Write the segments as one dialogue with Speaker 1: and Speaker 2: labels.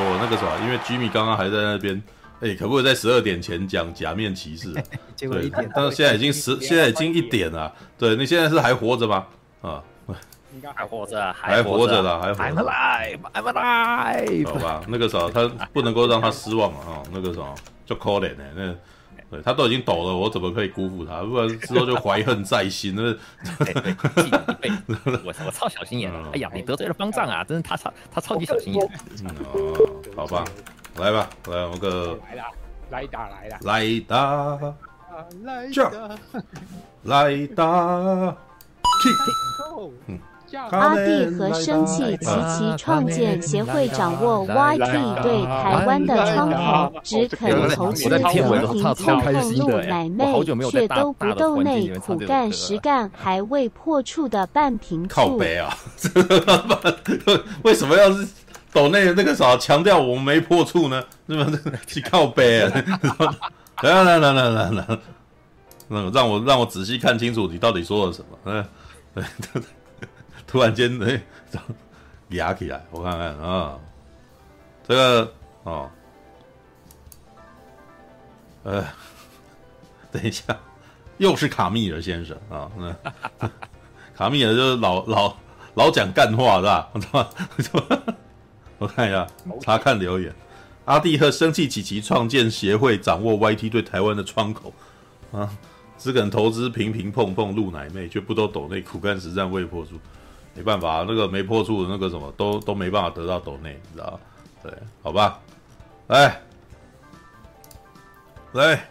Speaker 1: 多了。那个什么，因为 Jimmy 刚刚还在那边，哎、欸，可不可以在十二点前讲假面骑士？
Speaker 2: 结果一点，
Speaker 1: 但是现在已经十，现在已经一点了。对，你现在是还活着吗？啊，
Speaker 3: 应该还活着，
Speaker 1: 还活着了，还活着。
Speaker 2: I'm alive，I'm alive。
Speaker 1: 好吧，那个时候他不能够让他失望啊。那个时候就可怜呢，那。对他都已经抖了，我怎么可以辜负他？不然之后就怀恨在心。那
Speaker 3: 我我超小心眼。哎呀，你得罪了方丈啊！真是他超他超级小心眼。
Speaker 1: 嗯哦，好吧，来吧，来我个
Speaker 4: 来打，来打来了，
Speaker 1: 来打，来打，来打，kick，嗯。
Speaker 5: 阿弟和生气齐齐创建协会掌握 YT 对台湾的窗口，只肯投资和平透露奶妹，却都不斗内苦干实干 还未破处的半瓶醋。
Speaker 1: 靠背啊！为什么要是抖内那个啥强调我们没破处呢？是吧？去靠背啊！来来来来来来，那让我让我仔细看清楚你到底说了什么？嗯，对。突然间，哎，压起来，我看看啊，这个哦，呃，等一下，又是卡密尔先生啊，卡密尔就是老老老讲干话是吧？我看一下，查看留言，阿弟和生气起奇创建协会，掌握 YT 对台湾的窗口啊，只肯投资平平碰碰露奶妹，却不都抖内苦干实战未破处。没办法，那个没破处的那个什么都都没办法得到斗内，你知道？对，好吧，来，来，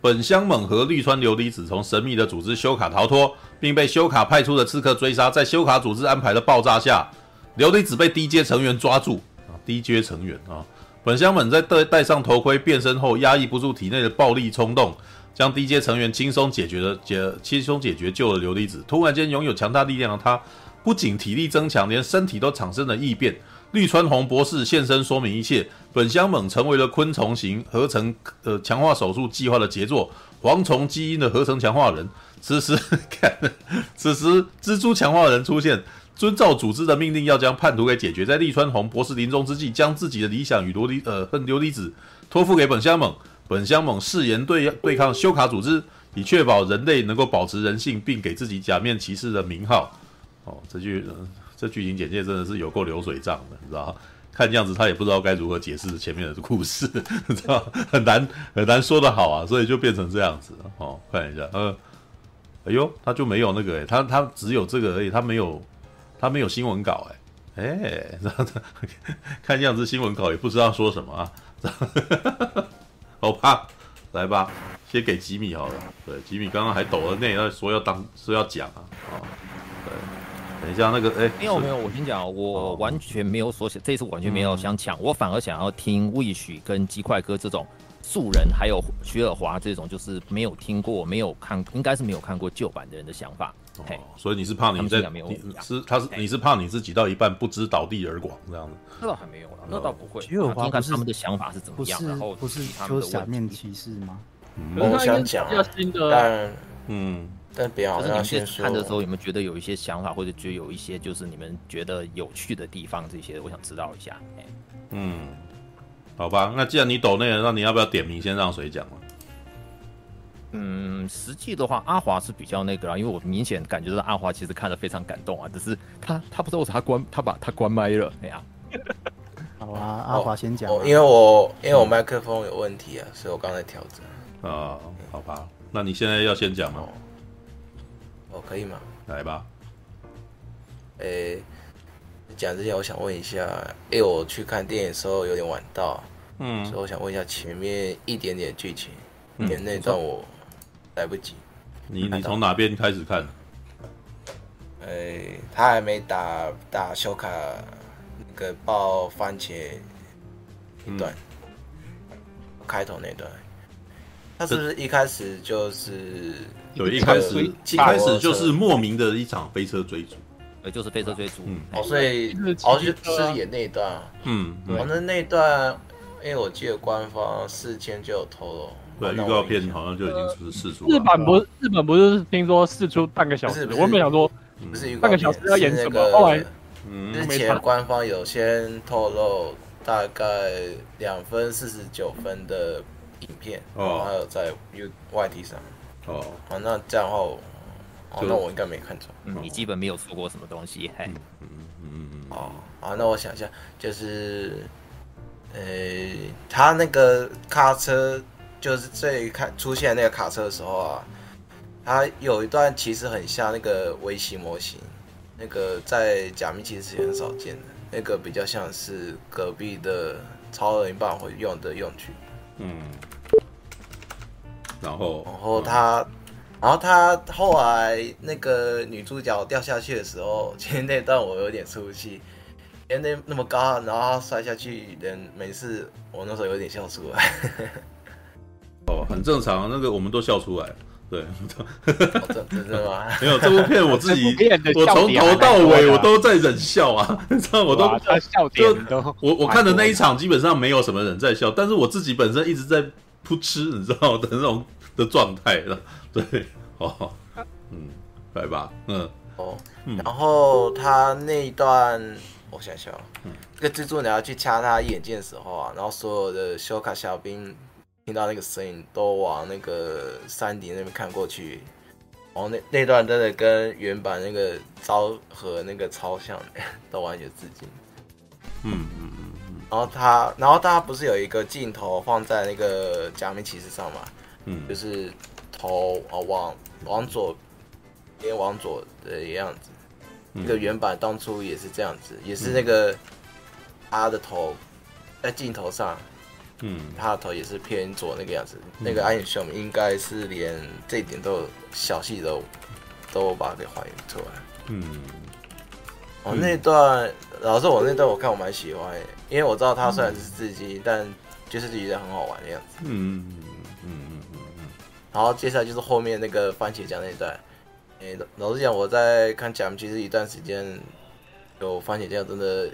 Speaker 1: 本乡猛和绿川琉璃子从神秘的组织修卡逃脱，并被修卡派出的刺客追杀，在修卡组织安排的爆炸下，琉璃子被低阶成员抓住啊，低阶成员啊，本乡猛在戴戴上头盔变身后，压抑不住体内的暴力冲动。将低阶成员轻松解决了，解轻松解决救了琉璃子。突然间拥有强大力量的他，不仅体力增强，连身体都产生了异变。绿川红博士现身说明一切。本乡猛成为了昆虫型合成呃强化手术计划的杰作——蝗虫基因的合成强化人。此时 看，此时蜘蛛强化人出现，遵照组织的命令，要将叛徒给解决。在绿川红博士临终之际，将自己的理想与琉璃呃和琉璃子托付给本乡猛。本乡猛誓言对对抗修卡组织，以确保人类能够保持人性，并给自己假面骑士的名号。哦，这句、这剧情简介真的是有够流水账的，你知道？看样子他也不知道该如何解释前面的故事，你知道？很难很难说得好啊，所以就变成这样子。哦，看一下，呃，哎呦，他就没有那个、欸，他他只有这个而已，他没有他没有新闻稿、欸，哎 哎，看样子新闻稿也不知道说什么啊。好吧，来吧，先给吉米好了。对，吉米刚刚还抖了内，说要当说要讲啊。啊，对，等一下那个，哎，
Speaker 3: 没有没有，我先讲，我完全没有所想，这次完全没有想抢，我反而想要听 Wish 跟鸡块哥这种素人，还有徐尔华这种就是没有听过、没有看，应该是没有看过旧版的人的想法。
Speaker 1: 哦，所以你是怕你在你是他是你是怕你自己到一半不知倒地而亡这样子？
Speaker 3: 那倒还没有了，那倒不会。徐尔华看他们的想法是怎么样，然后
Speaker 2: 不是说假面骑士吗？
Speaker 6: 我想讲，但嗯，但不要。
Speaker 3: 可是你们先看的时候有没有觉得有一些想法，或者觉得有一些就是你们觉得有趣的地方？这些我想知道一下。
Speaker 1: 嗯，好吧，那既然你抖内了，那你要不要点名先让谁讲嘛？
Speaker 3: 嗯，实际的话，阿华是比较那个啦，因为我明显感觉到阿华其实看得非常感动啊，只是他他不知道为啥他关他把他关麦了，哎呀，
Speaker 2: 好啊，阿华先讲、
Speaker 6: 哦，因为我因为我麦克风有问题啊，所以我刚才调整
Speaker 1: 啊，好吧，那你现在要先讲吗？哦，
Speaker 6: 哦，可以吗？
Speaker 1: 来吧，
Speaker 6: 诶、欸，讲之前我想问一下，因为我去看电影的时候有点晚到，嗯，所以我想问一下前面一点点剧情，点、嗯、那段我。来不及，
Speaker 1: 你你从哪边开始看？
Speaker 6: 诶、欸，他还没打打修卡那个爆番茄一段，嗯、开头那段，他是不是一开始就是
Speaker 1: 有一开始一开始就是莫名的一场飞车追逐，
Speaker 3: 对，就是飞车追逐，
Speaker 1: 嗯，
Speaker 6: 哦，所以哦就是演那一段，
Speaker 1: 嗯，
Speaker 6: 反正那段，因为我记得官方事前就有透露。
Speaker 1: 对，预告片好像就已经是试出。
Speaker 4: 日本不，日本不是听说试出半个小时？我没想说，
Speaker 6: 不是
Speaker 4: 半个小时要演什么？后来，
Speaker 6: 之前官方有先透露大概两分四十九分的影片，哦，还有在 U Y T 上，
Speaker 1: 哦，
Speaker 6: 好，那这样的话，哦，那我应该没看错，
Speaker 3: 嗯，你基本没有错过什么东西，嘿，
Speaker 1: 嗯嗯嗯嗯，
Speaker 6: 哦，好，那我想一下，就是，呃，他那个卡车，就是最开出现那个卡车的时候啊，他有一段其实很像那个微型模型，那个在假面骑士也很少见的。那个比较像是隔壁的超人一般会用的用具，
Speaker 1: 嗯，然后，
Speaker 6: 然后他，嗯、然后他后来那个女主角掉下去的时候，其实那段我有点出戏，因为那那么高，然后他摔下去，人没事，我那时候有点笑出来。
Speaker 1: 哦，很正常，那个我们都笑出来。对，
Speaker 6: 哦、真的吗？
Speaker 1: 没有这部片，我自己我从头到尾我都在忍笑啊，你知道我都
Speaker 4: 笑点都
Speaker 1: 我我看的那一场基本上没有什么人在笑，但是我自己本身一直在噗嗤，你知道的那种的状态了。对，哦，嗯，来吧，嗯，
Speaker 6: 哦，然后他那一段，我想想，嗯，这个蜘蛛你要去掐他眼睛的时候啊，然后所有的修卡小兵。听到那个声音，都往那个山顶那边看过去，哦那那段真的跟原版那个招和那个超像，都完全致敬。
Speaker 1: 嗯嗯嗯嗯。
Speaker 6: 然后他，然后他不是有一个镜头放在那个假面骑士上嘛？
Speaker 1: 嗯。
Speaker 6: 就是头啊往往左边往左的样子。那、嗯、个原版当初也是这样子，也是那个他的头在镜头上。
Speaker 1: 嗯，
Speaker 6: 他的头也是偏左那个样子。嗯、那个安野秀明应该是连这一点都有小细都都把它给还原出来。
Speaker 1: 嗯，
Speaker 6: 哦，那段老师，我那段我看我蛮喜欢，因为我知道他虽然是自己，嗯、但就是觉得很好玩的样子。
Speaker 1: 嗯。
Speaker 6: 然后接下来就是后面那个番茄酱那一段。诶、欸，老实讲，我在看假面骑士一段时间。有番茄酱真的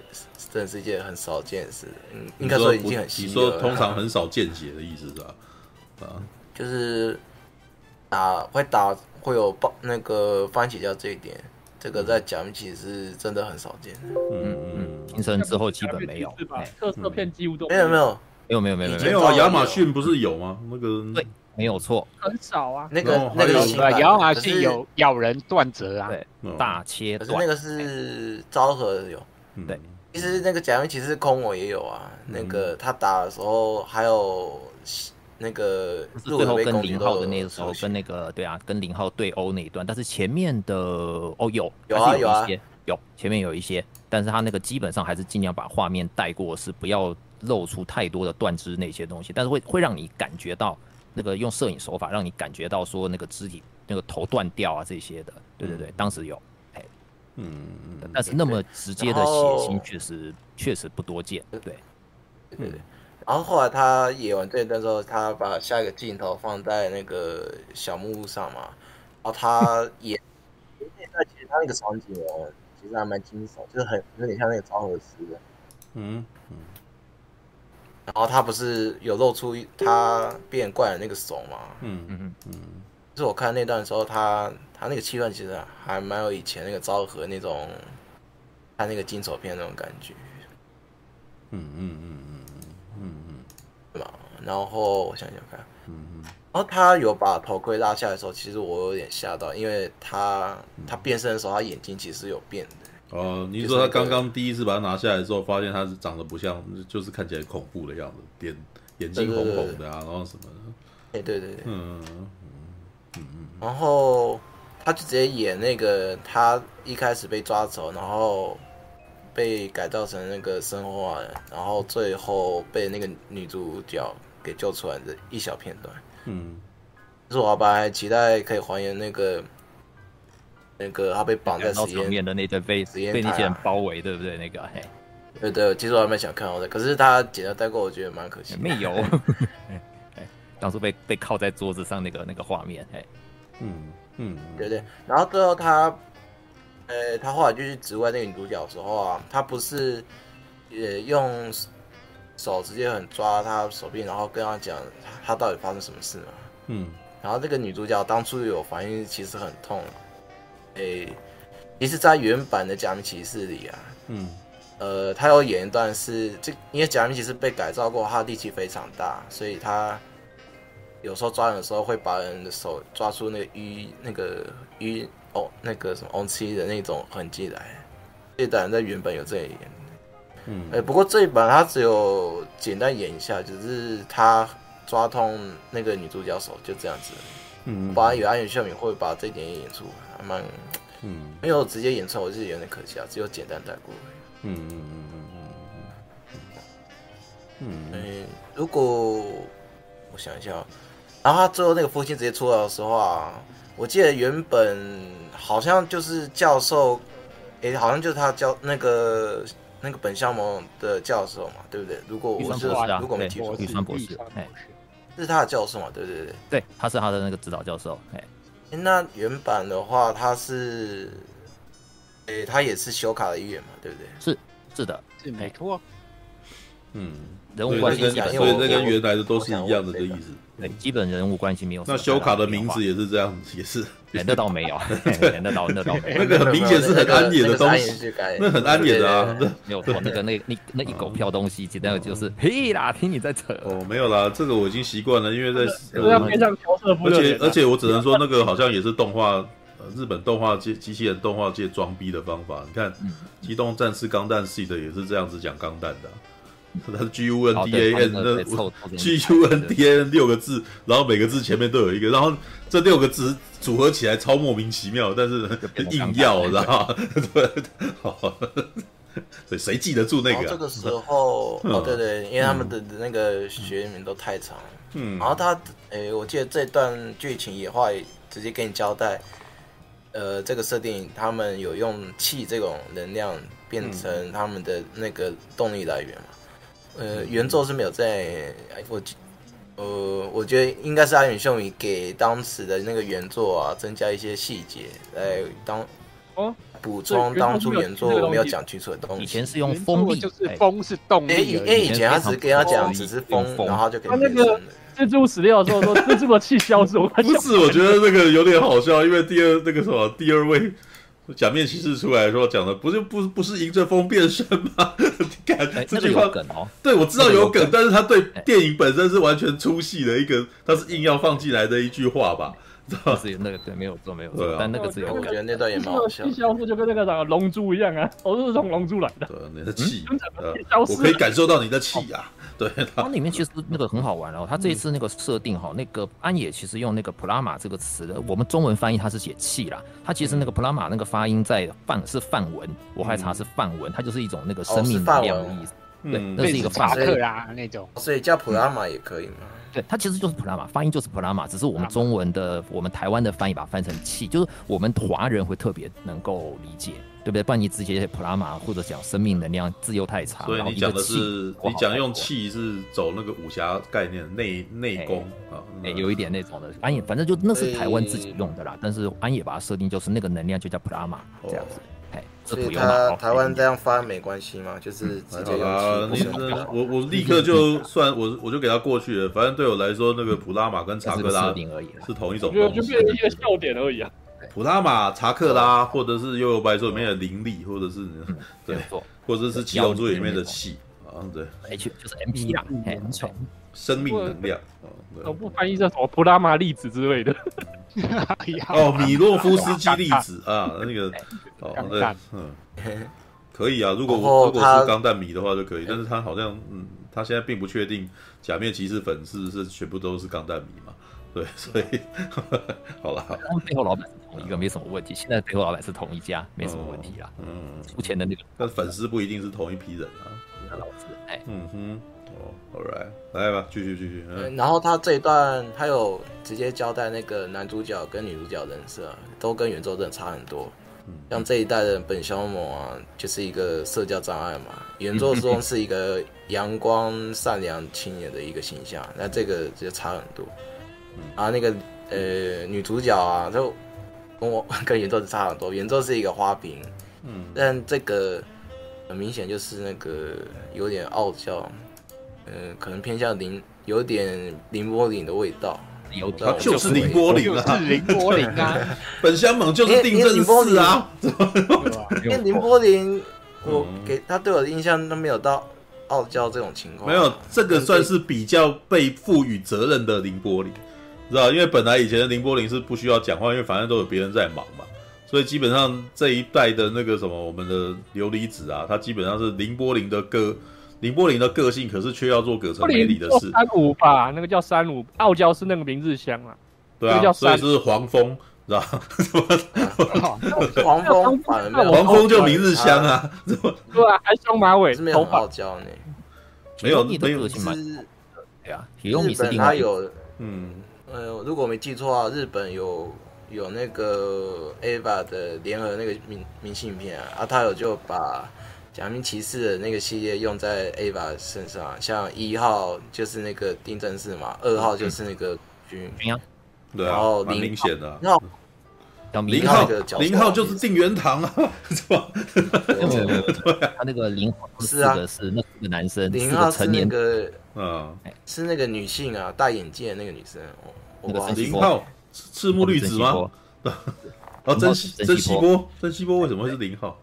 Speaker 6: 真的是一件很少见的事，嗯，应该说已经很稀了。
Speaker 1: 你说通常很少见血的意思是吧？啊，
Speaker 6: 就是打会打会有爆那个番茄酱这一点，这个在假面骑士真的很少见。
Speaker 3: 嗯嗯嗯，新生之后基本没有，
Speaker 4: 特色片几乎都
Speaker 6: 没有没有
Speaker 3: 没有没有没有
Speaker 1: 没有啊！亚马逊不是有吗？那个
Speaker 3: 对。没有错，
Speaker 4: 很少啊。
Speaker 6: 那个那个
Speaker 4: 亚马逊有咬人断折啊，
Speaker 3: 对，大切断。
Speaker 6: 那个是昭和有，
Speaker 3: 对。
Speaker 6: 其实那个假面骑士空我也有啊。那个他打的时候还有那个
Speaker 3: 最后跟零号的那个时候，跟那个对啊，跟零号对殴那一段。但是前面的哦有
Speaker 6: 有啊有啊
Speaker 3: 有前面有一些，但是他那个基本上还是尽量把画面带过，是不要露出太多的断肢那些东西，但是会会让你感觉到。那个用摄影手法让你感觉到说那个肢体那个头断掉啊这些的，对对对，嗯、当时有，哎，
Speaker 1: 嗯嗯，
Speaker 3: 但是那么直接的血腥确实确实不多见，对，对
Speaker 6: 对对。然后后来他演完这一段之后，他把下一个镜头放在那个小木屋上嘛，然后他演 那段其实他那个场景哦，其实还蛮惊悚，就是很有点像那个昭和时的，
Speaker 1: 嗯嗯。
Speaker 6: 然后他不是有露出他变怪的那个手吗？
Speaker 1: 嗯嗯嗯嗯。
Speaker 6: 就是我看那段的时候，他他那个气氛其实还蛮有以前那个昭和那种他那个惊悚片那种感觉。
Speaker 1: 嗯嗯嗯嗯嗯嗯，
Speaker 6: 对吧？然后我想想看，
Speaker 1: 嗯嗯。
Speaker 6: 然后他有把头盔拉下来的时候，其实我有点吓到，因为他他变身的时候，他眼睛其实有变的。
Speaker 1: 哦，你说他刚刚第一次把它拿下来的时候，发现它是长得不像，就是看起来恐怖的样子，眼眼睛红红的啊，然后什么的。
Speaker 6: 哎，对对对，
Speaker 1: 嗯嗯嗯嗯。
Speaker 6: 然后他就直接演那个他一开始被抓走，然后被改造成那个生化人，然后最后被那个女主角给救出来的一小片段。
Speaker 1: 嗯，
Speaker 6: 就是我本来期待可以还原那个。那个他被绑在实验
Speaker 3: 面的那段被被那些人包围，对不对？那个嘿，
Speaker 6: 对对，其实我还蛮想看我的，可是他剪掉带过，我觉得蛮可惜。
Speaker 3: 没有，当初被被靠在桌子上那个那个画面，嘿，
Speaker 1: 嗯嗯，
Speaker 6: 对对。然后最后他，呃，他后来就去质问那个女主角的时候啊，他不是也用手直接很抓他手臂，然后跟他讲他到底发生什么事嘛？
Speaker 1: 嗯。
Speaker 6: 然后这个女主角当初有反应，其实很痛。诶，其实，在原版的假面骑士里啊，
Speaker 1: 嗯，
Speaker 6: 呃，他有演一段是这，因为假面骑士被改造过，他的力气非常大，所以他有时候抓人的时候会把人的手抓出那个淤那个淤哦那个什么红漆的那种痕迹来。这段在原本有这一演，嗯，哎，不过这一版他只有简单演一下，只是他抓痛那个女主角手就这样子。嗯，本来以为安野秀明会把这一点也演出，还蛮，嗯，没有直接演唱，我是有点可惜啊，只有简单带过。嗯嗯嗯嗯嗯嗯嗯，如果我想一下，然后他最后那个父亲直接出来的时候啊，我记得原本好像就是教授，诶，好像就是他教那个那个本校盟的教授嘛，对不对？如果我是如果没记错，
Speaker 3: 玉川博士，
Speaker 6: 这是他的教授嘛？对对对，
Speaker 3: 对，他是他的那个指导教授。哎，
Speaker 6: 那原版的话，它是。诶，它也是修卡的一员嘛，对不对？
Speaker 3: 是，是的，
Speaker 4: 是没错。
Speaker 1: 嗯，人物关系，所以这跟原来的都是一样的这意思。
Speaker 3: 对，基本人物关系没有。
Speaker 1: 那修卡的名字也是这样，也是。
Speaker 3: 那倒没有，那倒那倒没有。
Speaker 1: 那个很明显是很安野的东西，那很安野的啊，
Speaker 3: 没有错。那个那那那一狗票东西，简单的就是嘿啦，听你在扯。
Speaker 1: 哦，没有啦，这个我已经习惯了，因为在
Speaker 4: 而
Speaker 1: 且而且我只能说，那个好像也是动画。日本动画界机器人动画界装逼的方法，你看《机动战士钢弹 Seed》也是这样子讲钢弹的，它是 G U N D A N 那 G U N D A N 六个字，然后每个字前面都有一个，然后这六个字组合起来超莫名其妙，但是硬要，知道吗？对，好，所以谁记得住那个？
Speaker 6: 这个时候，哦，对对，因为他们的那个学名都太长，嗯，然后他，诶，我记得这段剧情也会直接给你交代。呃，这个设定他们有用气这种能量变成他们的那个动力来源嘛？呃，原作是没有在，我，呃，我觉得应该是阿远秀明给当时的那个原作啊增加一些细节来当哦补充当初原作没有讲清楚的东西。
Speaker 3: 以前是用风力，
Speaker 4: 就是风是动力。
Speaker 6: 因为以前他只是跟他讲只是风，然后就给他变成了。
Speaker 4: 蜘蛛死掉的时候说蜘蛛的气消失，不
Speaker 1: 是，我觉得那个有点好笑，因为第二那个什么第二位假面骑士出来的时候讲的不是不不是迎着风变身吗？你看这句话梗哦，对我知道有梗，但是他对电影本身是完全出戏的一个，他是硬要放进来的一句话吧。
Speaker 3: 是那个对，没有做，没有做。但那个只有我
Speaker 6: 觉得那段也蛮好笑。
Speaker 4: 气消失就跟那个啥龙珠一样啊，我是从龙珠来的。
Speaker 1: 对，你的气，我可以感受到你的气啊。对，
Speaker 3: 它里面其实那个很好玩哦。它这一次那个设定哈，那个安野其实用那个普拉玛这个词的，我们中文翻译它是写气啦。它其实那个普拉玛那个发音在梵是梵文，我还查是梵文，它就是一种那个生命能量的意思。对，那是一个法
Speaker 4: 克啊那种，
Speaker 6: 所以叫普拉玛也可以吗？
Speaker 3: 对，它其实就是普拉玛，发音就是普拉玛，只是我们中文的、我们台湾的翻译把它翻成气，就是我们华人会特别能够理解，对不对？不然你直接普拉玛或者讲生命能量字又太长。
Speaker 1: 所以你讲的是，你讲用气是走那个武侠概念，内内功啊，
Speaker 3: 有一点那种的。安野反正就那是台湾自己用的啦，但是安野把它设定就是那个能量就叫普拉玛这样子。
Speaker 6: 所以他台湾这样发没关系吗？就是直接用气。
Speaker 1: 我我立刻就算我我就给他过去了。反正对我来说，那个普拉玛跟查克拉是同一种东西，
Speaker 4: 就变成一个笑点而已啊。
Speaker 1: 普拉玛、查克拉，或者是幽游白书里面的灵力，或者是对，或者是七龙珠里面的气啊，对
Speaker 3: ，H 就是 MP 啦，
Speaker 1: 生命能量。
Speaker 4: 我不翻译叫什么普拉玛粒子之类的。
Speaker 1: 哦，米洛夫斯基粒子 啊，那个哦，对，嗯，可以啊。如果如果是钢弹迷的话就可以，但是他好像嗯，他现在并不确定假面骑士粉丝是全部都是钢弹迷嘛？对，所以 好了，
Speaker 3: 他们背后老板是同一个，没什么问题。现在背后老板是同一家，没什么问题啦。嗯，付钱的那个，
Speaker 1: 但粉丝不一定是同一批人啊。
Speaker 3: 老子，哎，
Speaker 1: 嗯哼。哦，All right，来吧，继续继续。
Speaker 6: 嗯，然后他这一段他有直接交代那个男主角跟女主角人设，都跟原作真的差很多。嗯，像这一代的本乡猛啊，就是一个社交障碍嘛。原作中是一个阳光善良青年的一个形象，那这个就差很多。嗯，啊，那个呃女主角啊，就跟我 跟原作差很多。原作是一个花瓶，嗯，但这个很明显就是那个有点傲娇。嗯，可能偏向林，有点林波丽的味道。
Speaker 3: 有，
Speaker 1: 他就是林波林啊，
Speaker 4: 是綾波丽啊。
Speaker 1: 本乡猛就是定真寺啊，
Speaker 6: 因为林波林我给他对我的印象都没有到傲娇这种情况。
Speaker 1: 没有，这个算是比较被赋予责任的林波林，知道？因为本来以前的林波林是不需要讲话，因为反正都有别人在忙嘛，所以基本上这一代的那个什么我们的琉璃子啊，他基本上是綾波林的个林波林的个性，可是却要做葛城美里的事。
Speaker 4: 三五吧，那个叫三五，傲娇是那个明日香啊，
Speaker 1: 对啊，所以是黄蜂。知道
Speaker 6: 黄蜂，
Speaker 1: 黄蜂就明日香啊，
Speaker 4: 对啊，还双马尾，
Speaker 6: 没有傲娇呢，
Speaker 1: 没有，
Speaker 3: 你的个性蛮，对啊，日
Speaker 6: 本它有，嗯，呃，如果没记错啊，日本有有那个 Ava 的联合那个明明信片啊，啊，他有就把假面骑士的那个系列用在 Ava 身上，像一号就是那个丁真嗣嘛，二号就是那个君，
Speaker 1: 对啊，蛮明显的。
Speaker 3: 零
Speaker 1: 号，零号就是定元堂啊，是吧？
Speaker 3: 他那个零号是啊，是那个男生，
Speaker 6: 零号
Speaker 3: 是那
Speaker 6: 个，嗯，是那个女性啊，戴眼镜的那个女生。
Speaker 1: 零号赤木绿子吗？哦，真真希波，真希波为什么会是零号？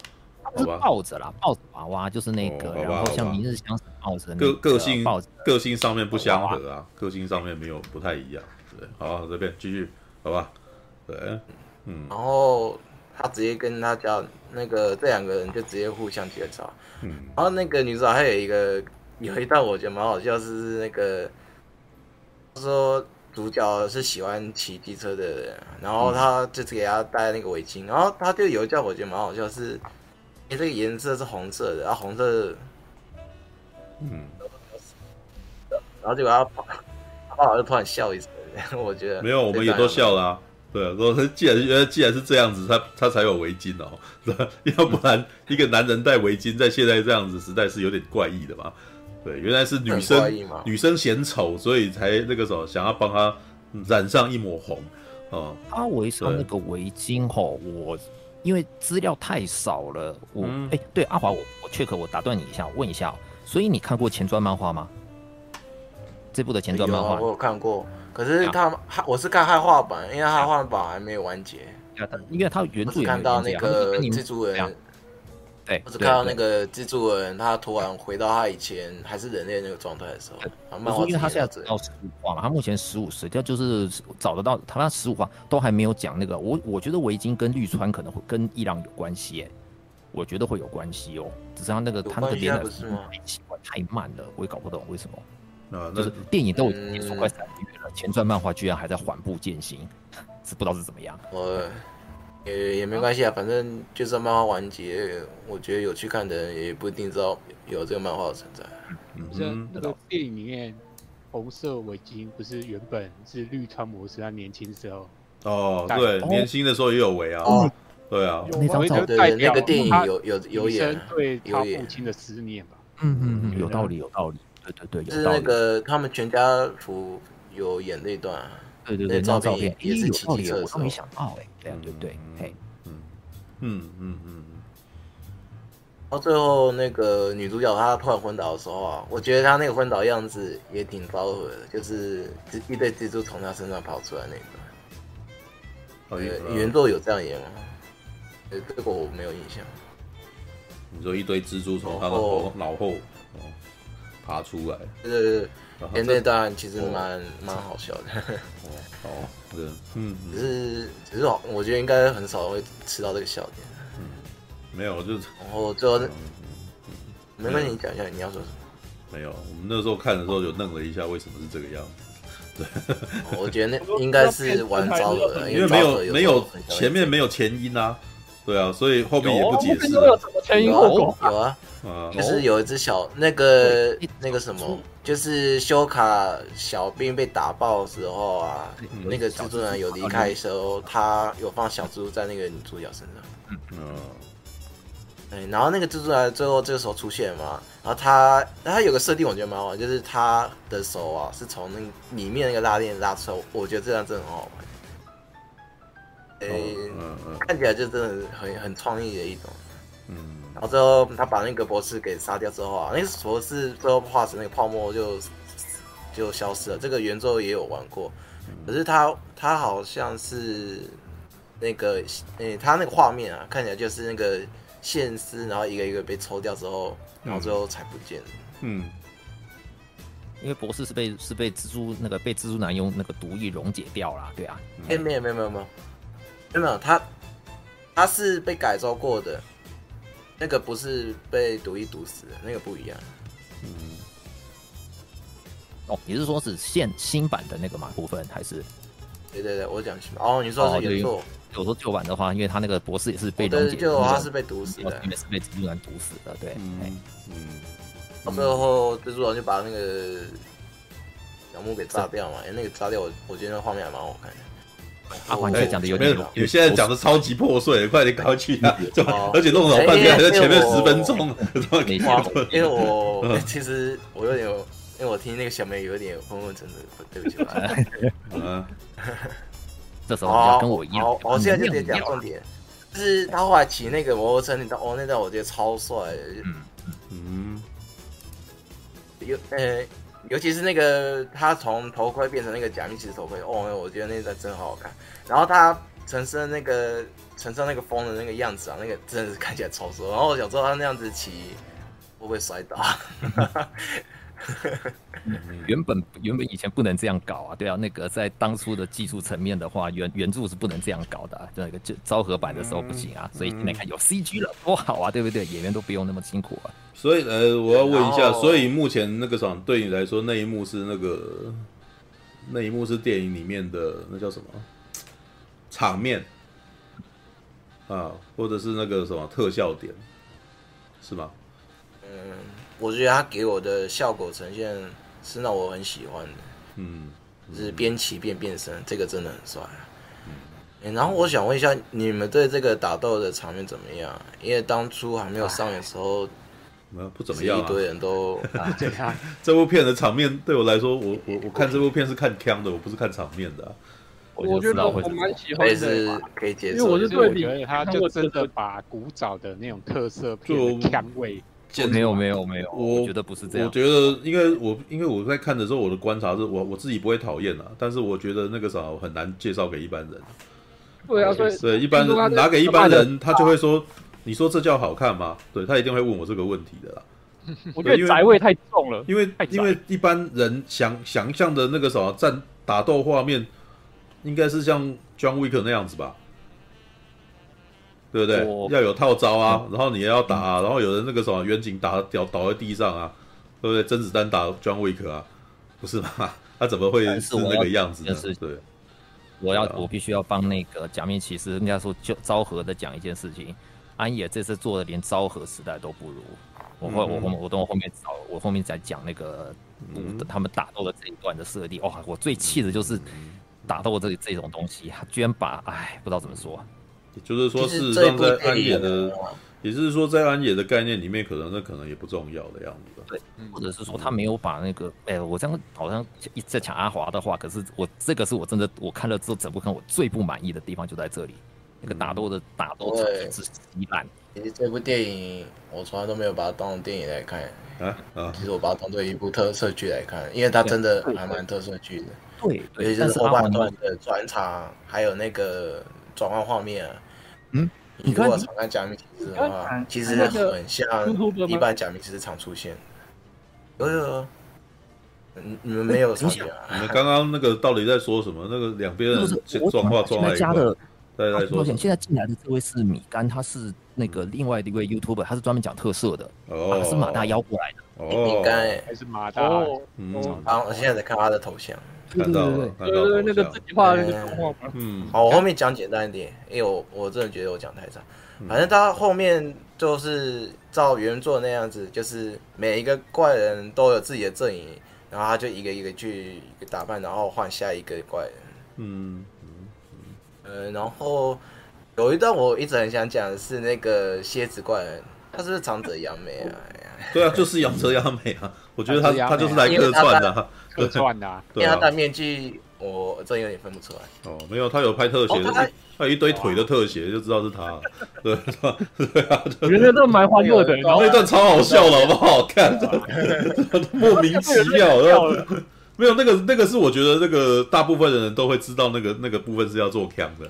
Speaker 3: 是抱着啦，抱着娃娃就是那个，然后像明日香是抱着，
Speaker 1: 个个性个性上面不相合啊，个性上面没有不太一样。对，好，这边继续，好吧？对。嗯，
Speaker 6: 然后他直接跟他叫那个这两个人就直接互相介绍，嗯，然后那个女主角还有一个有一段我觉得蛮好笑，是那个说主角是喜欢骑机车的人，然后他就给他戴那个围巾，然后他就有一叫我觉得蛮好笑，是哎这个颜色是红色的，然后红色，嗯，然后结果他跑，他跑就突然笑一声，我觉得
Speaker 1: 没有，我们也都笑了啊。对，说既然原来既然是这样子，他他才有围巾哦？要不然一个男人戴围巾，在现在这样子时代是有点怪异的嘛。对，原来是女生女生嫌丑，所以才那个时候想要帮她染上一抹红哦。
Speaker 3: 他围上那个围巾吼，我因为资料太少了，我哎、嗯欸，对阿华，我我 check，我打断你一下，我问一下，所以你看过前传漫画吗？这部的前传漫画
Speaker 6: 我有看过。可是他，我是看汉化版，因为汉化版还没有完结。
Speaker 3: 因为他原著
Speaker 6: 看到那个蜘蛛人，
Speaker 3: 对，
Speaker 6: 我只看到那个蜘蛛人，他突然回到他以前还是人类那个状态的时候。
Speaker 3: 漫画因为他现在只到十五话嘛，他目前十五十，他就是找得到，他那十五话都还没有讲那个。我我觉得围巾跟绿川可能会跟伊朗有关系，哎，我觉得会有关系哦。只是他那个他那个连载太奇怪太慢了，我也搞不懂为什么。啊，就是电影都结束快三个月了，前传漫画居然还在缓步渐行，是 不知道是怎么样。
Speaker 6: 我也也没关系啊，反正就算漫画完结，我觉得有去看的人也不一定知道有这个漫画的存在。
Speaker 4: 嗯，那个电影里面红色围巾不是原本是绿川模式，他年轻时候。
Speaker 1: 哦，对，年轻的时候也有围啊。哦，对啊，
Speaker 6: 那张照对那个电影有有有演
Speaker 4: 对他父亲的思念吧。
Speaker 3: 嗯嗯嗯，有道理，有道理。对对对，
Speaker 6: 是那个他们全家福有演那段，
Speaker 3: 对对对，那照片也是骑机车，我都没想到哎，对对对，嘿，嗯
Speaker 1: 嗯嗯嗯，
Speaker 6: 到最后那个女主角她突然昏倒的时候啊，我觉得她那个昏倒样子也挺昭和的，就是一堆蜘蛛从她身上跑出来那个，呃，原作有这样演吗？呃，这个我没有印象。
Speaker 1: 你说一堆蜘蛛从她的头脑后。爬出来，
Speaker 6: 对对对，前那段其实蛮蛮好笑的。
Speaker 1: 哦哦，对，嗯，
Speaker 6: 只是只是我觉得应该很少会吃到这个笑点。
Speaker 1: 嗯，没有，就是
Speaker 6: 然后最后，没关系，你讲一下你要说什么。
Speaker 1: 没有，我们那时候看的时候就愣了一下，为什么是这个样子？对，
Speaker 6: 我觉得那应该是玩 糟了，
Speaker 1: 因为没有没有前面没有前因啊。对啊，所以后面也不解释。
Speaker 6: 有有啊。就是有一只小那个那个什么，就是修卡小兵被打爆的时候啊，那个蜘蛛人有离开的时候，他有放小蜘蛛在那个女主角身上。嗯，然后那个蜘蛛人最后这个时候出现嘛，然后他他有个设定我觉得蛮好玩，就是他的手啊是从那里面那个拉链拉出来，我觉得这样真的很好玩。诶，看起来就真的很很创意的一种。嗯。然后最后他把那个博士给杀掉之后啊，那个博士最后化成那个泡沫就就消失了。这个原作也有玩过，可是他他好像是那个诶，他那个画面啊，看起来就是那个线丝，然后一个一个被抽掉之后，然后最后才不见了。
Speaker 1: 嗯，
Speaker 3: 因为博士是被是被蜘蛛那个被蜘蛛男用那个毒液溶解掉了，对啊。
Speaker 6: 哎、欸，没有没有没有没有没有，他他是被改造过的，那个不是被毒液毒死的，那个不一样。嗯。
Speaker 3: 哦，你是说是现新版的那个嘛部分还是？
Speaker 6: 对对对，我讲新版。哦，你说的是原作。
Speaker 3: 有说旧版的话，因为他那个博士也是被溶解，
Speaker 6: 哦、就他是被毒死的，
Speaker 3: 也是被蜘蛛男毒死的，对。嗯
Speaker 6: 嗯。到最后蜘蛛人就把那个小木给炸掉嘛，哎，那个炸掉我我觉得那画面还蛮好看的。
Speaker 3: 阿黄你讲的有点，
Speaker 1: 你现在讲的超级破碎，快点赶快去啊！而且弄老半天还在前面十分钟。
Speaker 6: 因为我其实我有点，因为我听那个小妹有点昏昏沉沉，对不起。嗯。
Speaker 3: 这时候要跟我一样，
Speaker 6: 我现在就得讲重点，就是他后来骑那个摩托车那段，哦，那段我觉得超帅。嗯嗯。有呃，尤其是那个他从头盔变成那个假面骑士头盔，哦，我觉得那段真好好看。然后他乘上那个乘上那个风的那个样子啊，那个真的是看起来超帅。然后我想知道他那样子骑会不会摔倒？
Speaker 3: 原本原本以前不能这样搞啊，对啊，那个在当初的技术层面的话，原原著是不能这样搞的，啊，那个就昭和版的时候不行啊，嗯、所以现在看有 CG 了，多好啊，对不对？演员都不用那么辛苦啊。
Speaker 1: 所以呃，我要问一下，所以目前那个什么对你来说，那一幕是那个那一幕是电影里面的那叫什么场面啊，或者是那个什么特效点，是吗？
Speaker 6: 嗯。我觉得他给我的效果呈现是让我很喜欢的，嗯，就是边骑边变身，这个真的很帅啊。嗯，然后我想问一下，你们对这个打斗的场面怎么样？因为当初还没有上映的时候，
Speaker 1: 不怎么样，
Speaker 6: 一堆人都
Speaker 1: 这样。这部片的场面对我来说，我我我看这部片是看枪的，我不是看场面的啊。
Speaker 4: 我觉得我蛮喜欢的，
Speaker 6: 是可以接受，
Speaker 4: 因为我是对觉得他就真的把古早的那种特色片的枪味。
Speaker 3: 没有没有没有，我觉得不是这样。
Speaker 1: 我觉得，因为我因为我在看的时候，我的观察是我我自己不会讨厌啊，但是我觉得那个啥很难介绍给一般人。
Speaker 4: 对啊，对
Speaker 1: 对一般人拿给一般人，他就会说：“你说这叫好看吗？”对他一定会问我这个问题的啦。
Speaker 4: 我觉得宅味太重了，
Speaker 1: 因为因为一般人想想象的那个什么战打斗画面，应该是像 John Wick 那样子吧。对不对？要有套招啊，嗯、然后你也要打啊，嗯、然后有人那个什么远景打掉倒在地上啊，对不对？甄子丹打 John Wick 啊，不是吗？他怎么会是那个样子呢？是对，
Speaker 3: 我要我必须要帮那个假面骑士，人家说就昭和的讲一件事情，安野这次做的连昭和时代都不如。我后、嗯、我后我等我后面找，我后面再讲那个、嗯、他们打斗的这一段的设定。哇、哦，我最气的就是打斗这这种东西，他居然把哎，不知道怎么说。
Speaker 1: 就是说，事实上，在安野的，也就是说，在安野的概念里面，可能那可能也不重要的样子。
Speaker 3: 对，或者是说，他没有把那个，哎，我这样好像一直在抢阿华的话，可是我这个是我真的，我看了之后，整部看我最不满意的地方就在这里，那个打斗的打斗之极烂。
Speaker 6: 其实这部电影我从来都没有把它当成电影来看啊啊！其实我把它当做一部特色剧来看，因为它真的还蛮特色剧的。
Speaker 3: 对，
Speaker 6: 尤其是后半段的转场，还有那个转换画面。嗯，你如果常看假面骑士的话，其实很像一般假面骑士常出现。有有，你你们没有想啊？
Speaker 1: 你们刚刚那个到底在说什么？那个两边人撞话撞在一块。对，在说。
Speaker 3: 现在进来的这位是米干，他是那个另外的一位 YouTuber，他是专门讲特色的。哦，他是马大邀过来的。
Speaker 6: 哦，米干
Speaker 4: 还是马大？
Speaker 6: 嗯，好，我现在在看他的头像。
Speaker 1: 看到了，看到
Speaker 4: 了那个自己画的那个动画。
Speaker 6: 嗯，好，我后面讲简单一点，因为我我真的觉得我讲太长。反正他后面就是照原作那样子，就是每一个怪人都有自己的阵营，然后他就一个一个去打扮，然后换下一个怪人。嗯嗯嗯。然后有一段我一直很想讲的是那个蝎子怪人，他是不是长泽雅美啊？
Speaker 1: 对啊，就是长泽雅美啊。我觉得他他就是来客串的。
Speaker 4: 客串 的，
Speaker 6: 因为他戴面具，我真有点分不出来。
Speaker 1: 哦，没有，他有拍特写，他有一堆腿的特写，就知道是他。对，对啊，
Speaker 4: 我觉得这蛮欢乐的，
Speaker 1: 那段超好笑了，好不好看？莫名其妙，没有那个那个是我觉得那个大部分的人都会知道那个那个部分是要做 cam 的，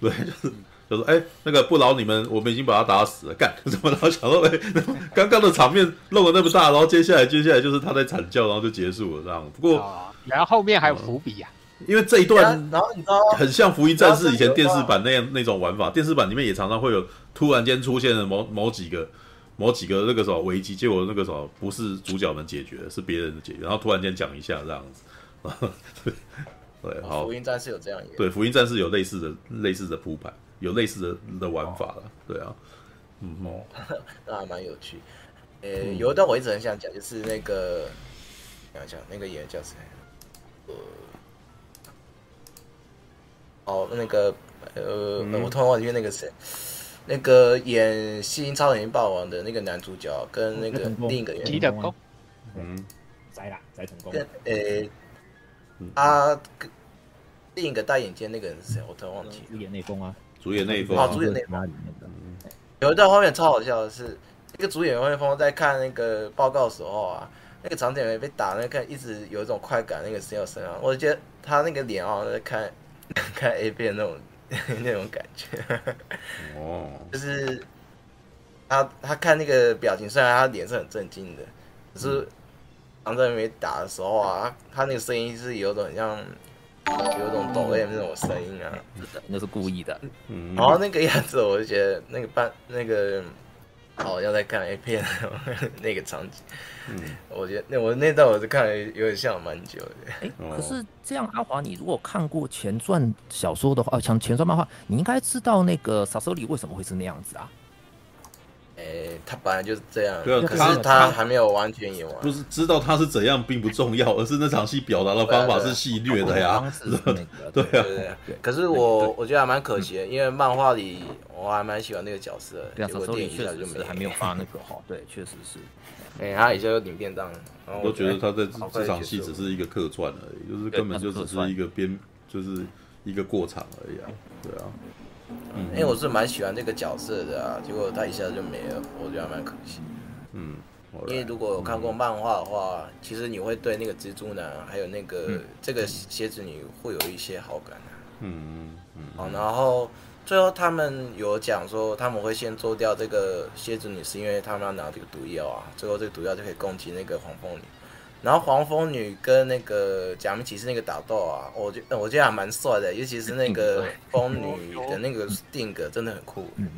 Speaker 1: 对，就是就说：“哎、欸，那个不劳你们，我们已经把他打死了。干 怎么？然后想说，哎、欸，刚刚的场面弄得那么大，然后接下来接下来就是他在惨叫，然后就结束了这样。不过，
Speaker 4: 哦、然后后面还有伏笔呀、
Speaker 1: 啊，因为这一段，
Speaker 6: 然后你知道，
Speaker 1: 很像《福音战士》以前电视版那样那种玩法。电视版里面也常常会有突然间出现的某某几个某几个那个什么危机，结果那个什么不是主角们解决的，是别人的解决，然后突然间讲一下这样子。对，好，
Speaker 6: 福音战士有这样演，
Speaker 1: 对，福音战士有类似的类似的铺排，有类似的的玩法了，对啊，嗯哦，
Speaker 6: 那还蛮有趣。呃、欸，有一段我一直很想讲，就是那个，想想那个演员叫谁？呃，哦，那个呃，嗯、我突然忘记那个谁，那个演《新英超人霸王》的那个男主角，跟那个另一个演
Speaker 4: 员，
Speaker 3: 嗯，在啦，在成功，
Speaker 6: 跟呃。欸他另一个戴眼镜那个人是谁？我突然忘记。
Speaker 3: 主演内功啊，
Speaker 1: 主演那一封
Speaker 6: 啊，主演内丰里面的。有一段画面超好笑的是，那个主演魏峰在看那个报告的时候啊，那个长点没被打，那个一直有一种快感，那个声优声啊，我觉得他那个脸啊，在看 看 A 片那种 那种感觉。哦。就是他他看那个表情，虽然他脸是很震惊的，可是。在那边打的时候啊，他那个声音是有种很像，有种抖 M 那种声音啊，
Speaker 3: 那是故意的。
Speaker 6: 嗯，然后那个样子，我就觉得那个扮那个好像在看 A 片 那个场景。嗯，我觉得那我那段我是看了有点像蛮久的。
Speaker 3: 哎、欸，可是这样阿华，你如果看过前传小说的话，像前传漫画，你应该知道那个萨索里为什么会是那样子啊？
Speaker 6: 诶、欸，他本来就是这样，对，可是他还没有完全演完。
Speaker 1: 不是知道他是怎样并不重要，而是那场戏表达的方法是戏谑的呀。对啊，
Speaker 6: 对对。可是我我觉得还蛮可惜的，因为漫画里我还蛮喜欢那个角色。
Speaker 3: 对啊，小时候确实就没还没有发那个哈。对，确实是。
Speaker 6: 哎、欸，他以前有领便当，
Speaker 1: 我都觉得他在这这场戏只是一个客串而已，就是根本就只是一个编，就是一个过场而已啊。对啊。
Speaker 6: 嗯，因为我是蛮喜欢这个角色的啊，结果他一下子就没了，我觉得还蛮可惜。
Speaker 1: 嗯，
Speaker 6: 因为如果有看过漫画的话，嗯，其实你会对那个蜘蛛男还有那个，嗯，这个蝎子女会有一些好感啊。
Speaker 1: 嗯嗯。
Speaker 6: 好，然后最后他们有讲说他们会先做掉这个蝎子女，是因为他们要拿这个毒药啊，最后这个毒药就可以攻击那个黄蜂女。然后黄蜂女跟那个假面骑士那个打斗啊，我觉我觉得还蛮帅的，尤其是那个蜂女的那个定格真的很酷。嗯，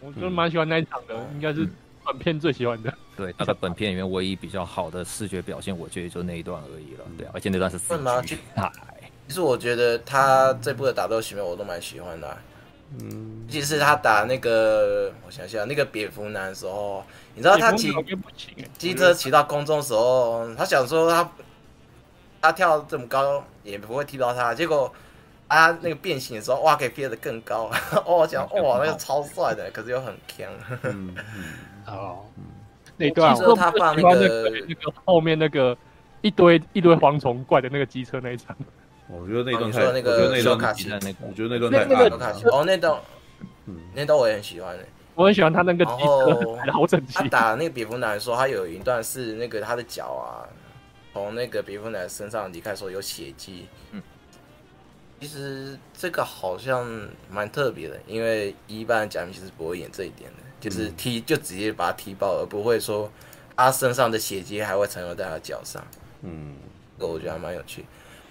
Speaker 4: 我就蛮喜欢那一场的，应该是本片最喜欢的。
Speaker 3: 对，大概本片里面唯一比较好的视觉表现，我觉得就那一段而已了。对，而且那段是四 G。
Speaker 6: 其实我觉得他这部的打斗戏面我都蛮喜欢的。嗯，尤其是他打那个，我想想，那个蝙蝠男的时候。你知道他骑机车骑到空中的时候，他想说他他跳这么高也不会踢到他，结果啊那个变形的时候哇可以飞得更高，哦我想哇那个超帅的，可是又很
Speaker 4: 强。哦，那段我他放那个那个后面那个一堆一堆蝗虫怪的那个机车那一场，
Speaker 1: 我觉得那段太，
Speaker 6: 我觉得那段
Speaker 1: 卡
Speaker 6: 西
Speaker 1: 那个，我觉得那段太那个
Speaker 6: 哦那段，嗯。那段我也很喜欢的。
Speaker 4: 我很喜欢他那个机车，好整齐。
Speaker 6: 他打那个蝙蝠男的时候，他有一段是那个他的脚啊，从那个蝙蝠男身上离开的时候有血迹。嗯，其实这个好像蛮特别的，因为一般假面骑士不会演这一点的，就是踢就直接把他踢爆，而不会说他身上的血迹还会残留在他脚上。嗯，这个我觉得还蛮有趣。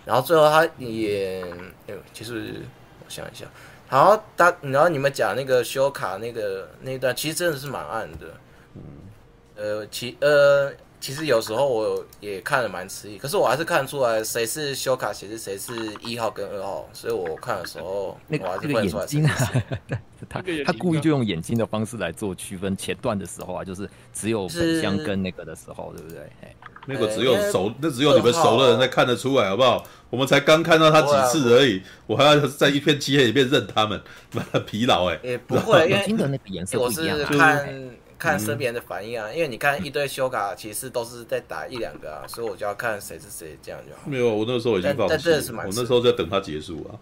Speaker 6: 然后最后他也，哎，其实我想一下。好，他然后你们讲那个修卡那个那一段，其实真的是蛮暗的。嗯，呃，其呃，其实有时候我也看了蛮迟疑，可是我还是看出来谁是修卡，谁是谁是一号跟二号，所以我看的时候，
Speaker 3: 那个、我还是分出来谁是谁。他他故意就用眼睛的方式来做区分。前段的时候啊，就是只有本香跟那个的时候，对不对？
Speaker 1: 那个只有熟，那只有你们熟的人才看得出来，好不好？我们才刚看到他几次而已，我还要在一片漆黑里面认他们，疲劳哎。
Speaker 6: 也不会，因为
Speaker 3: 金的那个颜色不一样。
Speaker 6: 我是看看身边的反应啊，因为你看一堆修卡，其实都是在打一两个啊，所以我就要看谁是谁，这样就好。
Speaker 1: 没有，我那时候已经放弃，我那时候在等他结束啊。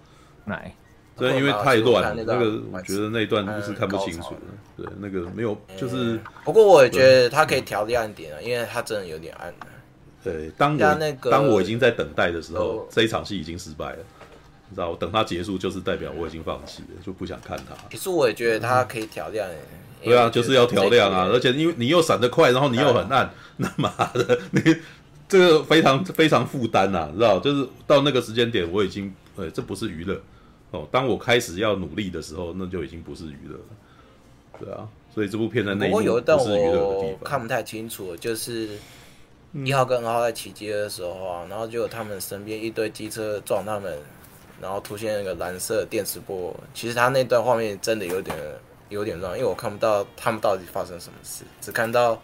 Speaker 3: 来，
Speaker 1: 对，因为太乱了，那个我觉得那一段就是看不清楚了。对，那个没有，就是。
Speaker 6: 不过我也觉得他可以调亮一点啊，因为他真的有点暗。
Speaker 1: 对，当我当我已经在等待的时候，这一场戏已经失败了。你知道，我等他结束就是代表我已经放弃了，就不想看他。
Speaker 6: 其实我也觉得他可以调亮。
Speaker 1: 对啊，就是要调亮啊，而且因为你又闪得快，然后你又很暗，那妈的，你这个非常非常负担呐，知道？就是到那个时间点，我已经，呃，这不是娱乐哦。当我开始要努力的时候，那就已经不是娱乐了。对啊，所以这部片的内容不是娱乐的地方。
Speaker 6: 我看不太清楚，就是一号跟二号在骑机车的时候啊，然后就他们身边一堆机车撞他们，然后出现那个蓝色电磁波。其实他那段画面真的有点。有点乱，因为我看不到他们到底发生什么事，只看到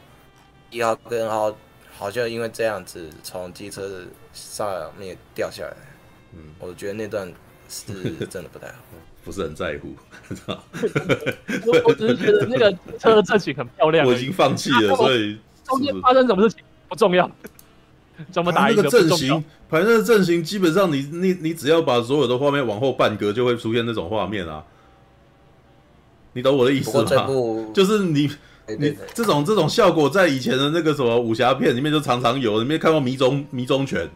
Speaker 6: 一号跟二号好像因为这样子从机车上面掉下来。嗯，我觉得那段是真的不太好，
Speaker 1: 不是很在乎。
Speaker 4: 我我只是觉得那个车的阵型很漂亮。
Speaker 1: 我已经放弃了，所以
Speaker 4: 中间发生什么事情不重要，怎么打一个
Speaker 1: 阵型，反正阵型基本上你你你只要把所有的画面往后半格，就会出现那种画面啊。你懂我的意思吗？就是你，你这种这种效果，在以前的那个什么武侠片里面就常常有。你没看过迷踪迷踪拳？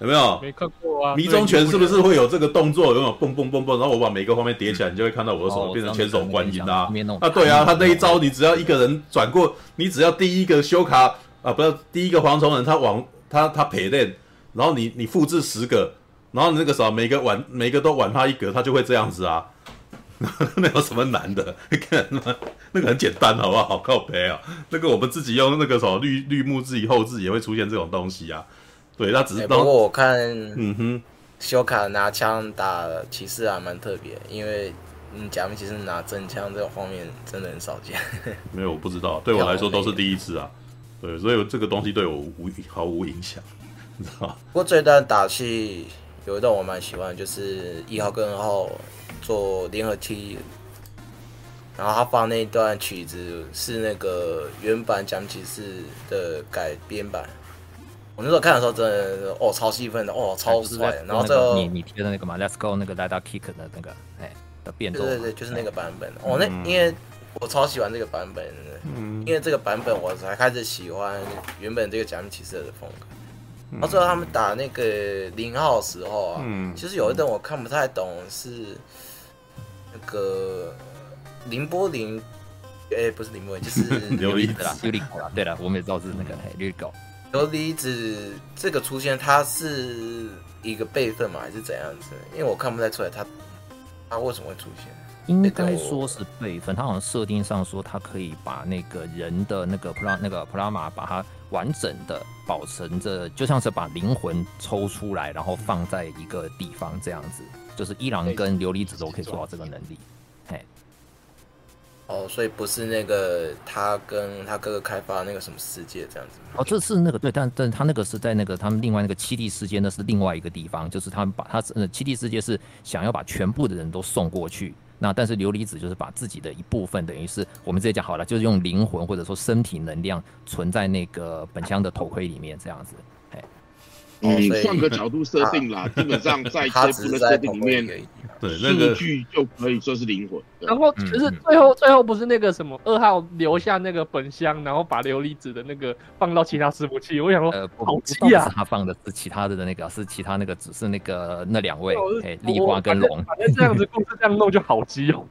Speaker 1: 有没有？
Speaker 4: 没看过啊。
Speaker 1: 迷踪拳是不是会有这个动作？有没有蹦蹦蹦蹦？然后我把每个画面叠起来，你就会看到我的手变成千手观音啊！啊，对啊，他那一招，你只要一个人转过，你只要第一个修卡啊，不要第一个蝗虫人，他往他他陪练，然后你你复制十个，然后那个时候每个晚每个都晚他一格，他就会这样子啊。那有什么难的？你看，那个很简单，好不好？好靠背啊！那个我们自己用那个什么绿绿木自己后制也会出现这种东西啊。对，那只是、欸。不过
Speaker 6: 我看，嗯哼，修卡拿枪打骑士还蛮特别，因为嗯，假面骑士拿真枪这种方面真的很少见。
Speaker 1: 没有，我不知道，对我来说都是第一次啊。对，所以这个东西对我无毫无影响，你知道吗？
Speaker 6: 不过这段打戏有一段我蛮喜欢，就是一号跟二号。做联合体，然后他放那段曲子是那个原版讲骑士的改编版。我那时候看的时候真的哦超兴奋的哦超帅。然后最后
Speaker 3: 你你贴的那个嘛，Let's Go 那个 Lada Kick 的那个哎的变奏。
Speaker 6: 对对对，就是那个版本。哦，那因为我超喜欢这个版本，嗯，因为这个版本我才开始喜欢原本这个讲骑士的风格。然后最后他们打那个零号的时候啊，嗯，其实有一段我看不太懂是。那个林波林，哎、欸，不是林波零，就是
Speaker 3: 琉璃子啦，琉璃狗啦。对了，我们也知道是那个琉璃狗。
Speaker 6: 琉璃子这个出现，它是一个备份吗？还是怎样子？因为我看不太出来它，它它为什么会出现？
Speaker 3: 应该说是备份，它好像设定上说它可以把那个人的那个普拉那个普拉玛把它完整的保存着，就像是把灵魂抽出来，然后放在一个地方这样子。就是伊朗跟琉璃子都可以做到这个能力，嘿，
Speaker 6: 哦，所以不是那个他跟他哥哥开发那个什么世界这样子
Speaker 3: 哦，这是那个对，但但他那个是在那个他们另外那个七地世界，那是另外一个地方，就是他们把他呃七地世界是想要把全部的人都送过去，那但是琉璃子就是把自己的一部分，等于是我们直接讲好了，就是用灵魂或者说身体能量存在那个本乡的头盔里面这样子。
Speaker 7: 嗯，换个角度设定啦，基本上在这部的设定里面，
Speaker 1: 对那个
Speaker 7: 剧就可以说是灵魂。
Speaker 4: 然后就是最后最后不是那个什么二号留下那个本箱，然后把琉璃子的那个放到其他师傅器。我想说，呃，好气啊！
Speaker 3: 他放的是其他的的那个，是其他那个，只是那个那两位，哎，丽花跟龙。
Speaker 4: 反正这样子故事这样弄就好基哦。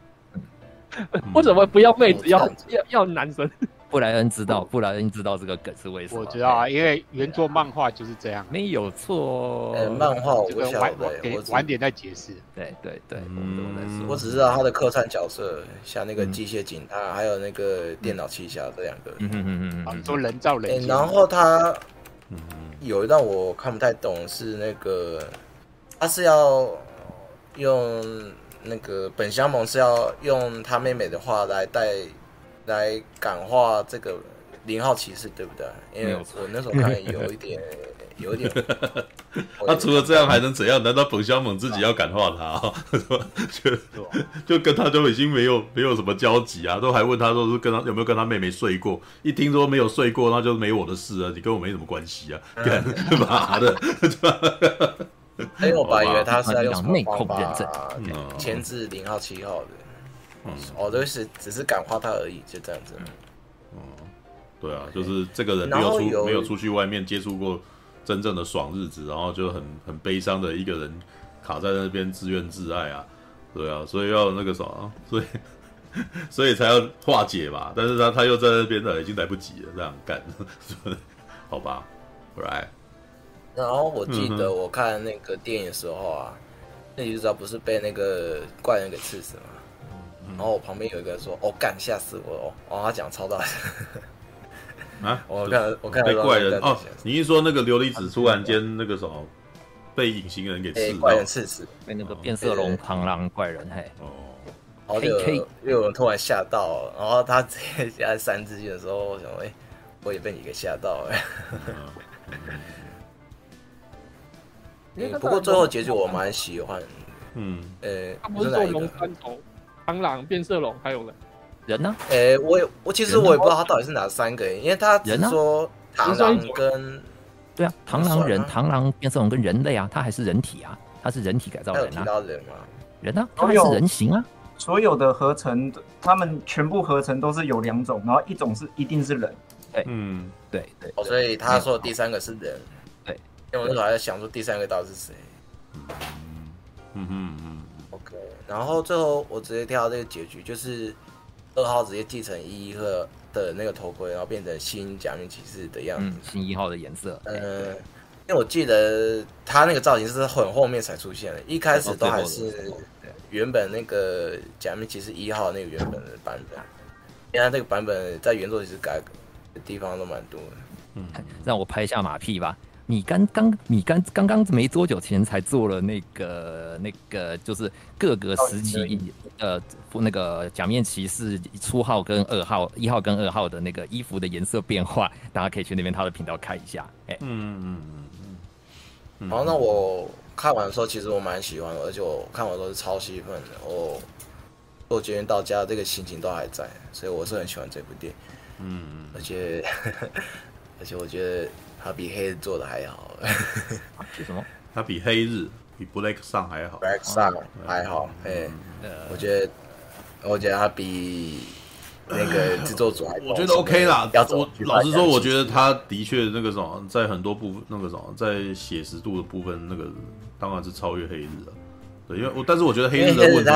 Speaker 4: 为什么不要妹子，要要要男生？
Speaker 3: 布莱恩知道，布莱恩知道这个梗是为什么？
Speaker 8: 我知道啊，因为原作漫画就是这样，
Speaker 3: 没有错。
Speaker 6: 漫画
Speaker 8: 这个晚给晚点再解释。
Speaker 3: 对对对，
Speaker 6: 嗯，我只知道他的客串角色，像那个机械警探，还有那个电脑奇侠这两个。
Speaker 3: 嗯嗯嗯嗯，
Speaker 8: 说人造人。
Speaker 6: 然后他，有一段我看不太懂，是那个他是要用那个本乡猛是要用他妹妹的话来带。来感化这个零号骑士，对不对？因为我那时候看有一点，有一点。
Speaker 1: 他除了这样还能怎样？难道本乡猛自己要感化他？就就跟他就已经没有没有什么交集啊？都还问他说是跟他有没有跟他妹妹睡过？一听说没有睡过，那就没我的事啊！你跟我没什么关系啊？干嘛的？
Speaker 6: 哎，我本来以为他是要用内控认证牵制零号七号的。嗯，哦，就是只是感化他而已，就这样子。
Speaker 1: 嗯，对啊，就是这个人没有出没有出去外面接触过真正的爽日子，然后就很很悲伤的一个人，卡在那边自怨自艾啊，对啊，所以要那个什么，所 以所以才要化解吧。但是他他又在那边的，已经来不及了，这样干，好吧，right。
Speaker 6: 然后我记得我看那个电影的时候啊，嗯、那女主角不是被那个怪人给刺死吗？嗯、然后我旁边有一个人说：“哦，干，吓死我了！”哦，他讲超大声。
Speaker 1: 啊！
Speaker 6: 我看我看
Speaker 1: 被怪人哦，你一说那个琉璃子突然间那个什么被隐形人给刺，
Speaker 6: 怪人刺死，
Speaker 3: 被那个变色龙螳螂怪人嘿。哦，
Speaker 6: 然后就又有人突然吓到，然后他直接加三字经的时候，我想哎，我也被你给吓到哎。不过最后结局我蛮喜欢，嗯，呃，
Speaker 4: 不是说龙三头螳螂变色龙还有人。
Speaker 3: 人呢？
Speaker 6: 哎、欸，我也我其实我也不知道他到底是哪三个，因为他只说螳螂跟
Speaker 3: 对啊，螳螂人、螳螂变色龙跟人类啊，他还是人体啊，他是人体改造人啊。
Speaker 6: 人啊？
Speaker 3: 人啊，他还是人形啊。
Speaker 9: 所有的合成，他们全部合成都是有两种，然后一种是一定是人。
Speaker 3: 对，嗯，对对。
Speaker 6: 哦，所以他说的第三个是人。
Speaker 3: 对，
Speaker 6: 因为我那时候还在想说第三个到底是谁。
Speaker 1: 嗯嗯嗯
Speaker 6: 然后最后我直接跳到这个结局，就是。二号直接继承一号的那个头盔，然后变成新假面骑士的样子。
Speaker 3: 嗯、新一号的颜色。
Speaker 6: 呃，因为我记得他那个造型是很后面才出现的，一开始都还是原本那个假面骑士一号那个原本的版本。因为这个版本在原作其实改的地方都蛮多的。
Speaker 3: 嗯，让我拍一下马屁吧。你刚刚你刚刚刚没多久前才做了那个那个，就是各个时期呃那个假面骑士初号跟二号一号跟二号的那个衣服的颜色变化，大家可以去那边他的频道看一下。哎，嗯嗯
Speaker 6: 嗯嗯。好，那我看完的时候，其实我蛮喜欢的，而且我看完都是超兴奋的。我我今天到家这个心情都还在，所以我是很喜欢这部电影。嗯嗯，而且 而且我觉得。他比黑日做的还好，
Speaker 3: 是什么？
Speaker 1: 他比黑日比 Black Sun 还好
Speaker 6: ，Black Sun 还好。哎，我觉得，我觉得他比那个制作组还，
Speaker 1: 我觉得 OK 啦。我老实说，我觉得他的确那个什么，在很多部分那个什么，在写实度的部分，那个当然是超越黑日了。对，因为我但是我觉得黑日的问题，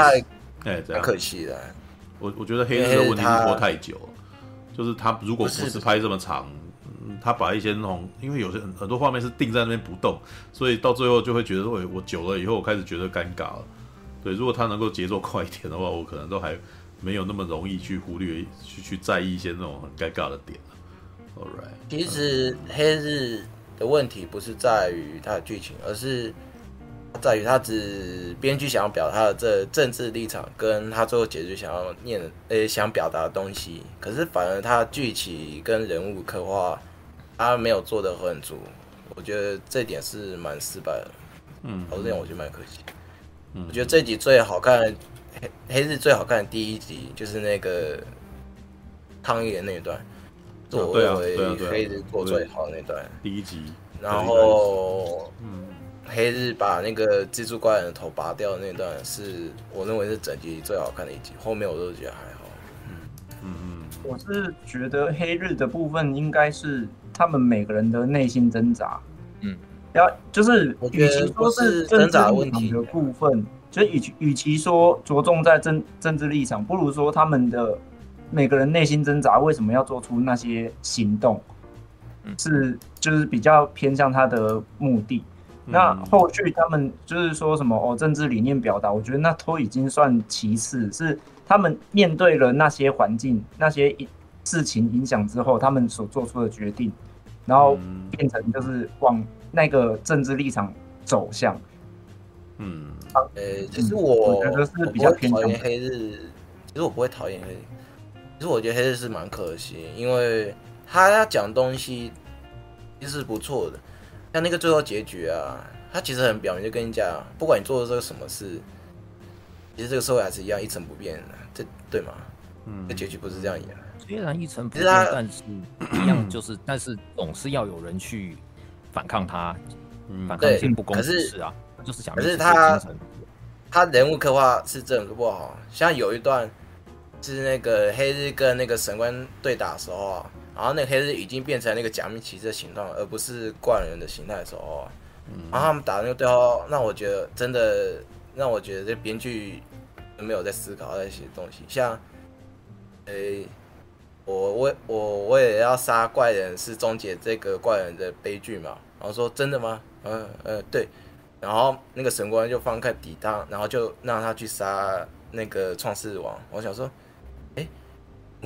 Speaker 1: 哎，这样
Speaker 6: 可惜了。
Speaker 1: 我我觉得黑日的问题是拖太久了，就是他如果不是拍这么长。他把一些那种，因为有些很很多画面是定在那边不动，所以到最后就会觉得，我我久了以后，我开始觉得尴尬了。对，如果他能够节奏快一点的话，我可能都还没有那么容易去忽略、去去在意一些那种很尴尬的点。All right，
Speaker 6: 其实黑日的问题不是在于他的剧情，而是在于他只编剧想要表达的这政治立场，跟他最后结局想要念呃、想表达的东西，可是反而他剧情跟人物刻画。他没有做的很足，我觉得这点是蛮失败的。嗯，好，这点我觉得蛮可惜。嗯，我觉得这集最好看黑黑日最好看的第一集就是那个抗议的那一段，是我认为黑日做最好的那段。
Speaker 1: 第一集，
Speaker 6: 然后嗯，黑日把那个蜘蛛怪人的头拔掉的那段，是我认为是整集最好看的一集。后面我都觉得还好。嗯
Speaker 9: 嗯嗯，我是觉得黑日的部分应该是。他们每个人的内心挣扎，嗯，要就是，与其说是政治立场的部分，就与其与其说着重在政政治立场，不如说他们的每个人内心挣扎为什么要做出那些行动，是就是比较偏向他的目的。那后续他们就是说什么哦，政治理念表达，我觉得那都已经算其次，是他们面对了那些环境那些。事情影响之后，他们所做出的决定，然后变成就是往那个政治立场走向。
Speaker 6: 嗯，呃、欸，其实我我觉得是比较偏讨厌黑日，其实我不会讨厌黑日，其实我觉得黑日是蛮可惜，因为他他讲东西其实是不错的，像那个最后结局啊，他其实很表明就跟你讲，不管你做的这个什么事，其实这个社会还是一样一成不变的，这对吗？嗯，这结局不是这样演。
Speaker 3: 虽然一成不变，但是一样 就是，但是总是要有人去反抗他，嗯、反抗一些不公之事啊。
Speaker 6: 可是
Speaker 3: 就是想，
Speaker 6: 可是他他人物刻画是真的不好。像有一段是那个黑日跟那个神官对打的时候啊，然后那个黑日已经变成那个假面骑士的形状，而不是怪人的形态的时候啊，然后他们打那个对话，那我觉得真的让我觉得这编剧没有在思考那些东西，像，诶、欸，我为我我我也要杀怪人是终结这个怪人的悲剧嘛，然后说真的吗？嗯呃对，然后那个神官就放开抵挡，然后就让他去杀那个创世王，我想说，哎、欸，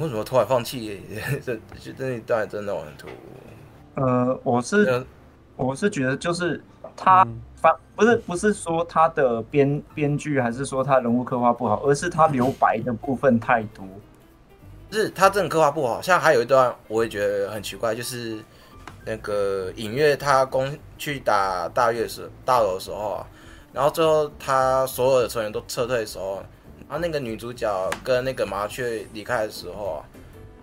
Speaker 6: 为什么突然放弃？这这这一段真的很突兀。
Speaker 9: 呃，我是我是觉得就是他反不是不是说他的编编剧还是说他人物刻画不好，而是他留白的部分太多。
Speaker 6: 是他真的刻画不好，像还有一段我也觉得很奇怪，就是那个影月他攻去打大月时大楼的时候啊，然后最后他所有的成员都撤退的时候，然后那个女主角跟那个麻雀离开的时候，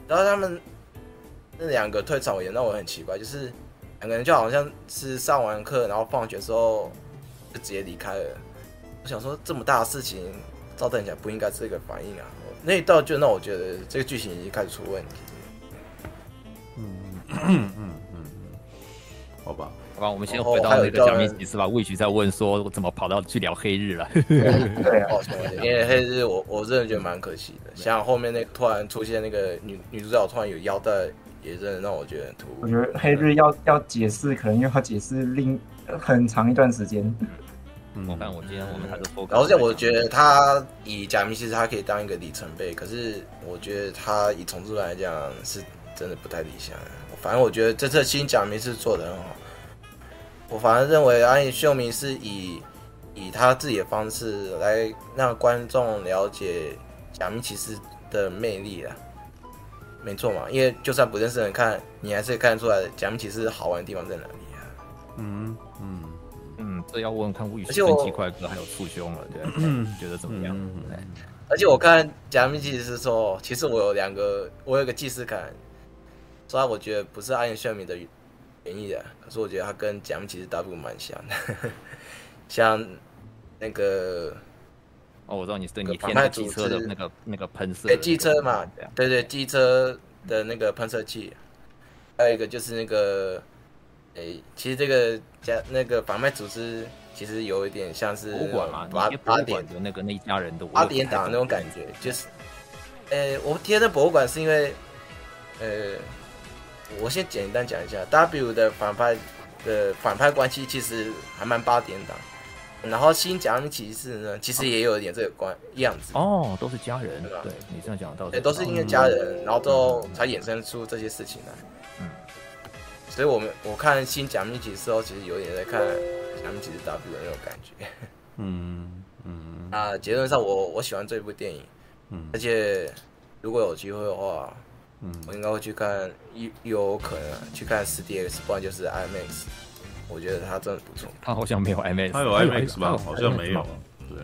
Speaker 6: 然后他们。那两个退场也让我很奇怪，就是两个人就好像是上完课，然后放学之后就直接离开了。我想说，这么大的事情，照正讲不应该是这个反应啊。那一道就让我觉得这个剧情已经开始出问题。
Speaker 1: 嗯嗯嗯嗯，好吧，
Speaker 3: 好吧，我们先回到那个假面骑士吧。魏局在问说，我怎么跑到去聊黑日了？
Speaker 6: 对啊，因为黑日我我真的觉得蛮可惜的。像后面那个突然出现那个女女主角突然有腰带。也真的让我觉得很突兀。
Speaker 9: 我觉得黑日要要解释，可能又要解释另很长一段时间。
Speaker 3: 嗯，我看我今天我们还是说，
Speaker 6: 然后像我觉得他以假名骑士，他可以当一个里程碑，可是我觉得他以重制来讲是真的不太理想。反正我觉得这次新假名是做的很好。我反而认为安野秀明是以以他自己的方式来让观众了解假面骑士的魅力了。没错嘛，因为就算不认识的人看，你还是可以看得出来，假面骑士好玩的地方在哪里啊？
Speaker 1: 嗯嗯
Speaker 3: 嗯，这要问看物语跟鸡块哥还有簇兄了，对，嗯、觉得怎么样？嗯嗯、
Speaker 6: 而且我看假面骑士说，其实我有两个，我有个既视感，虽然我觉得不是暗夜炫明的原因的，可是我觉得他跟假面骑士 W 蛮像的，像那个。
Speaker 3: 哦，我知道你是对你填的机车的那个那个喷射，
Speaker 6: 对机车嘛，对对机车的那个喷射器，还有一个就是那个，诶，其实这个家那个反派组织其实有一点像是
Speaker 3: 博物馆嘛，
Speaker 6: 八八点
Speaker 3: 的那个那一家人的
Speaker 6: 八点档那种感觉，就是，呃，我贴的博物馆是因为，呃，我先简单讲一下，W 的反派的反派关系其实还蛮八点档。然后新假面骑士呢，其实也有一点这个关样子
Speaker 3: 哦，都是家人，对吧？对，你这样讲到，
Speaker 6: 对，都是因为家人，然后之后才衍生出这些事情来。嗯，所以我们我看新假面骑士时候，其实有点在看假面骑士 W 的那种感觉。嗯嗯。啊，结论上我我喜欢这部电影，嗯，而且如果有机会的话，嗯，我应该会去看，有有可能去看 4DX，不然就是 IMAX。我觉得它真的不错，
Speaker 3: 它好像没有 IMAX，
Speaker 1: 他有 IMAX 吧？好像没有，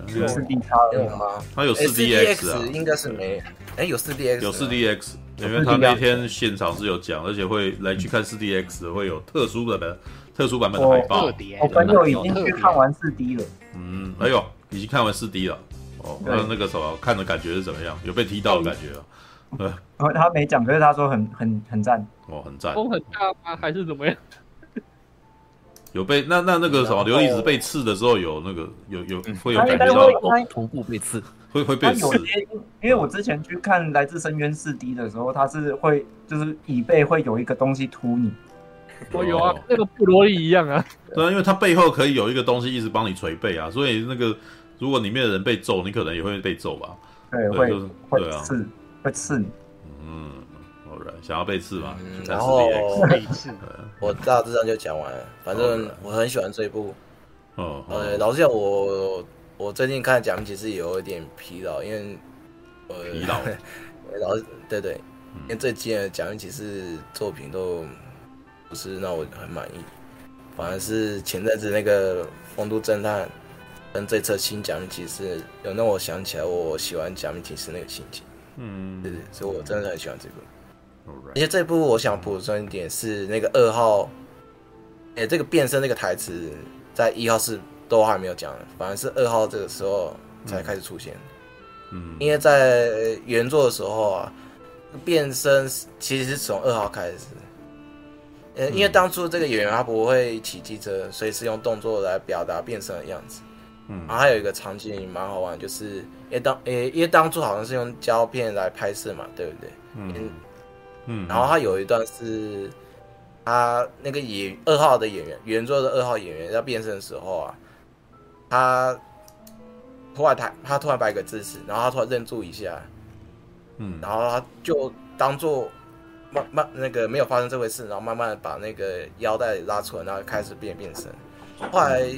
Speaker 1: 对，
Speaker 9: 有四 D 叉
Speaker 6: 有吗？
Speaker 1: 他有四 DX 啊，
Speaker 6: 应该是没，哎，有四 DX，
Speaker 1: 有四 DX，因为他那天现场是有讲，而且会来去看四 DX，会有特殊的特殊版本的海报。
Speaker 9: 我朋友已经去看完四 D 了，
Speaker 1: 嗯，哎呦，已经看完四 D 了，哦，那那个什么看的感觉是怎么样？有被踢到的感觉啊？
Speaker 9: 对，他没讲，可是他说很很很赞，
Speaker 1: 哦，很赞，
Speaker 4: 风很大吗？还是怎么样？
Speaker 1: 有被那那那个什么琉璃子被刺的时候有那个有有会有感觉到
Speaker 3: 头部被刺，
Speaker 1: 会会被刺。
Speaker 9: 因为我之前去看《来自深渊四 D》的时候，它是会就是椅背会有一个东西突你。
Speaker 4: 我有啊，那个布罗利一样啊。
Speaker 1: 对啊，因为它背后可以有一个东西一直帮你捶背啊，所以那个如果里面的人被揍，你可能也会被揍吧？
Speaker 9: 对，会会刺会刺你。
Speaker 1: 嗯，好了，想要被刺嘛？
Speaker 6: 然后被刺。我大致上就讲完了，反正我很喜欢这一部。哦，呃，老实讲，我我最近看假面骑士也有一点疲劳，因为呃，
Speaker 1: 疲劳。
Speaker 6: 老对对，因为最近的假面骑士作品都不是让我很满意，反而是前阵子那个《风都侦探》跟这次新假面骑士有让我想起来我喜欢假面骑士那个心情。嗯，对对，所以我真的很喜欢这部。而且这部我想补充一点是那个二号，哎，这个变身那个台词在一号是都还没有讲，反而是二号这个时候才开始出现。嗯，因为在原作的时候啊，变身其实是从二号开始，呃，因为当初这个演员他不会骑机车，所以是用动作来表达变身的样子。嗯，然后还有一个场景蛮好玩，就是因为当诶，因为当初好像是用胶片来拍摄嘛，对不对？嗯嗯。然后他有一段是，他那个演二号的演员，原作的二号演员要变身的时候啊，他突然他他突然摆个姿势，然后他突然愣住一下，嗯，然后他就当做。慢慢那个没有发生这回事，然后慢慢把那个腰带拉出来，然后开始变变身。后来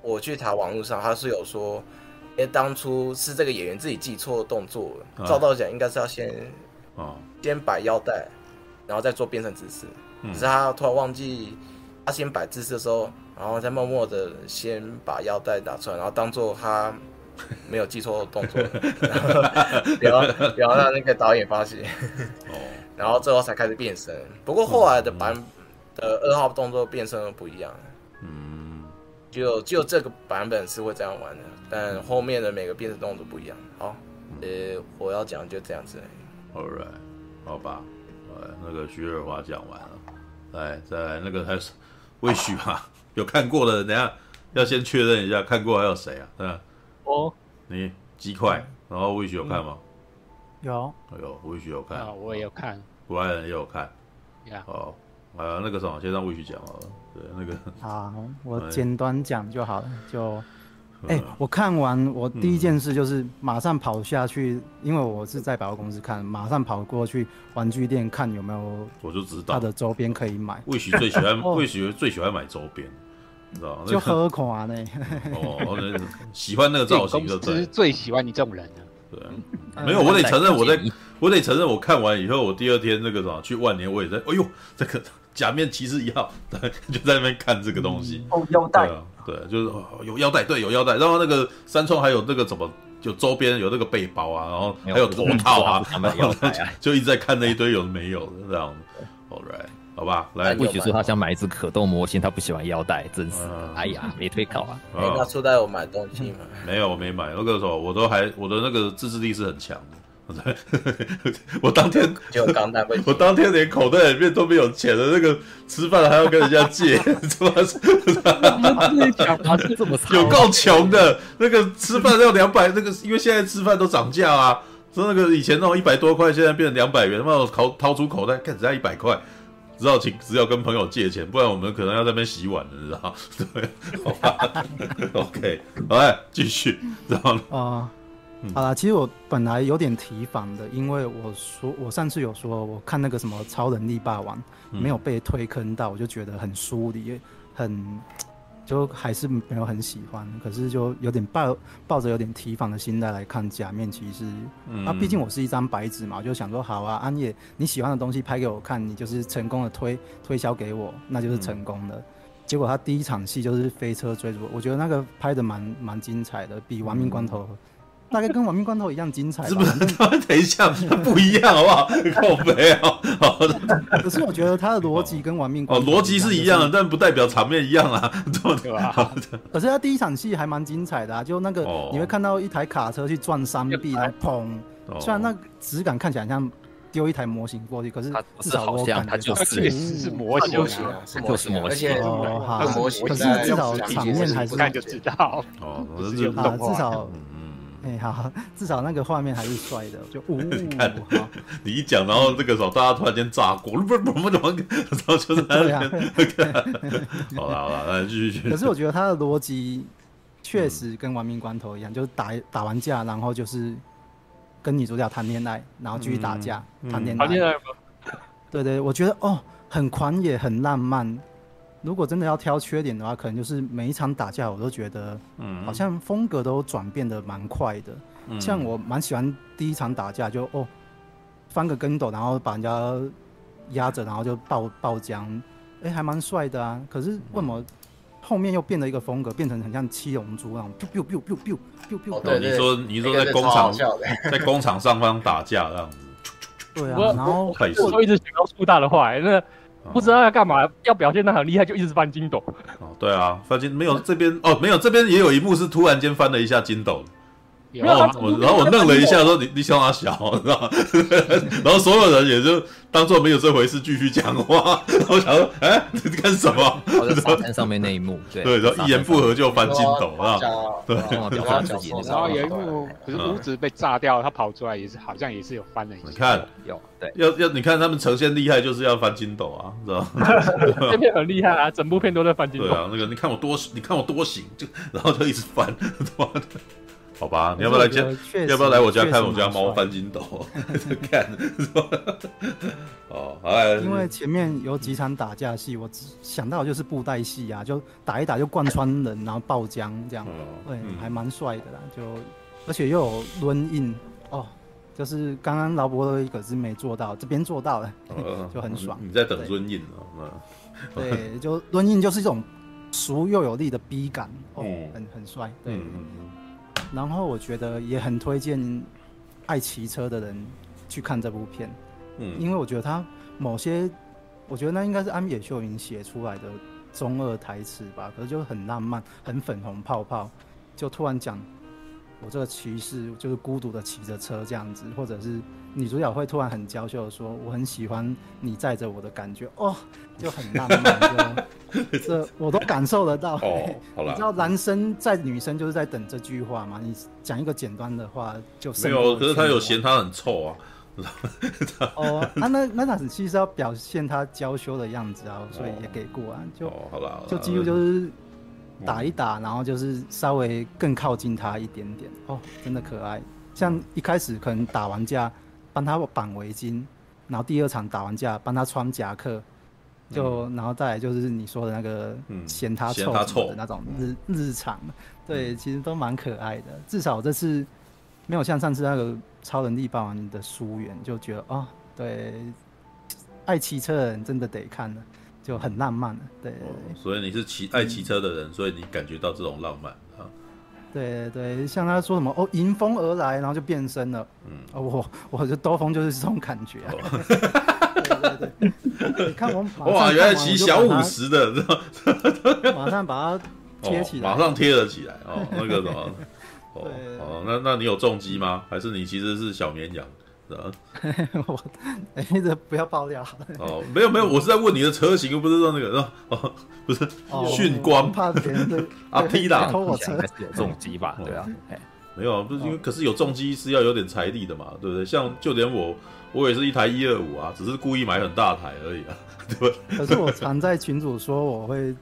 Speaker 6: 我去查网络上，他是有说，因为，当初是这个演员自己记错动作了。照道理讲应该是要先，哦，先摆腰带，然后再做变身姿势。可是他突然忘记，他先摆姿势的时候，然后再默默的先把腰带打出来，然后当做他 没有记错动作，然后不要让那个导演发现。哦。然后最后才开始变身，不过后来的版的二号动作变身都不一样，嗯，就就这个版本是会这样玩的，但后面的每个变身动作不一样。好，呃，我要讲就这样子。
Speaker 1: All right，好吧，呃，那个徐尔华讲完了，来再来那个还是魏许吧，有看过的，等下要先确认一下看过还有谁啊？对吧？
Speaker 4: 哦，
Speaker 1: 你鸡块，然后魏许有看吗？
Speaker 2: 有，
Speaker 1: 有，魏许有看，
Speaker 8: 啊，我也有看，
Speaker 1: 国外人也有看，哦，呃，那个什么，先让魏许讲好了，对，那个，
Speaker 2: 好，我简短讲就好了，就，哎，我看完，我第一件事就是马上跑下去，因为我是在百货公司看，马上跑过去玩具店看有没有，
Speaker 1: 我就知道
Speaker 2: 他的周边可以买。
Speaker 1: 魏许最喜欢，魏许最喜欢买周边，你知道吗？
Speaker 2: 就喝垮呢，
Speaker 1: 哦，喜欢那个造型，就对，
Speaker 8: 最喜欢你这种人
Speaker 1: 啊。对，没有，我得承认，我在，我得承认，我看完以后，我第二天那个什么去万年，我也在，哎呦，这个假面骑士一号，就在那边看这个东西。
Speaker 9: 哦，腰带。
Speaker 1: 对，就是有腰带，对，有腰带。然后那个三创还有那个怎么，就周边有那个背包啊，然后还有头套啊，就一直在看那一堆有没有的这样。All right。好吧，来，
Speaker 3: 不许说他想买一只可动模型，他不喜欢腰带，真是，哎呀，没推考啊。
Speaker 6: 哎，那初代有买东西吗？
Speaker 1: 没有，我没买。那个时候我都还我的那个自制力是很强的。我当天
Speaker 6: 就钢弹，
Speaker 1: 我当天连口袋里面都没有钱了，那个吃饭还要跟人家借，怎么是？有够穷的，那个吃饭要两百，那个因为现在吃饭都涨价啊，说那个以前那种一百多块，现在变成两百元，他妈我掏掏出口袋，看只要一百块。只要请，只要跟朋友借钱，不然我们可能要在那边洗碗了，知道？对，好吧，OK，来继续，然后
Speaker 2: 啊，好了，其实我本来有点提防的，因为我说我上次有说，我看那个什么超能力霸王没有被推坑到，我就觉得很疏离，很。就还是没有很喜欢，可是就有点抱抱着有点提防的心态来看假面骑士。嗯，那毕竟我是一张白纸嘛，我就想说好啊，安野你喜欢的东西拍给我看，你就是成功的推推销给我，那就是成功的。嗯、结果他第一场戏就是飞车追逐，我觉得那个拍的蛮蛮精彩的，比亡命关头。嗯大概跟《亡命关头》一样精彩，
Speaker 1: 是不是？等一下，不一样，好不好？靠北啊！好的。
Speaker 2: 可是我觉得他的逻辑跟《亡命关头》
Speaker 1: 逻辑是一样的，但不代表场面一样啊，对吧？
Speaker 2: 可是他第一场戏还蛮精彩的啊，就那个你会看到一台卡车去撞山壁，然后砰！虽然那质感看起来像丢一台模型过去，可是至少我感觉
Speaker 8: 它确实是模型，
Speaker 3: 就是模型，
Speaker 2: 哦，好，可是至少场面还是
Speaker 8: 看就知道
Speaker 1: 哦，
Speaker 2: 啊，至少。哎，好，至少那个画面还是帅的，就呜。你看，
Speaker 1: 你一讲，然后这个时候大家突然间炸锅，不不不不怎么，然后就是对啊。好了好了，来继续。
Speaker 2: 可是我觉得他的逻辑确实跟《亡命关头》一样，就是打打完架，然后就是跟女主角谈恋爱，然后继续打架，谈恋爱。谈恋爱吗？对对，我觉得哦，很狂野，很浪漫。如果真的要挑缺点的话，可能就是每一场打架，我都觉得，嗯，好像风格都转变的蛮快的。嗯，像我蛮喜欢第一场打架就，哦，翻个跟斗，然后把人家压着，然后就爆爆浆，哎，还蛮帅的啊。可是为什么后面又变了一个风格，变成很像七龙珠那种，biu biu biu biu biu biu。
Speaker 1: 对，你说你说在工厂在工厂上方打架这样子，
Speaker 2: 对啊，然后
Speaker 4: 我都一直想要出大的话，那。不知道要干嘛，要表现得很厉害，就一直翻筋斗。
Speaker 1: 哦，对啊，翻筋没有这边哦，没有这边也有一幕是突然间翻了一下筋斗。然后我然后我愣了一下，说你你想他小，知道吗？然后所有人也就当做没有这回事，继续讲话。然后我想说，哎，你在干什么？
Speaker 3: 我在沙滩上面那一幕，对
Speaker 1: 对，然后一言不合就翻筋斗啊，对，
Speaker 3: 然后
Speaker 8: 有一幕可是屋子被炸掉，他跑出来也是好像也是有翻了一下。
Speaker 1: 你看
Speaker 3: 有对，
Speaker 1: 要要你看他们呈现厉害，就是要翻筋斗啊，知道吗？
Speaker 4: 这片很厉害啊，整部片都在翻筋斗。
Speaker 1: 对啊，那个你看我多你看我多行，就然后就一直翻。好吧，你要不要来家？要不要来我家看我家猫翻筋斗？看，哦，哎，
Speaker 2: 因为前面有几场打架戏，我只想到就是布袋戏啊，就打一打就贯穿人，然后爆浆这样，对，还蛮帅的啦。就而且又有抡印哦，就是刚刚劳勃的一个是没做到，这边做到了，就很爽。
Speaker 1: 你在等抡印哦，
Speaker 2: 对，就抡印就是一种熟又有力的逼感，哦，很很帅，对。然后我觉得也很推荐爱骑车的人去看这部片，嗯，因为我觉得他某些，我觉得那应该是安野秀明写出来的中二台词吧，可是就很浪漫，很粉红泡泡，就突然讲我这个骑士就是孤独的骑着车这样子，或者是女主角会突然很娇羞的说我很喜欢你载着我的感觉，哦，就很浪漫。这我都感受得到。哦，好了。你知道男生在女生就是在等这句话嘛？你讲一个简单的话就没
Speaker 1: 有。可是他有嫌他很臭啊。
Speaker 2: 哦，那那那场戏是要表现他娇羞的样子啊，所以也给过啊。就好了，就几乎就是打一打，然后就是稍微更靠近他一点点。哦，真的可爱。像一开始可能打完架帮他绑围巾，然后第二场打完架帮他穿夹克。就然后再来就是你说的那个嫌他臭的那种日日常，对，其实都蛮可爱的。至少这次没有像上次那个超能力霸王的疏远，就觉得哦，对，爱骑车的人真的得看了，就很浪漫了。对，
Speaker 1: 所以你是骑爱骑车的人，所以你感觉到这种浪漫啊？
Speaker 2: 对对，像他说什么哦，迎风而来，然后就变身了。嗯，我我的兜风就是这种感觉。对对对，你看我
Speaker 1: 哇，原来骑小五十的，
Speaker 2: 马上把它贴起来，
Speaker 1: 马上贴了起来哦，那个什么，哦哦，那那你有重击吗？还是你其实是小绵羊？是吧？
Speaker 2: 我哎，这不要爆料。
Speaker 1: 哦，没有没有，我是在问你的车型，又不是说那个哦，不是迅光，
Speaker 2: 怕别人
Speaker 1: 阿 P 啦，
Speaker 3: 偷我车还是有重机吧？对啊，
Speaker 1: 没有啊，不是因为可是有重机是要有点财力的嘛，对不对？像就连我。我也是一台一二五啊，只是故意买很大台而已啊，对吧？
Speaker 2: 可是我常在群主说我会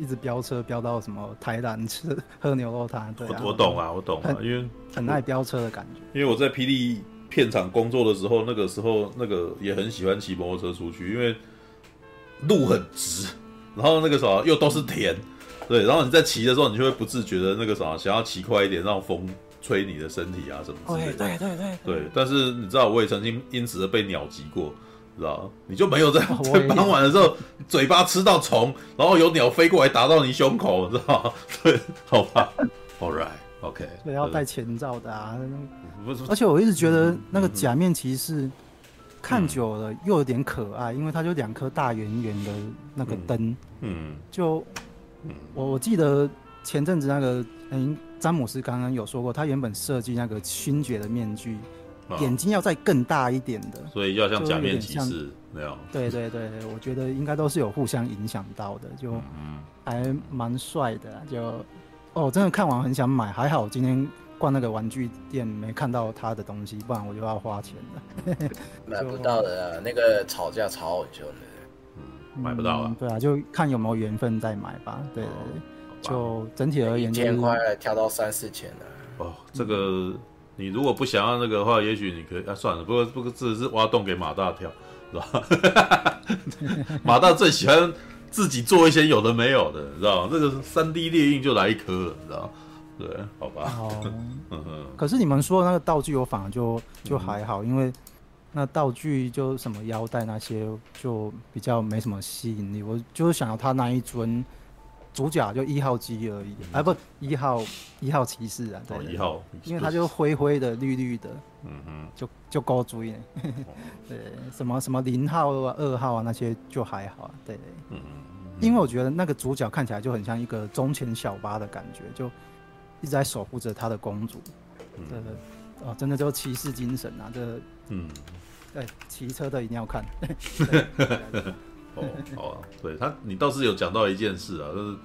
Speaker 2: 一直飙车飙到什么台南吃喝牛肉汤，对啊。
Speaker 1: 我懂啊，我懂啊，因为
Speaker 2: 很爱飙车的感觉。
Speaker 1: 因为我在霹雳片场工作的时候，那个时候那个也很喜欢骑摩托车出去，因为路很直，然后那个什么又都是田，对，然后你在骑的时候，你就会不自觉的那个什么想要骑快一点，让风。吹你的身体啊，什么之类的。
Speaker 2: 对对对
Speaker 1: 对。但是你知道，我也曾经因此而被鸟击过，知道你就没有在 在傍晚的时候嘴巴吃到虫，然后有鸟飞过来打到你胸口，知道吗？对，好吧。All right，OK。
Speaker 2: 对，要戴前兆的啊。而且我一直觉得那个假面骑士看久了又有点可爱，因为它就两颗大圆圆的那个灯。嗯。就我我记得前阵子那个嗯。詹姆斯刚刚有说过，他原本设计那个勋爵的面具，哦、眼睛要再更大一点的，
Speaker 1: 所以要像假面骑士那样。
Speaker 2: 对对对，我觉得应该都是有互相影响到的，就还蛮帅的。就哦，真的看完很想买，还好今天逛那个玩具店没看到他的东西，不然我就要花钱了。
Speaker 6: 买不到的，啊，那个吵架吵很久的，
Speaker 1: 嗯，买不到啊。
Speaker 2: 对啊，就看有没有缘分再买吧。对对对。哦就整体而言，一千
Speaker 6: 块跳到三四千了。
Speaker 1: 哦，这个你如果不想要那个的话，也许你可以啊，算了。不过不过，只是挖洞给马大跳，是吧？马大最喜欢自己做一些有的没有的，你知道吗？这个三 D 列印就来一颗了，你知道吗？对，好吧。
Speaker 2: 哦。可是你们说的那个道具，我反而就就还好，因为那道具就什么腰带那些，就比较没什么吸引力。我就是想要他那一尊。主角就一号机而已，嗯、啊不，一号一号骑士啊，对，
Speaker 1: 一号，
Speaker 2: 因为他就灰灰的、绿绿的，嗯哼，就就高追。呢，对，什么什么零号啊、二号啊那些就还好，啊对，嗯因为我觉得那个主角看起来就很像一个中前小八的感觉，就一直在守护着他的公主，这个哦，真的就骑士精神啊，这个、嗯，对，骑车的一定要看。
Speaker 1: 哦，好啊，对他，你倒是有讲到一件事啊，就是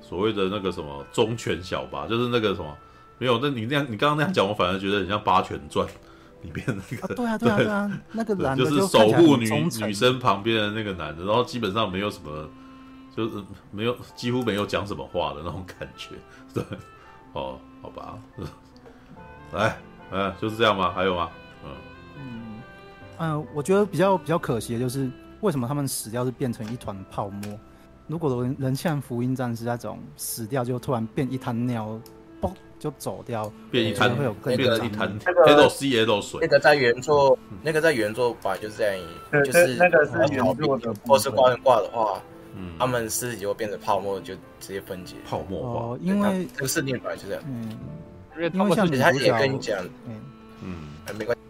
Speaker 1: 所谓的那个什么忠犬小八，就是那个什么没有，那你那样，你刚刚那样讲，我反而觉得很像《八犬传》里面那个，
Speaker 2: 啊对啊，对啊，对啊，那个男的
Speaker 1: 就是守护女女生旁边的那个男的，然后基本上没有什么，就是没有几乎没有讲什么话的那种感觉，对，哦，好吧，来，嗯，就是这样吗？还有吗？嗯
Speaker 2: 嗯嗯，我觉得比较比较可惜的就是。为什么他们死掉是变成一团泡沫？如果人人像福音战士那种死掉就突然变一滩尿，嘣就走掉，
Speaker 1: 变一滩
Speaker 2: 会有更
Speaker 1: 变成一滩黑豆 C L 水。
Speaker 6: 那个在原作，那个在原作版就是这样，就是
Speaker 9: 那个是原作的，
Speaker 6: 或是挂人挂的话，嗯，他们尸体会变成泡沫，就直接分解，
Speaker 1: 泡沫化。
Speaker 2: 哦，因为
Speaker 6: 这个设定本来就这样，
Speaker 2: 嗯，
Speaker 6: 因为他们他也跟你讲，嗯嗯，没关系。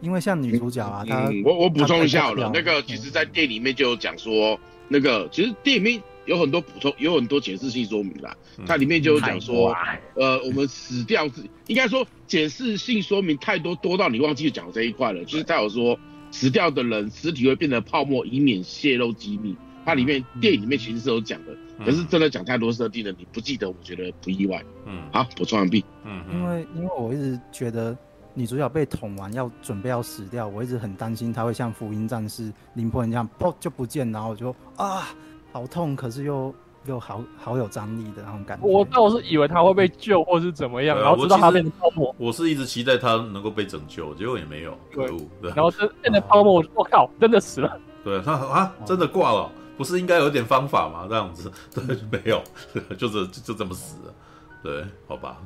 Speaker 2: 因为像女主角啊，她、
Speaker 7: 嗯、我我补充一下好了，那个其实，在电影里面就有讲说，那个其实电影里面有很多补充，有很多解释性说明啦。它里面就有讲说，呃，我们死掉是应该说解释性说明太多，多到你忘记讲这一块了。就是他有说，死掉的人尸体会变成泡沫，以免泄露机密。它里面电影里面其实是有讲的，可是真的讲太多设定了，你不记得，我觉得不意外。嗯，好，补充完毕。
Speaker 2: 嗯，因为因为我一直觉得。女主角被捅完要准备要死掉，我一直很担心她会像福音战士林波人这样，噗就不见，然后我就啊好痛，可是又又好好有张力的那种感觉。
Speaker 4: 我倒是以为她会被救或是怎么样，啊、然后知道她变成泡沫。
Speaker 1: 我是一直期待她能够被拯救，结果也没有。
Speaker 4: 对，对然后这变成泡沫，我靠，真的死了。
Speaker 1: 对，他啊真的挂了，不是应该有点方法吗？这样子，对，没有，就是就，就这么死了。对，好吧。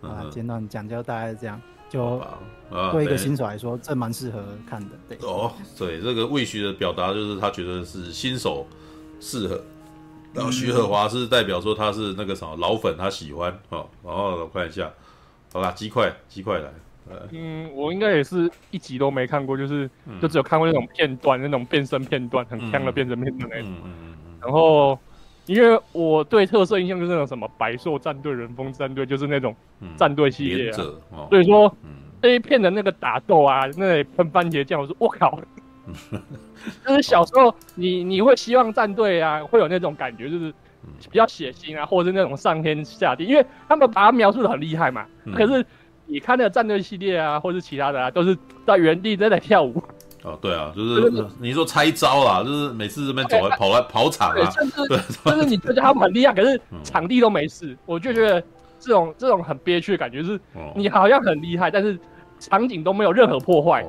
Speaker 2: 啊，简短讲就大概是这样。就对一个新手来说，这蛮适合看的。对
Speaker 1: 哦，对这个魏徐的表达就是他觉得是新手适合，然后徐和华是代表说他是那个什么老粉，他喜欢哦。然后我看一下，好啦，鸡块鸡块来。
Speaker 4: 嗯，我应该也是一集都没看过，就是就只有看过那种片段，那种变身片段，很强的变身片段那种。然后。因为我对特色印象就是那种什么白兽战队、人风战队，就是那种战队系列啊。哦、所以说，这一片的那个打斗啊，那里喷番茄酱，我说我靠，就是小时候你你会希望战队啊会有那种感觉，就是比较血腥啊，或者是那种上天下地，因为他们把它描述的很厉害嘛。可是你看那个战队系列啊，或是其他的啊，都是在原地在那跳舞。
Speaker 1: 哦，对啊，就是你说拆招啦，就是每次这边走来跑来跑场啊，
Speaker 4: 甚至 甚至你觉得他们很厉害，可是场地都没事，我就觉得这种这种很憋屈的感觉是，你好像很厉害，但是场景都没有任何破坏。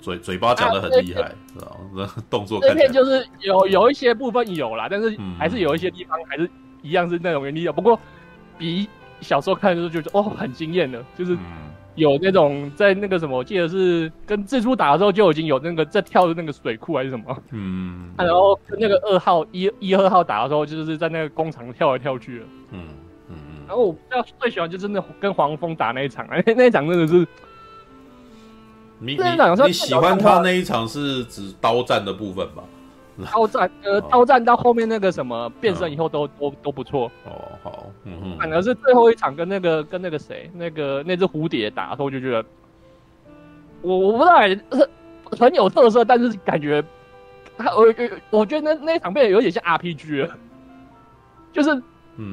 Speaker 1: 嘴嘴巴讲的很厉害，是吧？那动作
Speaker 4: 这片就是有有一些部分有啦，但是还是有一些地方还是一样是那种原地的，不过比小时候看的时候就觉得哦很惊艳的，就是。有那种在那个什么，我记得是跟蜘蛛打的时候就已经有那个在跳的那个水库还是什么，嗯，然后跟那个二号一一二号打的时候，就是在那个工厂跳来跳去的，嗯嗯嗯。然后我比较最喜欢就是那跟黄蜂打那一场，那 那一场真的是，
Speaker 1: 你你你喜欢他那一场是指刀战的部分吧？
Speaker 4: 刀战，呃，刀战到后面那个什么变身以后都都都不错。
Speaker 1: 哦，好，嗯哼。
Speaker 4: 反而是最后一场跟那个跟那个谁，那个那只蝴蝶打的时候，就觉得，我我不知道，很很有特色，但是感觉，他我我觉得那那一场变得有点像 RPG 了，就是，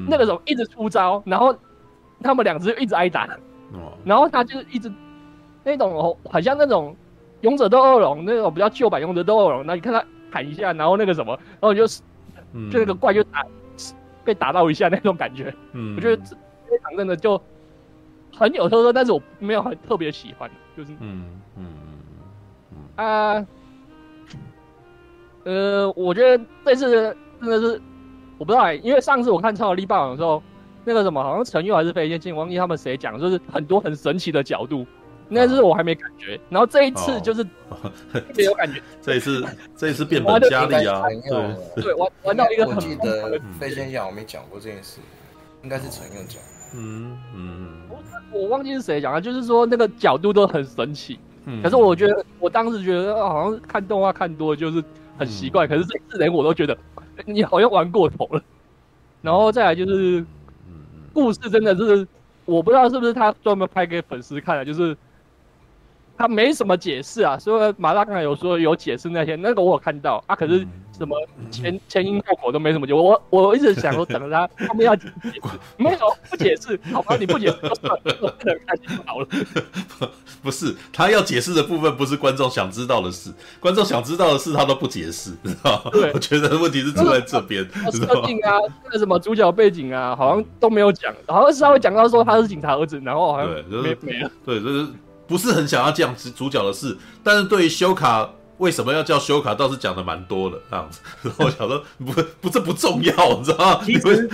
Speaker 4: 那个时候一直出招，然后他们两只一直挨打，然后他就一直那种好像那种勇者斗恶龙那种比较旧版勇者斗恶龙，那你看他。砍一下，然后那个什么，然后就是，嗯、就那个怪就打，被打到一下那种感觉。嗯，我觉得这这场真的就很有特色，但是我没有很特别喜欢，就是，嗯嗯嗯啊，呃，我觉得这次真的是我不知道、欸，因为上次我看超能力霸王的时候，那个什么好像陈玉还是飞天剑，忘记他们谁讲，就是很多很神奇的角度。那是我还没感觉，然后这一次就是 没有感觉。
Speaker 1: 这一次，这一次 变本加厉啊！
Speaker 4: 对对，玩玩到一个很。
Speaker 6: 我记得飞仙讲我没讲过这件事，应该是陈用讲。嗯嗯。
Speaker 4: 我我忘记是谁讲了，就是说那个角度都很神奇。嗯。可是我觉得，我当时觉得好像看动画看多了就是很奇怪，可是这次连我都觉得你好像玩过头了。然后再来就是，故事真的是。我不知道是不是他专门拍给粉丝看的，就是他没什么解释啊。所以马大刚才有说有解释那些，那个我有看到啊，可是什么前前因后果都没什么解。我我一直想说等着他 他们要解释，没有不解释，好吧，你不解释就算了，开心好了。
Speaker 1: 不是他要解释的部分，不是观众想知道的事，观众想知道的事他都不解释，知道吗？对，我觉得问题是出在这边，
Speaker 4: 设定啊，那个什么主角背景啊，好像都没有讲，好像稍微讲到说他是警察儿子，然后好像没没了。
Speaker 1: 对，就是不是很想要讲主角的事，但是对于修卡为什么要叫修卡，倒是讲的蛮多的这样子。然后我想说，不不，这不重要，你知道吗？
Speaker 9: 其 实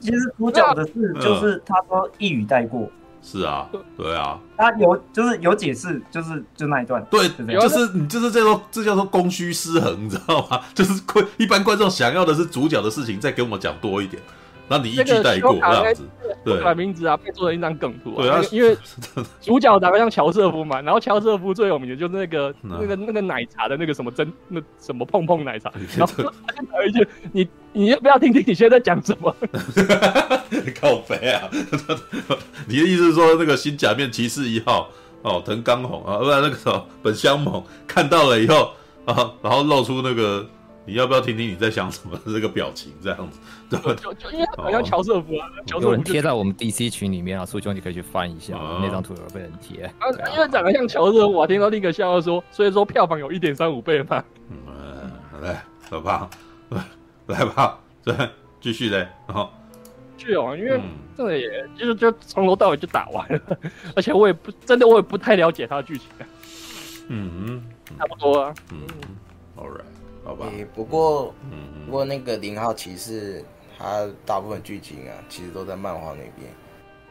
Speaker 9: 其实主角的事就是他说一语带过。
Speaker 1: 是啊，对啊，
Speaker 9: 他有就是有解释，就是就那一段，
Speaker 1: 对，就是你就是这种这叫做供需失衡，你知道吗？就是观一般观众想要的是主角的事情，再给我们讲多一点，然后你一句带过这样子，对，
Speaker 4: 改名字啊，被做成一张梗图啊，对啊，因为 主角长得像乔瑟夫嘛，然后乔瑟夫最有名的就是那个那个那个奶茶的那个什么真那什么碰碰奶茶，然后有一句你。你要不要听听你现在讲什么？
Speaker 1: 靠北啊！你的意思是说，那个新假面骑士一号哦，藤冈弘啊，不然那个什么本乡猛看到了以后啊，然后露出那个你要不要听听你在想什么这个表情，这样子？对吧？
Speaker 4: 就就因为好像乔瑟夫啊，乔瑟夫
Speaker 3: 有人贴在我们 DC 群里面啊，苏兄你可以去翻一下，那张图有被人贴。
Speaker 4: 啊，因为长得像乔瑟夫，我听到另一个笑话说，所以说票房有一点三五倍嘛。
Speaker 1: 嗯，来，好吧。来吧，对继续嘞，然后
Speaker 4: 剧哦，因为这个也就是就从头到尾就打完了，而且我也不真的我也不太了解他的剧情，
Speaker 1: 嗯嗯，
Speaker 4: 差不多啊，
Speaker 1: 嗯，All right，好吧，
Speaker 6: 不过，不过那个零号骑士，他大部分剧情啊，其实都在漫画那边，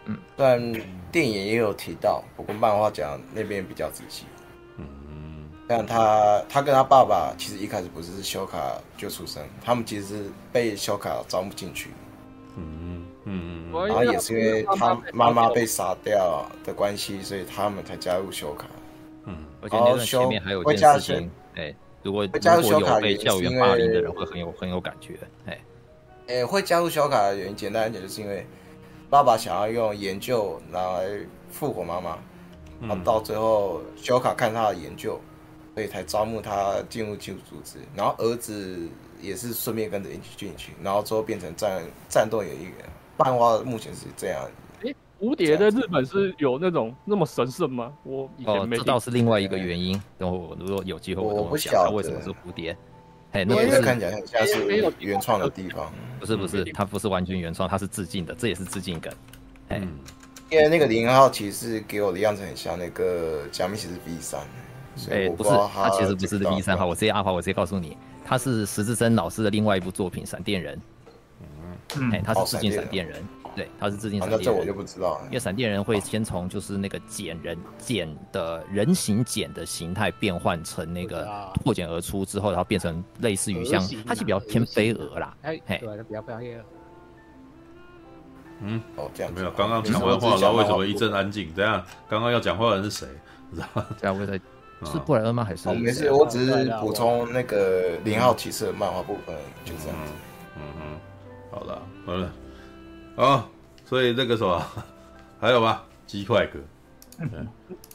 Speaker 6: 嗯，虽然电影也有提到，不过漫画讲那边比较仔细。但他他跟他爸爸其实一开始不是修卡就出生，他们其实是被修卡招募进去，
Speaker 1: 嗯嗯，
Speaker 6: 然后也是因为他妈妈被杀掉的关系，所以他们才加入修卡。
Speaker 3: 嗯，而且那前面还有一件事情，哎，如果加入修卡被校园霸凌的人会很有很有感觉，哎，
Speaker 6: 哎，会加入小卡的原因简单一点，就是因为爸爸想要用研究来复活妈妈，然后到最后小卡看他的研究。所以才招募他进入技术组织，然后儿子也是顺便跟着一起进去，然后最后变成战战斗演员。漫画目前是这样。
Speaker 4: 哎，蝴蝶在日本是有那种那么神圣吗？我以前没、
Speaker 3: 哦。这倒是另外一个原因。等我如果有机会我，
Speaker 6: 我不晓得
Speaker 3: 为什么是蝴蝶。哎，
Speaker 6: 那个看起来很像是原创的地方。
Speaker 3: 不是不是，它不是完全原创，它是致敬的，这也是致敬梗。哎、嗯，
Speaker 6: 因为那个零号其实给我的样子很像那个假面骑士 V 三。
Speaker 3: 哎、欸，不是，他其实不是 V 三号。我直接阿华，我直接告诉你，他是石之森老师的另外一部作品《闪电人》。嗯，哎、欸，他是致敬闪电人，对，他是致敬闪电人。
Speaker 6: 那这我就不知道了。
Speaker 3: 因为闪电人会先从就是那个茧人茧的人形茧的形态变换成那个破茧而出之后，然后变成类似于像，它是比较偏飞蛾啦。哎，对，比较飞蛾。
Speaker 1: 嗯，哦，这样没有。刚刚讲完话，然后为什么一阵安静？这样，刚刚要讲话的人是谁？知道吗？
Speaker 3: 这样会在。是布莱恩吗？还是？
Speaker 6: 哦，没事，我只是补充那个零号骑士的漫画部分，就这样子。
Speaker 1: 嗯嗯，好了好了，好，所以那个什么，还有吗？鸡块哥，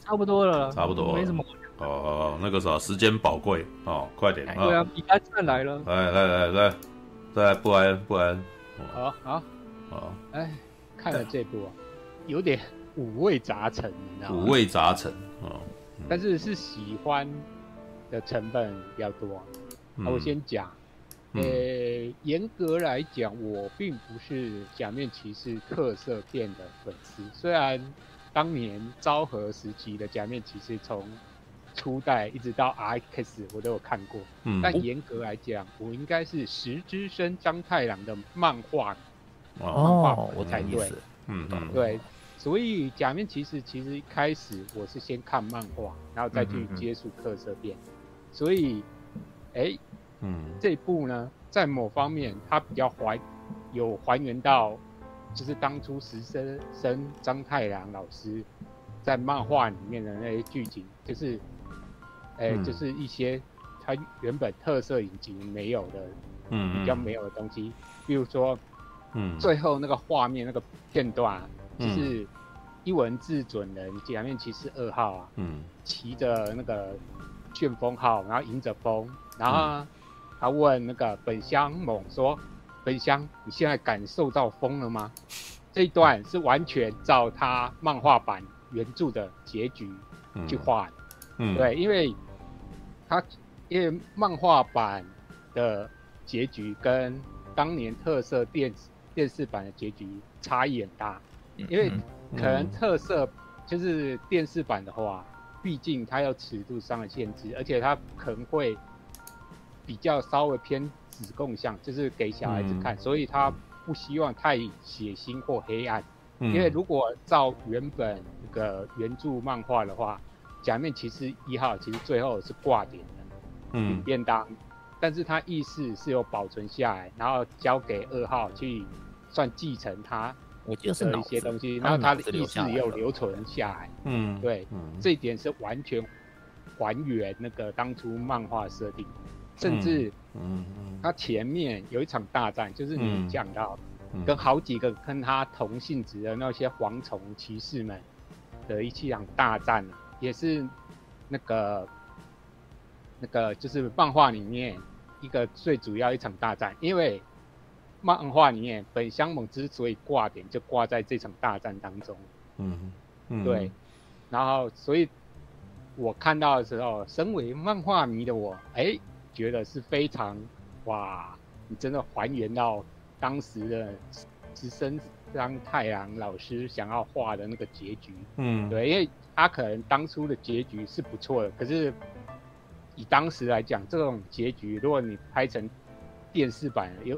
Speaker 4: 差不多了，
Speaker 1: 差不多，
Speaker 4: 没什么。
Speaker 1: 哦哦，那个啥，时间宝贵哦，快点啊！
Speaker 4: 对啊，比赛战来了。
Speaker 1: 来来来来，再来布莱恩布莱恩。
Speaker 8: 好好好，哎，看了这部啊，有点五味杂陈，你知道吗？
Speaker 1: 五味杂陈，哦。
Speaker 8: 但是是喜欢的成分比较多。嗯、我先讲，呃、嗯，严格来讲，我并不是假面骑士特色片的粉丝。虽然当年昭和时期的假面骑士从初代一直到 RX 我都有看过，嗯、但严格来讲，我应该是石之森章太郎的漫画，
Speaker 3: 哦，我才对，
Speaker 1: 嗯嗯，
Speaker 8: 对。所以假面骑士其实一开始我是先看漫画，然后再去接触特色片。嗯嗯嗯，所以，哎、欸，嗯，这一部呢，在某方面它比较还有还原到，就是当初石之森张太郎老师在漫画里面的那些剧情，就是，哎、欸嗯，就是一些他原本特色引擎没有的，嗯，比较没有的东西，比如说，嗯，最后那个画面那个片段。就是一文字准人假面骑士二号啊，嗯，骑着那个旋风号，然后迎着风，然后他问那个本乡猛说：“本乡，你现在感受到风了吗？”这一段是完全照他漫画版原著的结局去画的，嗯，对，因为他因为漫画版的结局跟当年特色电视电视版的结局差异很大，因为可能特色就是电视版的话，毕竟它有尺度上的限制，而且它可能会比较稍微偏子供向，就是给小孩子看，所以他不希望太血腥或黑暗。因为如果照原本那个原著漫画的话，假面骑士一号其实最后是挂点的，嗯，便当。但是他意识是有保存下来，然后交给二号去算继承他的一些东西，然后他的意识也有留存下来。嗯，对，嗯、这一点是完全还原那个当初漫画设定，甚至，嗯嗯，他前面有一场大战，就是你讲到跟好几个跟他同性质的那些蝗虫骑士们的一场大战，也是那个。那个就是漫画里面一个最主要一场大战，因为漫画里面本乡猛之所以挂点，就挂在这场大战当中。嗯，嗯对。然后，所以我看到的时候，身为漫画迷的我，哎，觉得是非常哇，你真的还原到当时的直升张太郎老师想要画的那个结局。嗯，对，因为他可能当初的结局是不错的，可是。以当时来讲，这种结局，如果你拍成电视版，又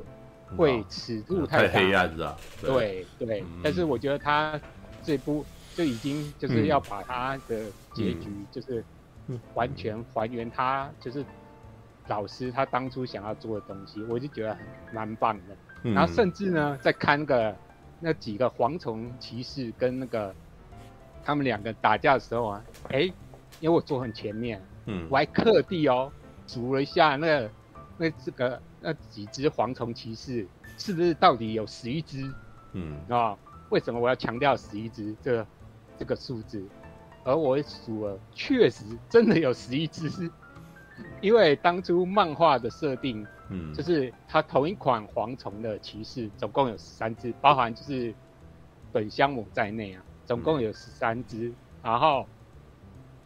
Speaker 8: 会尺度太大，
Speaker 1: 太黑暗了。
Speaker 8: 对对，但是我觉得他这部就已经就是要把他的结局，就是完全还原他，就是老师他当初想要做的东西，我就觉得很蛮棒的。嗯、然后甚至呢，在看那个那几个蝗虫骑士跟那个他们两个打架的时候啊，哎，因为我坐很前面。嗯，我还特地哦，数了一下那个、那这个那几只蝗虫骑士是不是到底有十一只？嗯，啊，为什么我要强调十一只这个这个数字？而我数了，确实真的有十一只，因为当初漫画的设定，嗯，就是它同一款蝗虫的骑士总共有十三只，包含就是本乡猛在内啊，总共有十三只，嗯、然后。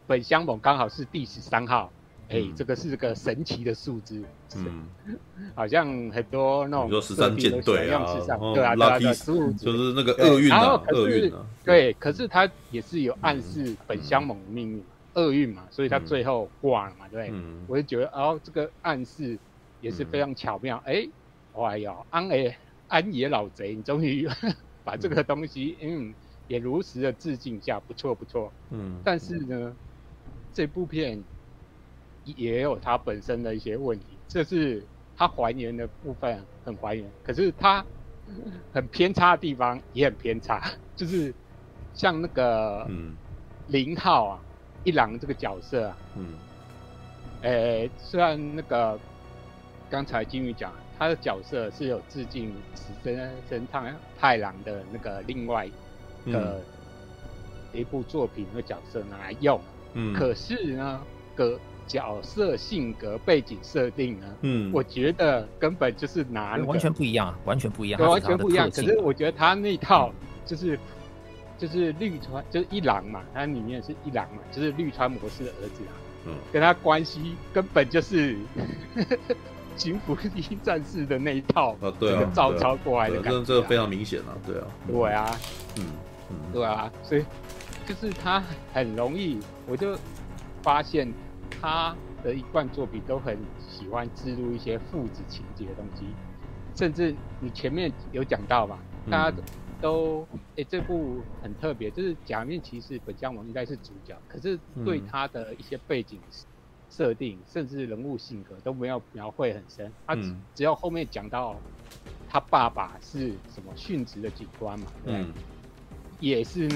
Speaker 8: 本乡猛刚好是第十三号，哎、这个是个神奇的数字，嗯，好像很多那种，十三舰队啊，对啊，对啊，
Speaker 1: 就是那个厄运啊，厄运啊，
Speaker 8: 对，可是他也是有暗示本乡猛的命运，厄运、嗯、嘛，所以他最后挂了嘛，对，嗯、我就觉得哦，这个暗示也是非常巧妙，哎、嗯，哎呦，安哎安野老贼，你终于 把这个东西，嗯，也如实的致敬一下，不错不错，嗯，但是呢。这部片也有它本身的一些问题，这是它还原的部分很还原，可是它很偏差的地方也很偏差，就是像那个零号啊，一郎这个角色啊，嗯，诶，虽然那个刚才金鱼讲他的角色是有致敬石森森太太郎的那个另外的一部作品的角色拿来用。嗯，可是呢，个角色性格背景设定呢，嗯，我觉得根本就是拿、那个、
Speaker 3: 完全不一样，完全不一样，
Speaker 8: 对，完全不一样。可是我觉得他那套就是、嗯、就是绿川，就是一郎嘛，他里面是一郎嘛，就是绿川模式的儿子啊，嗯，跟他关系根本就是吉卜力战士的那一套啊，对照抄过来的感觉、啊，
Speaker 1: 这这个非常明显啊，对啊，
Speaker 8: 对啊，嗯嗯，对啊，所以。就是他很容易，我就发现他的一贯作品都很喜欢植入一些父子情节的东西，甚至你前面有讲到嘛，大家都诶、欸、这部很特别，就是假面骑士本乡王应该是主角，可是对他的一些背景设定，甚至人物性格都没有描绘很深，他只只要后面讲到他爸爸是什么殉职的警官嘛，对，也是。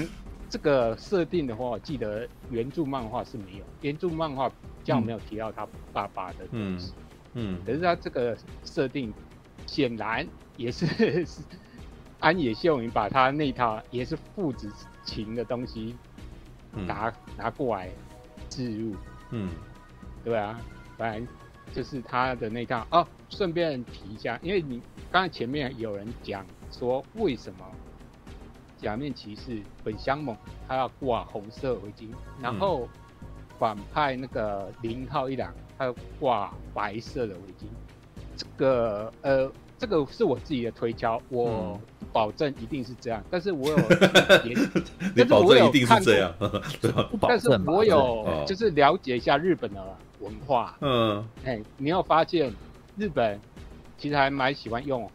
Speaker 8: 这个设定的话，我记得原著漫画是没有，原著漫画这样没有提到他爸爸的东西。嗯，嗯，可是他这个设定显然也是安野秀明把他那套也是父子情的东西拿、嗯、拿过来置入，嗯，对啊，反正就是他的那套。哦。顺便提一下，因为你刚才前面有人讲说，为什么假面骑士本乡猛他要挂红色围巾，然后反派那个零号一郎他要挂白色的围巾，这个呃。这个是我自己的推敲，我保证一定是这样。嗯、但是我有，
Speaker 1: 你保证一定是这样，
Speaker 8: 但是我有 就是了解一下日本的文化。嗯，哎，你有发现日本其实还蛮喜欢用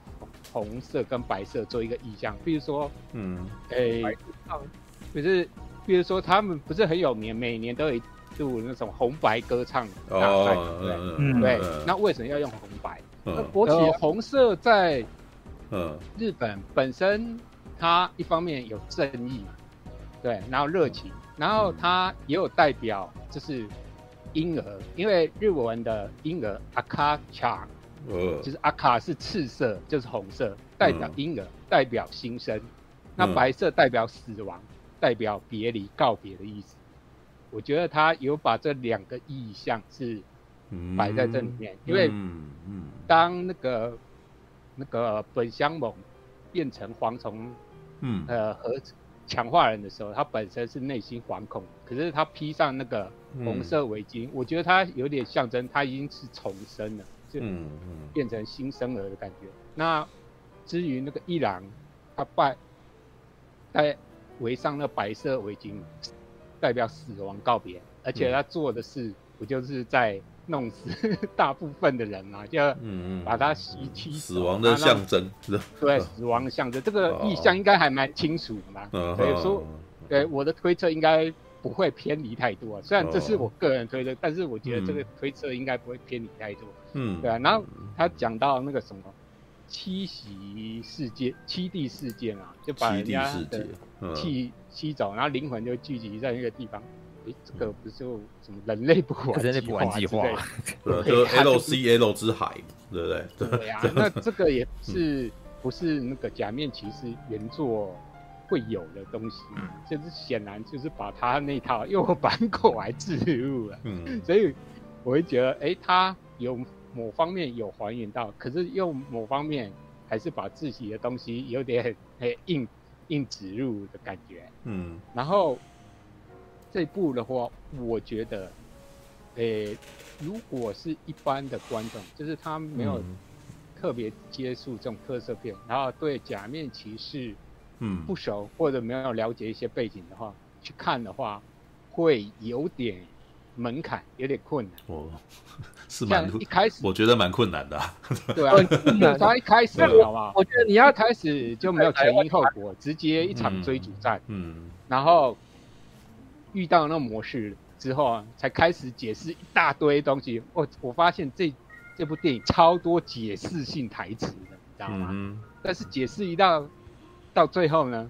Speaker 8: 红色跟白色做一个意象，比如说，嗯，哎，可是比如说他们不是很有名，每年都有一度那种红白歌唱大赛，哦、对，嗯、对，那为什么要用红白？那国旗红色在，日本本身它一方面有正义嘛，对，然后热情，然后它也有代表就是婴儿，因为日文的婴儿阿卡恰，就是阿卡是赤色，就是红色，代表婴儿，代表新生，那白色代表死亡，代表别离告别的意思。我觉得他有把这两个意象是。摆在这里面，因为当那个那个本香猛变成蝗虫，嗯呃和强化人的时候，他本身是内心惶恐，可是他披上那个红色围巾，我觉得他有点象征他已经是重生了，就变成新生儿的感觉。那至于那个一郎，他拜戴围上那白色围巾，代表死亡告别，而且他做的事不就是在。弄死 大部分的人嘛，就把他袭击，
Speaker 1: 死亡的象征，
Speaker 8: 对，死亡的象征，这个意象应该还蛮清楚的嘛。所以说，对我的推测应该不会偏离太多。虽然这是我个人推测，但是我觉得这个推测应该不会偏离太多。嗯，对啊。然后他讲到那个什么七袭事件、七地事件啊，就把人家的气吸走，然后灵魂就聚集在那个地方。诶，这个不是就什么人类不玩
Speaker 3: 人类不玩计划，
Speaker 1: 对，就 L C L 之海，对不对？
Speaker 8: 对呀，那这个也是不是那个假面骑士原作会有的东西，就是显然就是把他那套又反过来置入了，嗯，所以我会觉得，哎，他有某方面有还原到，可是又某方面还是把自己的东西有点哎硬硬植入的感觉，嗯，然后。这部的话，我觉得，诶、欸，如果是一般的观众，就是他没有特别接触这种特色片，嗯、然后对假面骑士，嗯，不熟、嗯、或者没有了解一些背景的话，去看的话，会有点门槛，有点困难。哦，
Speaker 1: 是蛮一开始，我觉得蛮困难的、啊。
Speaker 8: 对啊，他一开始，好不好？我觉得你要开始就没有前因后果，直接一场追逐战，嗯，嗯然后。遇到那个模式之后啊，才开始解释一大堆东西。我我发现这这部电影超多解释性台词的，你知道吗？嗯、但是解释一到到最后呢，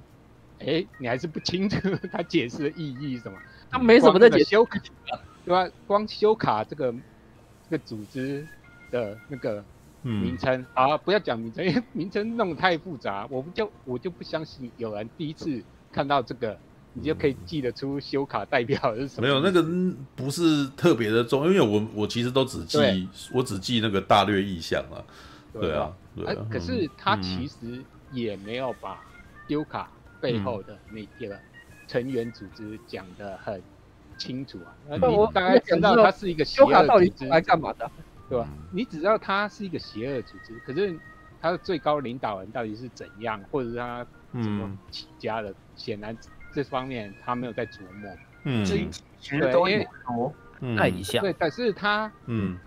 Speaker 8: 哎、欸，你还是不清楚他解释的意义是什么。他没什么在解修卡，对吧？光修卡这个这个组织的那个名称、嗯、啊，不要讲名称，因为名称弄得太复杂，我不就我就不相信有人第一次看到这个。你就可以记得出修卡代表是什么？
Speaker 1: 没有那个不是特别的重，因为我我其实都只记我只记那个大略意向啊。对啊，对啊。
Speaker 8: 可是他其实也没有把修卡背后的那个成员组织讲得很清楚啊。那、嗯、你大概知道他是一个邪恶组织到底来干嘛的，对吧？你只知道他是一个邪恶组织，可是他的最高领导人到底是怎样，或者是他怎么起家的，显、嗯、然。这方面他没有在琢磨，嗯，其实都有说，
Speaker 3: 太一下，
Speaker 8: 对，但是他，嗯，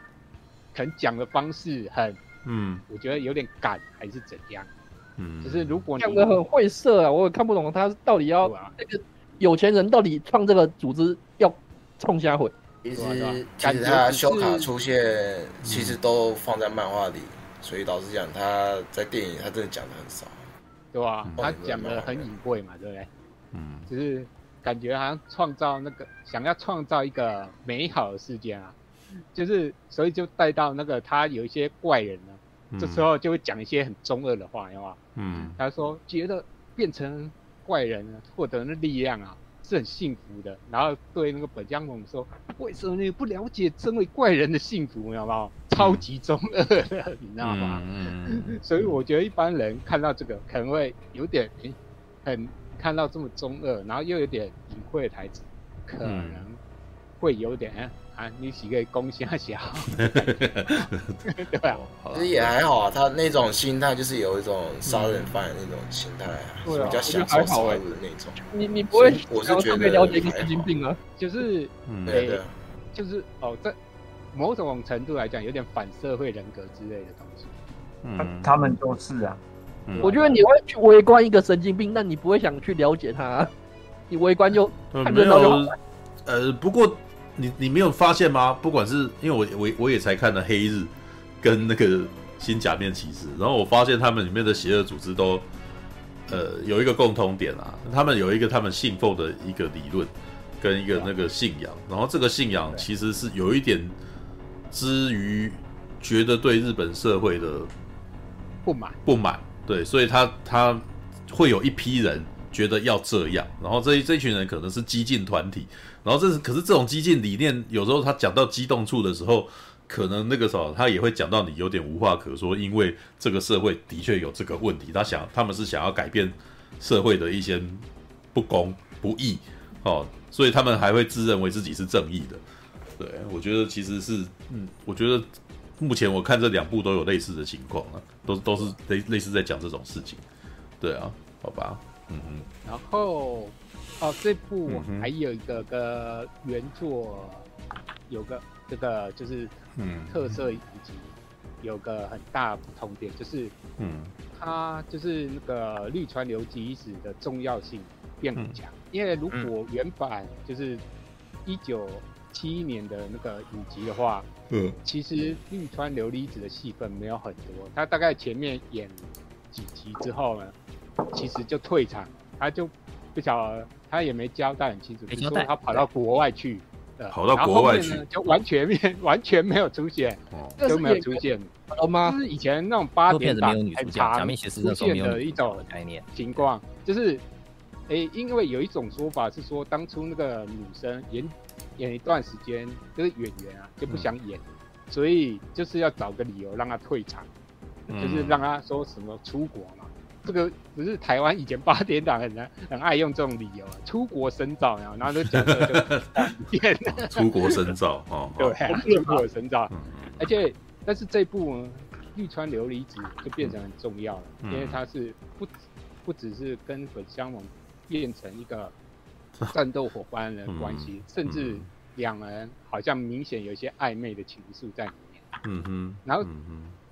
Speaker 8: 可能讲的方式很，嗯，我觉得有点赶还是怎样，嗯，就是如果
Speaker 4: 讲的很晦涩啊，我也看不懂他到底要那个有钱人到底创这个组织要冲虾毁，
Speaker 6: 其实其实他修卡出现其实都放在漫画里，所以老实讲他在电影他真的讲的很少，
Speaker 8: 对吧？他讲的很隐晦嘛，对不对？嗯，就是感觉好像创造那个想要创造一个美好的世界啊，就是所以就带到那个他有一些怪人呢，这时候就会讲一些很中二的话，有吗？嗯，他说觉得变成怪人获得的力量啊是很幸福的，然后对那个本江猛说，为什么你不了解身为怪人的幸福，你知道吗？超级中二的，你知道吗？嗯，所以我觉得一般人看到这个可能会有点很看到这么中二，然后又有点隐晦的台词，可能会有点。啊，你几个攻下小，对啊，
Speaker 6: 其实也还好啊。他那种心态就是有一种杀人犯的那种心态，啊，比较享受杀戮的那种。
Speaker 4: 你你不会，
Speaker 6: 我是觉得
Speaker 4: 了解一个神经病啊，
Speaker 8: 就是，对对，就是哦，在某种程度来讲，有点反社会人格之类的东西。
Speaker 9: 嗯，他们都是啊。
Speaker 4: 我觉得你会去围观一个神经病，但你不会想去了解他，你围观就看热闹就好。
Speaker 1: 呃，不过。你你没有发现吗？不管是因为我我我也才看了黑日跟那个新假面骑士，然后我发现他们里面的邪恶组织都呃有一个共通点啊，他们有一个他们信奉的一个理论跟一个那个信仰，然后这个信仰其实是有一点之于觉得对日本社会的
Speaker 8: 不满
Speaker 1: 不满，对，所以他他会有一批人觉得要这样，然后这这群人可能是激进团体。然后这是，可是这种激进理念，有时候他讲到激动处的时候，可能那个时候他也会讲到你有点无话可说，因为这个社会的确有这个问题，他想他们是想要改变社会的一些不公不义，哦，所以他们还会自认为自己是正义的。对，我觉得其实是，嗯，我觉得目前我看这两部都有类似的情况啊，都都是类类似在讲这种事情。对啊，好吧，嗯嗯，
Speaker 8: 然后。哦，这部还有一个跟原作有个这个就是特色以及有个很大不同点，就是嗯，它就是那个绿川流吉一子的重要性变很强。因为如果原版就是一九七一年的那个影集的话，嗯，其实绿川琉璃子的戏份没有很多，他大概前面演几集之后呢，其实就退场，他就不晓得。他也没交代很清楚，比如说他跑到国外去，
Speaker 1: 跑到国外去
Speaker 8: 就完全面 完全没有出现，都没有出现，好吗？就是以前那种八点档很长出现的一种概念情况，就是，哎，因为有一种说法是说，当初那个女生演演一段时间，就是演员啊就不想演，所以就是要找个理由让他退场，就是让他说什么出国嘛。这个不是台湾以前八点档很很爱用这种理由啊，出国深造，然后然后就讲这个变
Speaker 1: 出国深造哦，
Speaker 8: 对，出国深造，而且但是这部呢，绿川琉璃子就变成很重要了，因为它是不不只是跟本香盟变成一个 战斗伙伴的关系，甚至两人好像明显有一些暧昧的情愫在里面，嗯哼，然后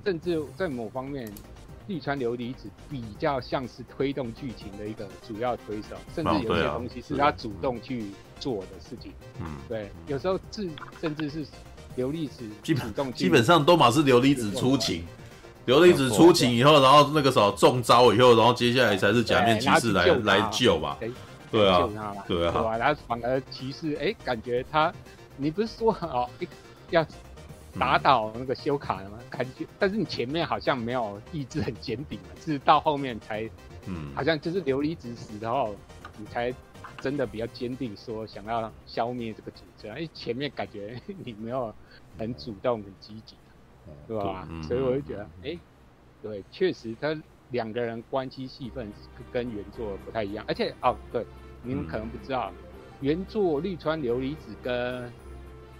Speaker 8: 甚至在某方面。绿川琉璃子比较像是推动剧情的一个主要推手，甚至有些东西是他主动去做的事情。嗯，对，有时候是甚至是琉璃子主动
Speaker 1: 基本上都嘛是琉璃子出勤，琉璃子出勤以后，然后那个时候中招以后，然后接下来才是假面骑士来来救嘛。对啊，对啊，
Speaker 8: 然后反而骑士哎，感觉他，你不是说哦要。打倒那个修卡的吗？感觉，但是你前面好像没有意志很坚定，是到后面才，嗯，好像就是流离之时的话，你才真的比较坚定，说想要消灭这个组织。因为，前面感觉 你没有很主动、很积极，对吧？嗯、所以我就觉得，哎、欸，对，确实他两个人关系戏份跟原作不太一样，而且哦，对，你们可能不知道，嗯、原作绿川琉璃子跟。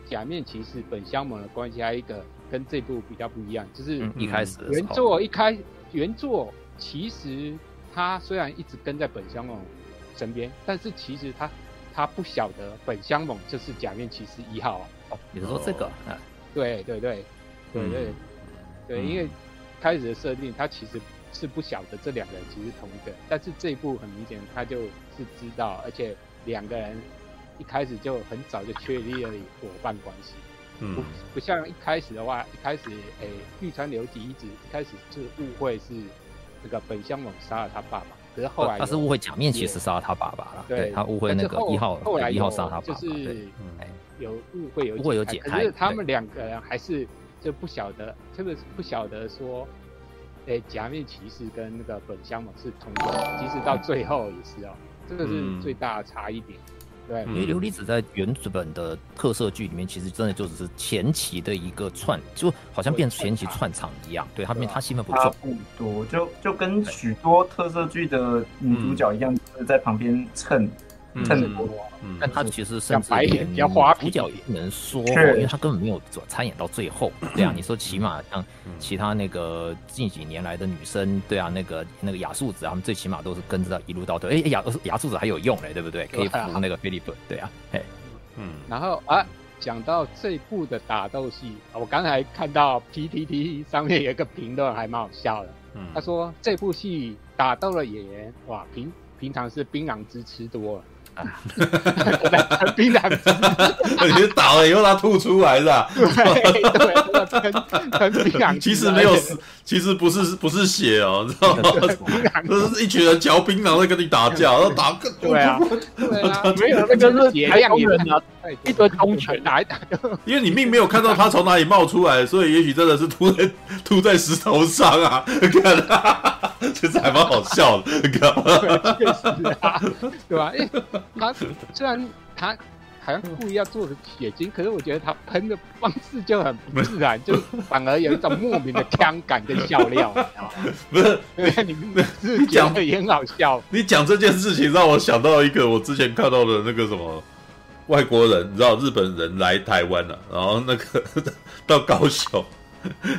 Speaker 8: 假面骑士本乡猛的关系还有一个跟这部比较不一样，就是
Speaker 3: 一开始
Speaker 8: 原作一开原作其实他虽然一直跟在本乡猛身边，但是其实他他不晓得本乡猛就是假面骑士一号
Speaker 3: 哦。你是说这个？啊，
Speaker 8: 对对对对对对，因为开始的设定他其实是不晓得这两个人其实同一个，但是这一部很明显他就是知道，而且两个人。一开始就很早就确立了伙伴关系，嗯，不不像一开始的话，一开始诶，绿川流吉一直一开始是误会是这个本乡猛杀了他爸爸，可是后来
Speaker 3: 他是误会假面骑士杀了他爸爸了，对，他误会那个一号，后来一号杀他爸爸，
Speaker 8: 就是有误会有误会有解开，可是他们两个人还是就不晓得，特别是不晓得说哎，假面骑士跟那个本乡猛是同一个，其实到最后也是哦，这个是最大的差异点。对，
Speaker 3: 因为琉璃子在原本的特色剧里面，其实真的就只是前期的一个串，就好像变前期串场一样。对，他们他戏份不重，
Speaker 9: 不多，就就跟许多特色剧的女主角一样，就是在旁边蹭。看得多，
Speaker 3: 但他其实甚至
Speaker 8: 连主
Speaker 3: 角也不能说，因为他根本没有参演到最后。对啊，你说起码像其他那个近几年来的女生，对啊，那个那个雅素子，他们最起码都是跟着一路到头。哎，亚亚树子还有用嘞，对不对？可以扶那个菲利普。对啊，嘿，
Speaker 8: 嗯。然后啊，讲到这部的打斗戏，我刚才看到 PTT 上面有一个评论还蛮好笑的。嗯他说这部戏打斗的演员，哇，平平常是槟榔汁吃多了。哈
Speaker 7: 哈哈
Speaker 8: 槟榔汁，
Speaker 1: 你倒了以后他吐出来是吧？
Speaker 8: 对对，槟榔
Speaker 1: 其实没有，其实不是不是血哦，你知道吗？这是一群人嚼槟榔在跟你打架，然后打个
Speaker 8: 对啊，对啊，没有那个是海洋人啊，一堆公拳打一打，
Speaker 1: 因为你并没有看到他从哪里冒出来，所以也许真的是吐在吐在石头上啊，看。其实还蛮好笑的，你知道吗？
Speaker 8: 确实啊，对吧？因为他虽然他好像故意要做的血精，可是我觉得他喷的方式就很不自然，就反而有一种莫名的腔感跟笑料，
Speaker 1: 不是？
Speaker 8: 你你是讲的也很好笑。
Speaker 1: 你讲这件事情让我想到一个我之前看到的那个什么外国人，你知道日本人来台湾了，然后那个 到高雄。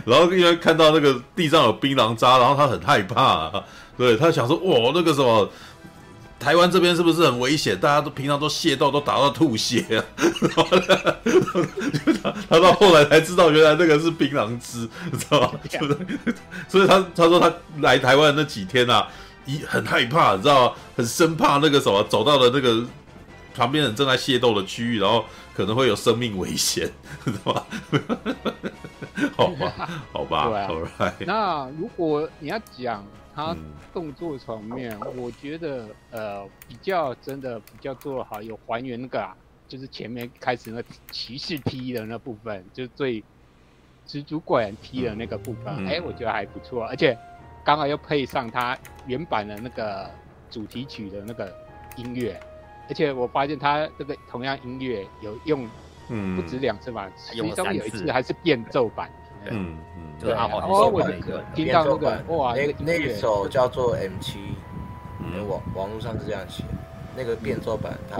Speaker 1: 然后因为看到那个地上有槟榔渣，然后他很害怕，啊，对，他想说，哇，那个什么，台湾这边是不是很危险？大家都平常都械斗都打到吐血啊！他他到后来才知道，原来那个是槟榔汁，你知道吗？所以他他说他来台湾那几天啊，一很害怕，你知道吗？很生怕那个什么走到了那个旁边人正在械斗的区域，然后。可能会有生命危险，是吧？好吧，好吧。
Speaker 8: 对啊。那如果你要讲他动作场面，嗯、我觉得呃比较真的比较做得好，有还原那个、啊，就是前面开始那骑士踢的那部分，就是最蜘蛛怪人踢的那个部分，哎、嗯欸，我觉得还不错，而且刚好又配上他原版的那个主题曲的那个音乐。而且我发现他这个同样音乐有用，嗯，不止两次吧，其中有一次还是变奏版，
Speaker 1: 嗯嗯，
Speaker 8: 对啊，我我听到那个哇，那个
Speaker 6: 那首叫做 M 七，网网络上是这样写，那个变奏版它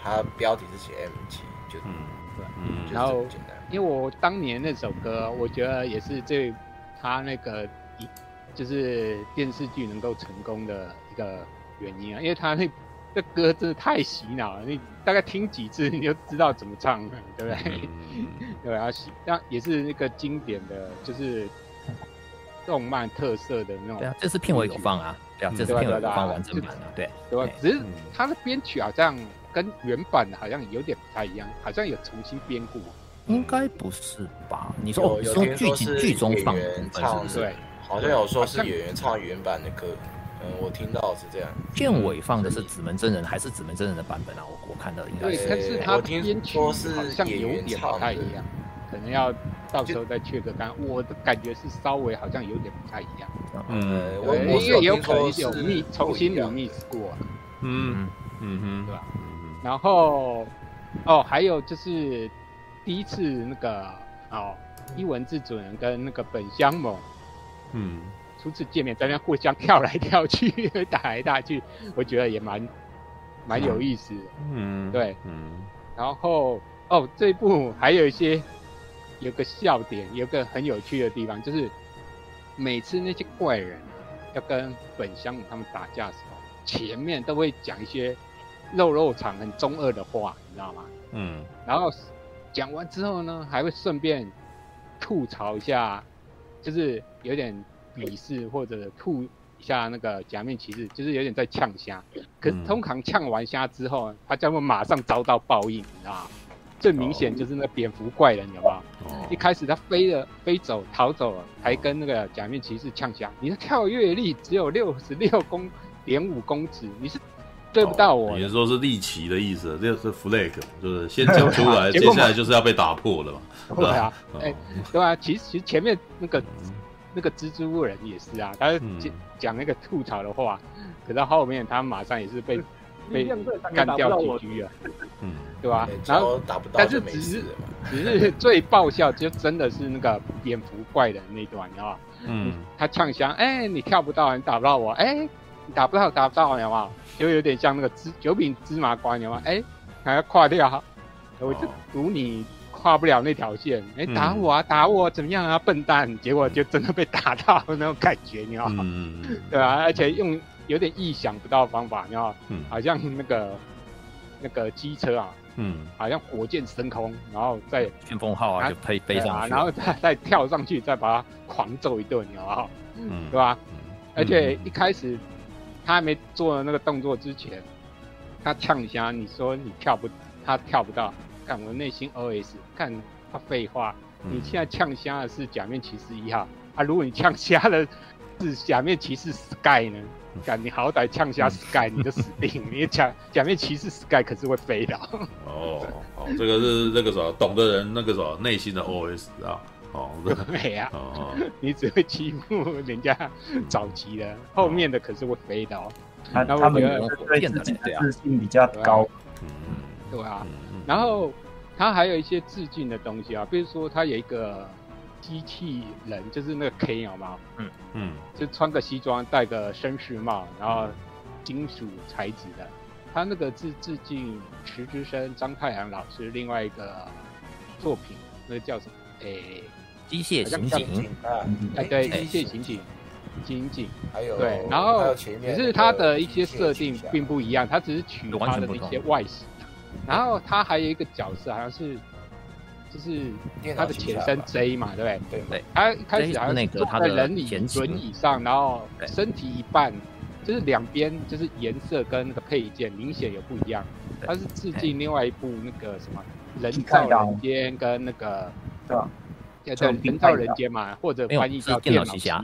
Speaker 6: 它标题是写 M 七，就嗯
Speaker 8: 对，嗯，然后因为我当年那首歌，我觉得也是最他那个一就是电视剧能够成功的一个原因啊，因为他那。这歌真的太洗脑了，你大概听几次你就知道怎么唱了，对不对？嗯、对啊，那也是那个经典的，就是动漫特色的那种。对啊，
Speaker 3: 这次片尾有放啊，对啊，这次片尾有放完整版的，对。
Speaker 8: 对吧？只是它的编曲好像跟原版好像有点不太一样，好像有重新编过。
Speaker 3: 应该不是吧？你说哦，说剧情剧中放的
Speaker 6: 唱对，好像有说是演员唱原版的歌。嗯，我听到是这样。
Speaker 3: 片尾放的是紫门真人还是紫门真人的版本啊？我我看到应该是。
Speaker 8: 对，但是他编曲好像有点不太一样，可能要到时候再确个干。我的感觉是稍微好像有点不太一样。
Speaker 6: 嗯，
Speaker 8: 我因为也有可能有密重新有 mix 过。
Speaker 1: 嗯嗯哼，
Speaker 8: 对吧？然后哦，还有就是第一次那个哦，一文字主人跟那个本乡猛，嗯。初次见面，在那互相跳来跳去，打来打去，我觉得也蛮蛮有意思的。嗯，对，嗯。然后哦，这一部还有一些有个笑点，有个很有趣的地方，就是每次那些怪人要跟本乡他们打架的时候，前面都会讲一些肉肉场很中二的话，你知道吗？嗯。然后讲完之后呢，还会顺便吐槽一下，就是有点。鄙视或者吐一下那个假面骑士，就是有点在呛虾。可是通常呛完虾之后，他将会马上遭到报应，你知道吗？最明显就是那个蝙蝠怪人，有没有？一开始他飞了，飞走，逃走了，还跟那个假面骑士呛虾。你的跳跃力只有六十六公点五公尺，你是对不到我。
Speaker 1: 你说是立奇的意思，这是 flag，就是先 讲出来，接下来就是要被打破了嘛。
Speaker 8: 对啊，哎，对啊，其实其实前面那个。那个蜘蛛人也是啊，他讲讲那个吐槽的话，可是后面他马上也是被 被干掉几局了，嗯，对吧？然后打不到，但是只是只是 最爆笑，就真的是那个蝙蝠怪的那段，你知道吗？嗯，他呛香，哎，你跳不到，你打不到我，哎，你打不到，打不到，你知道吗？就有点像那个芝九品芝麻官，你知道吗？哎，还要跨掉，我就赌你。跨不了那条线，哎、欸，打我啊，打我，怎么样啊，笨蛋！结果就真的被打到那种感觉，你知道吗？嗯、对吧、啊？而且用有点意想不到的方法，你知道吗？嗯，好像那个那个机车啊，嗯，好像火箭升空，然后再
Speaker 3: 旋风号啊，就可以飞上去，
Speaker 8: 然后再再跳上去，再把它狂揍一顿，你知道吗？嗯，对吧？嗯、而且一开始他还没做那个动作之前，他呛一下，你说你跳不，他跳不到。看我内心 OS，看他废话。你现在呛瞎的是假面骑士一号啊！如果你呛瞎的是假面骑士 Sky 呢？干你好歹呛瞎 Sky，你就死定。你假假面骑士 Sky 可是会飞的。
Speaker 1: 哦哦，这个是那个什么懂的人那个什么内心的 OS 啊。哦，
Speaker 8: 对啊。哦，你只会欺负人家早期的，后面的可是会飞的。
Speaker 9: 他他们对自己的自信比较高。
Speaker 8: 嗯，对啊。然后他还有一些致敬的东西啊，比如说他有一个机器人，就是那个 K 好吗？嗯嗯，就穿个西装，戴个绅士帽，然后金属材质的。他那个是致敬池之生张太阳老师另外一个作品，那个叫什么？诶，
Speaker 3: 机械刑警。
Speaker 8: 哎，对，机械刑警，刑警。还有对，然后只是他的一些设定并不一样，他只是取他的一些外形。然后他还有一个角色，好像是，就是他的前身 J 嘛，对不对？对对。他一开始好像是坐在人椅轮椅上，然后身体一半，就是两边就是颜色跟那个配件明显有不一样。他是致敬另外一部那个什么《人造人间》跟那个对吧？叫《人造人间》嘛，或者翻译叫《电脑奇侠》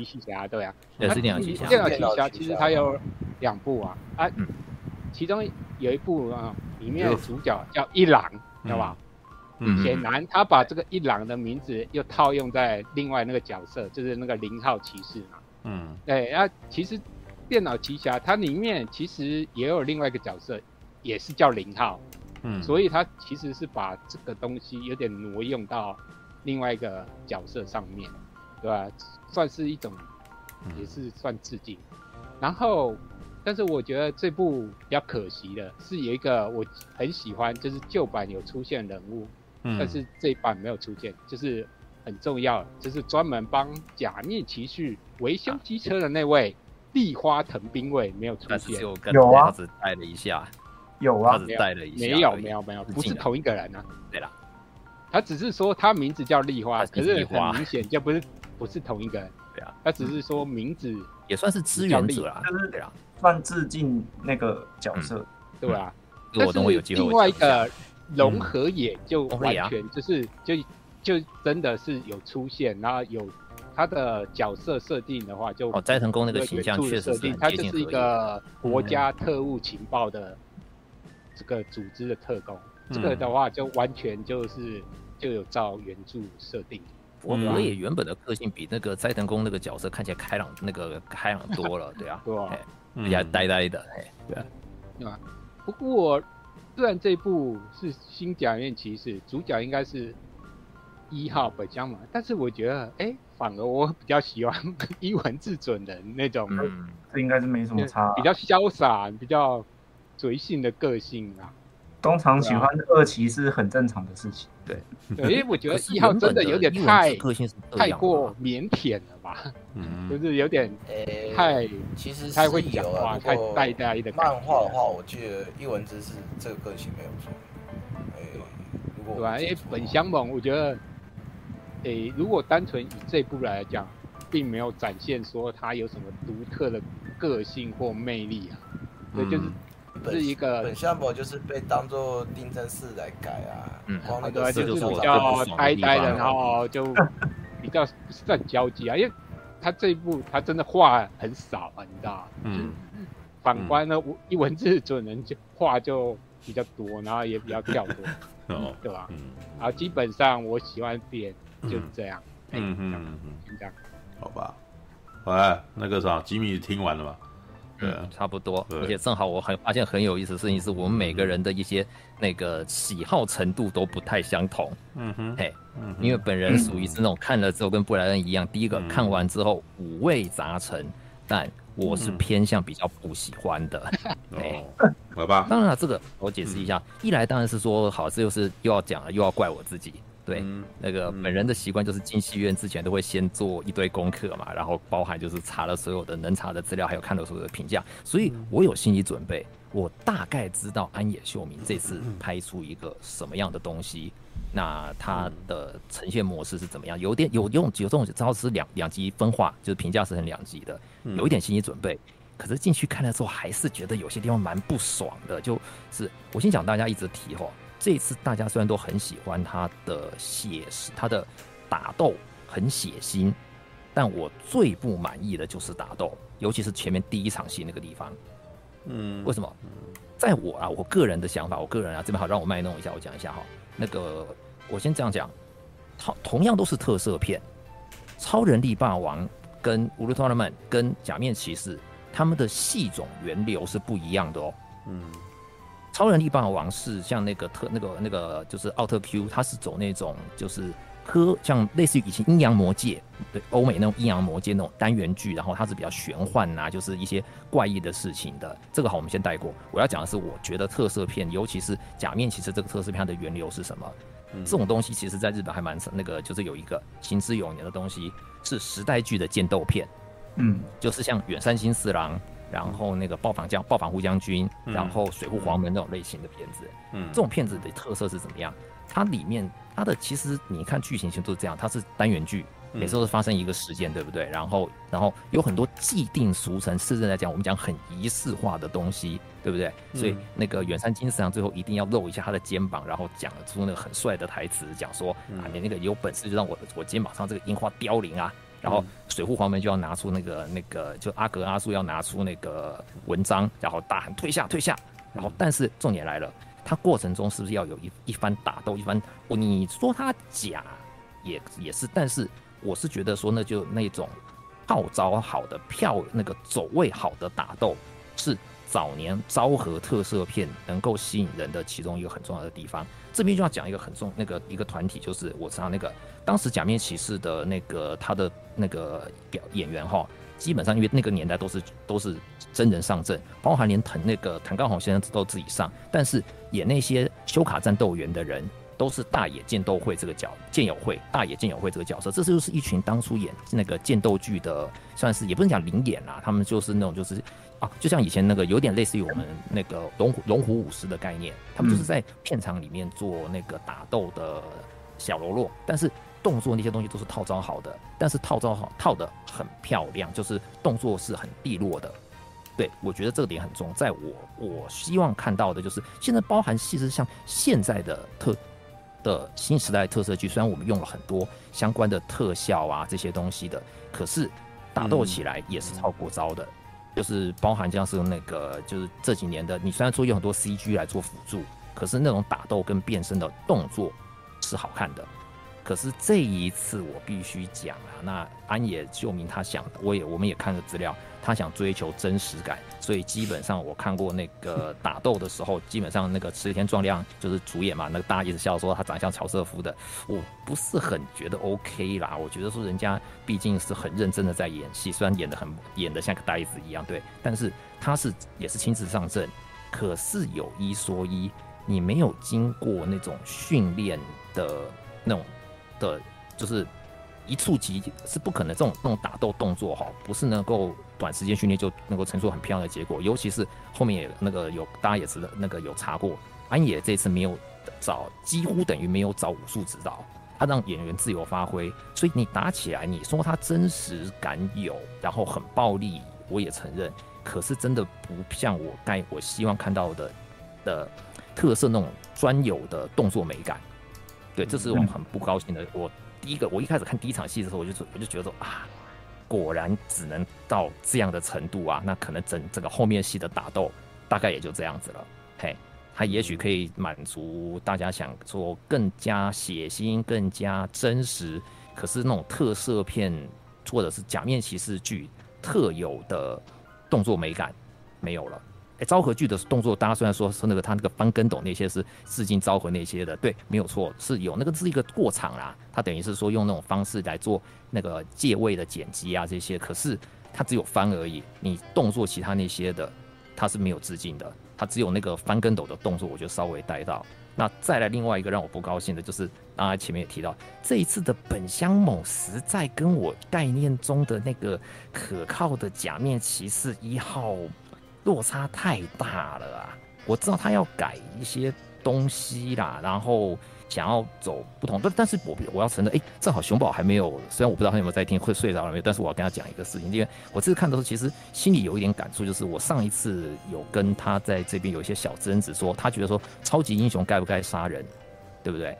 Speaker 8: 对啊。
Speaker 3: 也是电脑奇侠。
Speaker 8: 电脑奇侠其实它有两部啊，啊，其中有一部啊。里面的主角叫一郎，知道吧？嗯，显然他把这个一郎的名字又套用在另外那个角色，就是那个零号骑士嘛。嗯，对，然后其实电脑奇侠它里面其实也有另外一个角色，也是叫零号。嗯，所以他其实是把这个东西有点挪用到另外一个角色上面，对吧？算是一种，也是算致敬。然后。但是我觉得这部比较可惜的是有一个我很喜欢，就是旧版有出现人物，嗯，但是这一版没有出现，就是很重要，就是专门帮假面骑士维修机车的那位立花藤兵卫没有出现，
Speaker 9: 有啊，
Speaker 3: 只带了一下，
Speaker 9: 有啊，
Speaker 3: 只带了一下，
Speaker 8: 没有没有没有，不是同一个人啊，对了，他只是说他名字叫立花，可是很明显就不是不是同一个人，对啊，他只是说名字
Speaker 3: 也算是支援者啊，对啊。
Speaker 9: 算致敬那个角色，嗯、
Speaker 8: 对吧？但是另外一个融合也就完全就是、嗯、就就真的是有出现，然后有他的角色设定的话就，就
Speaker 3: 哦，斋藤工那个形象确实是
Speaker 8: 他就是一个国家特务情报的这个组织的特工，嗯、这个的话就完全就是就有照原著设定。
Speaker 3: 我我也原本的个性比那个斋藤工那个角色看起来开朗，那个开朗多了，对啊，
Speaker 8: 对啊。
Speaker 3: 比较呆呆的，哎、嗯，对啊，
Speaker 8: 对吧？不过虽然这部是新假面骑士，主角应该是一号本乡嘛，但是我觉得，哎、欸，反而我比较喜欢一文字准的那种，
Speaker 9: 嗯，这应该是没什么差、啊，
Speaker 8: 比较潇洒、比较随性的个性啊。
Speaker 9: 通常喜欢二骑是很正常的事情。
Speaker 3: 对，
Speaker 8: 因为我觉得一号真的有点太太过腼腆了吧，嗯，就是有点太
Speaker 6: 其实
Speaker 8: 太会讲话，太呆呆的。
Speaker 6: 漫画的话，我记得一文字是这个个性没有错。
Speaker 8: 对吧？因为本乡猛，我觉得，诶，如果单纯以这部来讲，并没有展现说他有什么独特的个性或魅力啊，对就是。是一个
Speaker 6: 本乡博就是被当做定真寺来改啊，
Speaker 8: 嗯，那个，就是比较呆呆的，然后就比较不是很交际啊，因为他这一部他真的话很少啊，你知道嗯，反观呢，一文字准人就话就比较多，然后也比较跳脱，哦，对吧？嗯，然后基本上我喜欢变就是这样，嗯嗯嗯，这样。
Speaker 1: 好吧。喂，那个啥，吉米听完了吗？
Speaker 3: 对、嗯，差不多。而且正好我很发现很有意思的事情是，我们每个人的一些那个喜好程度都不太相同。嗯哼，嘿，嗯，因为本人属于是那种看了之后跟布莱恩一样，第一个看完之后五味杂陈，但我是偏向比较不喜欢的。哎，
Speaker 1: 好吧。
Speaker 3: 当然了，这个我解释一下，一来当然是说好，这又是又要讲了，又要怪我自己。对，嗯、那个本人的习惯就是进戏院之前都会先做一堆功课嘛，然后包含就是查了所有的能查的资料，还有看了所有的评价，所以我有心理准备，我大概知道安野秀明这次拍出一个什么样的东西，那他的呈现模式是怎么样，有点有用有这种招是两两极分化，就是评价是很两极的，有一点心理准备，可是进去看的时候还是觉得有些地方蛮不爽的，就是我先讲大家一直提哈。这次大家虽然都很喜欢他的写实，他的打斗很血腥，但我最不满意的就是打斗，尤其是前面第一场戏那个地方。嗯，为什么？在我啊，我个人的想法，我个人啊，这边好让我卖弄一下，我讲一下哈。那个，我先这样讲，同同样都是特色片，超人力霸王跟乌鲁特拉曼跟假面骑士，他们的戏种源流是不一样的哦。嗯。超人力霸王是像那个特那个那个就是奥特 Q，它是走那种就是科像类似于以前阴阳魔界对欧美那种阴阳魔界那种单元剧，然后它是比较玄幻呐、啊，就是一些怪异的事情的。这个好，我们先带过。我要讲的是，我觉得特色片，尤其是假面骑士这个特色片它的源流是什么？嗯、这种东西其实在日本还蛮那个，就是有一个行之有年的东西，是时代剧的剑斗片。嗯，就是像远山新四郎。然后那个暴坊将暴坊户将军，然后水户黄门那种类型的片子，嗯，这种片子的特色是怎么样？它里面它的其实你看剧情其实都是这样，它是单元剧，每次都是发生一个事件，对不对？然后然后有很多既定俗成，甚至来讲我们讲很仪式化的东西，对不对？所以那个远山金次郎最后一定要露一下他的肩膀，然后讲出那个很帅的台词，讲说啊，你那个有本事就让我我肩膀上这个樱花凋零啊！然后水户黄门就要拿出那个那个，就阿格阿苏要拿出那个文章，然后大喊退下退下。然后但是重点来了，他过程中是不是要有一一番打斗，一番？你说他假也也是，但是我是觉得说那就那种号召好的票，那个走位好的打斗是早年昭和特色片能够吸引人的其中一个很重要的地方。这边就要讲一个很重那个一个团体，就是我知道那个当时假面骑士的那个他的那个表演员哈，基本上因为那个年代都是 都是真人上阵，包含连藤那个藤冈弘先生都自己上，但是演那些修卡战斗员的人都是大野剑斗会这个角剑友会大野剑友会这个角色，这就是一群当初演那个剑斗剧的，算是也不能讲灵演啦，他们就是那种就是。啊，就像以前那个有点类似于我们那个龙虎龙虎武师的概念，他们就是在片场里面做那个打斗的小喽啰，但是动作那些东西都是套招好的，但是套招好套的很漂亮，就是动作是很利落的。对，我觉得这个点很重，在我我希望看到的就是现在包含其实像现在的特的新时代特色剧，虽然我们用了很多相关的特效啊这些东西的，可是打斗起来也是超过招的。就是包含像是那个，就是这几年的，你虽然说用很多 CG 来做辅助，可是那种打斗跟变身的动作是好看的。可是这一次我必须讲啊，那安野秀明他想，我也我们也看了资料，他想追求真实感，所以基本上我看过那个打斗的时候，基本上那个池田壮亮就是主演嘛，那个大家一直笑说他长得像乔瑟夫的，我不是很觉得 OK 啦，我觉得说人家毕竟是很认真的在演戏，虽然演的很演的像个呆子一样，对，但是他是也是亲自上阵，可是有一说一，你没有经过那种训练的那种。的，就是一触即是不可能，这种这种打斗动作哈，不是能够短时间训练就能够成出很漂亮的结果。尤其是后面也那个有大家也知道，那个有查过，安野这次没有找，几乎等于没有找武术指导，他让演员自由发挥。所以你打起来，你说他真实感有，然后很暴力，我也承认。可是真的不像我该我希望看到的的特色那种专有的动作美感。对，这是我很不高兴的。我第一个，我一开始看第一场戏的时候，我就我就觉得说啊，果然只能到这样的程度啊。那可能整整个后面戏的打斗大概也就这样子了。嘿，他也许可以满足大家想说更加血腥、更加真实。可是那种特色片或者是假面骑士剧特有的动作美感没有了。哎，昭和剧的动作，大家虽然说是那个他那个翻跟斗那些是致敬昭和那些的，对，没有错，是有那个是一个过场啦。他等于是说用那种方式来做那个借位的剪辑啊这些，可是他只有翻而已，你动作其他那些的他是没有致敬的，他只有那个翻跟斗的动作，我就稍微带到。那再来另外一个让我不高兴的就是，刚才前面也提到，这一次的本乡某实在跟我概念中的那个可靠的假面骑士一号。落差太大了啊！我知道他要改一些东西啦，然后想要走不同，但但是我我要承认，哎、欸，正好熊宝还没有，虽然我不知道他有没有在听，会睡着了没有，但是我要跟他讲一个事情，因为我这次看的时候，其实心里有一点感触，就是我上一次有跟他在这边有一些小争执，说他觉得说超级英雄该不该杀人，对不对？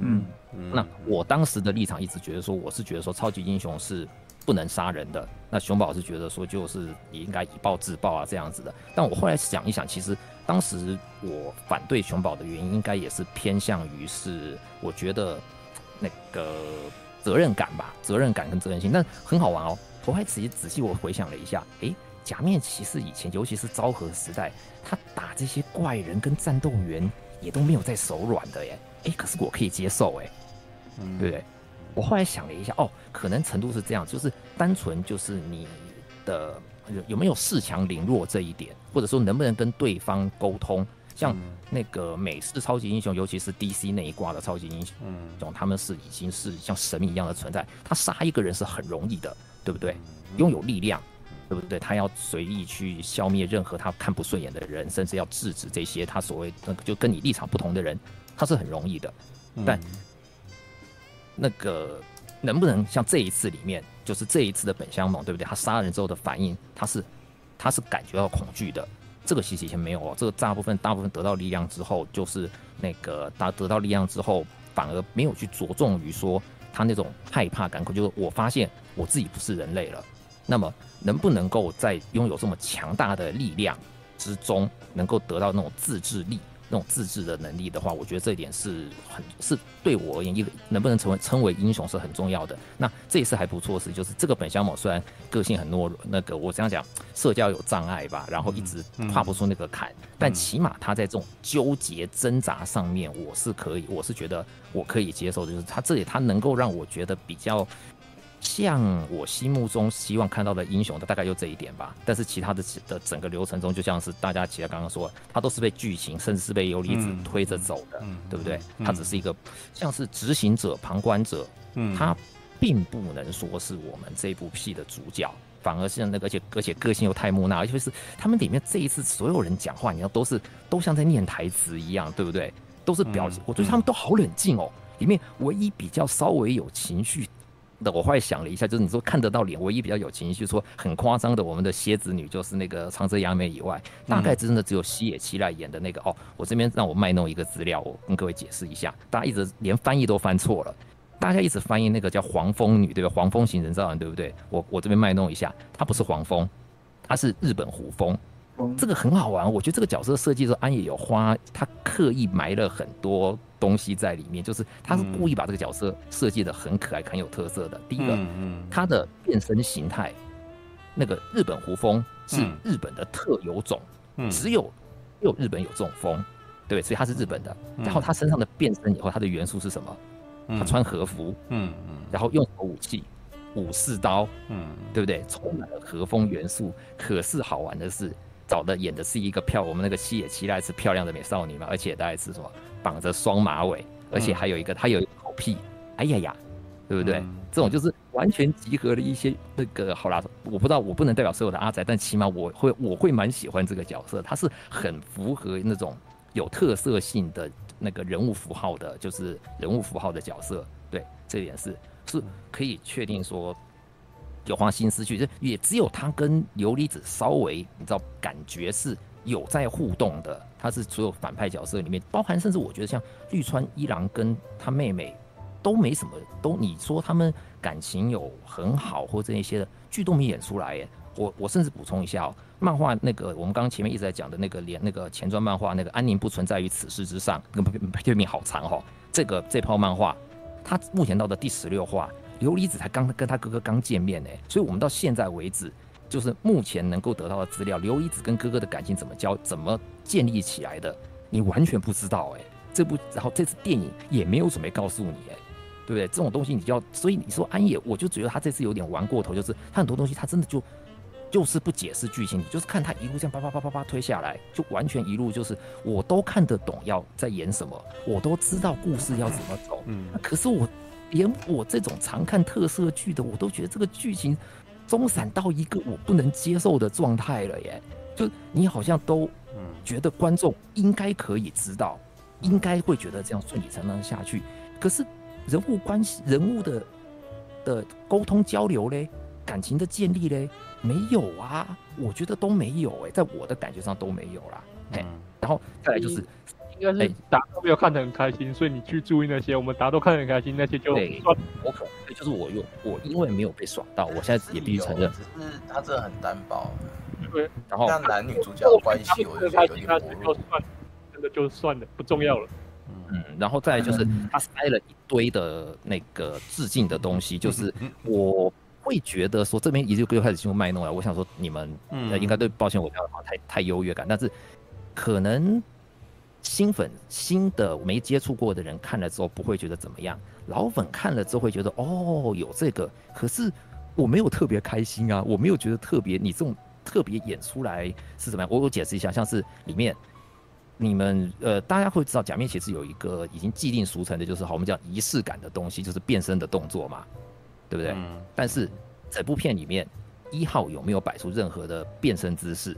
Speaker 3: 嗯，那我当时的立场一直觉得说，我是觉得说超级英雄是。不能杀人的，那熊宝是觉得说就是你应该以暴制暴啊这样子的。但我后来想一想，其实当时我反对熊宝的原因，应该也是偏向于是我觉得那个责任感吧，责任感跟责任心。但很好玩哦，我还仔细仔细我回想了一下，诶，假面骑士以前，尤其是昭和时代，他打这些怪人跟战斗员也都没有在手软的耶。诶，可是我可以接受诶，嗯，对不对？我后来想了一下，哦，可能程度是这样，就是单纯就是你的有有没有恃强凌弱这一点，或者说能不能跟对方沟通。像那个美式超级英雄，尤其是 DC 那一挂的超级英雄，嗯，他们是已经是像神一样的存在，他杀一个人是很容易的，对不对？拥有力量，对不对？他要随意去消灭任何他看不顺眼的人，甚至要制止这些他所谓那个就跟你立场不同的人，他是很容易的，但。那个能不能像这一次里面，就是这一次的本乡猛，对不对？他杀人之后的反应，他是他是感觉到恐惧的。这个其实以前没有哦。这个大部分大部分得到力量之后，就是那个他得到力量之后，反而没有去着重于说他那种害怕感，就是我发现我自己不是人类了。那么能不能够在拥有这么强大的力量之中，能够得到那种自制力？那种自制的能力的话，我觉得这一点是很是对我而言，一个能不能成为称为英雄是很重要的。那这一次还不错是，就是这个本乡猛虽然个性很懦弱，那个我这样讲，社交有障碍吧，然后一直跨不出那个坎，但起码他在这种纠结挣扎上面，我是可以，我是觉得我可以接受的，就是他这里他能够让我觉得比较。像我心目中希望看到的英雄的大概就这一点吧，但是其他的的整个流程中，就像是大家其他刚刚说，他都是被剧情甚至是被游离子推着走的，嗯、对不对？他只是一个像是执行者、旁观者，嗯，他并不能说是我们这部戏的主角，反而是那个，而且而且个性又太木讷，而且是他们里面这一次所有人讲话，你要都是都像在念台词一样，对不对？都是表情，我觉得他们都好冷静哦。里面唯一比较稍微有情绪。我后来想了一下，就是你说看得到脸，唯一比较有情绪、说很夸张的，我们的蝎子女就是那个长泽雅美以外，大概真的只有西野七濑演的那个。哦，我这边让我卖弄一个资料，我跟各位解释一下。大家一直连翻译都翻错了，大家一直翻译那个叫黄蜂女，对吧？黄蜂型人造人，对不对？我我这边卖弄一下，她不是黄蜂，她是日本虎蜂。这个很好玩，我觉得这个角色设计的时候，安野有花，他刻意埋了很多东西在里面，就是他是故意把这个角色设计的很可爱、很有特色的。第一个，他的变身形态，那个日本胡蜂是日本的特有种，只有只有日本有这种蜂，对，所以他是日本的。然后他身上的变身以后，他的元素是什么？他穿和服，嗯嗯，然后用什么武器？武士刀，嗯，对不对？充满了和风元素。可是好玩的是。找的演的是一个漂，我们那个西野七濑是漂亮的美少女嘛，而且大概是什么绑着双马尾，而且还有一个他有一屁，哎呀呀，对不对？嗯、这种就是完全集合了一些那个好啦，我不知道我不能代表所有的阿宅，但起码我会我会蛮喜欢这个角色，他是很符合那种有特色性的那个人物符号的，就是人物符号的角色，对，这点是是可以确定说。有花心思去，就也只有他跟游离子稍微，你知道，感觉是有在互动的。他是所有反派角色里面，包含甚至我觉得像绿川一郎跟他妹妹都没什么，都你说他们感情有很好或者那些的剧都没演出来耶。我我甚至补充一下哦，漫画那个我们刚刚前面一直在讲的那个连那个前传漫画那个安宁不存在于此世之上，那个篇名好长、哦。这个这套漫画，它目前到的第十六话。琉璃子才刚跟他哥哥刚见面呢，所以我们到现在为止，就是目前能够得到的资料，刘一子跟哥哥的感情怎么交、怎么建立起来的，你完全不知道哎。这部然后这次电影也没有准备告诉你哎，对不对？这种东西你就要，所以你说安野，我就觉得他这次有点玩过头，就是他很多东西他真的就。就是不解释剧情，你就是看他一路这样啪啪啪啪啪推下来，就完全一路就是我都看得懂要在演什么，我都知道故事要怎么走。嗯，可是我连我这种常看特色剧的，我都觉得这个剧情松散到一个我不能接受的状态了耶。就你好像都觉得观众应该可以知道，应该会觉得这样顺理成章下去，可是人物关系、人物的的沟通交流嘞，感情的建立嘞。没有啊，我觉得都没有哎、欸，在我的感觉上都没有啦。哎、嗯，然后再来就是，
Speaker 4: 应该是大家都没有看得很开心，所以你去注意那些，我们大家都看得很开心，那些就
Speaker 3: 对，我可能就是我又我因为没有被爽到，我现在也必须承认，
Speaker 6: 只是他这很单薄。
Speaker 4: 对，
Speaker 3: 然后
Speaker 6: 像男女主角的关系，我就觉得有点
Speaker 4: 就算，真的就算了，不重要了。
Speaker 3: 嗯，然后再来就是他塞了一堆的那个致敬的东西，就是我。会觉得说这边已经又开始进入卖弄了。我想说你们应该对，抱歉我这样的话太太优越感，但是可能新粉新的没接触过的人看了之后不会觉得怎么样，老粉看了之后会觉得哦有这个，可是我没有特别开心啊，我没有觉得特别你这种特别演出来是怎么样？我我解释一下，像是里面你们呃大家会知道假面骑士有一个已经既定俗成的就是好我们讲仪式感的东西，就是变身的动作嘛。对不对？嗯、但是整部片里面，一号有没有摆出任何的变身姿势？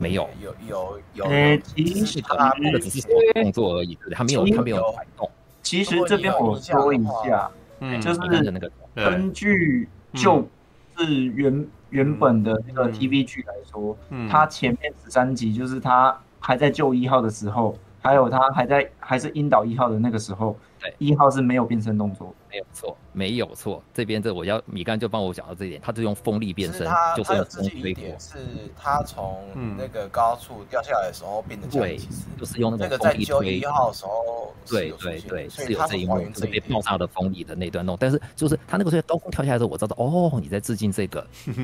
Speaker 3: 没有，
Speaker 6: 有有有。
Speaker 3: 呃，其实他那个只是动作而已，对？他没有，他没有摆动。
Speaker 9: 其实这边我说一下，嗯，就是那个根据就是原原本的那个 TV 剧来说，嗯，他前面十三集就是他还在救一号的时候，还有他还在还是引导一号的那个时候。对，一号是没有变身动作，
Speaker 3: 没有错，没有错。这边这我要米干就帮我讲到这一点，他就用风力变身，就
Speaker 6: 是风力点是他从那个高处掉下来的时候变得
Speaker 3: 对，就是用那个风力推一号的时候，对对对，是有这一幕，就是被爆炸的风力的那段弄。但是就是他那个时候高空跳下来的时候，我知道哦，你在致敬这个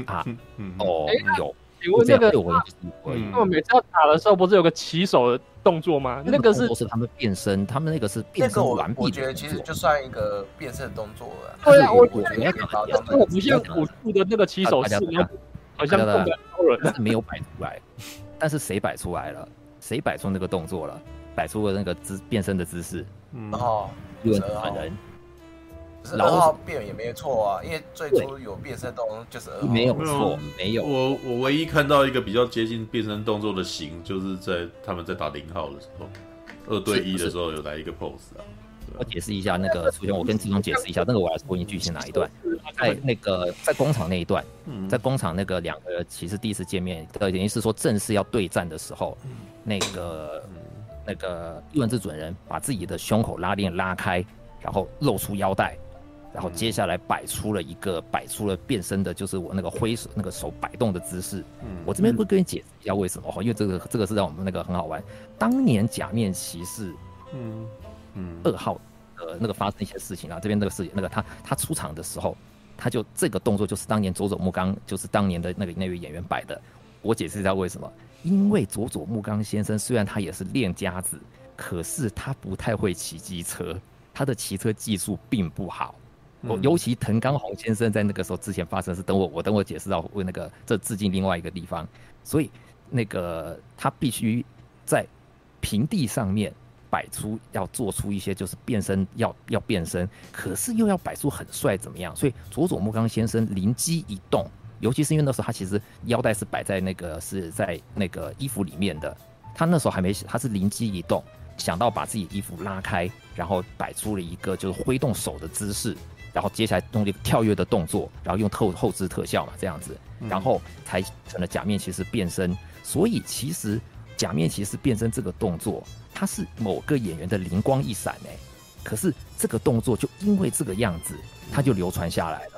Speaker 3: 啊，哦有。
Speaker 4: 请问那个，那我每次要打的时候，不是有个骑手的动作吗？那个是
Speaker 3: 是他们变身，他们那个是变身完毕。
Speaker 6: 我觉得其实就算一个变身动作了。
Speaker 4: 对啊，我我觉得我不像武术的那个骑手式，好像动超人，
Speaker 3: 但是没有摆出来。但是谁摆出来了？谁摆出那个动作了？摆出了那个姿变身的姿势。
Speaker 6: 嗯哦，
Speaker 3: 有可能。
Speaker 6: 然后变也没错啊，因为最初有变身动作就是二号，
Speaker 3: 没有错，没有。
Speaker 1: 我我唯一看到一个比较接近变身动作的型，就是在他们在打零号的时候，二对一的时候有来一个 pose 啊。
Speaker 3: 我解释一下那个，首先我跟志忠解释一下，那个我来说一句是哪一段？在那个在工厂那一段，在工厂那个两个其实第一次见面，等于是说正式要对战的时候，那个那个伊文字准人把自己的胸口拉链拉开，然后露出腰带。然后接下来摆出了一个摆出了变身的，就是我那个挥手那个手摆动的姿势。嗯，我这边会跟你解释一下为什么哈，因为这个这个是让我们那个很好玩。当年假面骑士，嗯嗯，二号呃那个发生一些事情啊，这边那个事情那个他他出场的时候，他就这个动作就是当年佐佐木刚就是当年的那个那位演员摆的。我解释一下为什么，因为佐佐木刚先生虽然他也是练家子，可是他不太会骑机车，他的骑车技术并不好。我尤其藤冈弘先生在那个时候之前发生的是，等我我等我解释到为那个这致敬另外一个地方，所以那个他必须在平地上面摆出要做出一些就是变身要要变身，可是又要摆出很帅怎么样？所以佐佐木刚先生灵机一动，尤其是因为那时候他其实腰带是摆在那个是在那个衣服里面的，他那时候还没他是灵机一动想到把自己衣服拉开，然后摆出了一个就是挥动手的姿势。然后接下来弄这个跳跃的动作，然后用后后置特效嘛，这样子，然后才成了假面骑士变身。所以其实假面骑士变身这个动作，它是某个演员的灵光一闪哎，可是这个动作就因为这个样子，它就流传下来了。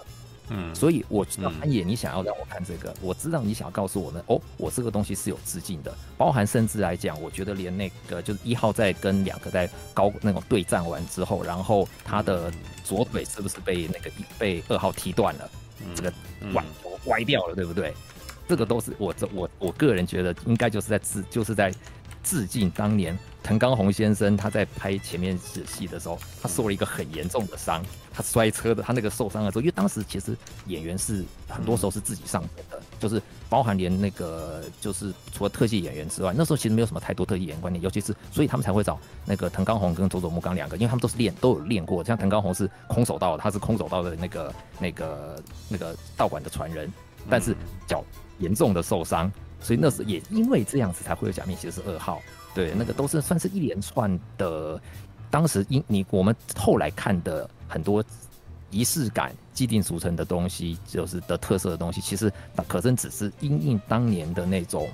Speaker 3: 嗯，所以我知道安野你想要让我看这个，我知道你想要告诉我们，哦，我这个东西是有致敬的，包含甚至来讲，我觉得连那个就是一号在跟两个在高那种对战完之后，然后他的左腿是不是被那个被二号踢断了，这个腕歪掉了，对不对？这个都是我这我我个人觉得应该就是在致就是在致敬当年藤冈弘先生他在拍前面戏戏的时候，他受了一个很严重的伤，他摔车的他那个受伤的时候，因为当时其实演员是很多时候是自己上阵的，就是包含连那个就是除了特技演员之外，那时候其实没有什么太多特技演员观念，尤其是所以他们才会找那个藤冈弘跟佐佐木刚两个，因为他们都是练都有练过，像藤冈弘是空手道，他是空手道的那个那个那个道馆的传人，但是脚。严重的受伤，所以那时也因为这样子才会有假面骑士二号。对，那个都是算是一连串的，当时因你我们后来看的很多仪式感、既定俗成的东西，就是的特色的东西，其实可真只是因应当年的那种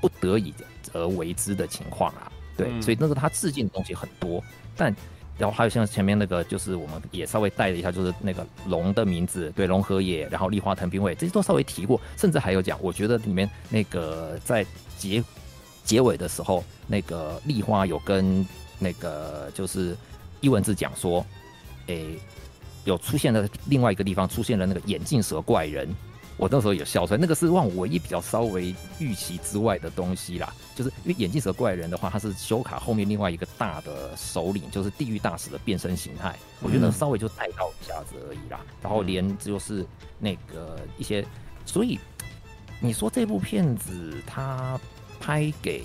Speaker 3: 不得已而为之的情况啊。对，嗯、所以那个他致敬的东西很多，但。然后还有像前面那个，就是我们也稍微带了一下，就是那个龙的名字，对，龙和也，然后立花藤兵卫这些都稍微提过，甚至还有讲，我觉得里面那个在结结尾的时候，那个立花有跟那个就是伊文字讲说，诶，有出现了另外一个地方出现了那个眼镜蛇怪人。我那时候有笑出来，那个是让我唯一比较稍微预期之外的东西啦，就是因为眼镜蛇怪人的话，他是修卡后面另外一个大的首领，就是地狱大使的变身形态，我觉得稍微就带到一下子而已啦。然后连就是那个一些，所以你说这部片子他拍给，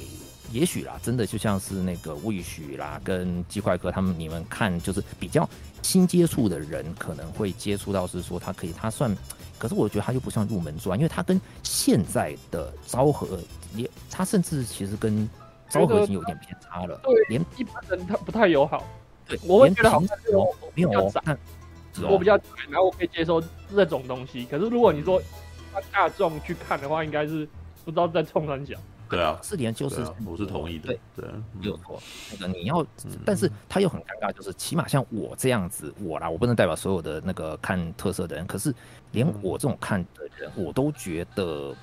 Speaker 3: 也许啦，真的就像是那个魏许啦跟鸡块哥他们，你们看就是比较新接触的人可能会接触到，是说他可以，他算。可是我觉得他就不像入门砖，因为他跟现在的昭和也，他甚至其实跟昭和已经有点偏差了。
Speaker 4: 对，连一般人他不太友好。对，我会觉得好像
Speaker 3: 没有哦。
Speaker 4: 我比较窄，然后我可以接受这种东西。可是如果你说他大众去看的话，应该是不知道在冲三小。
Speaker 1: 对啊，
Speaker 3: 四连就是、啊、
Speaker 1: 我是同意的。
Speaker 3: 对对，没有错。那个你要，但是他又很尴尬，就是起码像我这样子，我啦，我不能代表所有的那个看特色的人。可是连我这种看的人，我都觉得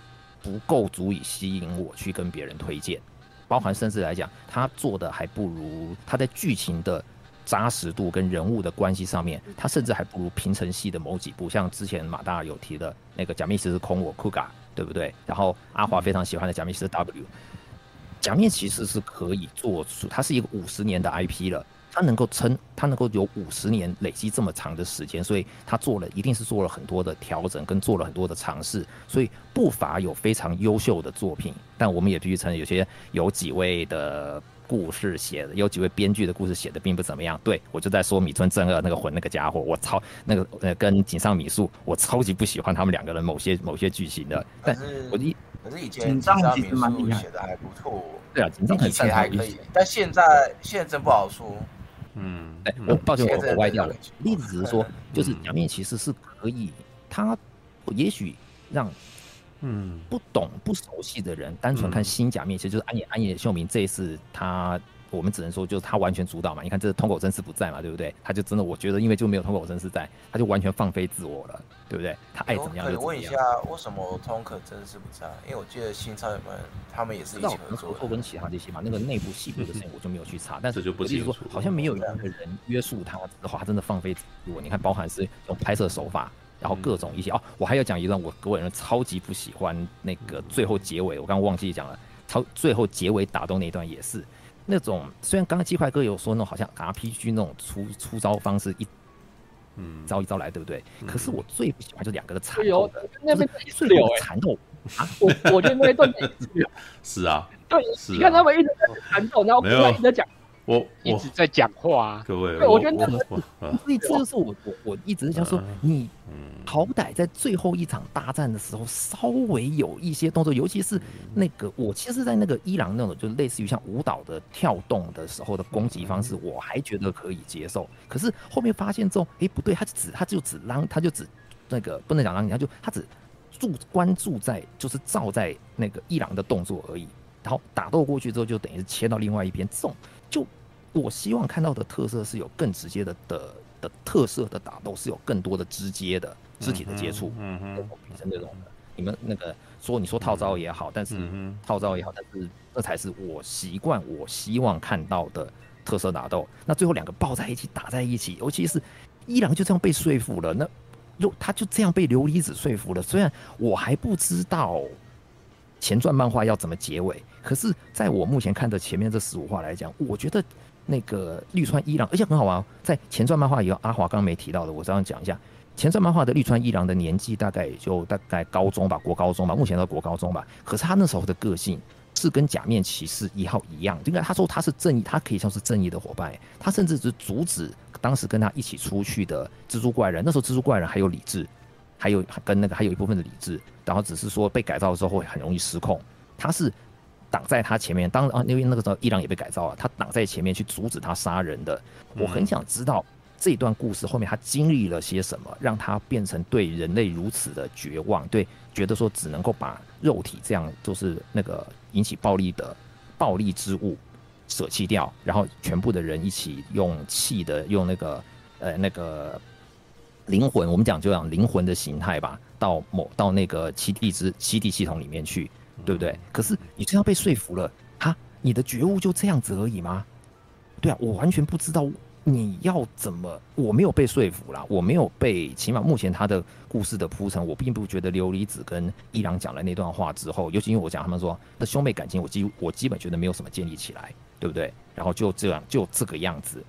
Speaker 3: 不够足以吸引我去跟别人推荐。包含甚至来讲，他做的还不如他在剧情的扎实度跟人物的关系上面，他甚至还不如平成系的某几部，像之前马大有提的那个假面骑士空我库嘎。对不对？然后阿华非常喜欢的假面骑士 W，假面骑士是可以做出，它是一个五十年的 IP 了，它能够撑，它能够有五十年累积这么长的时间，所以它做了，一定是做了很多的调整，跟做了很多的尝试，所以不乏有非常优秀的作品。但我们也必须承认，有些有几位的。故事写的有几位编剧的故事写的并不怎么样，对，我就在说米村正二那个混那个家伙，我超那个呃跟井上米树，我超级不喜欢他们两个人某些某些剧情的。但是我一
Speaker 6: 可是以前井上米树写的还不错，
Speaker 3: 对啊，井上很擅长
Speaker 6: 还可以，但现在现在真不好说。
Speaker 3: 嗯，哎，我抱歉我我歪掉了，例子只是说，就是假面骑士是可以，他也许让。嗯，不懂不熟悉的人，单纯看新假面其实就是安野安野秀明这一次他，我们只能说就是他完全主导嘛。你看这通口真司不在嘛，对不对？他就真的我觉得，因为就没有通口真司在，他就完全放飞自我了，对不对？他爱怎么样就怎么样。
Speaker 6: 我问一下，为什么通口真司不在？因为我记得新超人们他们也是一起合作，
Speaker 3: 跟其他这些嘛，那个内部细部的事情我就没有去查。但是
Speaker 1: 就不
Speaker 3: 是说好像没有一个人约束他的话，他真的放飞自我。你看，包含是用拍摄手法。然后各种一些哦，我还要讲一段我个人超级不喜欢那个最后结尾，我刚刚忘记讲了，超最后结尾打斗那一段也是那种，虽然刚刚鸡块哥有说那种好像 RPG 那种出出招方式一，嗯，招一招来对不对？可是我最不喜欢就两个的缠斗，那边最有缠斗 啊，
Speaker 4: 我我觉得那 段
Speaker 1: 是啊，
Speaker 4: 对，你看他们一直在缠斗，然后不断一直在讲。
Speaker 1: 我
Speaker 8: 一直在讲话、啊，
Speaker 1: 各位，
Speaker 4: 我觉得，
Speaker 3: 所以这就是我我我一直在想说，你好歹在最后一场大战的时候，稍微有一些动作，尤其是那个我其实，在那个伊朗那种就类似于像舞蹈的跳动的时候的攻击方式，我还觉得可以接受。可是后面发现之后，哎，不对，他就只他就只让他就只那个不能讲让你，他就他只注关注在就是照在那个伊朗的动作而已，然后打斗过去之后，就等于是切到另外一边，这种就。我希望看到的特色是有更直接的的的特色的打斗是有更多的直接的肢体的接触，嗯嗯，比成这种的。你们那个说你说套招也好，但是套招也好，但是这才是我习惯我希望看到的特色打斗。那最后两个抱在一起打在一起，尤其是伊朗就这样被说服了，那就他就这样被琉璃子说服了。虽然我还不知道前传漫画要怎么结尾，可是在我目前看的前面这十五话来讲，我觉得那个绿川一郎，而且很好玩哦，在前传漫画有阿华刚刚没提到的，我这样讲一下。前传漫画的绿川一郎的年纪大概也就大概高中吧，国高中吧，目前的国高中吧。可是他那时候的个性是跟假面骑士一号一样，应该他说他是正义，他可以像是正义的伙伴。他甚至是阻止当时跟他一起出去的蜘蛛怪人。那时候蜘蛛怪人还有理智，还有跟那个还有一部分的理智，然后只是说被改造的时候会很容易失控。他是挡在他前面，当啊因为那个时候伊朗也被改造了，他挡在前面去阻止他杀人的。我很想知道。这段故事后面他经历了些什么，让他变成对人类如此的绝望？对，觉得说只能够把肉体这样就是那个引起暴力的暴力之物舍弃掉，然后全部的人一起用气的用那个呃那个灵魂，我们讲就讲灵魂的形态吧，到某到那个七地之七地系统里面去，对不对？可是你这样被说服了，哈，你的觉悟就这样子而已吗？对啊，我完全不知道。你要怎么？我没有被说服啦，我没有被，起码目前他的故事的铺陈，我并不觉得琉璃子跟伊朗讲了那段话之后，尤其因为我讲他们说的兄妹感情，我基我基本觉得没有什么建立起来，对不对？然后就这样就这个样子，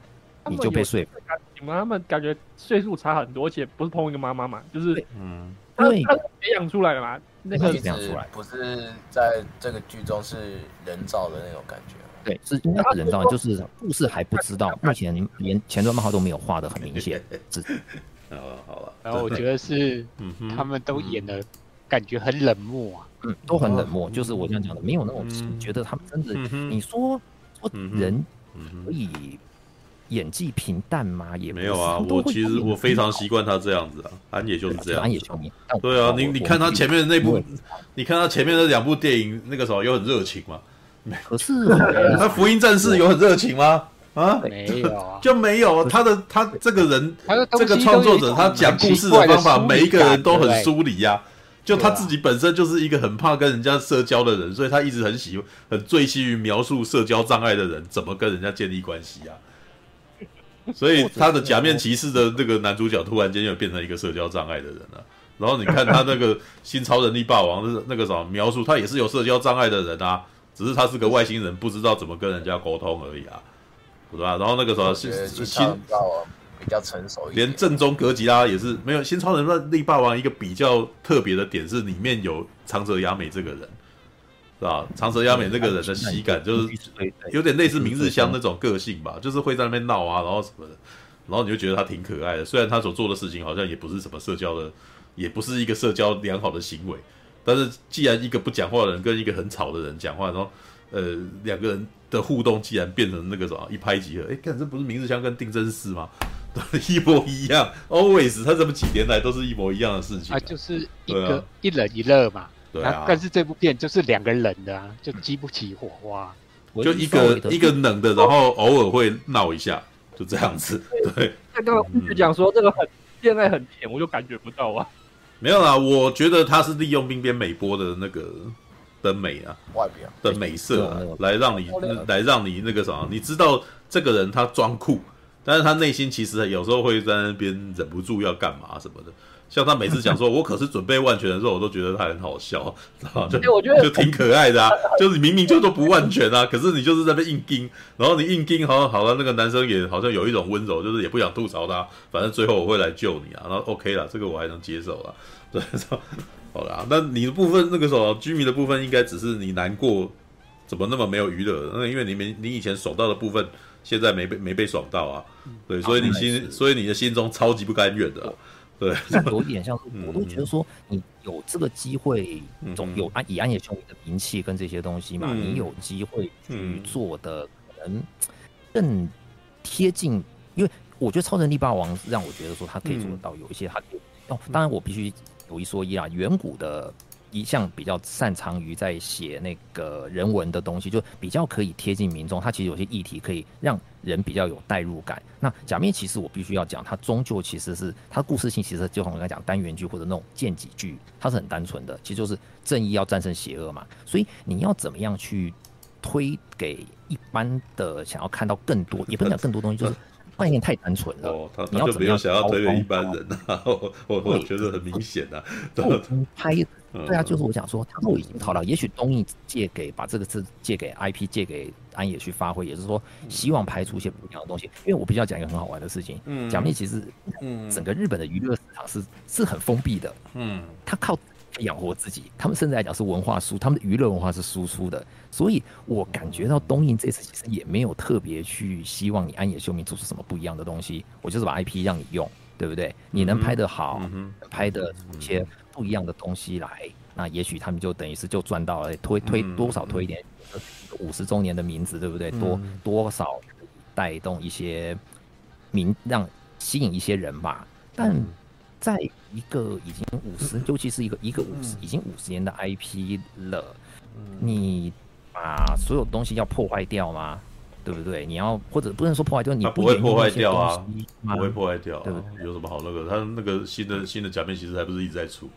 Speaker 3: 你就被说服。
Speaker 4: 你们他们感觉岁数差很多，而且不是同一个妈妈嘛，就是嗯，他，他培养出来的嘛，那个
Speaker 6: 培养出来，不是在这个剧中是人造的那种感觉。
Speaker 3: 对，是应该是人造，就是故事还不知道，目前连前传漫画都没有画的很明显。是，
Speaker 1: 好了好了，
Speaker 8: 然后我觉得是，他们都演的感觉很冷漠啊，
Speaker 3: 嗯，都很冷漠，就是我这样讲的，没有那种觉得他们真的，你说说人可以演技平淡吗？也
Speaker 1: 没有啊，我其实我非常习惯他这样子啊，安野就是这样，
Speaker 3: 安野球迷，
Speaker 1: 对啊，你你看他前面的那部，你看他前面的两部电影，那个时候有很热情嘛。
Speaker 3: 可是，
Speaker 1: 那福音战士有很热情吗？啊，
Speaker 8: 没有，
Speaker 1: 就没有。他的他这个人，这个创作者，他讲故事的方法，每一个人都很疏离呀。就他自己本身就是一个很怕跟人家社交的人，所以他一直很喜欢、很醉心于描述社交障碍的人怎么跟人家建立关系啊。所以他的假面骑士的那个男主角突然间又变成一个社交障碍的人了。然后你看他那个新超人力霸王那那个什么描述，他也是有社交障碍的人啊。只是他是个外星人，不知道怎么跟人家沟通而已啊，对吧？然后那个什么新新
Speaker 6: 比较成熟一点，
Speaker 1: 连正宗格吉拉也是没有新超人的力霸王一个比较特别的点是里面有长泽雅美这个人，是吧？长泽雅美这个人的喜感就是有点类似明日香那种个性吧，就是会在那边闹啊，然后什么的，然后你就觉得他挺可爱的。虽然他所做的事情好像也不是什么社交的，也不是一个社交良好的行为。但是，既然一个不讲话的人跟一个很吵的人讲话，然后，呃，两个人的互动既然变成那个什么一拍即合，哎，看这不是明日香跟定真寺吗？一模一样，always，他这么几年来都是一模一样的事情啊，
Speaker 8: 啊就是一个、啊、一冷一热嘛。
Speaker 1: 对啊。
Speaker 8: 但是这部片就是两个冷的啊，就激不起火花，
Speaker 1: 就一个一个冷的，然后偶尔会闹一下，就这样子。对。
Speaker 4: 那个就讲说这个很现在很甜，我就感觉不到啊。
Speaker 1: 没有啦，我觉得他是利用冰边美波的那个的美啊，
Speaker 6: 外表
Speaker 1: 的美色啊，来让你来让你那个什么，你知道这个人他装酷，但是他内心其实有时候会在那边忍不住要干嘛什么的。像他每次讲说“我可是准备万全”的时候，我都觉得他很好笑，知道就就挺可爱的啊。就是明明就都不万全啊，可是你就是在那硬盯，然后你硬盯，好像好了，那个男生也好像有一种温柔，就是也不想吐槽他，反正最后我会来救你啊。然后 OK 了，这个我还能接受了。对，好啦，那你的部分那个时候居民的部分，应该只是你难过，怎么那么没有娱乐？那因为你没你以前爽到的部分，现在没被没被爽到啊。对，所以你心，所以你的心中超级不甘愿的。对，
Speaker 3: 有一点像是，我都觉得说，你有这个机会，总有安以安野秀明的名气跟这些东西嘛，你有机会去做的可能更贴近，因为我觉得超能力霸王让我觉得说他可以做得到，有一些他哦，当然我必须有一说一啊，远古的一向比较擅长于在写那个人文的东西，就比较可以贴近民众。他其实有些议题可以让人比较有代入感。那假面骑士我必须要讲，它终究其实是它故事性，其实就像我刚才讲单元剧或者那种剑戟剧，它是很单纯的，其实就是正义要战胜邪恶嘛。所以你要怎么样去推给一般的想要看到更多，也不能讲更多东西，就是。概念太单纯了，
Speaker 1: 哦，他他就没有想要推给一般人啊，我我我觉得很明显啊，对
Speaker 3: 拍，对啊，就是我想说，他都已经好了，也许东映借给把这个字借给 IP 借给安野去发挥，也是说，希望拍出一些不一样的东西。因为我必须要讲一个很好玩的事情，嗯，假面其实，嗯，整个日本的娱乐市场是是很封闭的，嗯，他靠。养活自己，他们甚至来讲是文化输，他们的娱乐文化是输出的，所以我感觉到东映这次其实也没有特别去希望你安野秀明做出什么不一样的东西，我就是把 IP 让你用，对不对？你能拍得好，嗯、拍的一些不一样的东西来，那也许他们就等于是就赚到了，推推多少推一点五十周年的名字，对不对？多多少带动一些名，让吸引一些人吧，但。在一个已经五十，尤其是一个一个五十已经五十年的 IP 了，你把所有东西要破坏掉吗？对不对？你要或者不能说破坏掉，你
Speaker 1: 不会破坏掉啊，不会破坏掉，对不对？有什么好那个？他那个新的新的假面骑士还不是一直在出，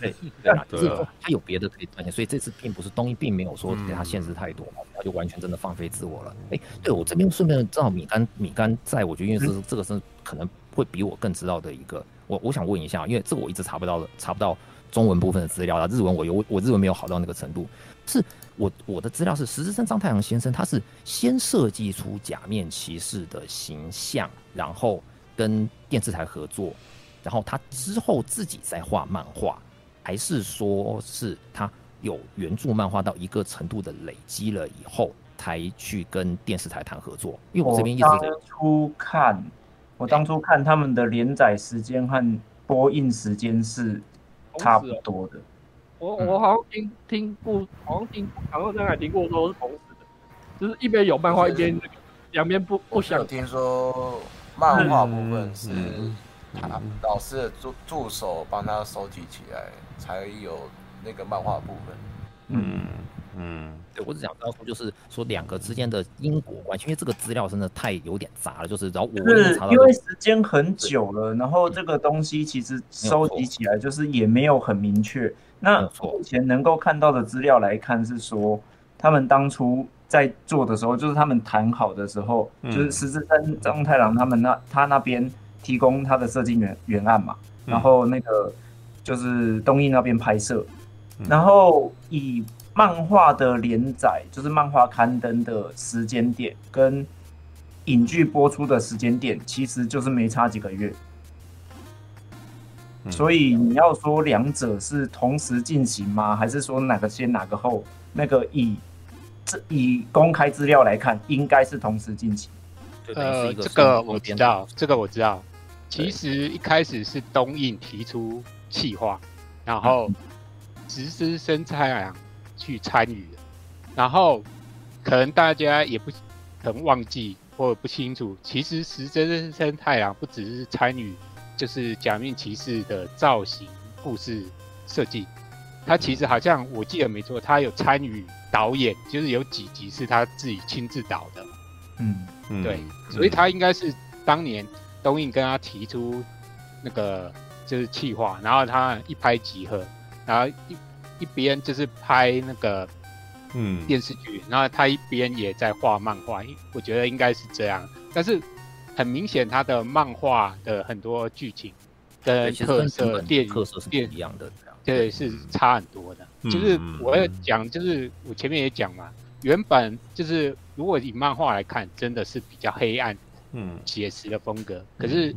Speaker 3: 对 对啊，就是他有别的可以赚钱，所以这次并不是东映并没有说给他限制太多，他就完全真的放飞自我了。哎，对我这边顺便正好米干米干在，我觉得因为是这个是可能会比我更知道的一个。我我想问一下，因为这个我一直查不到的查不到中文部分的资料啊，日文我有我日文没有好到那个程度。是我我的资料是石之森章太郎先生，他是先设计出假面骑士的形象，然后跟电视台合作，然后他之后自己再画漫画，还是说是他有原著漫画到一个程度的累积了以后，才去跟电视台谈合作？因为我这边一直在
Speaker 9: 初看。我当初看他们的连载时间和播映时间是差不多的。
Speaker 4: 我我好像听听过，好像听好像在海听过说是同时的，就是一边有漫画一边两边不不想。
Speaker 6: 听说漫画部分是他老师的助助手帮他收集起来，才有那个漫画部分。嗯
Speaker 3: 嗯。对，我只想告诉，就是说两个之间的因果关系，因为这个资料真的太有点杂了。就是，然后我
Speaker 9: 是因为时间很久了，然后这个东西其实收集起来就是也没有很明确。那目前能够看到的资料来看，是说他们当初在做的时候，就是他们谈好的时候，就是石之森张太郎他们那他那边提供他的设计原原案嘛，然后那个就是东映那边拍摄，然后以。漫画的连载就是漫画刊登的时间点，跟影剧播出的时间点，其实就是没差几个月。所以你要说两者是同时进行吗？还是说哪个先哪个后？那个以这以公开资料来看，应该是同时进行。
Speaker 8: 呃，这个我知道，这个我知道。其实一开始是东映提出企划，然后石之森章太郎去参与，然后可能大家也不可能忘记或者不清楚，其实石之森太郎不只是参与，就是假面骑士的造型、故事设计，他其实好像我记得没错，他有参与导演，就是有几集是他自己亲自导的。嗯，对，所以他应该是当年东映跟他提出那个就是企划，然后他一拍即合，然后一。一边就是拍那个嗯电视剧，嗯、然后他一边也在画漫画，我觉得应该是这样。但是很明显，他的漫画的很多剧情跟特色电影特色是不一样的，对，是差很多的。嗯、就是我要讲，就是我前面也讲嘛，原本就是如果以漫画来看，真的是比较黑暗、嗯写实的风格。可是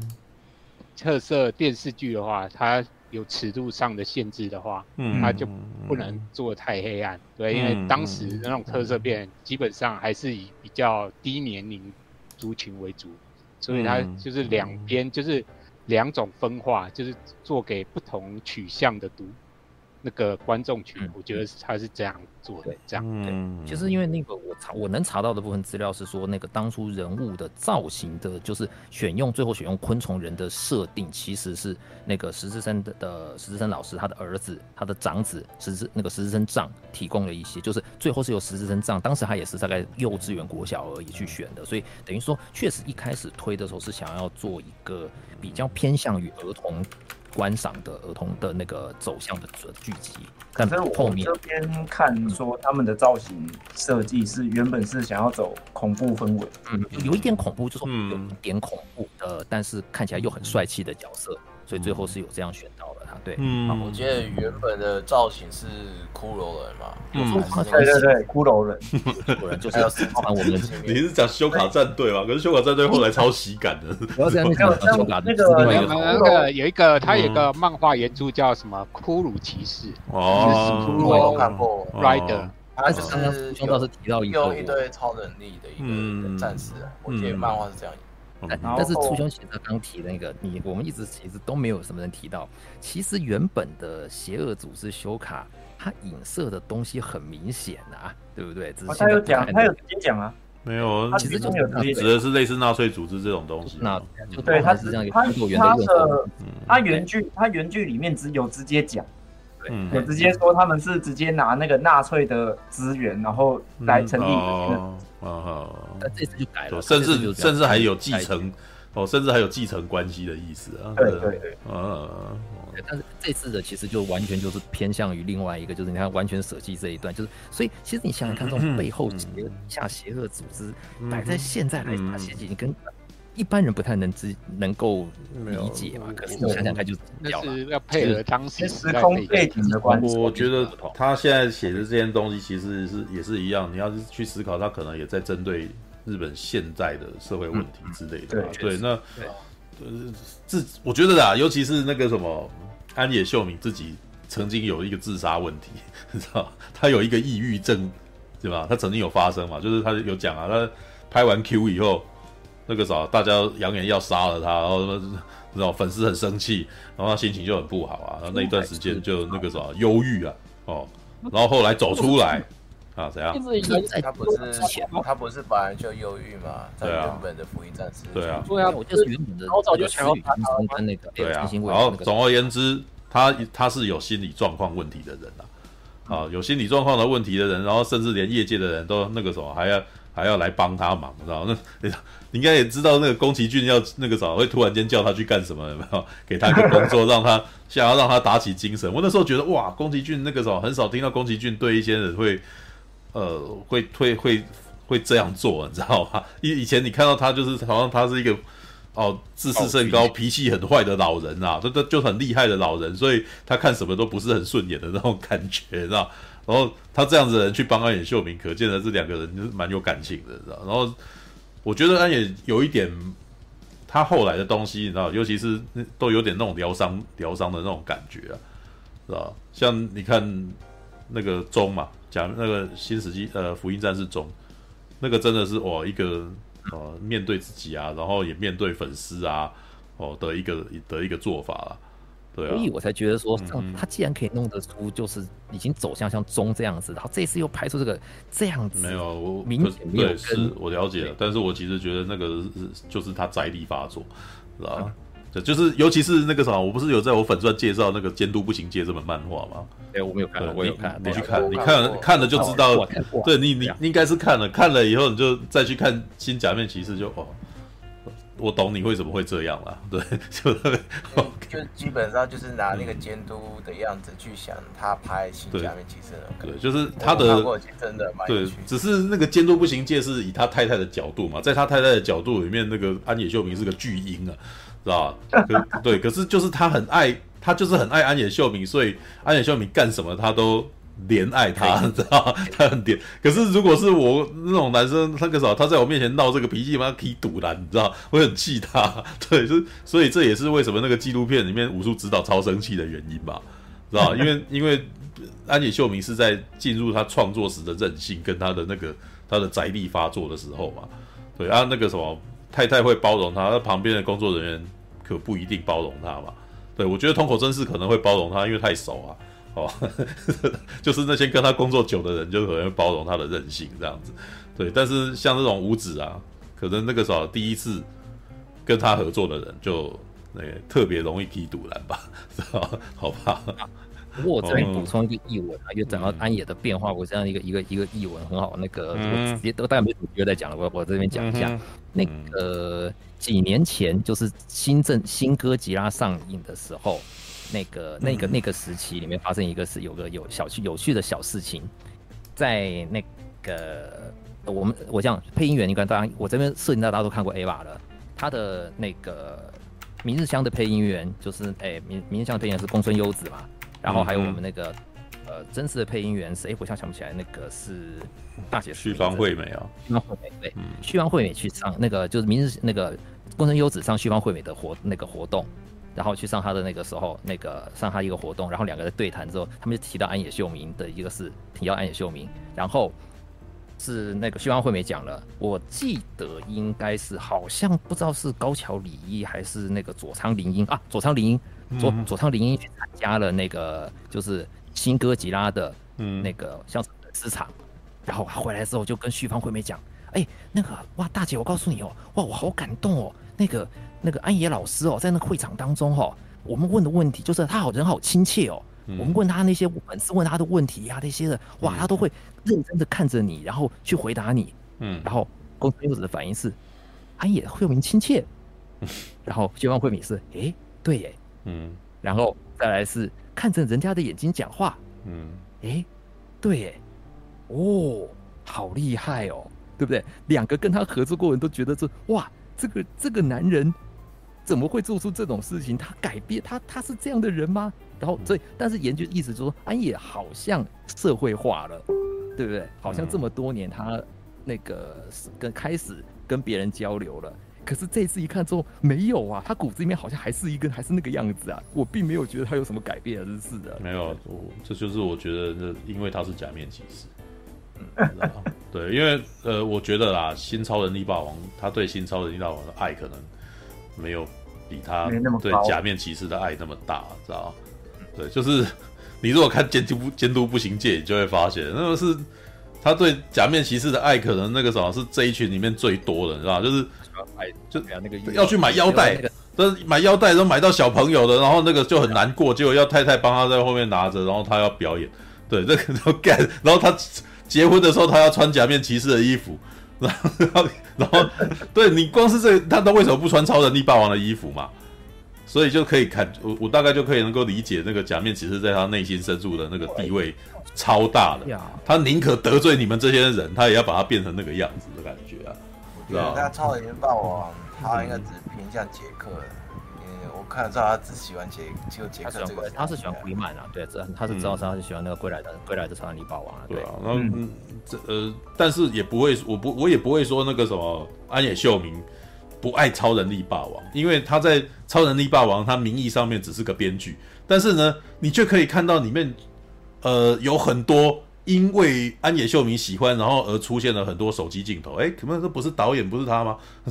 Speaker 8: 特色电视剧的话，它有尺度上的限制的话，嗯，它就不能做太黑暗，对，因为当时那种特色片基本上还是以比较低年龄族群为主，所以它就是两边就是两种分化，就是做给不同取向的读那个观众群，我觉得他是这样做的，这样。
Speaker 3: 嗯，其实因为那个我查我能查到的部分资料是说，那个当初人物的造型的，就是选用最后选用昆虫人的设定，其实是那个石之森的的石之森老师他的儿子他的长子石之那个石之森丈提供了一些，就是最后是由石之森丈，当时他也是大概幼稚园国小而已去选的，所以等于说确实一开始推的时候是想要做一个比较偏向于儿童。观赏的儿童的那个走向的剧集，但是后面
Speaker 9: 这边看说他们的造型设计是原本是想要走恐怖氛围，
Speaker 3: 嗯，有一点恐怖，就是有一点恐怖的，但是看起来又很帅气的角色，所以最后是有这样选到对，
Speaker 6: 嗯，我记得原本的造型是骷髅人嘛，
Speaker 9: 嗯，对对对，骷髅人，
Speaker 3: 骷髅人就是要包含我们，
Speaker 1: 你是讲修卡战队吗？可是修卡战队后来超喜感的，
Speaker 3: 不要这样，你看修卡
Speaker 8: 那个那个有一个他有一个漫画原著叫什么？骷髅骑士。
Speaker 6: 哦，我有看过
Speaker 8: ，Rider，
Speaker 3: 他是刚刚兄倒是提到
Speaker 6: 用一堆超能力的一个战士，我记得漫画是这样。
Speaker 3: 但但是初兄其实刚提的那个，你我们一直其实都没有什么人提到。其实原本的邪恶组织修卡，它影射的东西很明显啊，对不对？只是
Speaker 9: 他有讲，他有直接讲啊，
Speaker 1: 没有，
Speaker 9: 他其实就没有直接
Speaker 1: 指的是类似纳粹组织这种东西。
Speaker 3: 那
Speaker 9: 对，他
Speaker 3: 是这样，
Speaker 9: 他他的他原剧他原剧里面只有直接讲，对，有直接说他们是直接拿那个纳粹的资源，然后来成立。
Speaker 1: 啊
Speaker 3: 那这次就改了，
Speaker 1: 甚至甚至还有继承哦，甚至还有继承关系的意思啊。
Speaker 9: 对对对，
Speaker 1: 啊，
Speaker 3: 但是这次的其实就完全就是偏向于另外一个，就是你看完全舍弃这一段，就是所以其实你想想看，这种背后邪下邪恶组织摆在现在来讲，其实已经跟一般人不太能知能够理解嘛。可是你想想看，就
Speaker 8: 那是要配合当时
Speaker 9: 时空背景的关系。
Speaker 1: 我觉得他现在写的这些东西，其实是也是一样。你要是去思考，他可能也在针对。日本现在的社会问题之类的，对，那呃，自我觉得啊，尤其是那个什么安野秀明自己曾经有一个自杀问题，你知道，他有一个抑郁症，对吧？他曾经有发生嘛，就是他有讲啊，他拍完 Q 以后，那个啥，大家扬言要杀了他，然后什么，知道粉丝很生气，然后他心情就很不好啊，然后那一段时间就那个啥忧郁啊，哦，然后后来走出来。啊，怎样？
Speaker 6: 他不是他不是本来就忧郁嘛？在原本的福音战士。
Speaker 1: 对啊，
Speaker 3: 对啊，我就是原本的。我早就想要跟那个。
Speaker 1: 对啊，然后总而言之，他他是有心理状况问题的人呐，啊，有心理状况的问题的人，然后甚至连业界的人都那个什么，还要还要来帮他忙，知道那 应该也知道，那个宫崎骏要那个什么，会突然间叫他去干什么？有没有？给他一个工作，让他想要让他打起精神。我那时候觉得哇，宫崎骏那个什么，很少听到宫崎骏对一些人会。呃，会会会会这样做，你知道吗？以以前你看到他，就是好像他是一个哦，自视甚高、脾气很坏的老人啊，这这就很厉害的老人，所以他看什么都不是很顺眼的那种感觉，知道？然后他这样子的人去帮安野秀明，可见的这两个人就是蛮有感情的，知道？然后我觉得他也有一点，他后来的东西，你知道，尤其是都有点那种疗伤疗伤的那种感觉啊，知道？像你看那个钟嘛。讲那个新世纪呃福音战士钟，那个真的是哦一个呃面对自己啊，然后也面对粉丝啊哦的一个的一个做法了，对啊，
Speaker 3: 所以我才觉得说，他既然可以弄得出，就是已经走向像中这样子，然后这次又拍出这个这样子，
Speaker 1: 没有我
Speaker 3: 明显没有跟
Speaker 1: 是我了解了，但是我其实觉得那个是就是他宅力发作，知道吧？就是，尤其是那个啥，我不是有在我粉钻介绍那个《监督不行街》这本漫画吗？
Speaker 3: 哎，我没有看，我有看，
Speaker 1: 你去看，你看看了就知道。对你，你应该是看了，看了以后你就再去看《新假面骑士》，就哦，我懂你为什么会这样了。对，就
Speaker 6: 就基本上就是拿那个监督的样子去想他拍《新假面骑士》
Speaker 1: 对，就是他的
Speaker 6: 真的
Speaker 1: 对，只是那个《监督不行界》是以他太太的角度嘛，在他太太的角度里面，那个安野秀明是个巨婴啊。知道吧？对，可是就是他很爱，他就是很爱安野秀明，所以安野秀明干什么他都怜爱他，你知道？他很怜。可是如果是我那种男生，那个啥，他在我面前闹这个脾气，把他踢堵了，你知道，我很气他。对，就 所以这也是为什么那个纪录片里面武术指导超生气的原因吧？知道？因为因为安野秀明是在进入他创作时的任性跟他的那个他的宅力发作的时候嘛。对啊，那个什么太太会包容他，那旁边的工作人员。可不一定包容他嘛？对，我觉得通口真是可能会包容他，因为太熟啊。哦，就是那些跟他工作久的人，就可能会包容他的任性这样子。对，但是像这种五指啊，可能那个时候第一次跟他合作的人就，就那个特别容易踢堵拦吧，知道好吧？
Speaker 3: 不过我这边补充一个译文啊，因为讲到安野的变化，我这样一个一个一个译文很好。那个我直接都大概没什么机会再讲了，我我这边讲一下。那个几年前就是新正新哥吉拉上映的时候，那个那个那个时期里面发生一个是有个有小趣有趣的小事情，在那个我们我讲配音员，你看当然我这边设定到大家都看过 Ava 了，他的那个明日香的配音员就是哎明明日香的配音员是公孙优子嘛。然后还有我们那个，呃，真实的配音员是，哎，我想想不起来，那个是大姐
Speaker 1: 旭方惠美啊，
Speaker 3: 旭方惠美对，绪方惠美去上那个就是明日那个公孙优子上旭方惠美的活那个活动，然后去上他的那个时候那个上他一个活动，然后两个人对谈之后，他们就提到安野秀明的一个事，提到安野秀明，然后是那个旭方惠美讲了，我记得应该是好像不知道是高桥李依还是那个佐仓綾音啊，佐仓綾音。佐佐仓綾音去参加了那个就是新哥吉拉的嗯那个像是粉丝场，然后他回来之后就跟旭方惠美讲，哎，那个哇大姐，我告诉你哦，哇我好感动哦，那个那个安野老师哦，在那个会场当中哦，我们问的问题就是他好人好亲切哦，我们问他那些粉丝问他的问题呀、啊、那些的，哇他都会认真的看着你，然后去回答你，嗯，然后宫村优子的反应是安野惠明亲切，然后绪方惠美是哎对耶。嗯，然后再来是看着人家的眼睛讲话，嗯，哎，对，耶，哦，好厉害哦，对不对？两个跟他合作过人都觉得这哇，这个这个男人怎么会做出这种事情？他改变他他是这样的人吗？然后所以但是研究意思就是说，安野好像社会化了，对不对？好像这么多年他那个跟开始跟别人交流了。可是这次一看之后，没有啊，他骨子里面好像还是一个，还是那个样子啊。我并没有觉得他有什么改变，真是的。
Speaker 1: 没有，我这就是我觉得，这因为他是假面骑士。嗯，对，因为呃，我觉得啦，新超人力霸王他对新超人力霸王的爱可能没有比他对假面骑士的爱那么大，知道吗？对，就是 你如果看监督监督步行界，你就会发现，那个是他对假面骑士的爱，可能那个什么是这一群里面最多的，你知道？就是。买就那个要去买腰带，但是买腰带都买到小朋友的，然后那个就很难过，结果要太太帮他在后面拿着，然后他要表演，对，这个 要干，然后他结婚的时候他要穿假面骑士的衣服，然后然后对你光是这个，他都为什么不穿超人力霸王的衣服嘛？所以就可以看我我大概就可以能够理解那个假面骑士在他内心深处的那个地位超大的，他宁可得罪你们这些人，他也要把他变成那个样子的感觉啊。
Speaker 6: 我觉得，那超人霸王，他应该只偏向杰克。看得出他只喜欢杰，就杰克这个。
Speaker 3: 他是喜欢灰曼啊，对，这他是知道他是喜欢那个归来的归来的超能力霸王啊。
Speaker 1: 对啊，然后嗯，这呃，但是也不会，我不我也不会说那个什么安野秀明不爱超能力霸王，因为他在超能力霸王，他名义上面只是个编剧，但是呢，你却可以看到里面呃有很多。因为安野秀明喜欢，然后而出现了很多手机镜头。哎，可能这不是导演，不是他吗？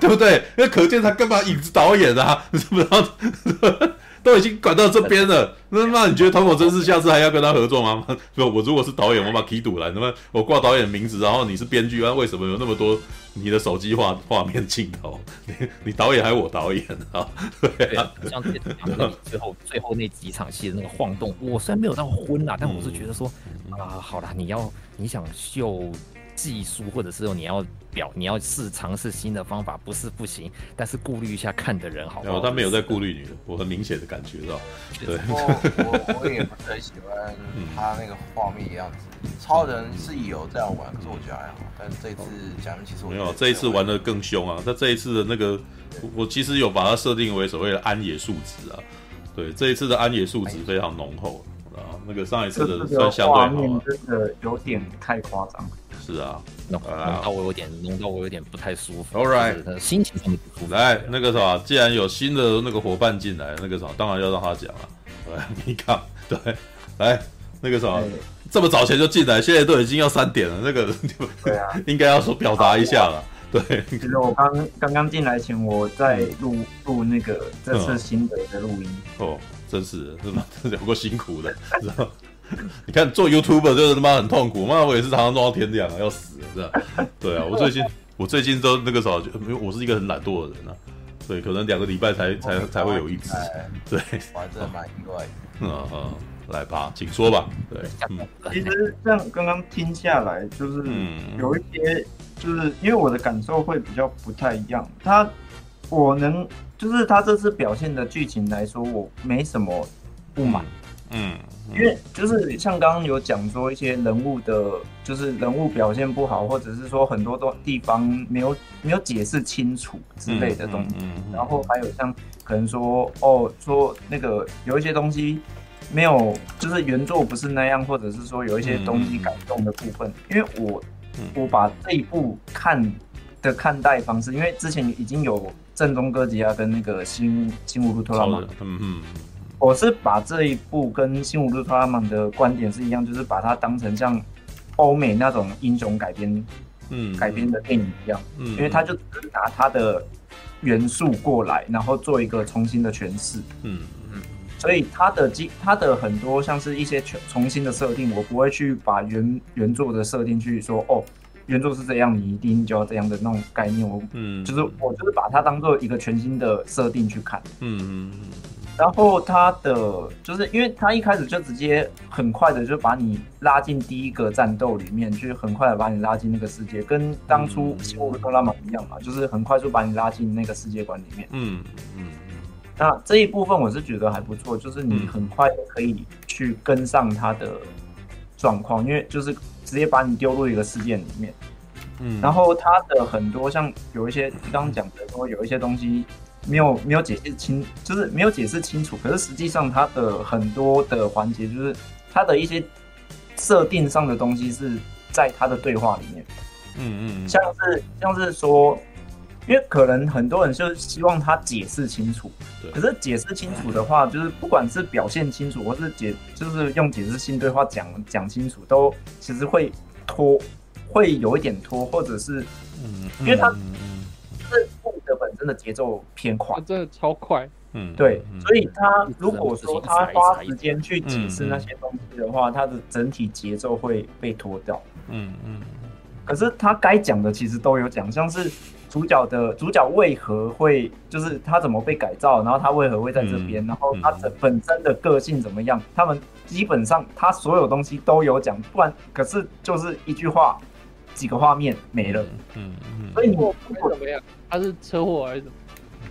Speaker 1: 对不对？那可见他干嘛影子导演啊？你知不知道？都已经管到这边了，那那你觉得汤姆真是下次还要跟他合作吗？不，我如果是导演，我把 key 堵来，那么我挂导演名字，然后你是编剧，那，为什么有那么多你的手机画画面镜头？你你导演还是我导演啊？对啊，
Speaker 3: 像最后最后那几场戏的那个晃动，我虽然没有到昏啦，但我是觉得说、嗯、啊，好啦，你要你想秀。技术，或者是说你要表，你要试尝试新的方法，不是不行，但是顾虑一下看的人好不好？
Speaker 1: 他没有在顾虑你，我很明显的感觉到。对，
Speaker 6: 我我也不是很喜欢 他那个画面的样子。超人是有这样玩，可是我觉得还好。但是这次假面骑士没有，
Speaker 1: 这一次玩的更凶啊！他这一次的那个，我其实有把它设定为所谓的安野数值啊。对，这一次的安野数值非常浓厚啊。那个上一次的算相对好，
Speaker 9: 真的有点太夸张。
Speaker 1: 是啊，
Speaker 3: 弄弄到我有点，弄到我有点不太舒服。
Speaker 1: All right，
Speaker 3: 心情上面不舒服。
Speaker 1: 来，那个什么，既然有新的那个伙伴进来，那个什么，当然要让他讲了。来，你看，对，来，那个什么，这么早前就进来，现在都已经要三点了，那个对啊，应该要说表达一下了。对，
Speaker 9: 其实我刚刚刚进来前，我在录录那个这次新的一个录音。
Speaker 1: 哦，真是是吗？有够辛苦的，是吧？你看做 YouTuber 就是他妈很痛苦，妈我也是常常弄到天亮啊，要死了，是吧？对啊，我最近我最近都那个时候就，我是一个很懒惰的人啊，对，可能两个礼拜才才才会有一次，对，
Speaker 6: 玩真的蛮意外。
Speaker 1: 嗯嗯，来吧，请说吧。对，
Speaker 9: 其实这样刚刚听下来，就是有一些，就是因为我的感受会比较不太一样。他，我能就是他这次表现的剧情来说，我没什么不满。嗯。因为就是像刚刚有讲说一些人物的，就是人物表现不好，或者是说很多东地方没有没有解释清楚之类的东西。然后还有像可能说哦，说那个有一些东西没有，就是原作不是那样，或者是说有一些东西改动的部分。因为我我把这一部看的看待方式，因为之前已经有正宗哥吉拉跟那个新新乌鲁托拉曼。嗯嗯。我是把这一部跟《新乌鲁特拉曼》的观点是一样，就是把它当成像欧美那种英雄改编，嗯，改编的电影一样，嗯，因为他就拿他的元素过来，然后做一个重新的诠释，嗯嗯，所以他的机，他的很多像是一些全重新的设定，我不会去把原原作的设定去说，哦，原作是这样，你一定就要这样的那种概念，我，嗯，就是我就是把它当做一个全新的设定去看，嗯嗯嗯。然后他的就是，因为他一开始就直接很快的就把你拉进第一个战斗里面，去很快的把你拉进那个世界，跟当初《新乌鲁特拉玛》一样嘛，就是很快速把你拉进那个世界观里面。嗯嗯。那这一部分我是觉得还不错，就是你很快的可以去跟上他的状况，因为就是直接把你丢入一个事件里面。嗯。然后他的很多像有一些刚刚讲的说有一些东西。没有没有解释清，就是没有解释清楚。可是实际上，它的很多的环节，就是它的一些设定上的东西，是在它的对话里面。嗯嗯，嗯，像是像是说，因为可能很多人就希望他解释清楚。对。可是解释清楚的话，就是不管是表现清楚，或是解，就是用解释性对话讲讲清楚，都其实会拖，会有一点拖，或者是，嗯，因为他。这部的本身的节奏偏快，
Speaker 4: 真的超快。
Speaker 9: 嗯，对，所以他如果说他花时间去解释那些东西的话，他的整体节奏会被拖掉。嗯嗯。可是他该讲的其实都有讲，像是主角的主角为何会，就是他怎么被改造，然后他为何会在这边，然后他的本身的个性怎么样，他们基本上他所有东西都有讲，不然可是就是一句话。几个画面没了，嗯嗯，所以你不
Speaker 4: 怎么样？他是车祸还是什么？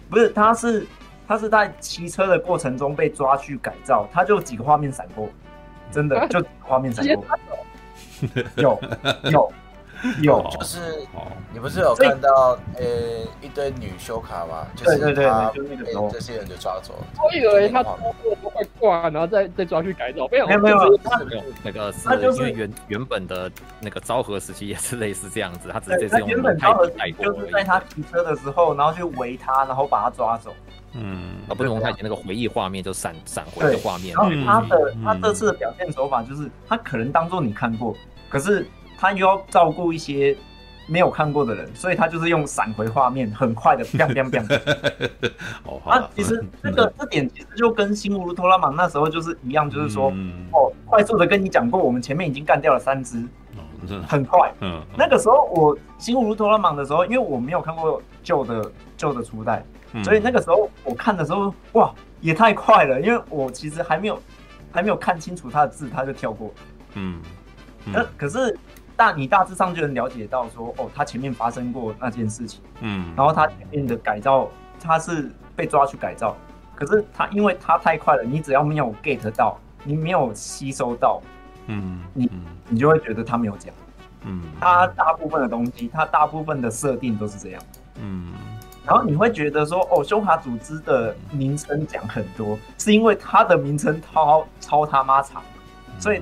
Speaker 9: 不是，他是他是在骑车的过程中被抓去改造，他就几个画面闪过，真的 就画面闪过，有有。有，
Speaker 6: 就是你不是有看到呃一堆女修卡吗？就是他被这些人就抓走了。
Speaker 4: 我以为他通过都快挂，然后再再抓去改造。没有
Speaker 9: 没有没有，
Speaker 3: 那个是因为原原本的那个昭和时期也是类似这样子，他只是这次用
Speaker 9: 原本昭和就是在他骑车的时候，然后去围他，然后把他抓走。
Speaker 3: 嗯，啊不是蒙太奇那个回忆画面就闪闪回的画面。
Speaker 9: 然后他的他这次的表现手法就是，他可能当做你看过，可是。他又要照顾一些没有看过的人，所以他就是用闪回画面，很快的，biang biang biang。哦，啊，其实那个这点其实就跟新乌鲁托拉玛那时候就是一样，就是说，哦，快速的跟你讲过，我们前面已经干掉了三只，很快。嗯，那个时候我新乌鲁托拉玛的时候，因为我没有看过旧的旧的初代，所以那个时候我看的时候，哇，也太快了，因为我其实还没有还没有看清楚他的字，他就跳过。嗯，那可是。大你大致上就能了解到说，哦，他前面发生过那件事情，嗯，然后他前面的改造，他是被抓去改造，可是他因为他太快了，你只要没有 get 到，你没有吸收到，嗯，你你就会觉得他没有讲，嗯，他大部分的东西，他大部分的设定都是这样，嗯，然后你会觉得说，哦，修卡组织的名称讲很多，是因为他的名称超超他妈长，所以。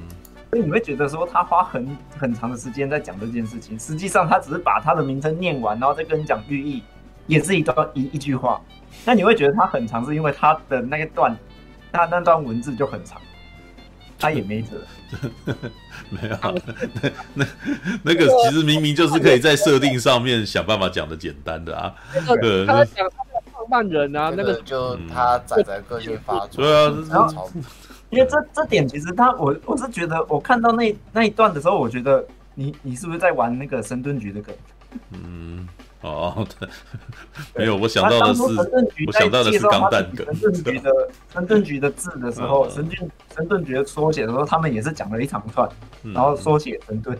Speaker 9: 所以你会觉得说他花很很长的时间在讲这件事情，实际上他只是把他的名称念完，然后再跟你讲寓意，也是一段一一句话。那你会觉得他很长，是因为他的那一段，他那段文字就很长。他也没辙。
Speaker 1: 没有，那那那个其实明明就是可以在设定上面想办法讲的简单的啊。
Speaker 4: 他讲他的创办人啊，那个
Speaker 6: 就他仔仔个性发作。
Speaker 1: 对啊，
Speaker 9: 因为这这点其实他我我是觉得我看到那那一段的时候，我觉得你你是不是在玩那个神盾局的梗？
Speaker 1: 嗯。哦，对，没有，我想到的是，我想到的是钢弹梗。
Speaker 9: 神盾局的 神盾局的字的时候，神盾神盾局的缩写的时候，他们也是讲了一长串，然后缩写神盾。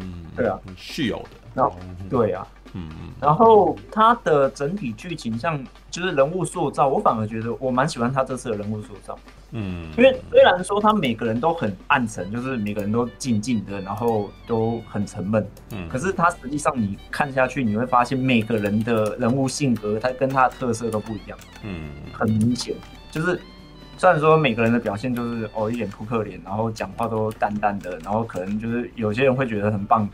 Speaker 9: 嗯，对啊，
Speaker 1: 是有的。
Speaker 9: 然后，对啊。嗯嗯，然后他的整体剧情像就是人物塑造，我反而觉得我蛮喜欢他这次的人物塑造。嗯，因为虽然说他每个人都很暗沉，就是每个人都静静的，然后都很沉闷。嗯，可是他实际上你看下去，你会发现每个人的人物性格，他跟他的特色都不一样。嗯，很明显，就是虽然说每个人的表现就是哦一脸扑克脸，然后讲话都淡淡的，然后可能就是有些人会觉得很棒。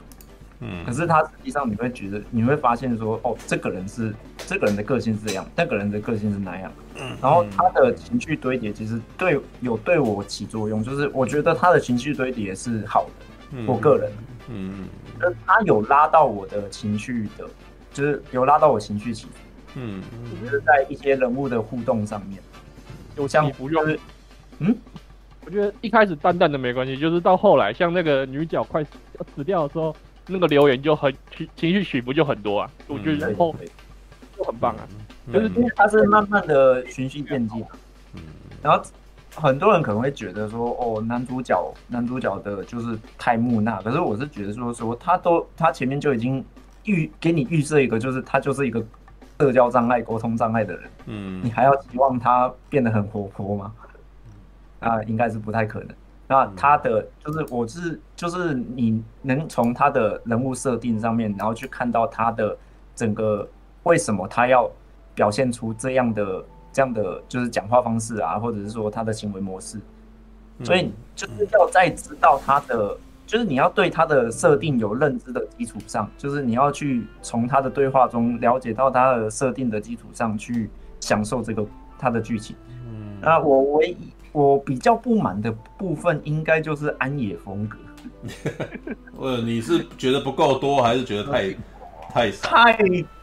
Speaker 9: 嗯，可是他实际上你会觉得，你会发现说，哦，这个人是这个人的个性是这样，那个人的个性是那样。嗯，然后他的情绪堆叠其实对有对我起作用，就是我觉得他的情绪堆叠是好的。嗯，我个人，嗯，就是他有拉到我的情绪的，就是有拉到我情绪起伏。嗯，就是在一些人物的互动上面，
Speaker 4: 就像不用，嗯，我觉得一开始淡淡的没关系，就是到后来像那个女角快要死掉的时候。那个留言就很情情绪起伏就很多啊，我觉得然后就很棒啊，
Speaker 9: 就是因为他是慢慢的循序渐进，然后很多人可能会觉得说，哦，男主角男主角的就是太木讷，可是我是觉得说说他都他前面就已经预给你预设一个，就是他就是一个社交障碍、沟通障碍的人，嗯，你还要期望他变得很活泼吗？啊，应该是不太可能。那他的就是，我是就是你能从他的人物设定上面，然后去看到他的整个为什么他要表现出这样的这样的就是讲话方式啊，或者是说他的行为模式，所以就是要在知道他的，就是你要对他的设定有认知的基础上，就是你要去从他的对话中了解到他的设定的基础上去享受这个他的剧情。嗯，那我唯一。我比较不满的部分，应该就是安野风格。
Speaker 1: 呃，你是觉得不够多，还是觉得太太少？
Speaker 9: 太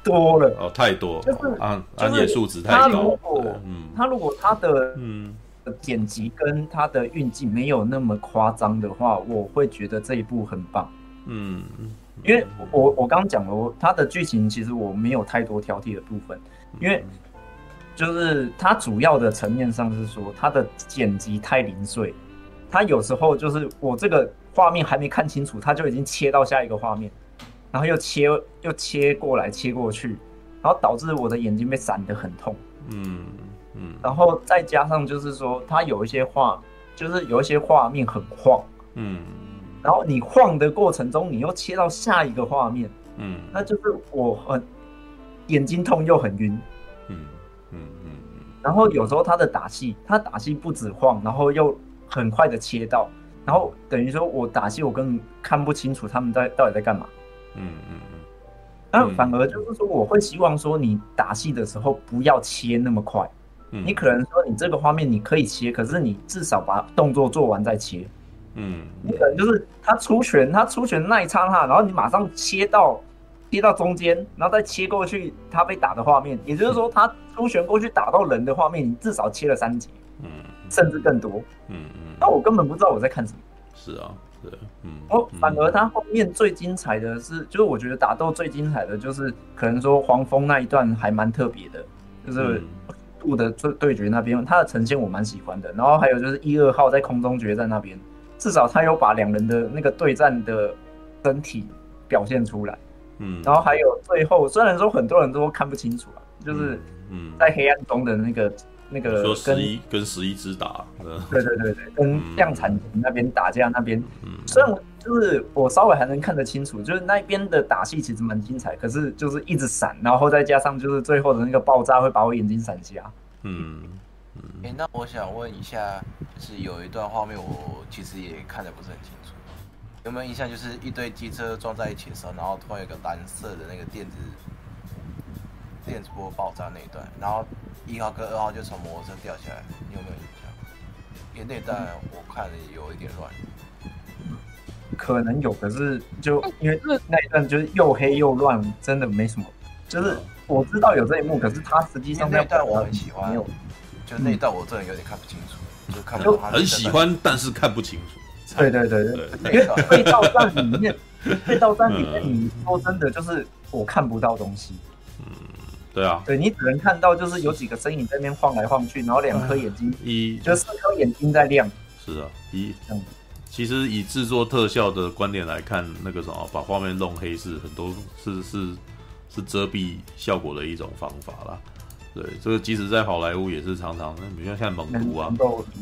Speaker 9: 多了
Speaker 1: 哦，太多，
Speaker 9: 就是
Speaker 1: 安安野素质太高。
Speaker 9: 嗯，他如果他的嗯剪辑跟他的运镜没有那么夸张的话，我会觉得这一部很棒。嗯，因为我我刚刚讲了，我他的剧情其实我没有太多挑剔的部分，因为。就是他主要的层面上是说，他的剪辑太零碎，他有时候就是我这个画面还没看清楚，他就已经切到下一个画面，然后又切又切过来切过去，然后导致我的眼睛被闪得很痛。嗯嗯，然后再加上就是说，他有一些画，就是有一些画面很晃。嗯，然后你晃的过程中，你又切到下一个画面。嗯，那就是我很眼睛痛又很晕。嗯。嗯然后有时候他的打戏，他打戏不止晃，然后又很快的切到，然后等于说我打戏我根本看不清楚他们在到底在干嘛。嗯嗯嗯。那反而就是说，我会希望说你打戏的时候不要切那么快。嗯。你可能说你这个画面你可以切，可是你至少把动作做完再切。嗯。你可能就是他出拳，他出拳那一刹那，然后你马上切到。切到中间，然后再切过去，他被打的画面，也就是说，他出拳过去打到人的画面，你至少切了三节，嗯，甚至更多，嗯嗯。那我根本不知道我在看什么。
Speaker 1: 是啊，是，嗯。
Speaker 9: 哦，反而他后面最精彩的是，就是我觉得打斗最精彩的就是，可能说黄蜂那一段还蛮特别的，就是度的对对决那边，他的呈现我蛮喜欢的。然后还有就是一二号在空中决战那边，至少他有把两人的那个对战的身体表现出来。嗯，然后还有最后，虽然说很多人都看不清楚啊，就是嗯，在黑暗中的那个那个跟
Speaker 1: 十一跟十一只打，
Speaker 9: 对对对对，跟量产型那边打架那边，嗯，虽然就是我稍微还能看得清楚，就是那边的打戏其实蛮精彩，可是就是一直闪，然后再加上就是最后的那个爆炸会把我眼睛闪瞎，嗯
Speaker 6: 嗯，哎，那我想问一下，就是有一段画面我其实也看得不是很清楚。有没有印象？就是一堆机车撞在一起的时候，然后突然有个蓝色的那个电子电磁波爆炸那一段，然后一号跟二号就从摩托车掉下来，你有没有印象？因为那段我看了有一点乱。
Speaker 9: 可能有，可是就因为那一段就是又黑又乱，真的没什么。就是我知道有这一幕，可是他实际上
Speaker 6: 那段我很喜欢，没有，就那一段我真的有点看不清楚，嗯、就看不懂。
Speaker 1: 很喜欢，但是看不清楚。
Speaker 9: 对对对对，因为隧道站里面，隧道站里面，你说真的就是我看不到东西。
Speaker 1: 嗯，对啊，
Speaker 9: 对你只能看到就是有几个身影在那边晃来晃去，然后两颗眼睛，一就四颗眼睛在亮。
Speaker 1: 是啊，一这样。其实以制作特效的观点来看，那个什么把画面弄黑是很多是是是遮蔽效果的一种方法啦。对，这个即使在好莱坞也是常常，比如像像猛毒啊，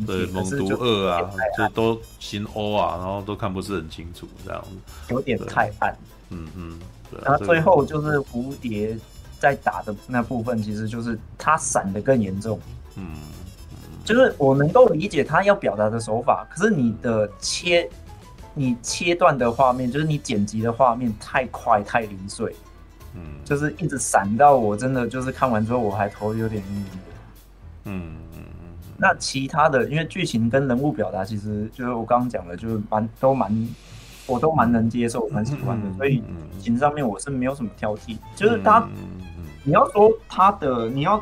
Speaker 1: 对猛毒二啊，就都新欧啊，然后都看不是很清楚这样子，
Speaker 9: 有点太暗。
Speaker 1: 嗯嗯，对。
Speaker 9: 然后最后就是蝴蝶在打的那部分，其实就是他闪的更严重。嗯。就是我能够理解他要表达的手法，可是你的切，你切断的画面，就是你剪辑的画面太快太零碎，嗯，就是一直闪到我真的就是看完之后我还头有点晕晕的，嗯嗯嗯。那其他的，因为剧情跟人物表达，其实就是我刚刚讲的，就是蛮都蛮，我都蛮能接受，蛮喜欢的，所以剧情上面我是没有什么挑剔。就是他，你要说他的，你要。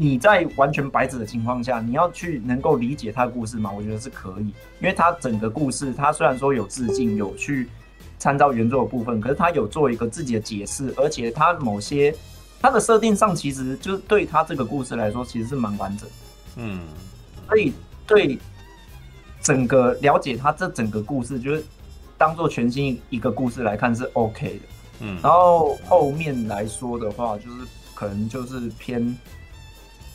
Speaker 9: 你在完全白纸的情况下，你要去能够理解他的故事吗？我觉得是可以，因为他整个故事，他虽然说有致敬，有去参照原作的部分，可是他有做一个自己的解释，而且他某些他的设定上，其实就是对他这个故事来说，其实是蛮完整。嗯，所以对整个了解他这整个故事，就是当做全新一个故事来看是 OK 的。嗯，然后后面来说的话，就是可能就是偏。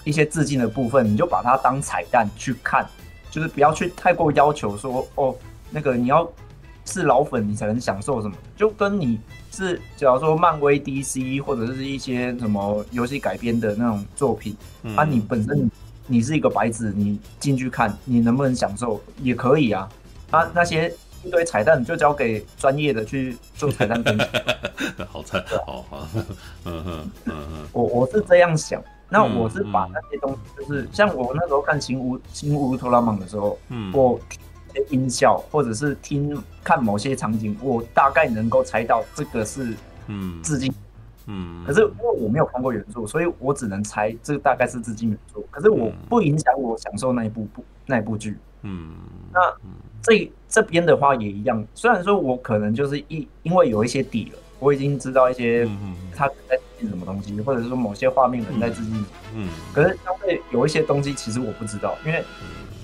Speaker 9: 一些致敬的部分，你就把它当彩蛋去看，就是不要去太过要求说哦，那个你要是老粉你才能享受什么，就跟你是假如说漫威、DC 或者是一些什么游戏改编的那种作品，嗯、啊，你本身你是一个白纸，你进去看，你能不能享受也可以啊，啊，那些一堆彩蛋就交给专业的去做彩蛋编辑，
Speaker 1: 好惨，好好，嗯嗯嗯嗯，
Speaker 9: 我我是这样想。那我是把那些东西，就是像我那时候看新乌新乌托拉曼》的时候，嗯，我音效或者是听看某些场景，我大概能够猜到这个是嗯致敬，嗯。可是因为我没有看过原著，所以我只能猜这大概是致敬原著。可是我不影响我享受那一部部那一部剧，嗯。那这这边的话也一样，虽然说我可能就是一因为有一些底了。我已经知道一些他在致敬什么东西，或者是说某些画面可能在致敬。嗯，可是相对有一些东西，其实我不知道，因为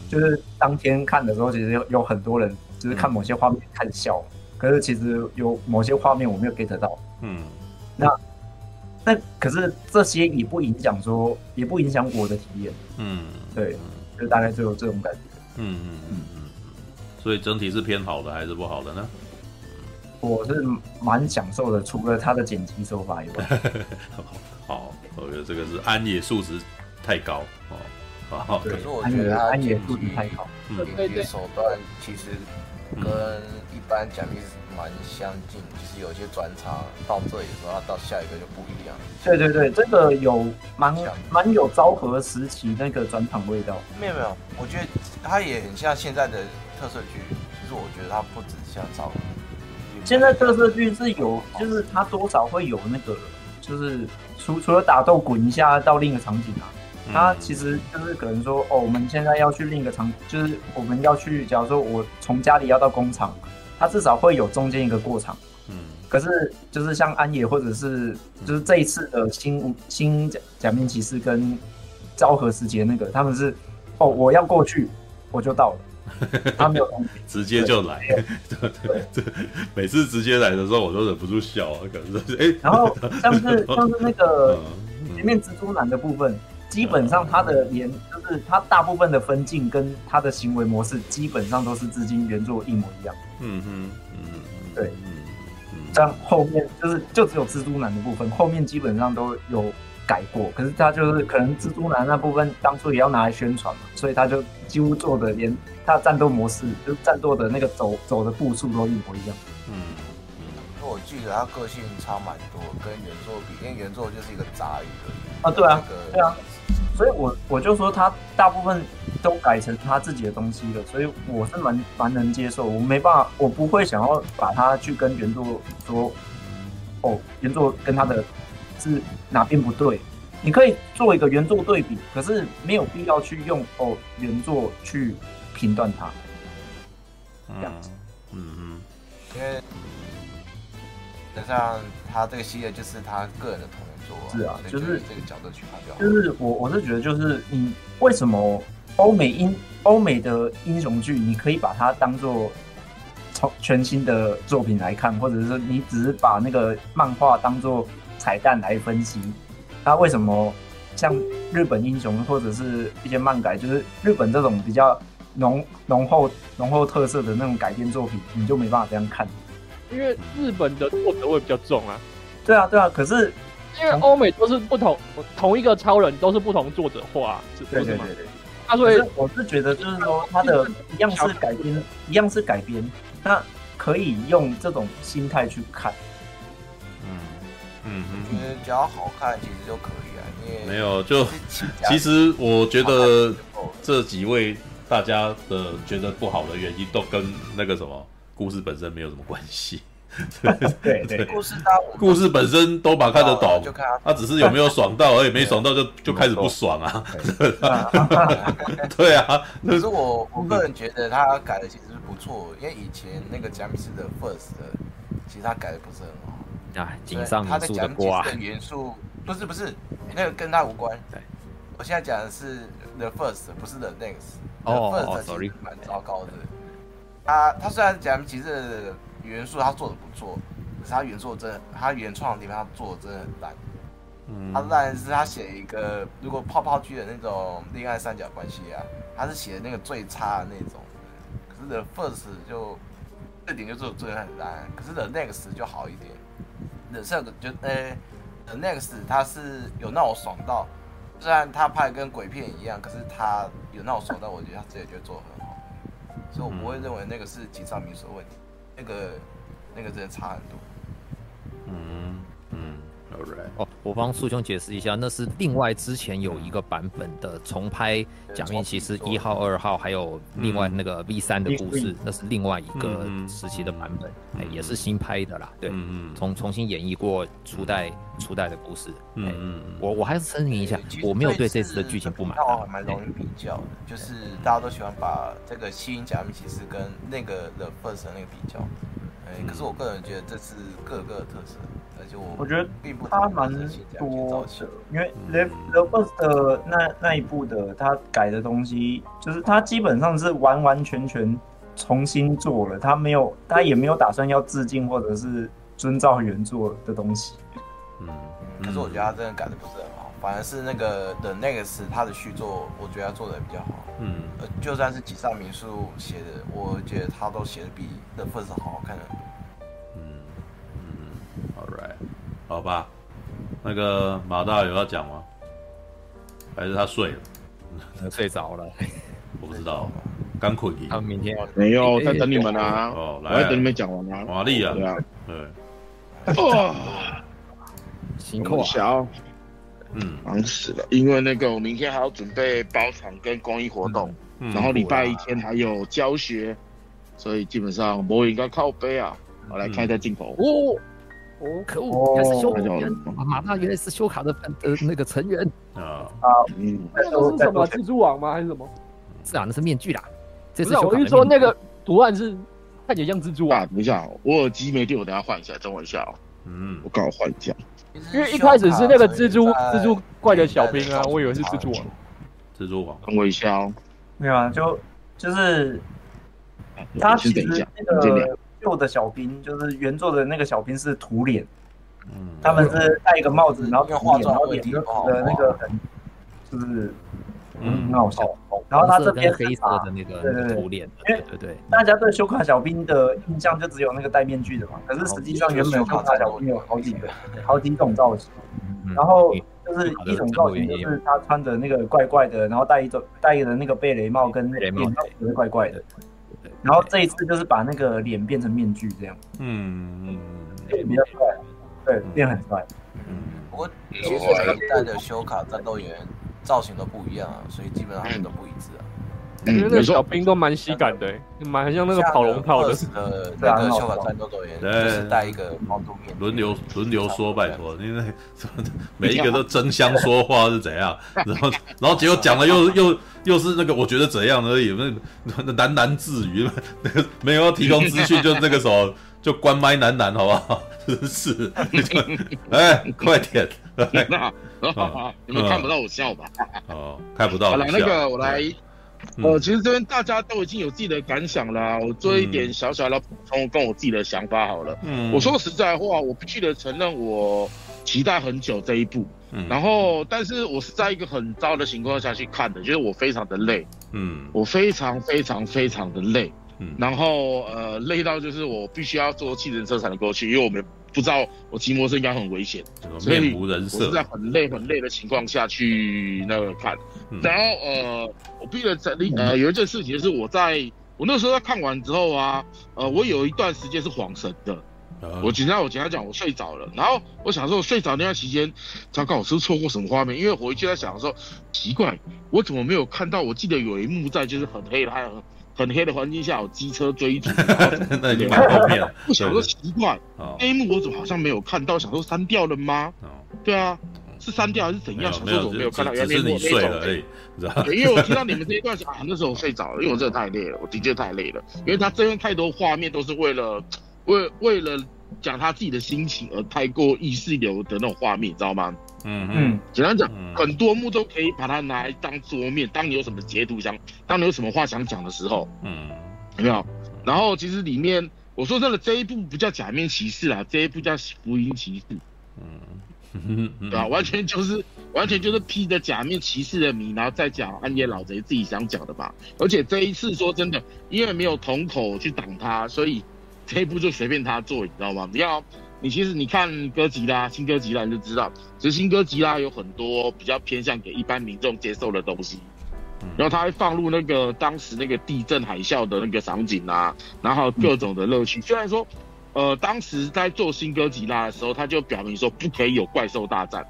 Speaker 9: 就是当天看的时候，其实有有很多人就是看某些画面看笑，可是其实有某些画面我没有 get 到。嗯，那那可是这些也不影响说，也不影响我的体验。嗯，对，就大概就有这种感觉。嗯嗯嗯嗯，
Speaker 1: 所以整体是偏好的还是不好的呢？
Speaker 9: 我是蛮享受的，除了他的剪辑手法以外。
Speaker 1: 好，我觉得这个是安野素质太高哦。好，
Speaker 6: 可是我觉得安野素质太高，剪辑手段其实跟一般讲义蛮相近，就是有些转场到这里的时候，到下一个就不一样。
Speaker 9: 对对对，这个有蛮蛮有昭和时期那个转场味道。
Speaker 6: 没有没有，我觉得他也很像现在的特色剧。其实我觉得它不只像昭和。
Speaker 9: 现在特色剧是有，就是它多少会有那个，就是除除了打斗滚一下到另一个场景啊，它其实就是可能说，哦，我们现在要去另一个场，就是我们要去，假如说我从家里要到工厂，它至少会有中间一个过场。嗯。可是就是像安野或者是就是这一次的新新假假面骑士跟昭和时节那个，他们是，哦，我要过去，我就到了。他没有
Speaker 1: 直接就来，对。对对，每次直接来的时候，我都忍不住笑啊，可是哎，
Speaker 9: 然后像是 像是那个前面蜘蛛男的部分，基本上他的连就是他大部分的分镜跟他的行为模式，基本上都是至今原作一模一样。嗯哼，嗯，对，嗯嗯，像后面就是就只有蜘蛛男的部分，后面基本上都有。改过，可是他就是可能蜘蛛男那部分当初也要拿来宣传嘛，所以他就几乎做的连他的战斗模式，就战斗的那个走走的步数都一模一样。嗯
Speaker 6: 嗯，因为我记得他个性差蛮多，跟原作比，因为原作就是一个杂鱼而已。
Speaker 9: 啊，对啊，对啊。所以我我就说他大部分都改成他自己的东西了，所以我是蛮蛮能接受。我没办法，我不会想要把他去跟原作说，哦，原作跟他的是哪边不对。你可以做一个原作对比，可是没有必要去用哦原作去评断它。这样子，
Speaker 6: 嗯嗯，因为加上他这个系列就是他个人的同人作，
Speaker 9: 是啊，就是
Speaker 6: 这个角度去发表。
Speaker 9: 就是我我是觉得，就是你为什么欧美英欧美的英雄剧，你可以把它当做从全新的作品来看，或者是说你只是把那个漫画当做彩蛋来分析。那为什么像日本英雄或者是一些漫改，就是日本这种比较浓浓厚浓厚特色的那种改编作品，你就没办法这样看？
Speaker 4: 因为日本的作者会比较重啊。
Speaker 9: 对啊，对啊。可是
Speaker 4: 因为欧美都是不同同一个超人都是不同作者画，是
Speaker 9: 对对对对。
Speaker 4: 他所以
Speaker 9: 我是觉得就是说，他的一样是改编，一样是改编，那可以用这种心态去看。
Speaker 6: 嗯哼，觉得只要好看其实就可以啊。
Speaker 1: 没有，就其实我觉得这几位大家的觉得不好的原因，都跟那个什么故事本身没有什么关系。
Speaker 9: 对对，故事
Speaker 1: 故事本身都把看得懂，就看他只是有没有爽到而已，没爽到就就开始不爽啊。对 啊，
Speaker 6: 可是我我个人觉得他改的其实是不错，因为以前那个贾米斯的 First，其实他改的不是很好。
Speaker 3: 啊，井上
Speaker 6: 他的讲解的元素不是不是，那个跟他无关。对，我现在讲的是 The First，不是 The Next。
Speaker 3: 哦
Speaker 6: The First 其实蛮糟糕的。他他虽然讲其实元素他做的不错，可是他原作真的，他原创的地方他做的真的很烂。嗯。他烂是他写一个如果泡泡剧的那种恋爱三角关系啊，他是写的那个最差的那种。可是 The First 就这点就做的做的很烂，可是 The Next 就好一点。The 这个就呃，The Next 他是有让我爽到，虽然他拍跟鬼片一样，可是他有让我爽到，我觉得他直接就做得很好，所以我不会认为那个是吉藏民说问题，那个那个真的差很多。
Speaker 1: 嗯嗯。
Speaker 3: 哦，我帮苏兄解释一下，那是另外之前有一个版本的重拍假面骑士一号、二号，还有另外那个 V 三的故事，那是另外一个时期的版本，哎，也是新拍的啦。对，重重新演绎过初代初代的故事。嗯嗯，我我还是声明一下，我没有对这次的剧情不满。
Speaker 6: 那我还蛮容易比较的，就是大家都喜欢把这个新假面骑士跟那个 The First 那个比较。哎，可是我个人觉得这是各有各的特色。
Speaker 9: 我我觉得他蛮多的，因为 The The First 的那那一部的他改的东西，就是他基本上是完完全全重新做了，他没有，他也没有打算要致敬或者是遵照原作的东西。
Speaker 6: 嗯，可是我觉得他真的改的不是反而是那个 The Next 他的续作，我觉得他做的比较好。嗯，就算是几上民宿写的，我觉得他都写的比 The First 好好看很多。
Speaker 1: 好吧，那个马大有要讲吗？还是他睡了？
Speaker 3: 睡着了？
Speaker 1: 我不知道，刚困。
Speaker 3: 他明天要
Speaker 7: 没有在等你们啊！
Speaker 1: 哦，
Speaker 7: 来，我在等你们讲完啊。
Speaker 1: 华丽啊，
Speaker 7: 对啊，
Speaker 1: 对。
Speaker 7: 哇，
Speaker 3: 辛苦
Speaker 7: 啊！嗯，忙死了，因为那个我明天还要准备包场跟公益活动，然后礼拜一天还有教学，所以基本上我应该靠背啊。我来看一下镜头。哦。
Speaker 3: 哦，可恶！原来是修卡员，马大原来是修卡的呃那个成员
Speaker 1: 啊
Speaker 4: 啊！嗯，那个是什么蜘蛛网吗？还是什么？
Speaker 3: 是啊，那是面具啦。
Speaker 4: 不是，我跟你说那个图案是看起来像蜘蛛啊。
Speaker 7: 等一下，我耳机没电，我等下换一下，等我一下哦。嗯，我刚好换一下。
Speaker 4: 因为一开始是那个蜘蛛蜘蛛怪的小兵啊，我以为是蜘蛛网。
Speaker 1: 蜘蛛网，
Speaker 7: 等我一下哦。
Speaker 9: 没有啊，就就是他其实那个。旧的小兵就是原作的那个小兵是涂脸，嗯，他们是戴一个帽子，然后化妆，然后脸的那个很，就是嗯，那我笑。然后他这边
Speaker 3: 黑色的那个头脸，对对对，
Speaker 9: 大家对修卡小兵的印象就只有那个戴面具的嘛，可是实际上原本修卡小兵有好几个，好几种造型。然后就是一种造型就是他穿着那个怪怪的，然后戴一种戴的那个贝雷帽跟脸帽也是怪怪的。然后这一次就是把那个脸变成面具这样，
Speaker 1: 嗯嗯，
Speaker 9: 变比较帅，对，变很帅。
Speaker 6: 嗯，不过其实这一代的修卡战斗员造型都不一样啊，所以基本上他们都不一致啊。
Speaker 4: 我觉得那个小兵都蛮喜感的，蛮像那个跑龙套的。
Speaker 6: 呃，那个修卡战斗队员就是戴一个猫肚面，
Speaker 1: 轮流轮流说，拜托，因为 每一个都争相说话是怎样，然后然后结果讲了又又又是那个我觉得怎样而已，那那喃喃自语，那 个没有要提供资讯，就那个时候就关麦喃喃，好不好？是，哎，快点，
Speaker 7: 你们看不到我笑吧？
Speaker 1: 哦，看不到。
Speaker 7: 好了，那个我来。呃，其实这边大家都已经有自己的感想了，我做一点小小的补充，跟我自己的想法好了。嗯，我说实在话，我必须得承认，我期待很久这一步。嗯，然后，但是我是在一个很糟的情况下去看的，就是我非常的累。嗯，我非常非常非常的累。嗯，然后呃，累到就是我必须要坐计程车才能过去，因为我们不知道我骑摩托车应该很危险，所以我是在很累很累的情况下去那个看。然后呃，我必须整理呃，有一件事情是我在我那时候在看完之后啊，呃，我有一段时间是恍神的。我今天我今天讲我睡着了，然后我想说我睡着那段期间，糟糕，我是不是错过什么画面？因为我回去在想说，奇怪，我怎么没有看到？我记得有一幕在就是很黑的，还有很黑的环境下有机车追逐。
Speaker 1: 那你蛮后面。
Speaker 7: 我想说奇怪，那一幕我怎么好像没有看到？想说删掉了吗？对啊。是删掉还是怎样？想说我没有看到，原来我睡了而已，知道 因为我听到你们这一段啊，那时候我睡着了，因为我真的太累了，我的确太累了。因为他真的太多画面都是为了为为了讲他自己的心情而太过意识流的那种画面，你知道吗？嗯嗯。简单讲，嗯、很多幕都可以把它拿来当桌面，当你有什么截图想，当你有什么话想讲的时候，嗯，有没有？然后其实里面我说真的，这一部不叫假面骑士啊，这一部叫福音骑士，嗯。对吧？完全就是完全就是披着假面骑士的名，然后再讲暗夜老贼自己想讲的吧。而且这一次说真的，因为没有瞳口去挡他，所以这一部就随便他做，你知道吗？你要你其实你看哥吉拉，新哥吉拉你就知道，其实新哥吉拉有很多比较偏向给一般民众接受的东西。然后他会放入那个当时那个地震海啸的那个场景啊，然后各种的乐趣。虽然说。呃，当时在做新哥吉拉的时候，他就表明说不可以有怪兽大战，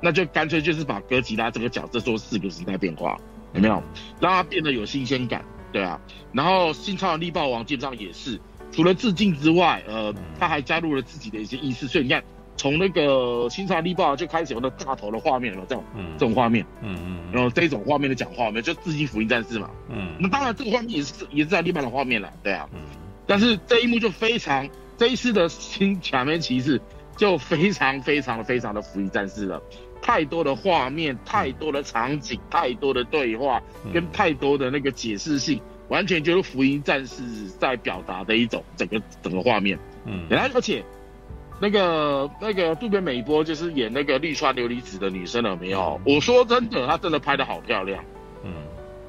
Speaker 7: 那就干脆就是把哥吉拉这个角色做四个时代变化，有没有？让它变得有新鲜感，对啊。然后新超人力霸王基本上也是，除了致敬之外，呃，他还加入了自己的一些意思。所以你看，从那个新超人力霸王就开始有那大头的画面了，这种，嗯，这种画面，嗯嗯，然后这种画面的讲话，我们就致敬福音战士嘛，嗯，那当然这个画面也是也是在力霸的画面了，对啊，嗯，但是这一幕就非常。这一次的新假面骑士就非常非常非常的福音战士了，太多的画面，太多的场景，太多的对话，跟太多的那个解释性，完全就是福音战士在表达的一种整个整个画面。嗯，然后而且那个那个渡边美波就是演那个绿川琉璃子的女生了没有？我说真的，她真的拍的好漂亮，嗯，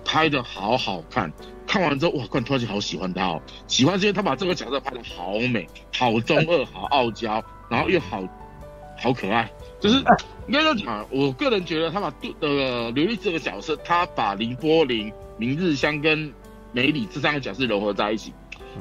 Speaker 7: 拍的好好看。看完之后，哇！突然间好喜欢她哦，喜欢是因为他把这个角色拍的好美、好中二、好傲娇，然后又好好可爱。就是 应该说讲，我个人觉得他把杜呃琉璃这个角色，他把林波林、明日香跟美里这三个角色融合在一起，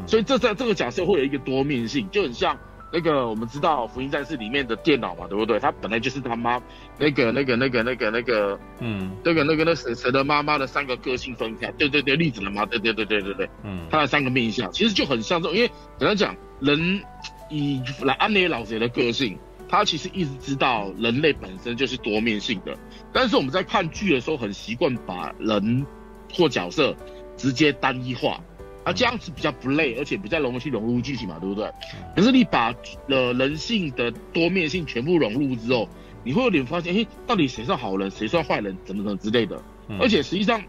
Speaker 7: 所以这在这个角色会有一个多面性，就很像。那个我们知道《福音战士》里面的电脑嘛，对不对？他本来就是他妈那个那个那个那个那个，嗯，那个那个那谁谁的妈妈的三个个性分开，对对对，栗子的妈，对对对对对对，嗯，他的三个面相其实就很像这种，因为简单讲，人以来安妮老贼的个性，他其实一直知道人类本身就是多面性的，但是我们在看剧的时候很习惯把人或角色直接单一化。啊，这样子比较不累，而且比较容易去融入剧情嘛，对不对？可是你把呃人性的多面性全部融入之后，你会有点发现，哎，到底谁算好人，谁算坏人，怎么怎么之类的。而且实际上，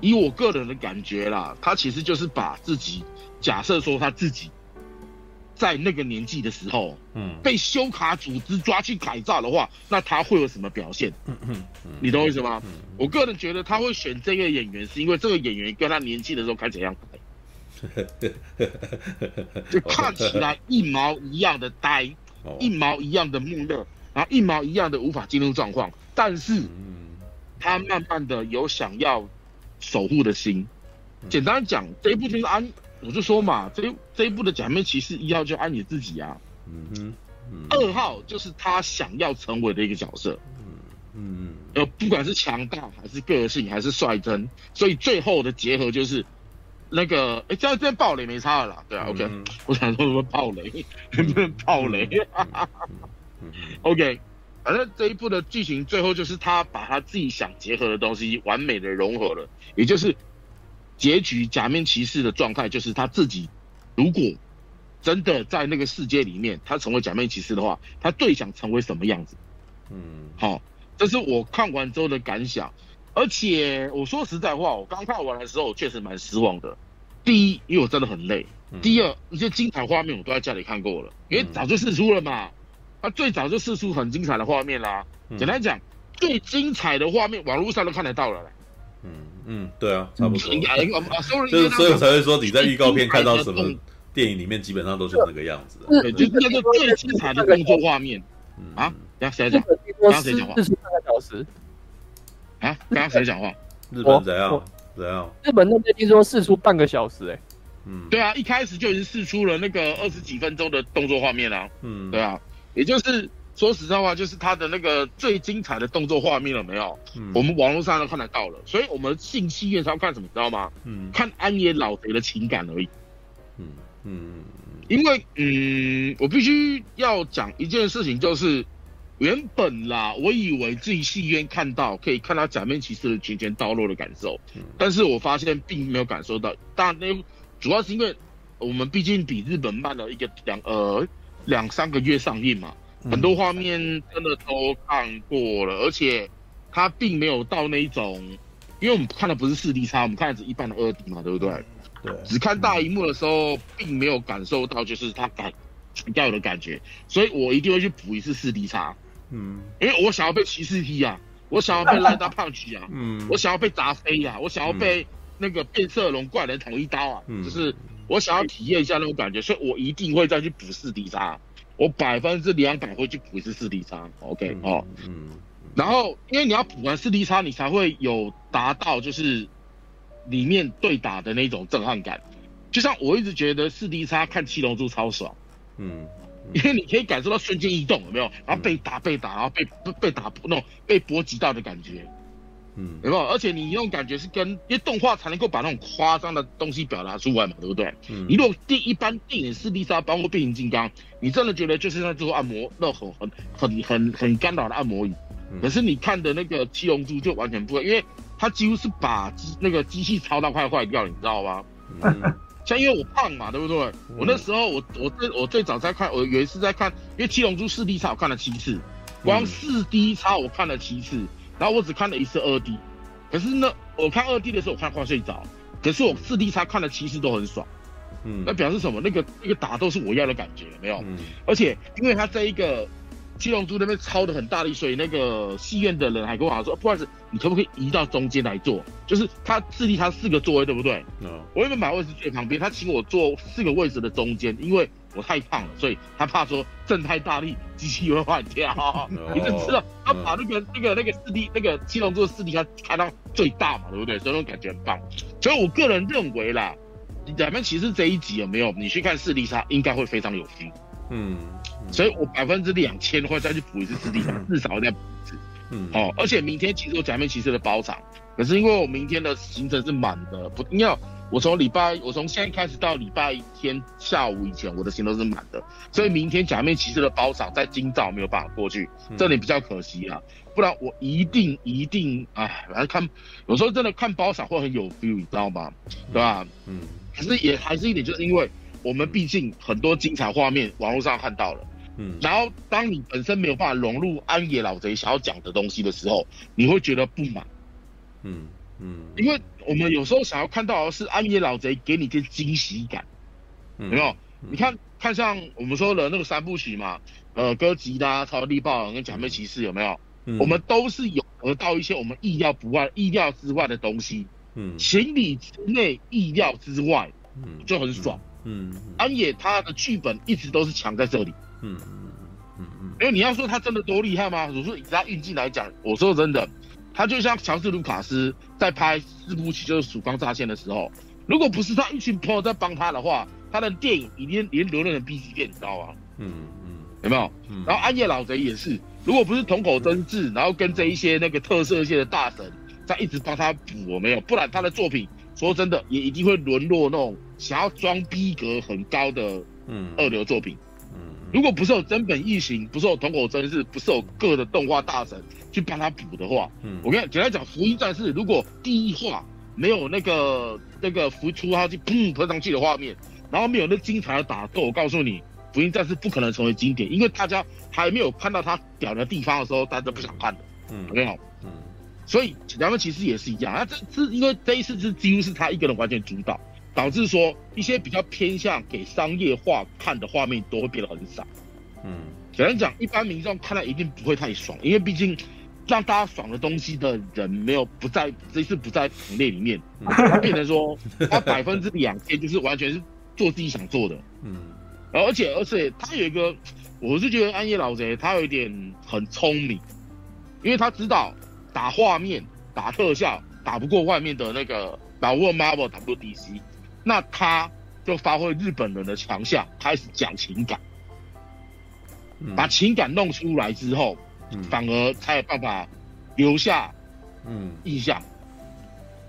Speaker 7: 以我个人的感觉啦，他其实就是把自己假设说他自己。在那个年纪的时候，嗯，被修卡组织抓去改造的话，那他会有什么表现？嗯嗯，你懂我意思吗？我个人觉得他会选这个演员，是因为这个演员跟他年纪的时候看起来一样，就看起来一毛一样的呆，一毛一样的木讷，然后一毛一样的无法进入状况，但是，他慢慢的有想要守护的心。简单讲，这一部就是安。我就说嘛，这这一部的假面骑士一号就安你自己啊，嗯哼，二号就是他想要成为的一个角色，嗯，嗯，呃，不管是强大还是个性还是率真，所以最后的结合就是那个，哎，这样这样暴雷没差了啦，对啊，OK，、嗯、我想说什么暴雷，能 不能暴雷？OK，反正这一部的剧情最后就是他把他自己想结合的东西完美的融合了，也就是结局假面骑士的状态就是他自己如果真的在那个世界里面他成为假面骑士的话，他最想成为什么样子？嗯，好。这是我看完之后的感想，而且我说实在话，我刚看完的时候，我确实蛮失望的。第一，因为我真的很累；第二，一些精彩画面我都在家里看过了，因为早就试出了嘛。他最早就试出很精彩的画面啦。简单讲，最精彩的画面网络上都看得到了。
Speaker 1: 嗯嗯，对啊，差不多。就是所以我才会说，你在预告片看到什么电影里面，基本上都是那个样子。
Speaker 7: 对，就是那个最精彩的动作画面。啊？等下谁讲？刚刚谁
Speaker 4: 讲话？半个小时。
Speaker 7: 啊？刚刚谁讲话？
Speaker 1: 日本怎样？怎样？
Speaker 4: 日本那边听说试出半个小时，哎。
Speaker 7: 嗯。对啊，一开始就已经试出了那个二十几分钟的动作画面啊。嗯。对啊，也就是说实在话，就是他的那个最精彩的动作画面了没有？嗯。我们网络上都看得到了，所以我们进戏院是要看什么？知道吗？嗯。看安野老贼的情感而已。嗯嗯。因为嗯，我必须要讲一件事情，就是。原本啦，我以为自己戏院看到可以看到假面骑士的拳拳到肉的感受，但是我发现并没有感受到。当然，那主要是因为我们毕竟比日本慢了一个两呃两三个月上映嘛，很多画面真的都看过了，而且它并没有到那一种，因为我们看的不是四 D 差，我们看的是一般的二 D 嘛，对不对？对，只看大荧幕的时候，并没有感受到就是它感要有的感觉，所以我一定会去补一次四 D 差。嗯，因为我想要被骑士踢啊，我想要被赖大胖骑啊，嗯，我想要被砸飞呀，我想要被那个变色龙怪人捅一刀啊，嗯，就是我想要体验一下那种感觉，所以我一定会再去补四 D 叉，我百分之两百会去补一次四 D 差，OK 哦，嗯，然后因为你要补完四 D 差，你才会有达到就是里面对打的那种震撼感，就像我一直觉得四 D 差看七龙珠超爽，嗯。因为你可以感受到瞬间移动，有没有？然后被打被打，然后被被被打那种被波及到的感觉，嗯，有没有？而且你那种感觉是跟因为动画才能够把那种夸张的东西表达出来嘛，对不对？嗯，你如果第一般电影四 D 杀，包括变形金刚，你真的觉得就是在做按摩，那很很很很很干扰的按摩椅。可是你看的那个七龙珠就完全不会，因为它几乎是把机那个机器操到快坏掉了，你知道吗？嗯。像因为我胖嘛，对不对？我那时候我我最我最早在看，我有一次在看，因为七龙珠四 D 叉我看了七次，光四 D 叉我看了七次，然后我只看了一次二 D，可是呢，我看二 D 的时候我看快睡着，可是我四 D 差看了其实都很爽，嗯，那表示什么？那个那个打斗是我要的感觉，有没有？嗯，而且因为它这一个。七龙珠那边超的很大力，所以那个戏院的人还跟我说：“不好意思，你可不可以移到中间来坐？就是他四地他四个座位，对不对？嗯。我原本买位置最旁边，他请我坐四个位置的中间，因为我太胖了，所以他怕说震太大力，机器会坏掉。你就知道他把那个那个那个四 D 那个七龙珠的四 D 他开到最大嘛，对不对？所以那种感觉很棒。所以我个人认为啦，咱们其实这一集有没有你去看四 D 他应该会非常有 feel。嗯。所以我百分之两千会再去补一次四 D 场，至少再补一次。嗯，好，而且明天其实有假面骑士的包场，可是因为我明天的行程是满的，不，因为我从礼拜，我从现在开始到礼拜天下午以前，我的行程都是满的，所以明天假面骑士的包场在今早没有办法过去，这里比较可惜啊。不然我一定一定，哎，来看，有时候真的看包场会很有 feel，你知道吗？对吧？嗯，可是也还是一点，就是因为我们毕竟很多精彩画面网络上看到了。嗯，然后当你本身没有办法融入安野老贼想要讲的东西的时候，你会觉得不满。嗯嗯，因为我们有时候想要看到的是安野老贼给你一些惊喜感，有没有？你看看像我们说的那个三部曲嘛，呃，哥吉拉、超力霸王跟假面骑士有没有？我们都是有得到一些我们意料不外、意料之外的东西。嗯，情理之内、意料之外，嗯，就很爽。嗯，安野他的剧本一直都是强在这里。嗯嗯嗯嗯，因为你要说他真的多厉害吗？我说以他运气来讲，我说真的，他就像乔治卢卡斯在拍四部曲就是《曙光乍现》的时候，如果不是他一群朋友在帮他的话，他的电影已经连流量的 B 级片，你知道吗？嗯嗯，有没有？然后暗夜老贼也是，如果不是同口真嗣，然后跟这一些那个特色界的大神在一直帮他补，我没有，不然他的作品说真的也一定会沦落那种想要装逼格很高的嗯二流作品。嗯，如果不是有真本义行，不是有樋口真是，不是有各的动画大神去帮他补的话，嗯，我跟你简单讲，福音战士如果第一话没有那个那个浮出他去砰喷上去的画面，然后没有那精彩的打斗，我告诉你。福音战士不可能成为经典，因为大家还没有看到他屌的地方的时候，大家都不想看的。嗯没有。嗯，所以两个其实也是一样。那这是因为这一次是几乎是他一个人完全主导，导致说一些比较偏向给商业化看的画面都会变得很少。嗯，简单讲，一般民众看来一定不会太爽，因为毕竟让大家爽的东西的人没有不在这一次不在行列里面，他变成说 他百分之两千就是完全是做自己想做的。嗯。而且而且他有一个，我是觉得暗夜老贼他有一点很聪明，因为他知道打画面、打特效打不过外面的那个打不过 Marvel 打不过 DC，那他就发挥日本人的强项，开始讲情感，把情感弄出来之后，反而才有办法留下嗯印象。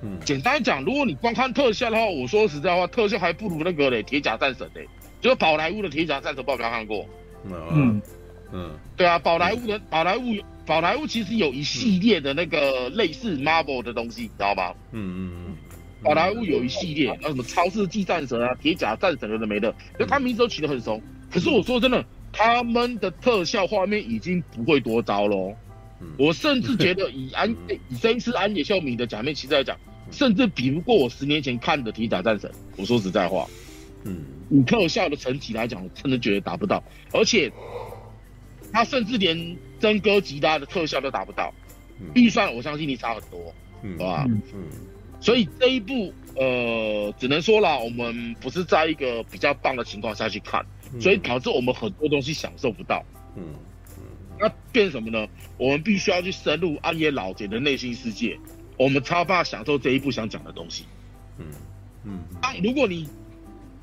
Speaker 7: 嗯，简单讲，如果你光看特效的话，我说实在话，特效还不如那个嘞铁甲战神嘞。就是宝莱坞的铁甲战神，不知道有没有看过？嗯嗯，对啊，宝莱坞的宝莱坞，宝莱坞其实有一系列的那个类似 Marvel 的东西，你知道吗？嗯嗯嗯，宝莱坞有一系列，那什么超世纪战神啊、铁甲战神有的没的，就他名字都起得很熟。可是我说真的，他们的特效画面已经不会多糟喽。我甚至觉得以安以这一次安野秀明的假面骑士来讲，甚至比不过我十年前看的铁甲战神。我说实在话，嗯。以特效的层级来讲，我真的觉得达不到，而且他甚至连真哥吉拉的特效都达不到，预算我相信你差很多，嗯，好吧？嗯，所以这一部呃，只能说啦，我们不是在一个比较棒的情况下去看，所以导致我们很多东西享受不到，嗯，那变什么呢？我们必须要去深入暗夜老贼的内心世界，我们超怕享受这一部想讲的东西，嗯嗯，啊，如果你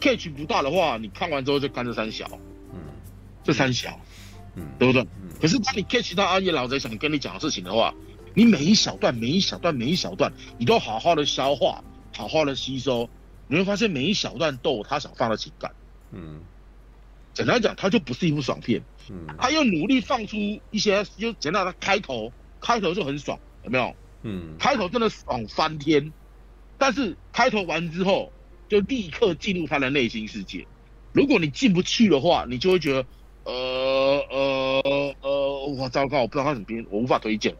Speaker 7: catch 不到的话，你看完之后就看这三小，嗯，这三小，嗯，对不对？嗯、可是当你 catch 到暗夜老贼想跟你讲的事情的话，你每一小段、每一小段、每一小段，你都好好的消化，好好的吸收，你会发现每一小段都有他想放的情感，嗯，简单讲，它就不是一部爽片，嗯，他又努力放出一些，就简单的开头，开头就很爽，有没有？嗯，开头真的爽翻天，但是开头完之后。就立刻进入他的内心世界。如果你进不去的话，你就会觉得，呃呃呃，我糟糕，我不知道他怎么编，我无法推荐。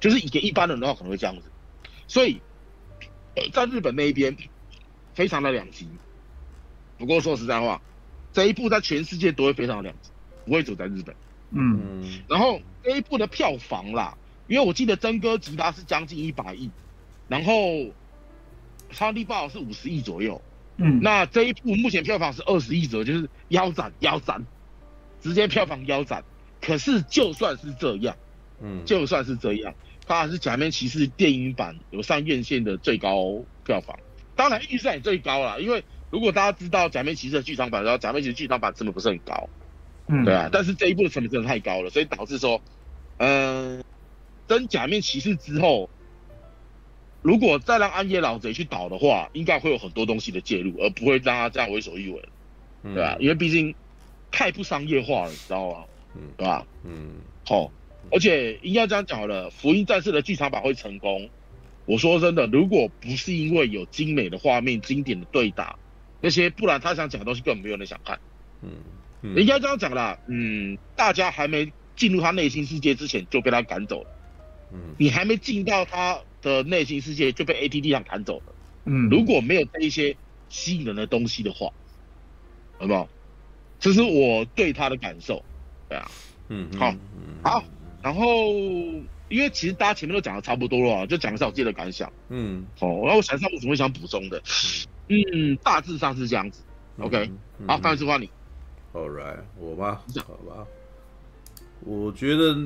Speaker 7: 就是以前一般人的话可能会这样子。所以，在日本那一边，非常的两极。不过说实在话，这一部在全世界都会非常的两极，不会走在日本。嗯。然后这一部的票房啦，因为我记得真哥吉他是将近一百亿，然后超力爆是五十亿左右。嗯，那这一部目前票房是二十亿左右，就是腰斩腰斩，直接票房腰斩。可是就算是这样，嗯，就算是这样，它还是假面骑士电影版有上院线的最高票房。当然预算也最高了，因为如果大家知道假面骑士的剧场版，然后假面骑士剧场版成本不是很高，嗯，对啊。但是这一部的成本真的太高了，所以导致说，嗯、呃，登假面骑士之后。如果再让安野老贼去导的话，应该会有很多东西的介入，而不会让他这样为所欲为，对吧？因为毕竟太不商业化了，你知道吗？嗯，对吧？嗯，好，而且应该这样讲好了，福音战士的剧场版会成功。我说真的，如果不是因为有精美的画面、经典的对打那些，不然他想讲的东西根本没有人想看。嗯，应该这样讲啦，嗯，大家还没进入他内心世界之前就被他赶走了。嗯，你还没进到他。的内心世界就被 ATT 上赶走了。嗯，如果没有这一些吸引人的东西的话，好不好？这是我对他的感受。对啊，嗯，好，好。然后，因为其实大家前面都讲的差不多了，就讲一下我自己的感想。嗯，好。然后我想一下，我怎么会想补充的？嗯，大致上是这样子。OK，好，范师傅你。
Speaker 1: All right，我吧，好吧。我觉得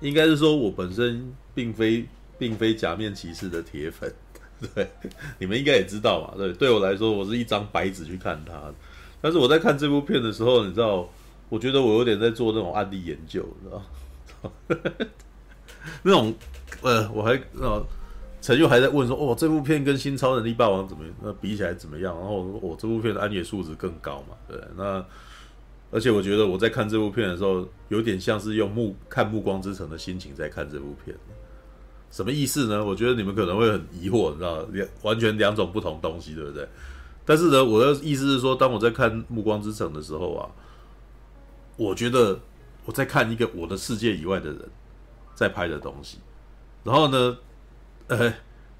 Speaker 1: 应该是说我本身并非。并非假面骑士的铁粉，对，你们应该也知道嘛。对，对我来说，我是一张白纸去看它。但是我在看这部片的时候，你知道，我觉得我有点在做那种案例研究，你知道，那种呃，我还呃，陈佑还在问说，哦，这部片跟新超能力霸王怎么那比起来怎么样？然后我说，哦，这部片的安野素质更高嘛，对，那而且我觉得我在看这部片的时候，有点像是用目看《暮光之城》的心情在看这部片。什么意思呢？我觉得你们可能会很疑惑，你知道，两完全两种不同东西，对不对？但是呢，我的意思是说，当我在看《暮光之城》的时候啊，我觉得我在看一个我的世界以外的人在拍的东西。然后呢，呃，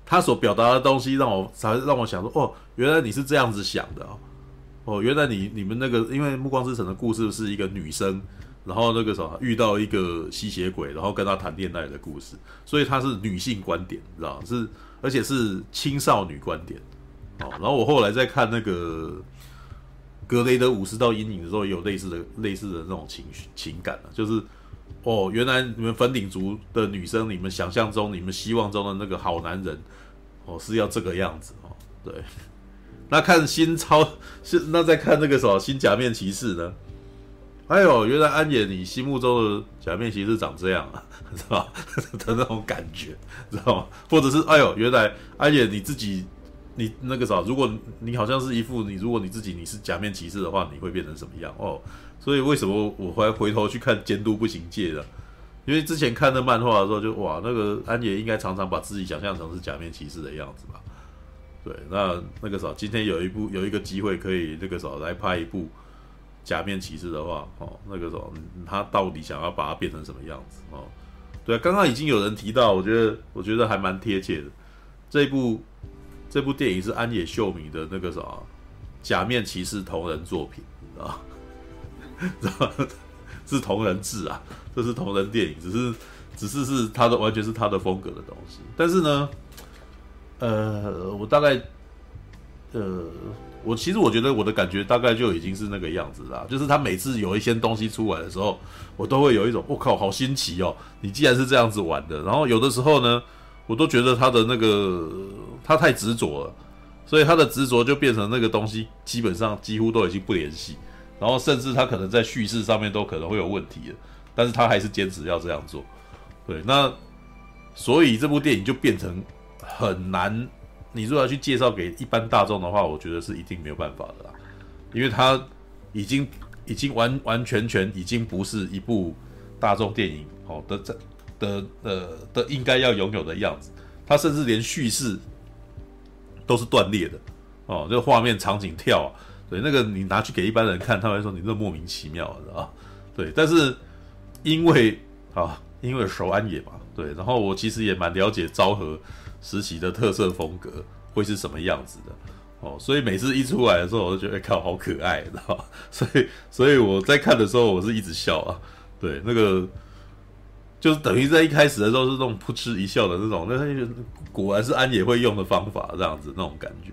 Speaker 1: 他所表达的东西让我才让我想说，哦，原来你是这样子想的哦，哦，原来你你们那个，因为《暮光之城》的故事是一个女生。然后那个什么遇到一个吸血鬼，然后跟他谈恋爱的故事，所以他是女性观点，你知道是而且是青少女观点，哦。然后我后来在看那个格雷的五十道阴影的时候，也有类似的类似的那种情绪情感啊，就是哦，原来你们粉顶族的女生，你们想象中、你们希望中的那个好男人，哦，是要这个样子哦。对，那看新超是那在看那个什么新假面骑士呢？哎呦，原来安野你心目中的假面骑士长这样啊，是吧？的那种感觉，知道吗？或者是哎呦，原来安野你自己，你那个啥，如果你好像是一副你，如果你自己你是假面骑士的话，你会变成什么样？哦，所以为什么我还回头去看《监督不行界》的？因为之前看那漫画的时候就，哇，那个安野应该常常把自己想象成是假面骑士的样子吧？对，那那个啥，今天有一部有一个机会可以那个啥来拍一部。假面骑士的话，哦，那个时候他到底想要把它变成什么样子？哦，对啊，刚刚已经有人提到，我觉得我觉得还蛮贴切的。这一部这部电影是安野秀明的那个啥假面骑士同人作品啊，是同人志啊，这是同人电影，只是只是是他的完全是他的风格的东西。但是呢，呃，我大概呃。我其实我觉得我的感觉大概就已经是那个样子啦，就是他每次有一些东西出来的时候，我都会有一种我靠，好新奇哦！你既然是这样子玩的，然后有的时候呢，我都觉得他的那个他太执着了，所以他的执着就变成那个东西基本上几乎都已经不联系，然后甚至他可能在叙事上面都可能会有问题了，但是他还是坚持要这样做。对，那所以这部电影就变成很难。你如果要去介绍给一般大众的话，我觉得是一定没有办法的啦，因为它已经已经完完全全已经不是一部大众电影哦的这的呃的应该要拥有的样子，它甚至连叙事都是断裂的哦，这个画面场景跳啊，对，那个你拿去给一般人看，他会说你这莫名其妙的啊，对，但是因为啊因为熟安野嘛，对，然后我其实也蛮了解昭和。时期的特色风格会是什么样子的哦？所以每次一出来的时候，我都觉得靠，好可爱，知道？所以，所以我在看的时候，我是一直笑啊。对，那个就是等于在一开始的时候是那种扑哧一笑的那种，那果然是安野会用的方法，这样子那种感觉。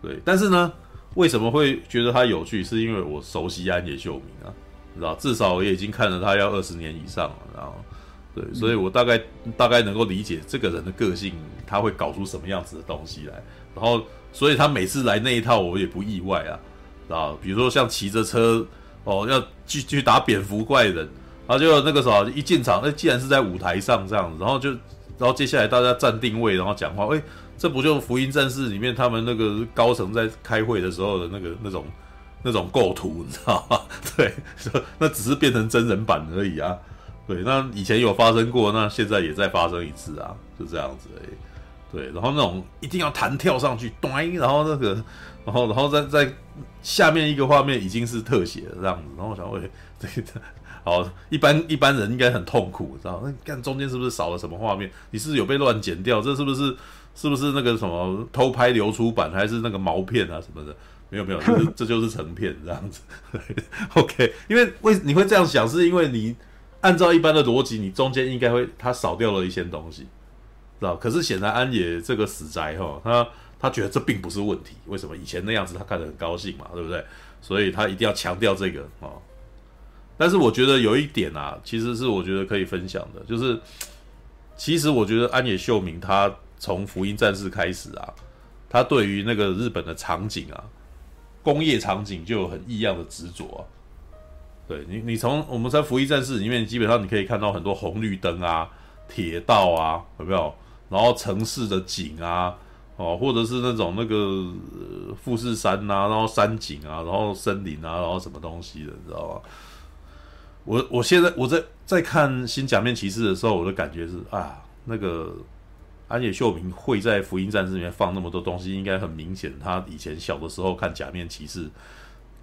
Speaker 1: 对，但是呢，为什么会觉得它有趣？是因为我熟悉安野秀明啊，知道？至少我也已经看了他要二十年以上了，然后。对，所以我大概大概能够理解这个人的个性，他会搞出什么样子的东西来。然后，所以他每次来那一套，我也不意外啊，啊，比如说像骑着车哦，要去去打蝙蝠怪人，然后就那个时候一进场，哎，既然是在舞台上这样子，然后就，然后接下来大家站定位，然后讲话，哎，这不就《福音战士》里面他们那个高层在开会的时候的那个那种那种构图，你知道吗？对，那只是变成真人版而已啊。对，那以前有发生过，那现在也再发生一次啊，就这样子而已。对，然后那种一定要弹跳上去，咚，然后那个，然后然后在在下面一个画面已经是特写了这样子，然后我想问，对的，好，一般一般人应该很痛苦，知道？那看中间是不是少了什么画面？你是不，是有被乱剪掉？这是不是是不是那个什么偷拍流出版，还是那个毛片啊什么的？没有没有，这这就是成片这样子。OK，因为为你会这样想，是因为你。按照一般的逻辑，你中间应该会他少掉了一些东西，知道？可是显然安野这个死宅哈，他他觉得这并不是问题。为什么？以前那样子他看得很高兴嘛，对不对？所以他一定要强调这个哦。但是我觉得有一点啊，其实是我觉得可以分享的，就是其实我觉得安野秀明他从福音战士开始啊，他对于那个日本的场景啊，工业场景就有很异样的执着。对你，你从我们在《福音战士》里面，基本上你可以看到很多红绿灯啊、铁道啊，有没有？然后城市的景啊，哦，或者是那种那个、富士山呐、啊，然后山景啊，然后森林啊，然后什么东西的，你知道吗？我我现在我在在看《新假面骑士》的时候，我的感觉是啊，那个安野秀明会在《福音战士》里面放那么多东西，应该很明显，他以前小的时候看《假面骑士》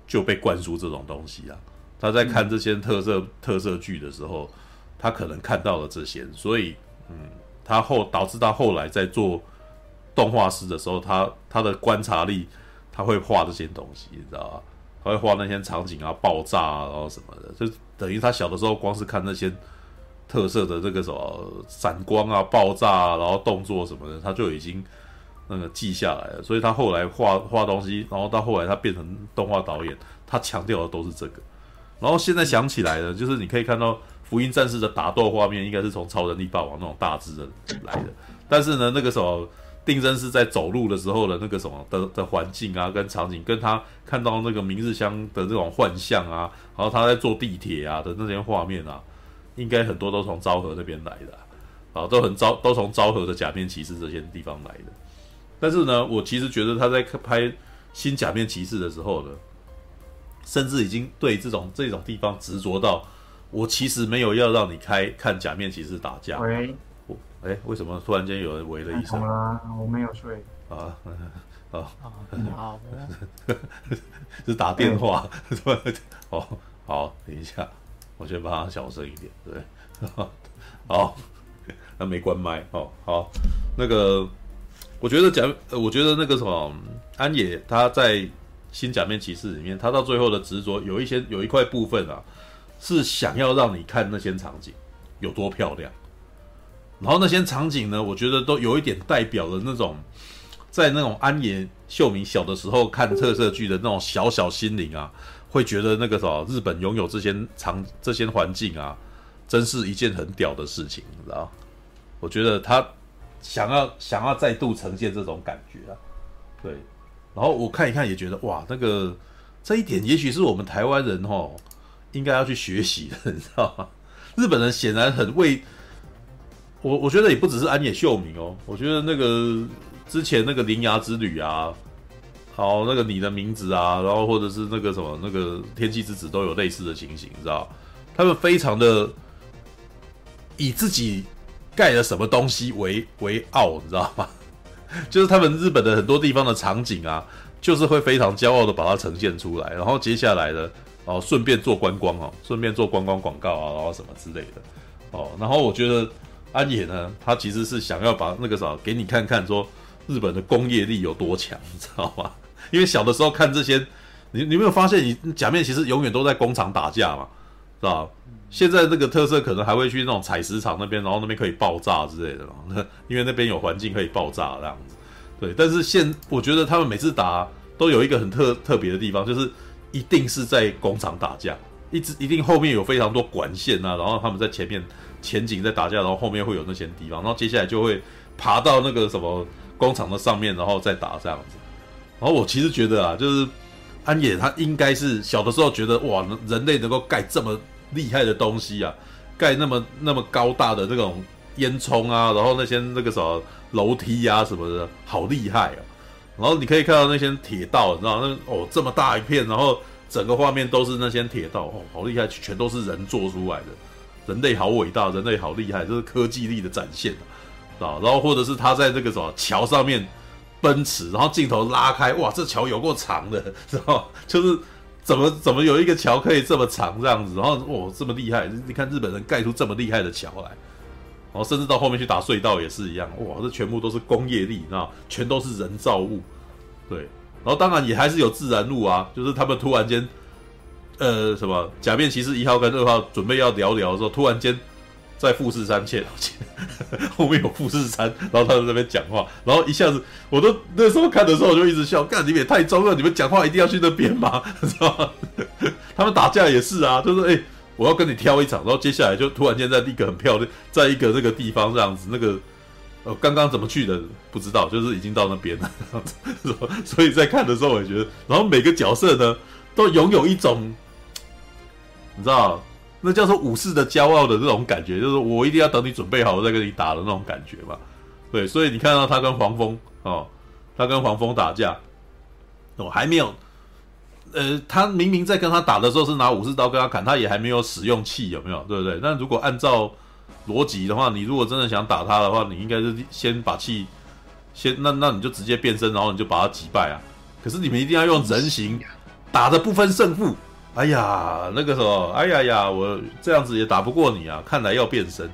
Speaker 1: 就被灌输这种东西啊。他在看这些特色、嗯、特色剧的时候，他可能看到了这些，所以，嗯，他后导致他后来在做动画师的时候，他他的观察力，他会画这些东西，你知道吧？他会画那些场景啊、爆炸啊，然后什么的，就等于他小的时候光是看那些特色的这个什么闪光啊、爆炸啊，然后动作什么的，他就已经那个记下来了。所以他后来画画东西，然后到后来他变成动画导演，他强调的都是这个。然后现在想起来了，就是你可以看到《福音战士》的打斗画面，应该是从《超人力霸王》那种大只的来的。但是呢，那个时候定真是在走路的时候的那个什么的的环境啊，跟场景，跟他看到那个明日香的这种幻象啊，然后他在坐地铁啊的那些画面啊，应该很多都从昭和那边来的啊，啊都很昭都从昭和的假面骑士这些地方来的。但是呢，我其实觉得他在拍新假面骑士的时候呢。甚至已经对这种这种地方执着到，我其实没有要让你开看假面骑士打架。哎，为什么突然间有人围了一声？
Speaker 9: 啦，我没有睡。
Speaker 1: 啊，好，
Speaker 2: 你好，
Speaker 1: 是打电话。哦，好，等一下，我先帮他小声一点。对，好，那没关麦。哦，好，那个，我觉得假，我觉得那个什么安野他在。新假面骑士里面，他到最后的执着有一些有一块部分啊，是想要让你看那些场景有多漂亮。然后那些场景呢，我觉得都有一点代表了那种在那种安野秀明小的时候看特色剧的那种小小心灵啊，会觉得那个什么日本拥有这些场这些环境啊，真是一件很屌的事情，你知道？我觉得他想要想要再度呈现这种感觉啊，对。然后我看一看，也觉得哇，那个这一点也许是我们台湾人哦，应该要去学习的，你知道吗？日本人显然很为我，我觉得也不只是安野秀明哦，我觉得那个之前那个《铃芽之旅》啊，好那个你的名字啊，然后或者是那个什么那个《天气之子》都有类似的情形，你知道？他们非常的以自己盖了什么东西为为傲，你知道吗？就是他们日本的很多地方的场景啊，就是会非常骄傲的把它呈现出来，然后接下来的哦，顺便做观光哦，顺便做观光广告啊，然后什么之类的哦，然后我觉得安野呢，他其实是想要把那个啥给你看看，说日本的工业力有多强，你知道吗？因为小的时候看这些，你你没有发现，你假面其实永远都在工厂打架嘛，是吧？现在这个特色可能还会去那种采石场那边，然后那边可以爆炸之类的嘛，因为那边有环境可以爆炸这样子。对，但是现我觉得他们每次打都有一个很特特别的地方，就是一定是在工厂打架，一直一定后面有非常多管线啊，然后他们在前面前景在打架，然后后面会有那些地方，然后接下来就会爬到那个什么工厂的上面，然后再打这样子。然后我其实觉得啊，就是安野他应该是小的时候觉得哇，人类能够盖这么。厉害的东西啊，盖那么那么高大的这种烟囱啊，然后那些那个什么楼梯啊什么的，好厉害啊！然后你可以看到那些铁道，你知道那哦这么大一片，然后整个画面都是那些铁道，哦好厉害，全都是人做出来的，人类好伟大，人类好厉害，这是科技力的展现啊！然后或者是他在这个什么桥上面奔驰，然后镜头拉开，哇，这桥有够长的，知道就是。怎么怎么有一个桥可以这么长这样子？然后哦这么厉害！你看日本人盖出这么厉害的桥来，然后甚至到后面去打隧道也是一样。哇，这全部都是工业力，你知道？全都是人造物。对，然后当然也还是有自然路啊，就是他们突然间，呃，什么假面骑士一号跟二号准备要聊聊的时候，突然间。在富士山前，后面有富士山，然后他在那边讲话，然后一下子，我都那时候看的时候，我就一直笑，干你们也太中了，你们讲话一定要去那边吗？知道吗？他们打架也是啊，就是哎、欸，我要跟你挑一场，然后接下来就突然间在一个很漂亮，在一个那个地方这样子，那个呃刚刚怎么去的不知道，就是已经到那边了这样子，所以在看的时候，我也觉得，然后每个角色呢，都拥有一种。你知道，那叫做武士的骄傲的这种感觉，就是我一定要等你准备好，我再跟你打的那种感觉嘛。对，所以你看到他跟黄蜂哦，他跟黄蜂打架，我、哦、还没有，呃，他明明在跟他打的时候是拿武士刀跟他砍，他也还没有使用气，有没有？对不对？那如果按照逻辑的话，你如果真的想打他的话，你应该是先把气，先那那你就直接变身，然后你就把他击败啊。可是你们一定要用人形打的不分胜负。哎呀，那个时候，哎呀呀，我这样子也打不过你啊！看来要变身。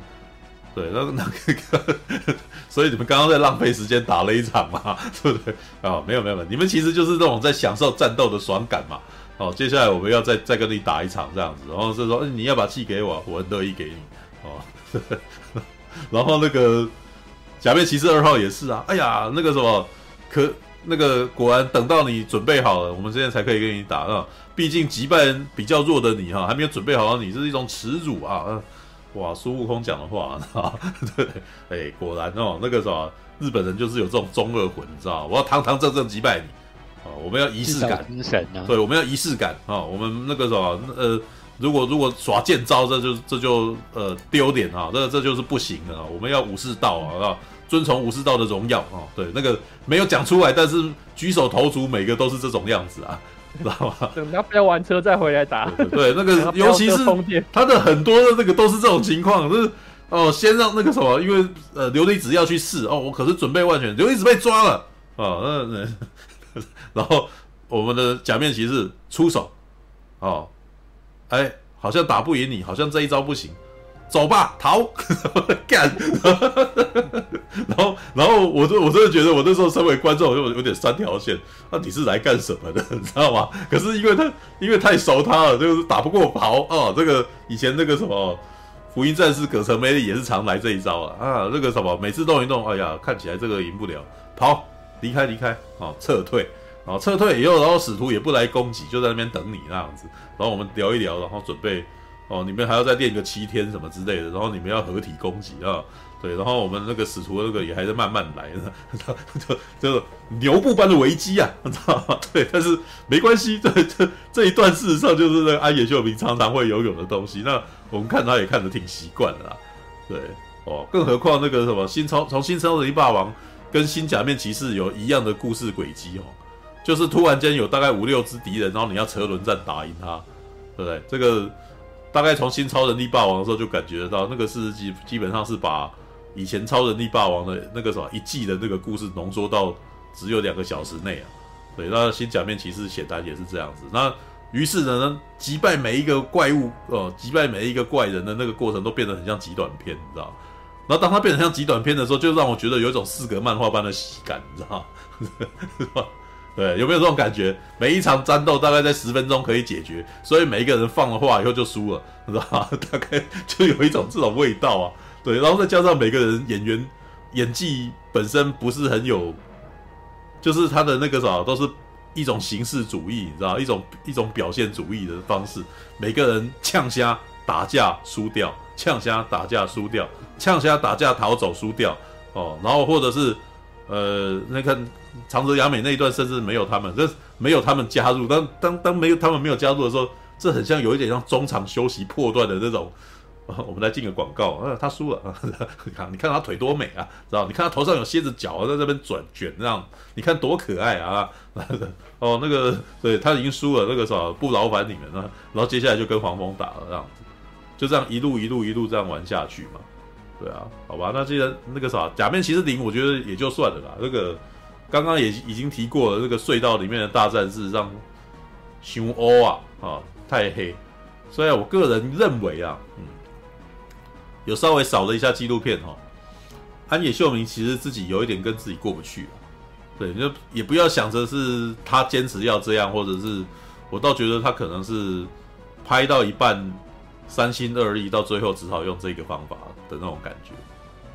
Speaker 1: 对，那那个，所以你们刚刚在浪费时间打了一场嘛，对不对？啊，没有没有没有，你们其实就是那种在享受战斗的爽感嘛。哦，接下来我们要再再跟你打一场这样子，然后是说，你要把气给我，我很乐意给你。哦，然后那个假面骑士二号也是啊，哎呀，那个什么，可那个果然等到你准备好了，我们现在才可以跟你打啊。毕竟击败人比较弱的你哈，还没有准备好，你这是一种耻辱啊。哇，孙悟空讲的话，啊，对，哎，果然哦，那个什么，日本人就是有这种中二魂，你知道？我要堂堂正正击败你，啊，我们要仪式感，
Speaker 8: 精神啊，
Speaker 1: 对，我们要仪式感啊，我们那个什么，呃，如果如果耍贱招，这就这就呃丢脸啊，这这就是不行的啊，我们要武士道啊，遵从武士道的荣耀啊，对，那个没有讲出来，但是举手投足每个都是这种样子啊。知道吗？
Speaker 4: 等他飙完车再回来打。
Speaker 1: 对，那个 尤其是他的很多的那个都是这种情况，就是哦，先让那个什么，因为呃琉璃子要去试哦，我可是准备万全，琉璃子被抓了哦，那那 然后我们的假面骑士出手哦，哎，好像打不赢你，好像这一招不行。走吧，逃！干，然后，然后，我就我真的觉得，我那时候身为观众，我就有点三条线，到底是来干什么的，你知道吗？可是因为他，因为太熟他了，就是打不过跑哦。这个以前那个什么福音战士葛城美里也是常来这一招啊啊，那个什么每次动一动，哎呀，看起来这个赢不了，跑，离开离开，哦，撤退，然后撤退以后，然后使徒也不来攻击，就在那边等你那样子，然后我们聊一聊，然后准备。哦，你们还要再练个七天什么之类的，然后你们要合体攻击啊，对，然后我们那个使徒那个也还在慢慢来呢，就就牛步般的危机啊，你知道吗？对，但是没关系，这这这一段事实上就是那个安野秀明常常会游泳的东西，那我们看他也看得挺习惯的啦，对，哦，更何况那个什么新超从新超人力霸王跟新假面骑士有一样的故事轨迹哦，就是突然间有大概五六只敌人，然后你要车轮战打赢他，对不对？这个。大概从新超人力霸王的时候就感觉得到，那个是基基本上是把以前超人力霸王的那个什么一季的那个故事浓缩到只有两个小时内啊。对，那新假面骑士显然也是这样子。那于是呢，击败每一个怪物，呃，击败每一个怪人的那个过程都变得很像极短篇，你知道？然后当它变成像极短篇的时候，就让我觉得有一种四格漫画般的喜感，你知道？是吧？对，有没有这种感觉？每一场战斗大概在十分钟可以解决，所以每一个人放了话以后就输了，知道吧？大概就有一种这种味道啊。对，然后再加上每个人演员演技本身不是很有，就是他的那个啥，都是一种形式主义，你知道，一种一种表现主义的方式。每个人呛虾打架输掉，呛虾打架输掉，呛虾打架逃走输掉，哦，然后或者是。呃，那个长泽雅美那一段甚至没有他们，这没有他们加入。当当当没有他们没有加入的时候，这很像有一点像中场休息破断的那种。我们来进个广告，啊，他输了，你 看，你看他腿多美啊，知道？你看他头上有蝎子脚在这边转卷，这样你看多可爱啊！哦，那个对他已经输了，那个啥不劳烦你们了。然后接下来就跟黄蜂打了，这样子，就这样一路一路一路这样玩下去嘛。对啊，好吧，那既然那个啥假面骑士零，我觉得也就算了啦。那个刚刚也已经提过了，那个隧道里面的大战事实上熊欧啊啊太黑，所以我个人认为啊，嗯，有稍微扫了一下纪录片哈、安野秀明其实自己有一点跟自己过不去，对，就也不要想着是他坚持要这样，或者是我倒觉得他可能是拍到一半。三心二意，到最后只好用这个方法的那种感觉。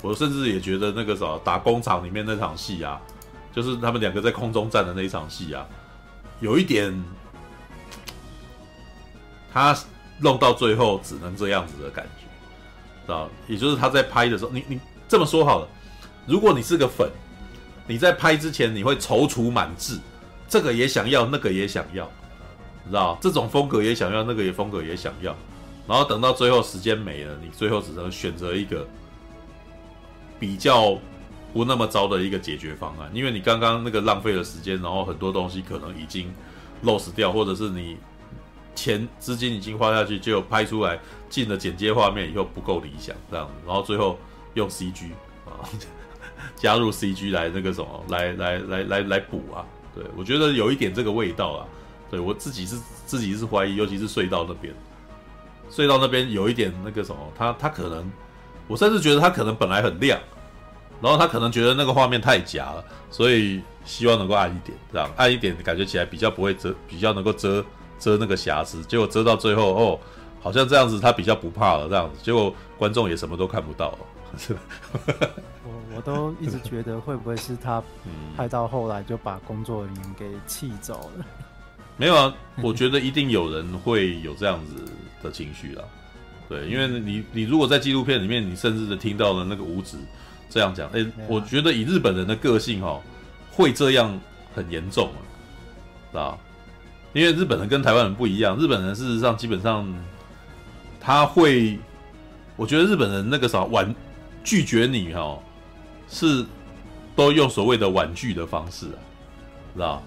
Speaker 1: 我甚至也觉得那个啥打工厂里面那场戏啊，就是他们两个在空中战的那一场戏啊，有一点他弄到最后只能这样子的感觉，知道？也就是他在拍的时候，你你这么说好了，如果你是个粉，你在拍之前你会踌躇满志，这个也想要，那个也想要，知道？这种风格也想要，那个也风格也想要。然后等到最后时间没了，你最后只能选择一个比较不那么糟的一个解决方案，因为你刚刚那个浪费了时间，然后很多东西可能已经 lost 掉，或者是你钱资金已经花下去，就拍出来进了剪接画面以后不够理想这样，然后最后用 CG 啊加入 CG 来那个什么来来来来来补啊，对我觉得有一点这个味道啊，对我自己是自己是怀疑，尤其是隧道那边。隧道那边有一点那个什么，他他可能，我甚至觉得他可能本来很亮，然后他可能觉得那个画面太假了，所以希望能够暗一点，这样暗一点感觉起来比较不会遮，比较能够遮遮那个瑕疵。结果遮到最后，哦，好像这样子他比较不怕了，这样子，结果观众也什么都看不到了。
Speaker 2: 我我都一直觉得会不会是他拍到后来就把工作人员给气走了。
Speaker 1: 没有啊，我觉得一定有人会有这样子的情绪啦。对，因为你你如果在纪录片里面，你甚至的听到了那个五指这样讲，哎、欸，我觉得以日本人的个性哈，会这样很严重啊，啊，因为日本人跟台湾人不一样，日本人事实上基本上他会，我觉得日本人那个啥婉拒绝你哈，是都用所谓的婉拒的方式啊，知道？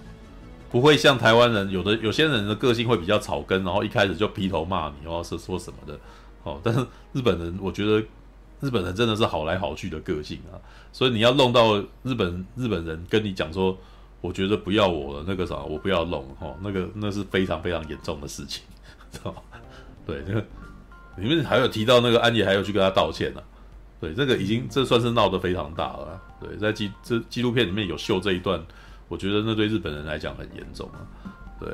Speaker 1: 不会像台湾人，有的有些人的个性会比较草根，然后一开始就劈头骂你，然后是说什么的，哦。但是日本人，我觉得日本人真的是好来好去的个性啊，所以你要弄到日本日本人跟你讲说，我觉得不要我了，那个啥，我不要弄，哈，那个那是非常非常严重的事情，知道吗？对，那个里面还有提到那个安野还有去跟他道歉呢，啊，对，这个已经这算是闹得非常大了，对，在纪这纪录片里面有秀这一段。我觉得那对日本人来讲很严重啊，对，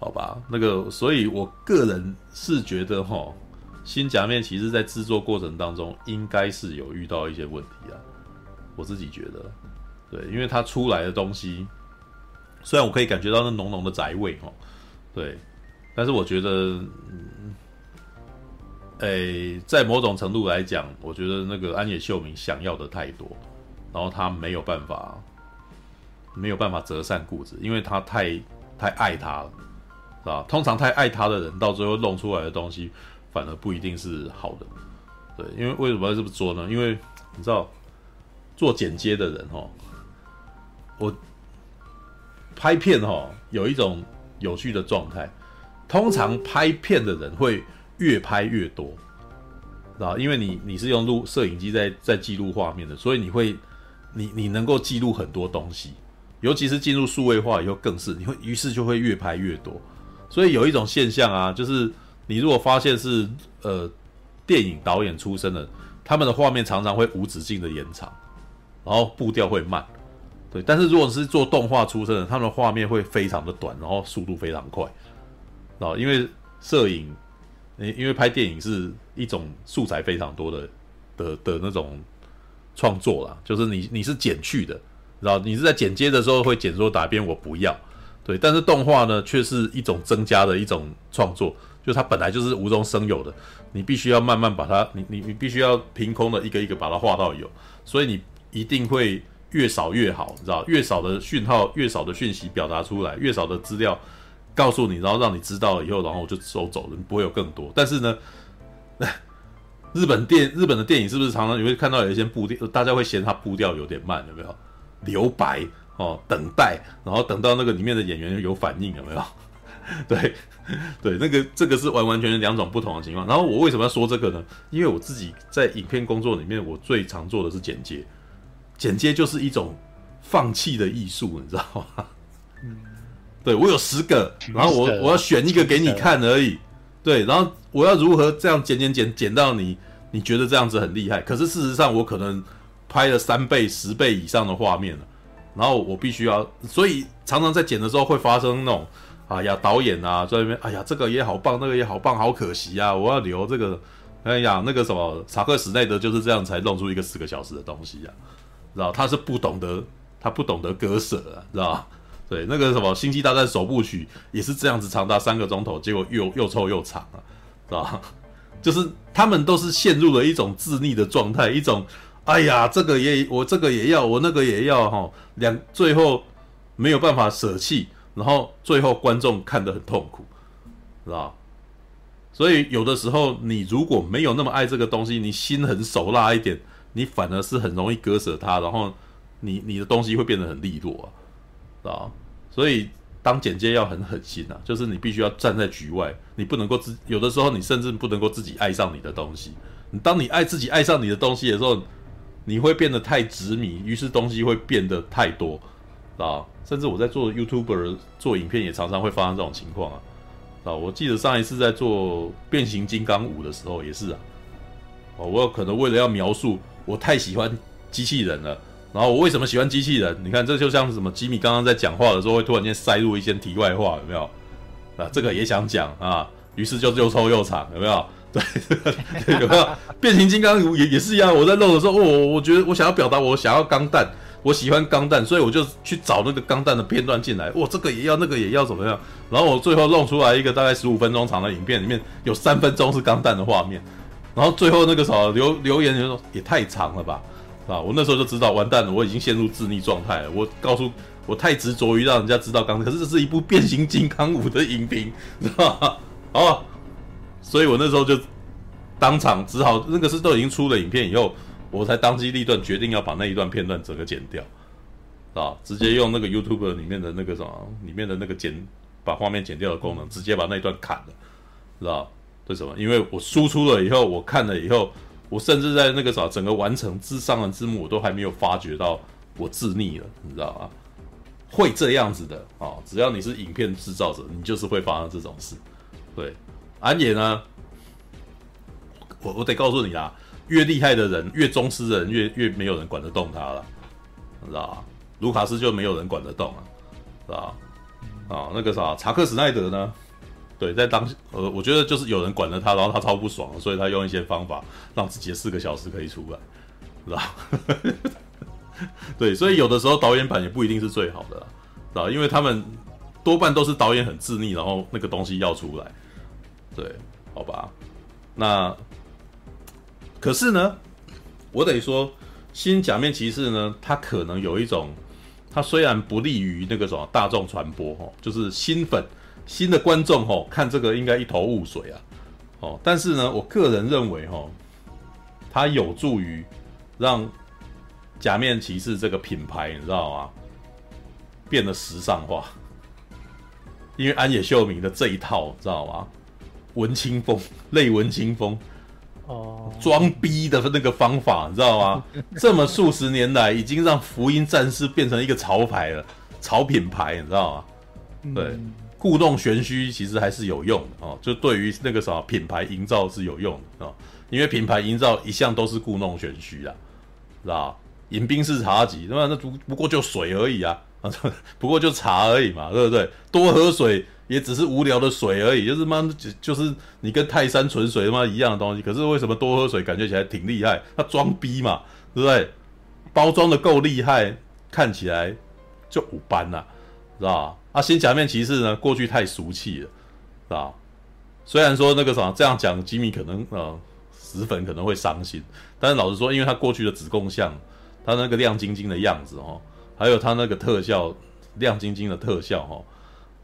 Speaker 1: 好吧，那个，所以我个人是觉得哈，新假面其实在制作过程当中应该是有遇到一些问题啊，我自己觉得，对，因为它出来的东西，虽然我可以感觉到那浓浓的宅味哈，对，但是我觉得，嗯，诶，在某种程度来讲，我觉得那个安野秀明想要的太多，然后他没有办法。没有办法折善固执，因为他太太爱他了，是吧？通常太爱他的人，到最后弄出来的东西反而不一定是好的。对，因为为什么要这么说呢？因为你知道，做剪接的人哦，我拍片哦，有一种有趣的状态，通常拍片的人会越拍越多，啊？因为你你是用录摄影机在在记录画面的，所以你会你你能够记录很多东西。尤其是进入数位化以后，更是你会于是就会越拍越多，所以有一种现象啊，就是你如果发现是呃电影导演出身的，他们的画面常常会无止境的延长，然后步调会慢，对。但是如果是做动画出身的，他们的画面会非常的短，然后速度非常快，啊，因为摄影，因为拍电影是一种素材非常多的的的那种创作啦，就是你你是剪去的。然后你是在剪接的时候会剪说打边我不要，对，但是动画呢却是一种增加的一种创作，就它本来就是无中生有的，你必须要慢慢把它，你你你必须要凭空的一个一个把它画到有，所以你一定会越少越好，你知道，越少的讯号，越少的讯息表达出来，越少的资料告诉你，然后让你知道了以后，然后我就收走了，不会有更多。但是呢，日本电日本的电影是不是常常你会看到有一些步调，大家会嫌它步调有点慢，有没有？留白哦，等待，然后等到那个里面的演员有反应，有没有？对，对，那个这个是完完全全两种不同的情况。然后我为什么要说这个呢？因为我自己在影片工作里面，我最常做的是剪接，剪接就是一种放弃的艺术，你知道吗？嗯，对，我有十个，然后我我要选一个给你看而已。对，然后我要如何这样剪剪剪剪到你你觉得这样子很厉害？可是事实上我可能。拍了三倍、十倍以上的画面了，然后我必须要，所以常常在剪的时候会发生那种，哎呀，导演啊在那边，哎呀，这个也好棒，那个也好棒，好可惜啊，我要留这个，哎呀，那个什么，查克·史奈德就是这样才弄出一个四个小时的东西啊，知道？他是不懂得，他不懂得割舍啊，知道？对，那个什么《星际大战》首部曲也是这样子，长达三个钟头，结果又又臭又长啊，知道？就是他们都是陷入了一种自溺的状态，一种。哎呀，这个也我这个也要，我那个也要哈，两最后没有办法舍弃，然后最后观众看得很痛苦，是吧？所以有的时候你如果没有那么爱这个东西，你心狠手辣一点，你反而是很容易割舍它，然后你你的东西会变得很利落啊，啊，所以当剪接要很狠心啊，就是你必须要站在局外，你不能够自有的时候你甚至不能够自己爱上你的东西，你当你爱自己爱上你的东西的时候，你会变得太执迷，于是东西会变得太多啊，甚至我在做 YouTuber 做影片也常常会发生这种情况啊。啊，我记得上一次在做变形金刚五的时候也是啊，哦，我有可能为了要描述我太喜欢机器人了，然后我为什么喜欢机器人？你看这就像什么吉米刚刚在讲话的时候会突然间塞入一些题外话，有没有？啊，这个也想讲啊，于是就又臭又长，有没有？对，有没有？变形金刚五也也是一样，我在漏的时候，我我觉得我想要表达我想要钢弹。我喜欢钢弹，所以我就去找那个钢弹的片段进来。哇，这个也要，那个也要，怎么样？然后我最后弄出来一个大概十五分钟长的影片，里面有三分钟是钢弹的画面。然后最后那个什么留留言就说也太长了吧，啊！我那时候就知道完蛋了，我已经陷入自溺状态了。我告诉我太执着于让人家知道钢弹，可是这是一部变形金刚五的影评，知道吗？哦，所以我那时候就当场只好那个是都已经出了影片以后。我才当机立断，决定要把那一段片段整个剪掉，啊，直接用那个 YouTube 里面的那个什么，里面的那个剪，把画面剪掉的功能，直接把那一段砍了，知道？为什么？因为我输出了以后，我看了以后，我甚至在那个啥，整个完成字上的字幕，我都还没有发觉到我自溺了，你知道吗？会这样子的啊！只要你是影片制造者，你就是会发生这种事。对，安野呢，我我得告诉你啦。越厉害的人，越宗师的人，越越没有人管得动他了，知道？卢卡斯就没有人管得动啊，是吧？啊，那个啥，查克史奈德呢？对，在当呃，我觉得就是有人管着他，然后他超不爽，所以他用一些方法让自己的四个小时可以出来，知道？对，所以有的时候导演版也不一定是最好的，知道？因为他们多半都是导演很自溺，然后那个东西要出来，对，好吧？那。可是呢，我得说，新假面骑士呢，它可能有一种，它虽然不利于那个什么大众传播哦，就是新粉、新的观众哦，看这个应该一头雾水啊，哦，但是呢，我个人认为哦，它有助于让假面骑士这个品牌，你知道吗？变得时尚化，因为安野秀明的这一套，知道吗？文青风，类文青风。哦，装逼的那个方法，你知道吗？这么数十年来，已经让福音战士变成一个潮牌了，潮品牌，你知道吗？对，故弄玄虚其实还是有用的哦。就对于那个什么品牌营造是有用的哦，因为品牌营造一向都是故弄玄虚啊，知道饮冰式茶几，那么那不不过就水而已啊，啊 不过就茶而已嘛，对不对？多喝水。也只是无聊的水而已，就是妈就就是你跟泰山纯水他妈一样的东西。可是为什么多喝水感觉起来挺厉害？他装逼嘛，对不对？包装的够厉害，看起来就五般呐，知道吧？啊，新假面骑士呢，过去太俗气了，知道？虽然说那个什么这样讲，吉米可能呃死粉可能会伤心，但是老实说，因为他过去的子贡像，他那个亮晶晶的样子哦，还有他那个特效亮晶晶的特效哦。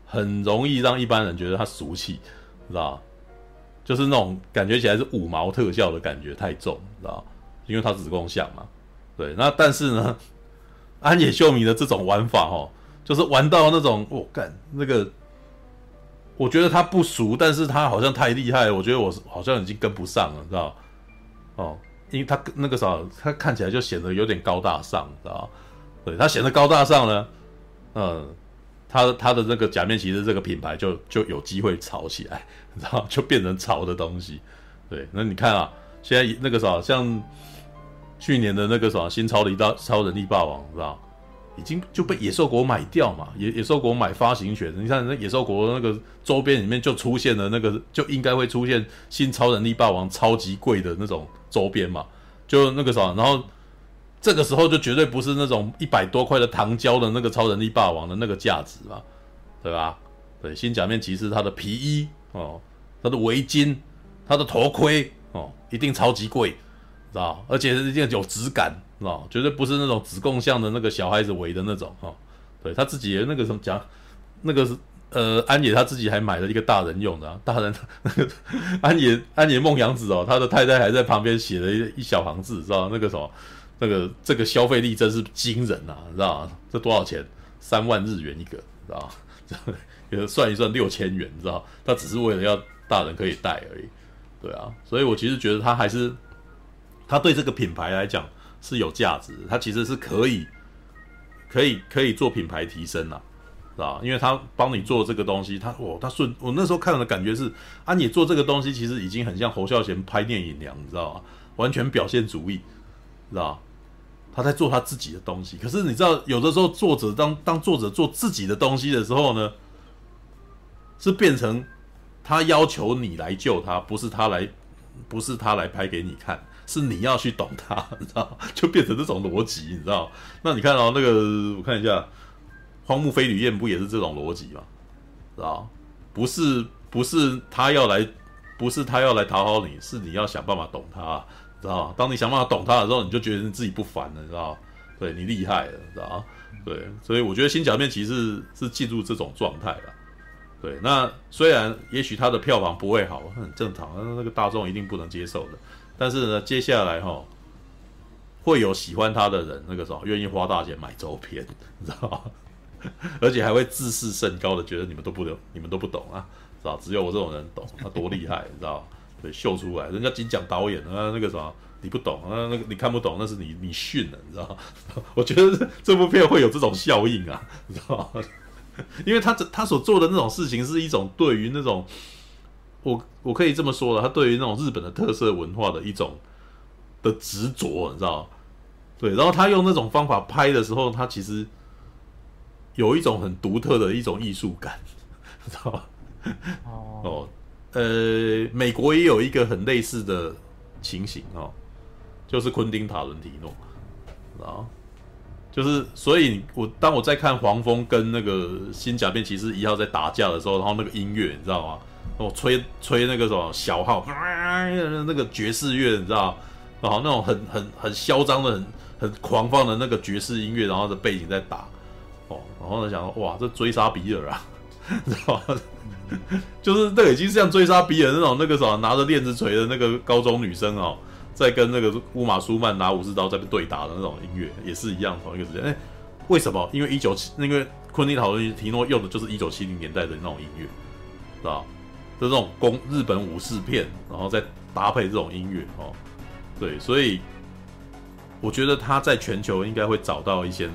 Speaker 1: 很容易让一般人觉得他俗气，知道？就是那种感觉起来是五毛特效的感觉太重，知道？因为他子供像嘛，对。那但是呢，安野秀明的这种玩法哦，就是玩到那种我干、那个，我觉得他不俗，但是他好像太厉害，我觉得我好像已经跟不上了，知道？哦，因为他那个啥，他看起来就显得有点高大上，知道？对，他显得高大上呢，嗯。他他的那个假面骑士这个品牌就就有机会炒起来，然后，就变成潮的东西。对，那你看啊，现在那个啥，像去年的那个啥新超一大超人力霸王，知道，已经就被野兽国买掉嘛，野野兽国买发行权。你看那野兽国那个周边里面就出现了那个，就应该会出现新超人力霸王超级贵的那种周边嘛，就那个啥，然后。这个时候就绝对不是那种一百多块的糖胶的那个超人力霸王的那个价值嘛，对吧？对，新假面骑士他的皮衣哦，他的围巾，他的头盔哦，一定超级贵，知道？而且是一定有质感，知道？绝对不是那种子供像的那个小孩子围的那种哈、哦。对他自己那个什么讲，那个是呃，安野他自己还买了一个大人用的、啊，大人那个安野安野梦阳子哦，他的太太还在旁边写了一一小行字，知道那个什么，那个这个消费力真是惊人呐、你，知道吗？这多少钱？三万日元一个，知道吗？这 算一算六千元，你知道？他只是为了要大人可以戴而已，对啊，所以我其实觉得他还是他对这个品牌来讲是有价值，他其实是可以可以可以做品牌提升啊。啊，因为他帮你做这个东西，他哦，他顺我那时候看了的感觉是啊，你做这个东西其实已经很像侯孝贤拍电影一样，你知道吗？完全表现主义，知道他在做他自己的东西。可是你知道，有的时候作者当当作者做自己的东西的时候呢，是变成他要求你来救他，不是他来，不是他来拍给你看，是你要去懂他，你知道？就变成这种逻辑，你知道？那你看哦，那个我看一下。荒木飞吕彦不也是这种逻辑吗？知道不是不是他要来，不是他要来讨好你，是你要想办法懂他，知道当你想办法懂他的时候，你就觉得你自己不凡了，知道对你厉害了，知道对，所以我觉得新假面骑士是进入这种状态了。对，那虽然也许他的票房不会好，很正常，那个大众一定不能接受的。但是呢，接下来哈会有喜欢他的人，那个时候愿意花大钱买周边，你知道？而且还会自视甚高的觉得你们都不懂，你们都不懂啊，知道？只有我这种人懂，他多厉害，你知道？对，秀出来，人家金奖导演啊，那个什么，你不懂啊，那个你看不懂，那是你你逊了，你知道？我觉得这部片会有这种效应啊，你知道吗？因为他这他所做的那种事情是一种对于那种，我我可以这么说的，他对于那种日本的特色文化的一种的执着，你知道？对，然后他用那种方法拍的时候，他其实。有一种很独特的一种艺术感，知道吗？哦，呃，美国也有一个很类似的情形哦，就是昆汀塔伦提诺，啊，就是所以我当我在看黄蜂跟那个新假面骑士一号在打架的时候，然后那个音乐你知道吗？我吹吹那个什么小号，那个爵士乐你知道，然后那种很很很嚣张的、很很狂放的那个爵士音乐，然后的背景在打。哦，然后呢，想说，哇，这追杀比尔啊，知道吗？就是那已经像追杀比尔那种那个什么拿着链子锤的那个高中女生哦，在跟那个乌玛舒曼拿武士刀在对打的那种音乐，也是一样同一个时间。哎，为什么？因为一九七那个昆汀塔伦提诺用的就是一九七零年代的那种音乐，知道？就这种攻日本武士片，然后再搭配这种音乐哦，对，所以我觉得他在全球应该会找到一些。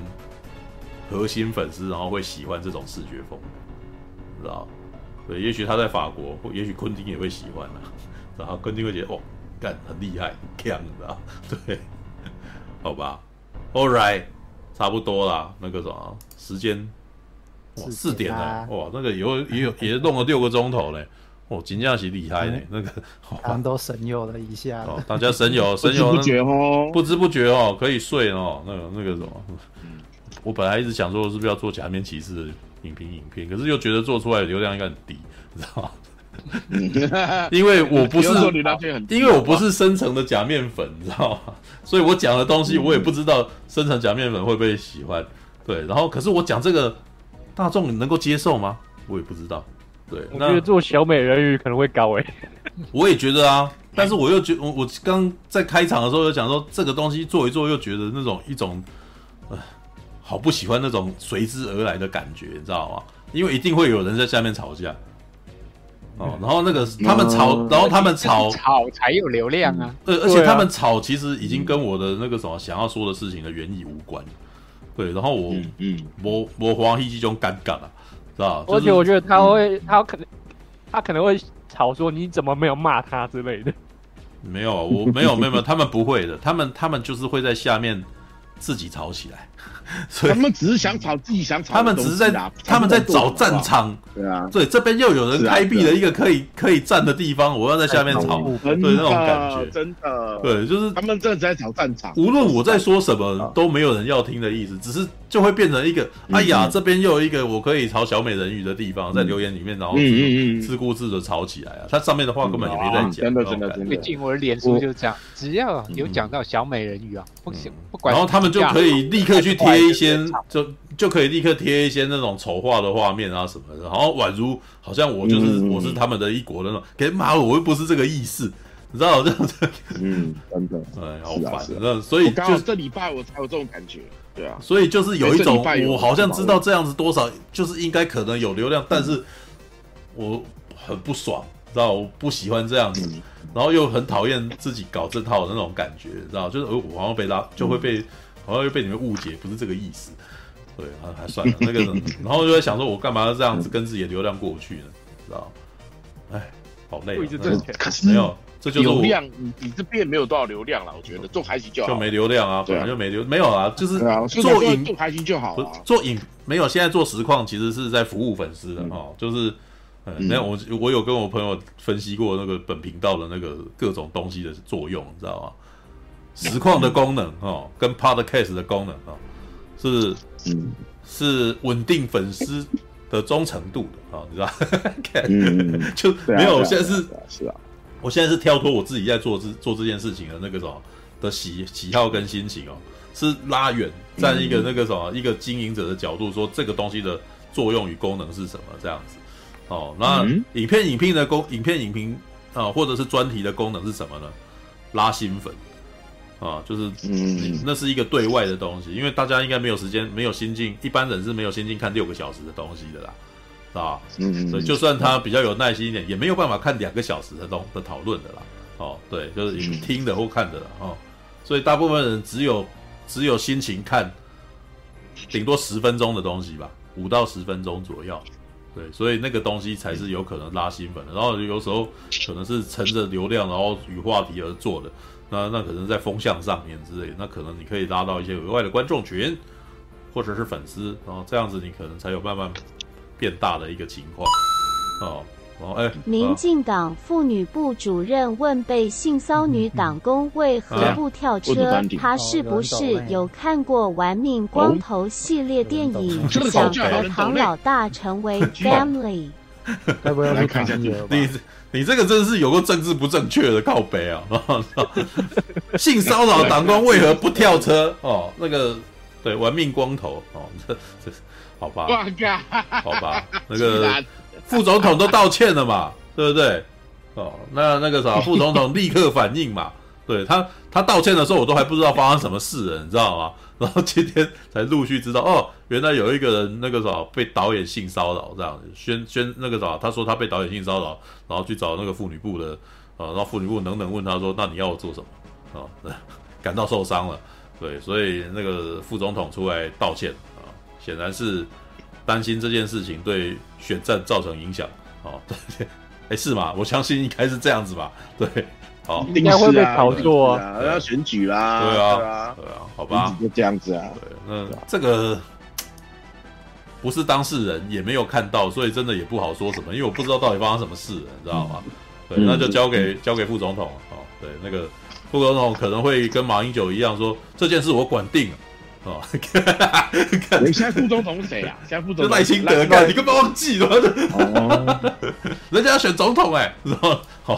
Speaker 1: 核心粉丝，然后会喜欢这种视觉风，知道？对，也许他在法国，或也许昆汀也会喜欢啊。然后昆汀会觉得，哦，干很厉害，很强，知道？对，好吧，All right，差不多啦。那个什么时间，四点了，哇，那个有也有也弄了六个钟头嘞。哦，金价是厉害嘞，那个
Speaker 2: 刚都神游了一下。
Speaker 1: 哦，大家神游，神游，不知不觉哦，不知不觉哦，可以睡哦。那个那个什么。我本来一直想说，是不是要做假面骑士的影评影片，可是又觉得做出来的流量应该很低，你知道吗？因为我不是，因为我不是深层的假面粉，你知道吗？所以我讲的东西，我也不知道深层假面粉会不会喜欢。对，然后可是我讲这个，大众能够接受吗？我也不知道。对，
Speaker 4: 我觉得做小美人鱼可能会高诶。
Speaker 1: 我也觉得啊，但是我又觉我我刚在开场的时候又讲说，这个东西做一做，又觉得那种一种，呃。好不喜欢那种随之而来的感觉，你知道吗？因为一定会有人在下面吵架，哦，然后那个他们吵，嗯、然后他们吵
Speaker 8: 吵才有流量啊。
Speaker 1: 对，而且他们吵其实已经跟我的那个什么想要说的事情的原意无关。对，然后我嗯，我我黄一这种尴尬了，知道？
Speaker 4: 而且我觉得他会，他可能他可能会吵说你怎么没有骂他之类的。
Speaker 1: 没有，我没有没有没有，他们不会的，他们他们就是会在下面自己吵起来。
Speaker 7: 所以他们只是想吵自己想吵，
Speaker 1: 他们只是在他们在找战场，对啊，对，这边又有人开辟了一个可以可以站的地方，我要在下面吵，对那种感觉，
Speaker 7: 真的，
Speaker 1: 对，就是
Speaker 7: 他们真的在找战场。
Speaker 1: 无论我在说什么，都没有人要听的意思，只是就会变成一个，哎呀，这边又有一个我可以吵小美人鱼的地方，在留言里面，然后自顾自的吵起来啊。他上面的话根本也没在讲，
Speaker 8: 真的真的真的。毕竟我的脸书就是这样，只要有讲到小美人鱼啊，不行不管，
Speaker 1: 然后他们就可以立刻去 贴。一些就就可以立刻贴一些那种丑化的画面啊什么的，然后宛如好像我就是、嗯、我是他们的一国的那种，给妈我又不是这个意思，你知道这样子？
Speaker 7: 嗯，真的，
Speaker 1: 哎，好烦，那所以
Speaker 7: 就这礼拜我才有这种感觉，对啊，
Speaker 1: 所以就是有一种我好像知道这样子多少就是应该可能有流量，嗯、但是我很不爽，知道我不喜欢这样子，嗯、然后又很讨厌自己搞这套的那种感觉，知道就是我好像被拉就会被。嗯好像又被你们误解，不是这个意思。对，还还算了那个，然后就在想说，我干嘛要这样子跟自己的流量过去呢？知道？哎，好累。
Speaker 7: 可是
Speaker 1: 没有，这就是
Speaker 7: 流量。你你这边没有多少流量了，我觉得做海景就好。
Speaker 1: 就没流量啊，本来就没流，没有啊，就是
Speaker 7: 做影做海景就好。
Speaker 1: 做影没有，现在做实况其实是在服务粉丝的哦，就是没有我我有跟我朋友分析过那个本频道的那个各种东西的作用，你知道吗？实况的功能哦，跟 Podcast 的功能哦，是是稳定粉丝的忠诚度的啊，你知道？就没有，我现在是是啊，我现在是跳脱我自己在做这做这件事情的那个什么的喜喜好跟心情哦，是拉远站一个那个什么一个经营者的角度说这个东西的作用与功能是什么这样子哦。那影片影片的功影片影评啊，或者是专题的功能是什么呢？拉新粉。啊，就是，嗯，那是一个对外的东西，因为大家应该没有时间，没有心境，一般人是没有心境看六个小时的东西的啦，啊，嗯，所以就算他比较有耐心一点，也没有办法看两个小时的东的讨论的啦，哦，对，就是听的或看的啦，哦，所以大部分人只有只有心情看，顶多十分钟的东西吧，五到十分钟左右，对，所以那个东西才是有可能拉新粉的，然后有时候可能是乘着流量，然后与话题而做的。那那可能在风向上面之类，那可能你可以拉到一些额外的观众群，或者是粉丝，然后这样子你可能才有慢慢变大的一个情况。哦哦哎，
Speaker 5: 民进党妇女部主任问被性骚女党工为何不跳车？啊、他是不是有看过《玩命光头》系列电影，想和唐老大成为 family？
Speaker 2: 该不要来看一下
Speaker 1: 你你这个真的是有个政治不正确的靠北啊！性骚扰党官为何不跳车？哦，那个对，玩命光头哦，这这好吧，好吧，那个副总统都道歉了嘛，对不对？哦，那那个啥，副总统立刻反应嘛，对他他道歉的时候，我都还不知道发生什么事了，你知道吗？然后今天才陆续知道，哦，原来有一个人那个啥被导演性骚扰这样，宣宣那个啥，他说他被导演性骚扰，然后去找那个妇女部的，呃，然后妇女部等等问他说，那你要我做什么？啊、哦，感到受伤了，对，所以那个副总统出来道歉啊、显然是担心这件事情对选战造成影响，哦，对，哎，是吗？我相信应该是这样子吧，对。
Speaker 4: 哦，应该会被炒作啊！
Speaker 7: 要选举啦，
Speaker 1: 对啊，对啊，对啊，好吧，
Speaker 7: 就这样子啊。
Speaker 1: 对，那这个不是当事人，也没有看到，所以真的也不好说什么，因为我不知道到底发生什么事，你知道吗？对，那就交给交给副总统。哦，对，那个副总统可能会跟马英九一样说，这件事我管定了。哦，
Speaker 7: 你现在副总统是谁啊？现在副总统
Speaker 1: 赖清德，干你根本忘记了。哦，人家要选总统哎，是吧？好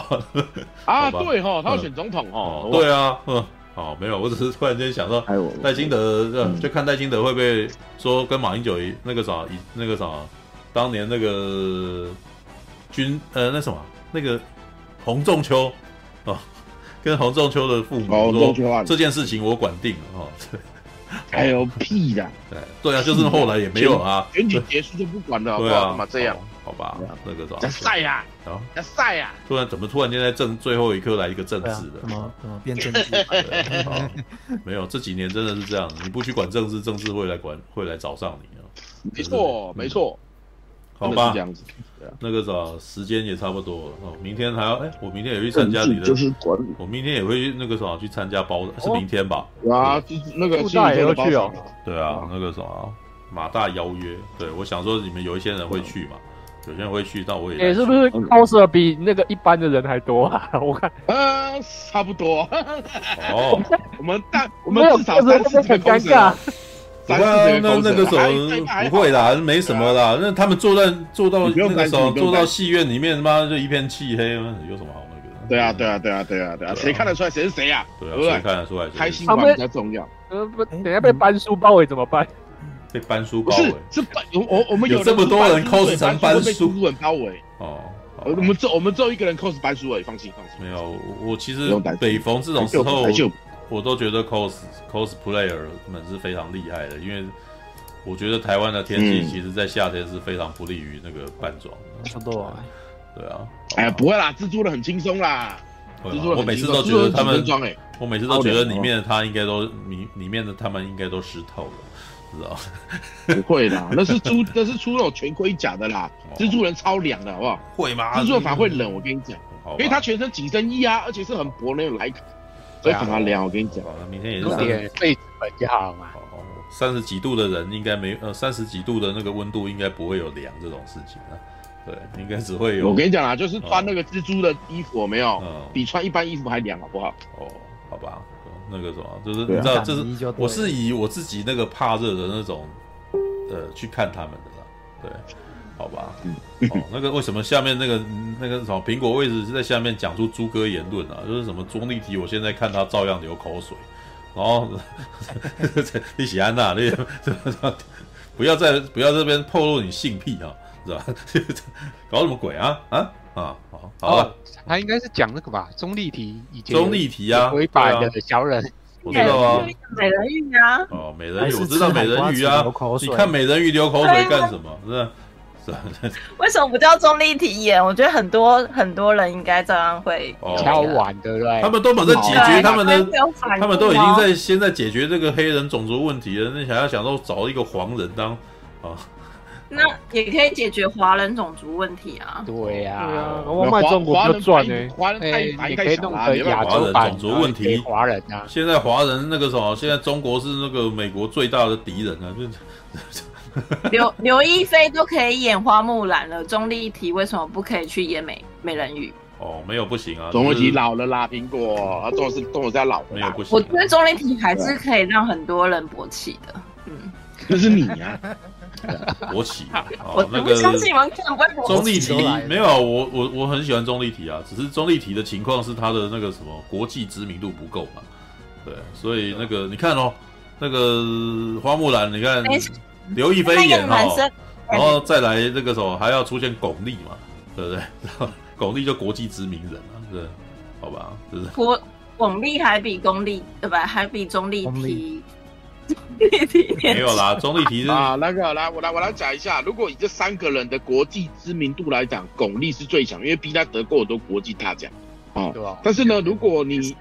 Speaker 7: 啊，对哈，他要选总统哦。
Speaker 1: 对啊，嗯，好，没有，我只是突然间想到，赖清德，就看赖清德会不会说跟马英九一那个啥，以那个啥，当年那个军呃那什么那个洪仲丘啊，跟洪仲丘的父母说这件事情我管定了哦。
Speaker 7: 还有屁的，
Speaker 1: 对对啊，就是后来也没有啊，
Speaker 7: 选举结束就不管了，
Speaker 1: 对啊，
Speaker 7: 干嘛这样？
Speaker 1: 好吧，那个
Speaker 7: 什么，赛呀，啊，赛呀，
Speaker 1: 突然怎么突然间在政最后一刻来一个政治的？
Speaker 2: 怎么怎么变政治？
Speaker 1: 没有，这几年真的是这样，你不去管政治，政治会来管，会来找上你啊。
Speaker 7: 没错，没错。
Speaker 1: 好吧，这样子，那个啥，时间也差不多了哦。明天还要哎，我明天也会参加你的，
Speaker 7: 就是管理。
Speaker 1: 我明天也会去那个啥去参加包的，是明天吧？
Speaker 7: 啊，就是那个
Speaker 4: 大也要去哦。
Speaker 1: 对啊，那个啥马大邀约，对我想说你们有一些人会去嘛，有些人会去，但我也。
Speaker 4: 哎，是不是 coser 比那个一般的人还多啊？我看，
Speaker 7: 呃，差不多。哦，我们大我们至少三四个 coser。
Speaker 1: 不会啊，那那个时候不会啦，没什么啦。那他们坐在坐到那个时候，坐到戏院里面，他妈就一片漆黑，有什么好那个？
Speaker 7: 对啊，对啊，对啊，对啊，对啊，谁看得出来谁是谁呀？
Speaker 1: 对啊，谁看得出来？
Speaker 7: 开心玩比较重要。
Speaker 4: 呃，不，等下被班书包围怎么办？
Speaker 1: 被班书包围，
Speaker 7: 是是班，我我们
Speaker 1: 有这么多人 cos 成班叔，
Speaker 7: 被包围哦。我们只我们只有一个人 cos 班叔而已，放心放心。
Speaker 1: 没有，我其实北逢这种时候，我都觉得 cos cosplayer 们是非常厉害的，因为我觉得台湾的天气其实，在夏天是非常不利于那个扮装。
Speaker 2: 差不多啊，
Speaker 1: 对啊。
Speaker 7: 哎呀，不会啦，蜘蛛人很轻松啦。蜘蛛人
Speaker 1: 我每次都觉得他们，我每次都觉得里面的他应该都里里面的他们应该都湿透了。知道？
Speaker 7: 不会啦，那是出那是出那种全盔甲的啦。蜘蛛人超凉的，好不好？
Speaker 1: 会吗？
Speaker 7: 蜘蛛人反而会冷，我跟你讲，因为他全身紧身衣啊，而且是很薄那种莱卡，所以反而凉。我跟你讲，
Speaker 1: 明天也是
Speaker 8: 被子本就好嘛。
Speaker 1: 三十几度的人应该没呃，三十几度的那个温度应该不会有凉这种事情啊。对，应该只会有。
Speaker 7: 我跟你讲啊，就是穿那个蜘蛛的衣服，有没有？比穿一般衣服还凉，好不好？
Speaker 1: 哦，好吧。那个什么，就是你知道，就是我是以我自己那个怕热的那种，呃，去看他们的啦，对，好吧，嗯哦，那个为什么下面那个那个什么苹果位置是在下面讲出猪哥言论啊？就是什么钟丽缇，我现在看他照样流口水，然后 你喜安娜，你不要在不要这边透露你性癖啊，是吧？搞什么鬼啊啊啊！好，好了。
Speaker 8: 他应该是讲那个吧，钟丽缇以前
Speaker 1: 钟丽缇啊，
Speaker 8: 违法的小人，
Speaker 1: 我知道啊，
Speaker 10: 美人鱼啊，
Speaker 1: 哦，美人鱼，我知道美人鱼啊，你看美人鱼流口水干什么？是吧？是
Speaker 10: 为什么不叫中立体演？我觉得很多很多人应该照样会
Speaker 8: 敲碗，对不对？
Speaker 1: 他们都在解决他们的，他们都已经在现在解决这个黑人种族问题了，那想要想说找一个黄人当啊。
Speaker 10: 那也可以解决华人种族问题啊！
Speaker 8: 对呀，
Speaker 4: 我卖中国就赚呢。
Speaker 7: 华人太
Speaker 8: 你可以弄个亚洲
Speaker 1: 华人种族问题，
Speaker 8: 华人啊！
Speaker 1: 现在华人那个什么，现在中国是那个美国最大的敌人啊！就
Speaker 10: 刘刘亦菲都可以演花木兰了，钟丽缇为什么不可以去演美美人鱼？
Speaker 1: 哦，没有不行啊！
Speaker 7: 钟丽缇老了啦，苹果，啊，钟是钟在老，
Speaker 1: 没有不行。
Speaker 10: 我觉得钟丽缇还是可以让很多人勃起的，嗯，
Speaker 7: 那是你 呀。
Speaker 1: 国旗啊，
Speaker 10: 我那个钟
Speaker 1: 丽缇没有我我我很喜欢钟丽缇啊，只是钟丽缇的情况是她的那个什么国际知名度不够嘛，对，所以那个你看哦，那个花木兰，你看刘亦菲演哈，然后再来那个什么还要出现巩俐嘛，对不对？然 后巩俐就国际知名人了，对，好吧，就是
Speaker 10: 国巩俐还比巩俐对吧？还比钟丽缇。
Speaker 1: 没有啦，钟丽缇是
Speaker 7: 啊，那个来，我来我来讲一下，如果以这三个人的国际知名度来讲，巩俐是最强，因为逼他得过很多国际大奖啊。对吧。但是呢，如果你以，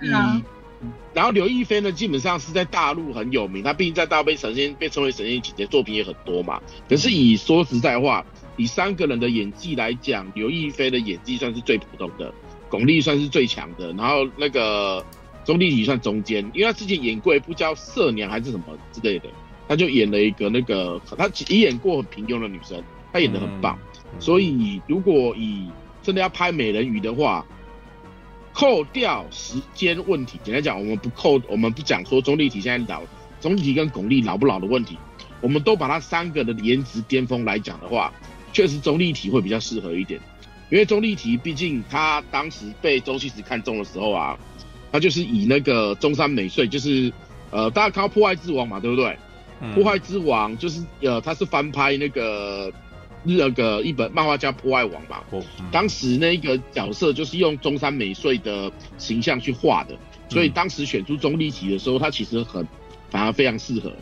Speaker 7: 然后刘亦菲呢，基本上是在大陆很有名，她毕竟在大陆被神仙被称为神仙姐姐，作品也很多嘛。可是以说实在话，以三个人的演技来讲，刘亦菲的演技算是最普通的，巩俐算是最强的，然后那个。钟丽缇算中间，因为她之前演过一部叫《色娘》还是什么之类的，她就演了一个那个，她也演过很平庸的女生，她演的很棒。嗯、所以如果以真的要拍美人鱼的话，扣掉时间问题，简单讲，我们不扣，我们不讲说钟丽缇现在老，钟丽缇跟巩俐老不老的问题，我们都把他三个的颜值巅峰来讲的话，确实钟丽缇会比较适合一点，因为钟丽缇毕竟她当时被周星驰看中的时候啊。她就是以那个中山美穗，就是呃，大家看到《破坏之王》嘛，对不对？嗯、破坏之王就是呃，他是翻拍那个那个一本漫画叫《破爱王》嘛。当时那个角色就是用中山美穗的形象去画的，所以当时选出钟丽缇的时候，他其实很反而非常适合。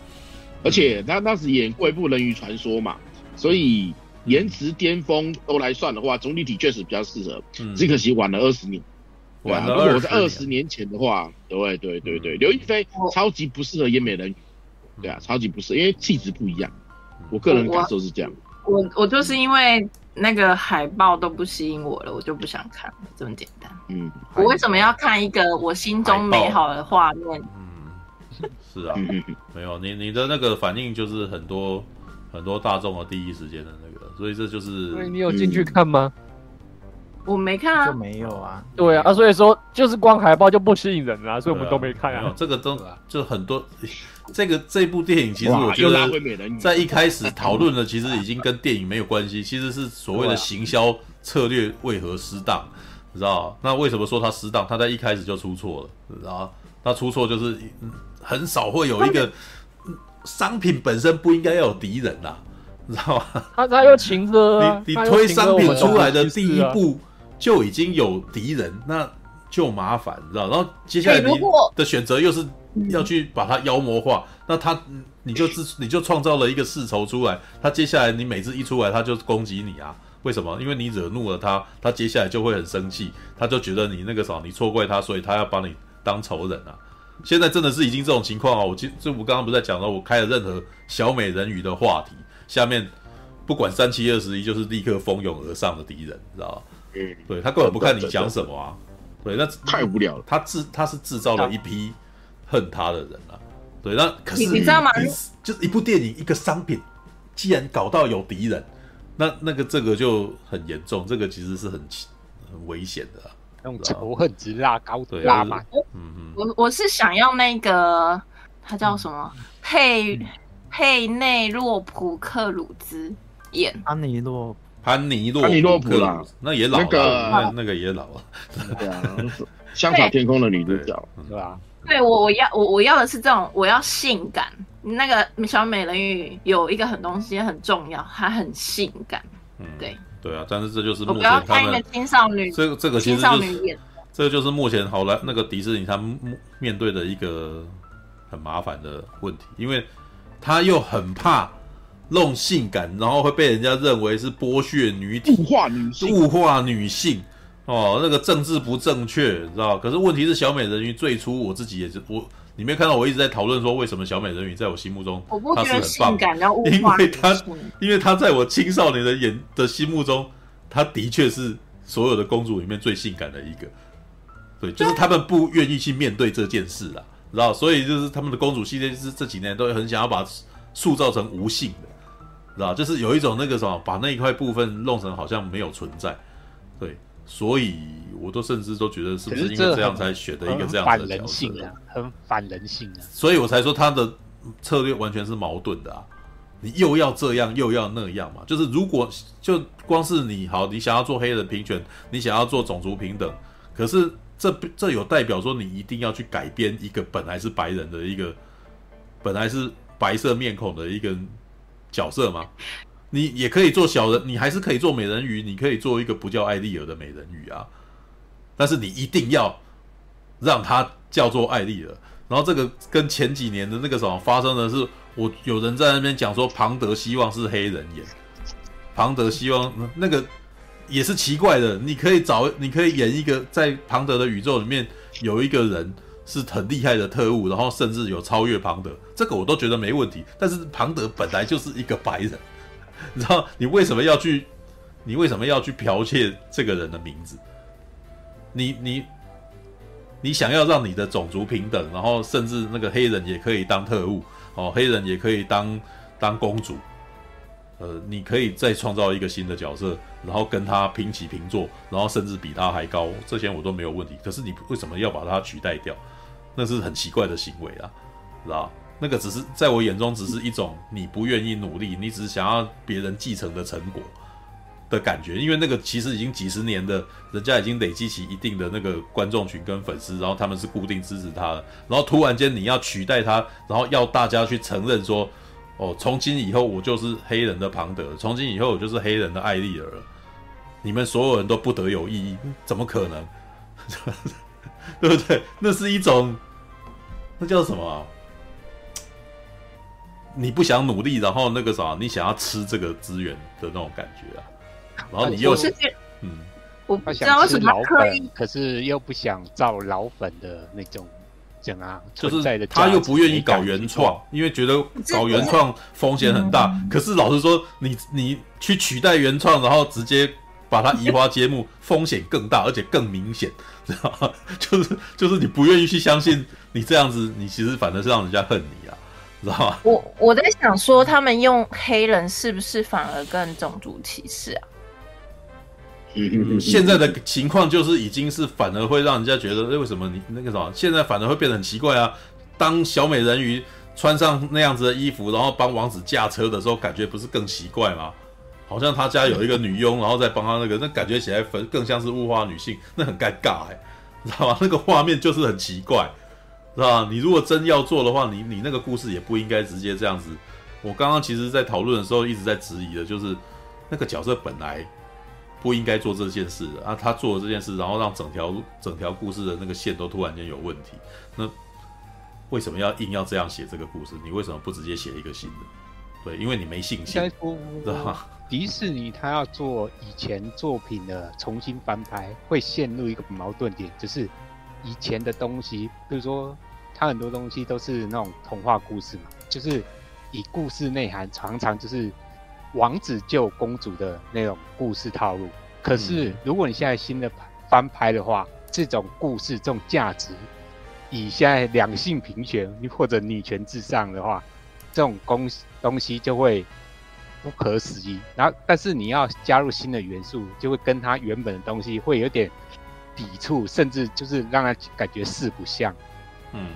Speaker 7: 而且他当时演过一部《人鱼传说》嘛，所以颜值巅峰都来算的话，钟丽缇确实比较适合。只可惜晚了二十年。对啊，如果我在二十年前的话，对对对对，刘亦菲超级不适合演美人鱼，对啊，超级不适合，因为气质不一样。我个人感受是这样。
Speaker 10: 我我，就是因为那个海报都不吸引我了，我就不想看，这么简单。嗯，我为什么要看一个我心中美好的画面？
Speaker 1: 嗯，是啊，没有你你的那个反应就是很多很多大众的第一时间的那个，所以这就是。
Speaker 4: 所以你有进去看吗？嗯
Speaker 10: 我没看啊，
Speaker 2: 就没有啊。
Speaker 4: 对啊，啊，所以说就是光海报就不吸引人啊，所以我们都没看啊。
Speaker 1: 没有这个都就很多，这个这部电影其实我觉得在一开始讨论的其实已经跟电影没有关系，其实是所谓的行销策略为何失当，你知道？那为什么说它失当？它在一开始就出错了，你知道？它出错就是很少会有一个商品本身不应该要有敌人呐，你知道吗？
Speaker 4: 他他又情歌，
Speaker 1: 你你推商品出来的第一步就已经有敌人，那就麻烦，你知道？然后接下来你的选择又是要去把它妖魔化，那他你就自 你就创造了一个世仇出来，他接下来你每次一出来他就攻击你啊？为什么？因为你惹怒了他，他接下来就会很生气，他就觉得你那个啥，你错怪他，所以他要把你当仇人啊。现在真的是已经这种情况啊！我今就我刚刚不是在讲了，我开了任何小美人鱼的话题，下面不管三七二十一，就是立刻蜂拥而上的敌人，知道吧？嗯，对他根本不看你讲什么啊，对，那
Speaker 7: 太无聊了。
Speaker 1: 他制他是制造了一批恨他的人啊，对，那可是
Speaker 10: 你知道吗？
Speaker 1: 就是一部电影一个商品，既然搞到有敌人。那那个这个就很严重，这个其实是很很危险的，
Speaker 8: 用仇恨值拉高，对，拉满。
Speaker 10: 嗯嗯，我我是想要那个，他叫什么？佩佩内洛普克鲁兹演
Speaker 2: 安尼洛
Speaker 1: 潘尼洛
Speaker 7: 潘尼洛普啦，
Speaker 1: 那也老了，那那个也老了，
Speaker 7: 对啊，香草天空的女主角，
Speaker 8: 对吧？
Speaker 10: 对我我要我我要的是这种，我要性感。那个小美人鱼有一个很东西很重要，它很性感。嗯，对
Speaker 1: 对啊，但是这就是目前
Speaker 10: 他们看一个青少女，
Speaker 1: 这个这个其实就是这个就是目前好莱那个迪士尼他们面对的一个很麻烦的问题，因为他又很怕弄性感，然后会被人家认为是剥削女体、
Speaker 7: 物化女性、
Speaker 1: 物化女性哦，那个政治不正确，你知道？可是问题是小美人鱼最初我自己也是我。你没看到我一直在讨论说，为什么小美人鱼在我心目中她是很棒，因为她因为她在我青少年的眼的心目中，她的确是所有的公主里面最性感的一个。对，就是他们不愿意去面对这件事啦，知道？所以就是他们的公主系列是这几年都很想要把塑造成无性的，知道？就是有一种那个什么，把那一块部分弄成好像没有存在，对。所以，我都甚至都觉得，是不是因为这样才选的一个这样的角色？
Speaker 8: 反人性啊，很反人性啊！
Speaker 1: 所以我才说他的策略完全是矛盾的啊！你又要这样，又要那样嘛？就是如果就光是你好，你想要做黑人平权，你想要做种族平等，可是这这有代表说你一定要去改编一个本来是白人的一个，本来是白色面孔的一个角色吗？你也可以做小人，你还是可以做美人鱼，你可以做一个不叫艾丽儿的美人鱼啊，但是你一定要让她叫做艾丽儿。然后这个跟前几年的那个什么发生的是，我有人在那边讲说庞德希望是黑人演，庞德希望那个也是奇怪的，你可以找，你可以演一个在庞德的宇宙里面有一个人是很厉害的特务，然后甚至有超越庞德，这个我都觉得没问题。但是庞德本来就是一个白人。你知道你为什么要去？你为什么要去剽窃这个人的名字？你你你想要让你的种族平等，然后甚至那个黑人也可以当特务哦，黑人也可以当当公主。呃，你可以再创造一个新的角色，然后跟他平起平坐，然后甚至比他还高，这些我都没有问题。可是你为什么要把他取代掉？那是很奇怪的行为啊，知道？那个只是在我眼中，只是一种你不愿意努力，你只是想要别人继承的成果的感觉。因为那个其实已经几十年的，人家已经累积起一定的那个观众群跟粉丝，然后他们是固定支持他的。然后突然间你要取代他，然后要大家去承认说，哦，从今以后我就是黑人的庞德，从今以后我就是黑人的艾丽儿，你们所有人都不得有异议，怎么可能？对不对？那是一种，那叫什么？你不想努力，然后那个啥，你想要吃这个资源的那种感觉啊，然后你又是
Speaker 10: 嗯，我不知道为什么可以，
Speaker 8: 可是又不想造老粉的那种，怎啊？
Speaker 1: 就是他又不愿意搞原创，因为觉得搞原创风险很大。可是老实说，你你去取代原创，然后直接把它移花接木，风险更大，而且更明显，知道吗？就是就是你不愿意去相信，你这样子，你其实反正是让人家恨你啊。知道吗？
Speaker 10: 我我在想说，他们用黑人是不是反而更种族歧视啊？
Speaker 1: 嗯，现在的情况就是已经是反而会让人家觉得，为什么你那个什么，现在反而会变得很奇怪啊？当小美人鱼穿上那样子的衣服，然后帮王子驾车的时候，感觉不是更奇怪吗？好像他家有一个女佣，然后再帮他那个，那感觉起来更像是物化女性，那很尴尬哎、欸，你知道吗？那个画面就是很奇怪。是吧？你如果真要做的话，你你那个故事也不应该直接这样子。我刚刚其实，在讨论的时候一直在质疑的，就是那个角色本来不应该做这件事的啊，他做了这件事，然后让整条整条故事的那个线都突然间有问题。那为什么要硬要这样写这个故事？你为什么不直接写一个新的？对，因为你没信心，对吧？
Speaker 8: 迪士尼他要做以前作品的重新翻拍，会陷入一个矛盾点，就是以前的东西，比如说它很多东西都是那种童话故事嘛，就是以故事内涵常常就是王子救公主的那种故事套路。可是如果你现在新的翻拍的话，这种故事这种价值，以现在两性平权或者女权至上的话。这种东东西就会不可思议，然后但是你要加入新的元素，就会跟它原本的东西会有点抵触，甚至就是让他感觉四不像。
Speaker 1: 嗯，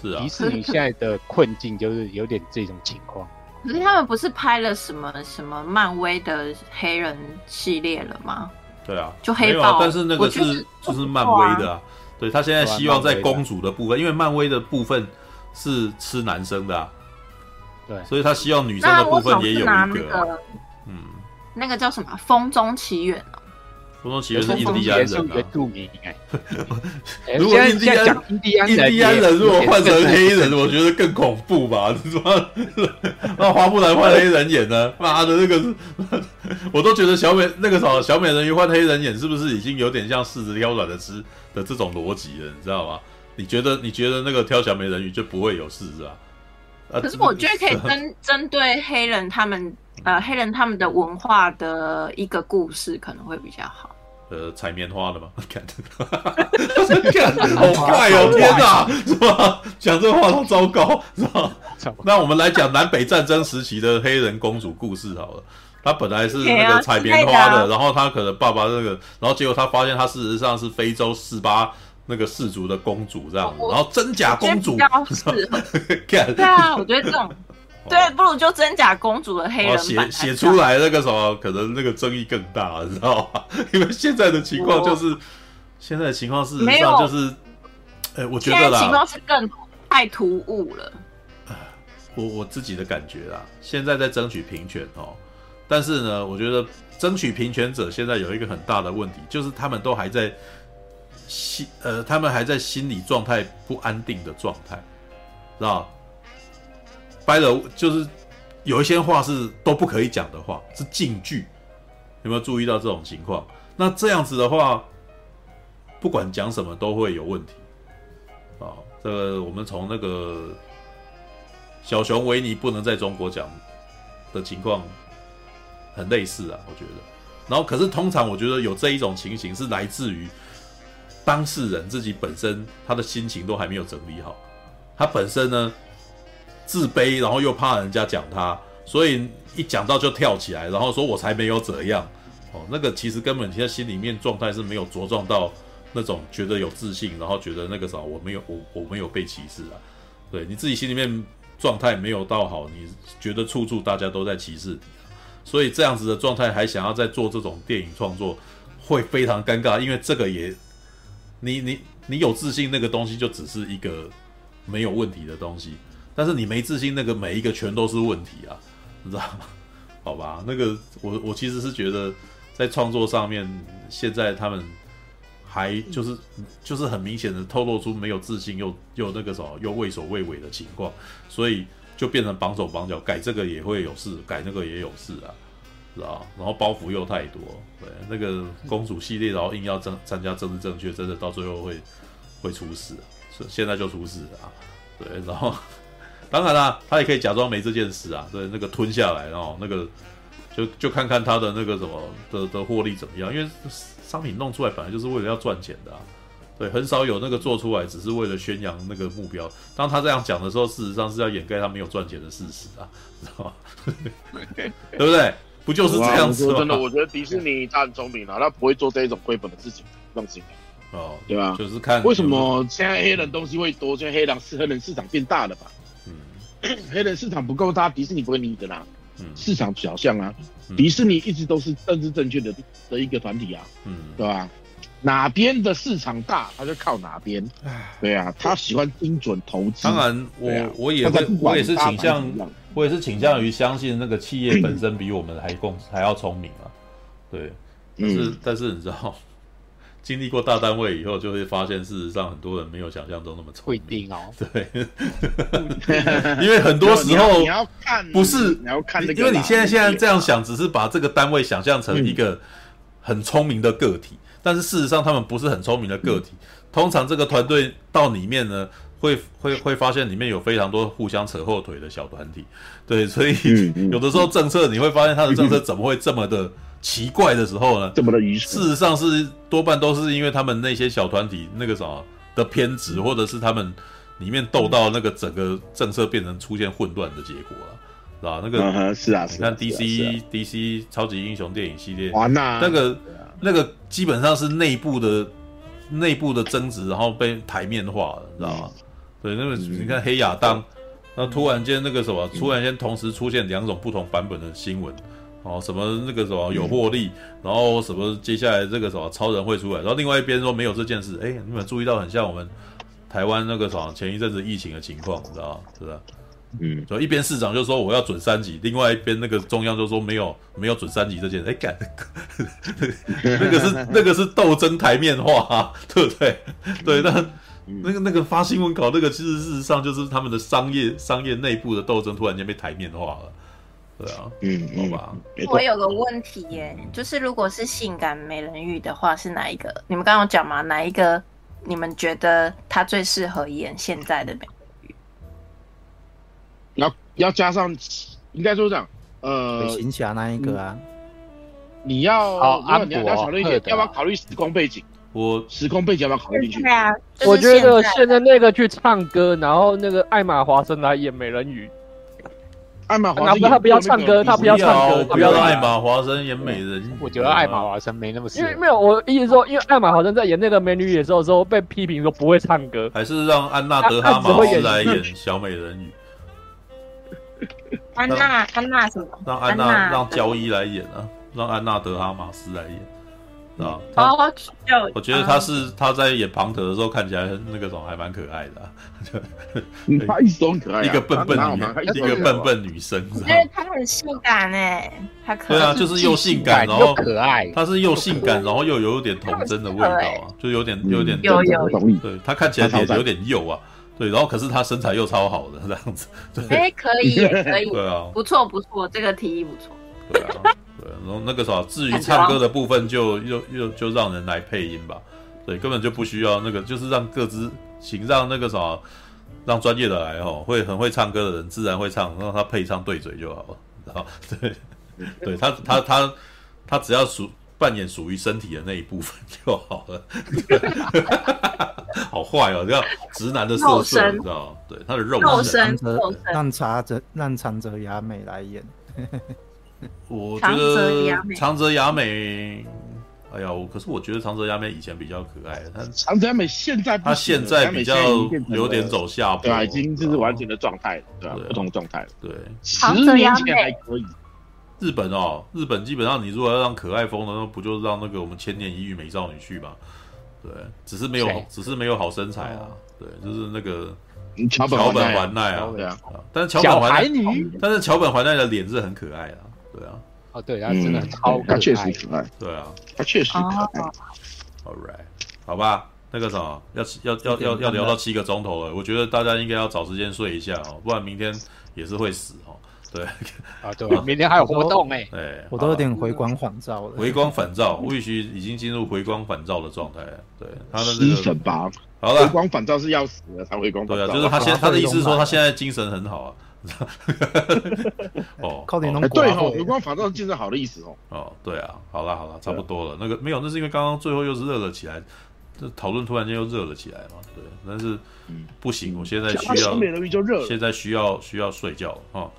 Speaker 1: 是啊。
Speaker 8: 迪士尼现在的困境就是有点这种情况。
Speaker 10: 可是他们不是拍了什么什么漫威的黑人系列了吗？
Speaker 1: 对啊，
Speaker 10: 就黑豹。
Speaker 1: 但是那个是就是漫威的啊。对，他现在希望在公主的部分，因为漫威的部分是吃男生的啊。
Speaker 8: 对，
Speaker 1: 所以他希望女生的部分也有一个，那个、嗯，
Speaker 10: 那个叫什么《风中奇缘》哦，《
Speaker 1: 风中奇缘》是印第安人啊。
Speaker 8: 著名
Speaker 1: 如果印第安印第安人如果换成黑人，我觉得更恐怖吧？是吧？那花木兰换黑人演呢？妈的，那个 我都觉得小美那个什么小美人鱼换黑人演，是不是已经有点像柿子挑软的吃的这种逻辑了？你知道吗？你觉得你觉得那个挑小美人鱼就不会有事是吧？
Speaker 10: 可是我觉得可以 针针对黑人他们呃黑人他们的文化的一个故事可能会比较好。
Speaker 1: 呃，采棉花的吗？看，好快哦！天哪，是吧？讲这话都糟糕，是吧？那我们来讲南北战争时期的黑人公主故事好了。她本来是那个采棉花的，然后她可能爸爸那个，然后结果她发现她事实上是非洲四八。那个氏族的公主这样子，然后真假公主，
Speaker 10: 比较适合。对啊，我觉得这种，对，不如就真假公主的黑人版
Speaker 1: 写写出来那个什么，可能那个争议更大，你知道吗？因为现在的情况就是，现在的情况事实上就是，哎，我觉得啦，
Speaker 10: 情况是更太突兀了。
Speaker 1: 我我自己的感觉啦，现在在争取平权哦，但是呢，我觉得争取平权者现在有一个很大的问题，就是他们都还在。心呃，他们还在心理状态不安定的状态，知道？掰了就是有一些话是都不可以讲的话，是禁句。有没有注意到这种情况？那这样子的话，不管讲什么都会有问题。啊，这个我们从那个小熊维尼不能在中国讲的情况很类似啊，我觉得。然后，可是通常我觉得有这一种情形是来自于。当事人自己本身他的心情都还没有整理好，他本身呢自卑，然后又怕人家讲他，所以一讲到就跳起来，然后说我才没有怎样。哦，那个其实根本现在心里面状态是没有茁壮到那种觉得有自信，然后觉得那个啥我没有我我没有被歧视啊，对你自己心里面状态没有到好，你觉得处处大家都在歧视你，所以这样子的状态还想要再做这种电影创作，会非常尴尬，因为这个也。你你你有自信，那个东西就只是一个没有问题的东西，但是你没自信，那个每一个全都是问题啊，你知道吗？好吧，那个我我其实是觉得在创作上面，现在他们还就是就是很明显的透露出没有自信，又又那个什么又畏首畏尾的情况，所以就变成绑手绑脚，改这个也会有事，改那个也有事啊。是啊，然后包袱又太多，对那个公主系列，然后硬要争参加政治正确，真的到最后会会出事，是现在就出事啊，对，然后当然啦，他也可以假装没这件事啊，对，那个吞下来，然后那个就就看看他的那个什么的的获利怎么样，因为商品弄出来本来就是为了要赚钱的啊，对，很少有那个做出来只是为了宣扬那个目标，当他这样讲的时候，事实上是要掩盖他没有赚钱的事实啊，知道吗？对不对？不就是这样子吗？
Speaker 7: 真的，我觉得迪士尼他很聪明啊，他不会做这一种亏本的事情，放心。
Speaker 1: 哦，
Speaker 7: 对吧？
Speaker 1: 就是看
Speaker 7: 为什么现在黑人东西会多，现在黑人是黑人市场变大了吧？嗯，黑人市场不够大，迪士尼不会理的啦。嗯，市场小象啊，迪士尼一直都是政治正确的的一个团体啊。嗯，对吧？哪边的市场大，他就靠哪边。对啊，他喜欢精准投资。
Speaker 1: 当然我，我、啊、我也会，我也是倾向，我也是倾向于相信那个企业本身比我们还更还要聪明啊。对，但是、嗯、但是你知道，经历过大单位以后，就会发现事实上很多人没有想象中那么聪明。不一
Speaker 8: 定哦。
Speaker 1: 对，因为很多时候
Speaker 7: 你要看，
Speaker 1: 不是
Speaker 7: 你要看那个，
Speaker 1: 因为你现在现在这样想，只是把这个单位想象成一个很聪明的个体。但是事实上，他们不是很聪明的个体。通常这个团队到里面呢，会会会发现里面有非常多互相扯后腿的小团体。对，所以有的时候政策你会发现他的政策怎么会这么的奇怪的时候呢？
Speaker 7: 这么的愚蠢。
Speaker 1: 事实上是多半都是因为他们那些小团体那个什么的偏执，或者是他们里面斗到那个整个政策变成出现混乱的结果了，是吧？那个
Speaker 7: 是啊，
Speaker 1: 你看 DC DC 超级英雄电影系列，
Speaker 7: 哇，那
Speaker 1: 那个。那个基本上是内部的内部的争执，然后被台面化了，知道吗？对，那个你看黑亚当，那突然间那个什么，突然间同时出现两种不同版本的新闻，哦，什么那个什么有获利，然后什么接下来这个什么超人会出来，然后另外一边说没有这件事，哎，你们注意到很像我们台湾那个什么前一阵子疫情的情况，你知道吗？是吧？嗯，所以一边市长就说我要准三级，另外一边那个中央就说没有没有准三级这件事，哎干，那个是 那个是斗争台面化，啊，对不对？对，那那个那个发新闻稿那个，其实事实上就是他们的商业商业内部的斗争突然间被台面化了，对啊，嗯，好吧。
Speaker 10: 我有个问题耶，就是如果是性感美人鱼的话，是哪一个？你们刚刚讲嘛，哪一个？你们觉得他最适合演现在的美？
Speaker 7: 要要加上，应该说这样，呃，
Speaker 2: 鬼行侠那一个啊，
Speaker 7: 你要
Speaker 8: 好，
Speaker 7: 要你要考虑一点，要不要考虑时空背景？
Speaker 1: 我
Speaker 7: 时空背景要不要考虑进去？
Speaker 10: 对啊，
Speaker 4: 我觉得现在那个去唱歌，然后那个艾玛华森来演美人鱼。
Speaker 7: 艾玛华森，
Speaker 4: 他不要唱歌，他不要唱歌，
Speaker 1: 不要艾玛华森演美人。
Speaker 8: 我觉得艾玛华生没那么。
Speaker 4: 因为没有，我意思说，因为艾玛华森在演那个美女野兽的时候被批评说不会唱歌，
Speaker 1: 还是让安娜德哈马斯来演小美人鱼。
Speaker 10: 安娜，安娜什么？
Speaker 1: 让安娜让焦伊来演啊，让安娜德哈马斯来演，啊，
Speaker 10: 哦，
Speaker 1: 我觉得他是他在演庞德的时候看起来那个种还蛮可爱的，
Speaker 7: 他一双可爱，
Speaker 1: 一个笨笨女，一个笨笨女生，
Speaker 10: 我觉得他很性感哎，他可
Speaker 1: 对啊，就是又性感然后
Speaker 8: 可爱，
Speaker 1: 他是又性感然后又有点童真的味道啊，就有点有点
Speaker 10: 有有，
Speaker 1: 对他看起来脸有点幼啊。对，然后可是他身材又超好的 这样子，对，
Speaker 10: 哎，可以，可以，
Speaker 1: 对啊，
Speaker 10: 不错不错，这个提议不错。
Speaker 1: 对啊，对，然后那个啥，至于唱歌的部分就，又又就让人来配音吧，对，根本就不需要那个，就是让各自请让那个啥，让专业的来哦，会很会唱歌的人自然会唱，让他配唱对嘴就好了，然后对，对他他他他只要属。扮演属于身体的那一部分就好了，好坏哦，叫直男的色色，你知道对，他的肉
Speaker 10: 身，
Speaker 2: 让长泽让长泽雅美来演。
Speaker 1: 我觉得长泽雅美，哎呀，可是我觉得长泽雅美以前比较可爱，他
Speaker 7: 长泽雅美现在
Speaker 1: 她现在比较有点走下坡，
Speaker 7: 对，已经就是完全的状态了，对，不同状态了，对，
Speaker 10: 长泽雅美还可以。
Speaker 1: 日本哦，日本基本上你如果要让可爱风的，那不就是让那个我们千年一遇美少女去嘛？对，只是没有，谁？只是没有好身材啊。对，就是那个桥本环奈啊，对啊。但是桥本环奈，但是桥本环奈的脸是很可爱啊。对啊。
Speaker 8: 哦，对，他真的超可爱，
Speaker 7: 他确实可爱。
Speaker 1: 对啊，
Speaker 7: 他确实可爱。
Speaker 1: All right，好吧，那个什么，要要要要要聊到七个钟头了，我觉得大家应该要找时间睡一下哦，不然明天也是会死哦。对
Speaker 8: 啊，对，明天还有活动哎，
Speaker 2: 对，我都有点回光返照了。
Speaker 1: 回光返照，Wish 已经进入回光返照的状态了。对，他的
Speaker 7: 精神吧，好了，回光返照是要死了才回光返照。
Speaker 1: 对啊，就是他现他的意思是说他现在精神很好啊。
Speaker 2: 哦，靠点能
Speaker 7: 对哦，回光法照是精神好的意思哦。
Speaker 1: 哦，对啊，好了好了，差不多了。那个没有，那是因为刚刚最后又是热了起来，这讨论突然间又热了起来嘛。对，但是不行，我现在需要，现在需要需要睡觉啊。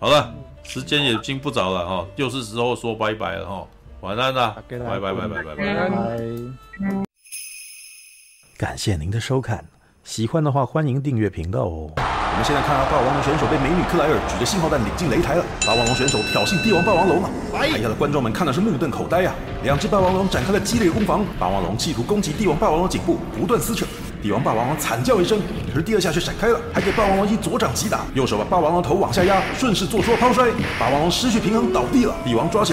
Speaker 1: 好了，时间也已经不早了哈，又是时候说拜拜了哈，晚安啦，拜拜拜拜拜拜拜。感谢您的收看，喜欢的话欢迎订阅频道哦。
Speaker 11: 们现在看到霸王龙选手被美女克莱尔举着信号弹领进擂台了。霸王龙选手挑衅帝王霸王龙啊！台下的观众们看的是目瞪口呆啊！两只霸王龙展开了激烈攻防，霸王龙企图攻击帝王霸王龙颈部，不断撕扯。帝王霸王龙惨叫一声，可是第二下却闪开了，还给霸王龙一左掌击打，右手把霸王龙头往下压，顺势做出了抛摔，霸王龙失去平衡倒地了。帝王抓起来。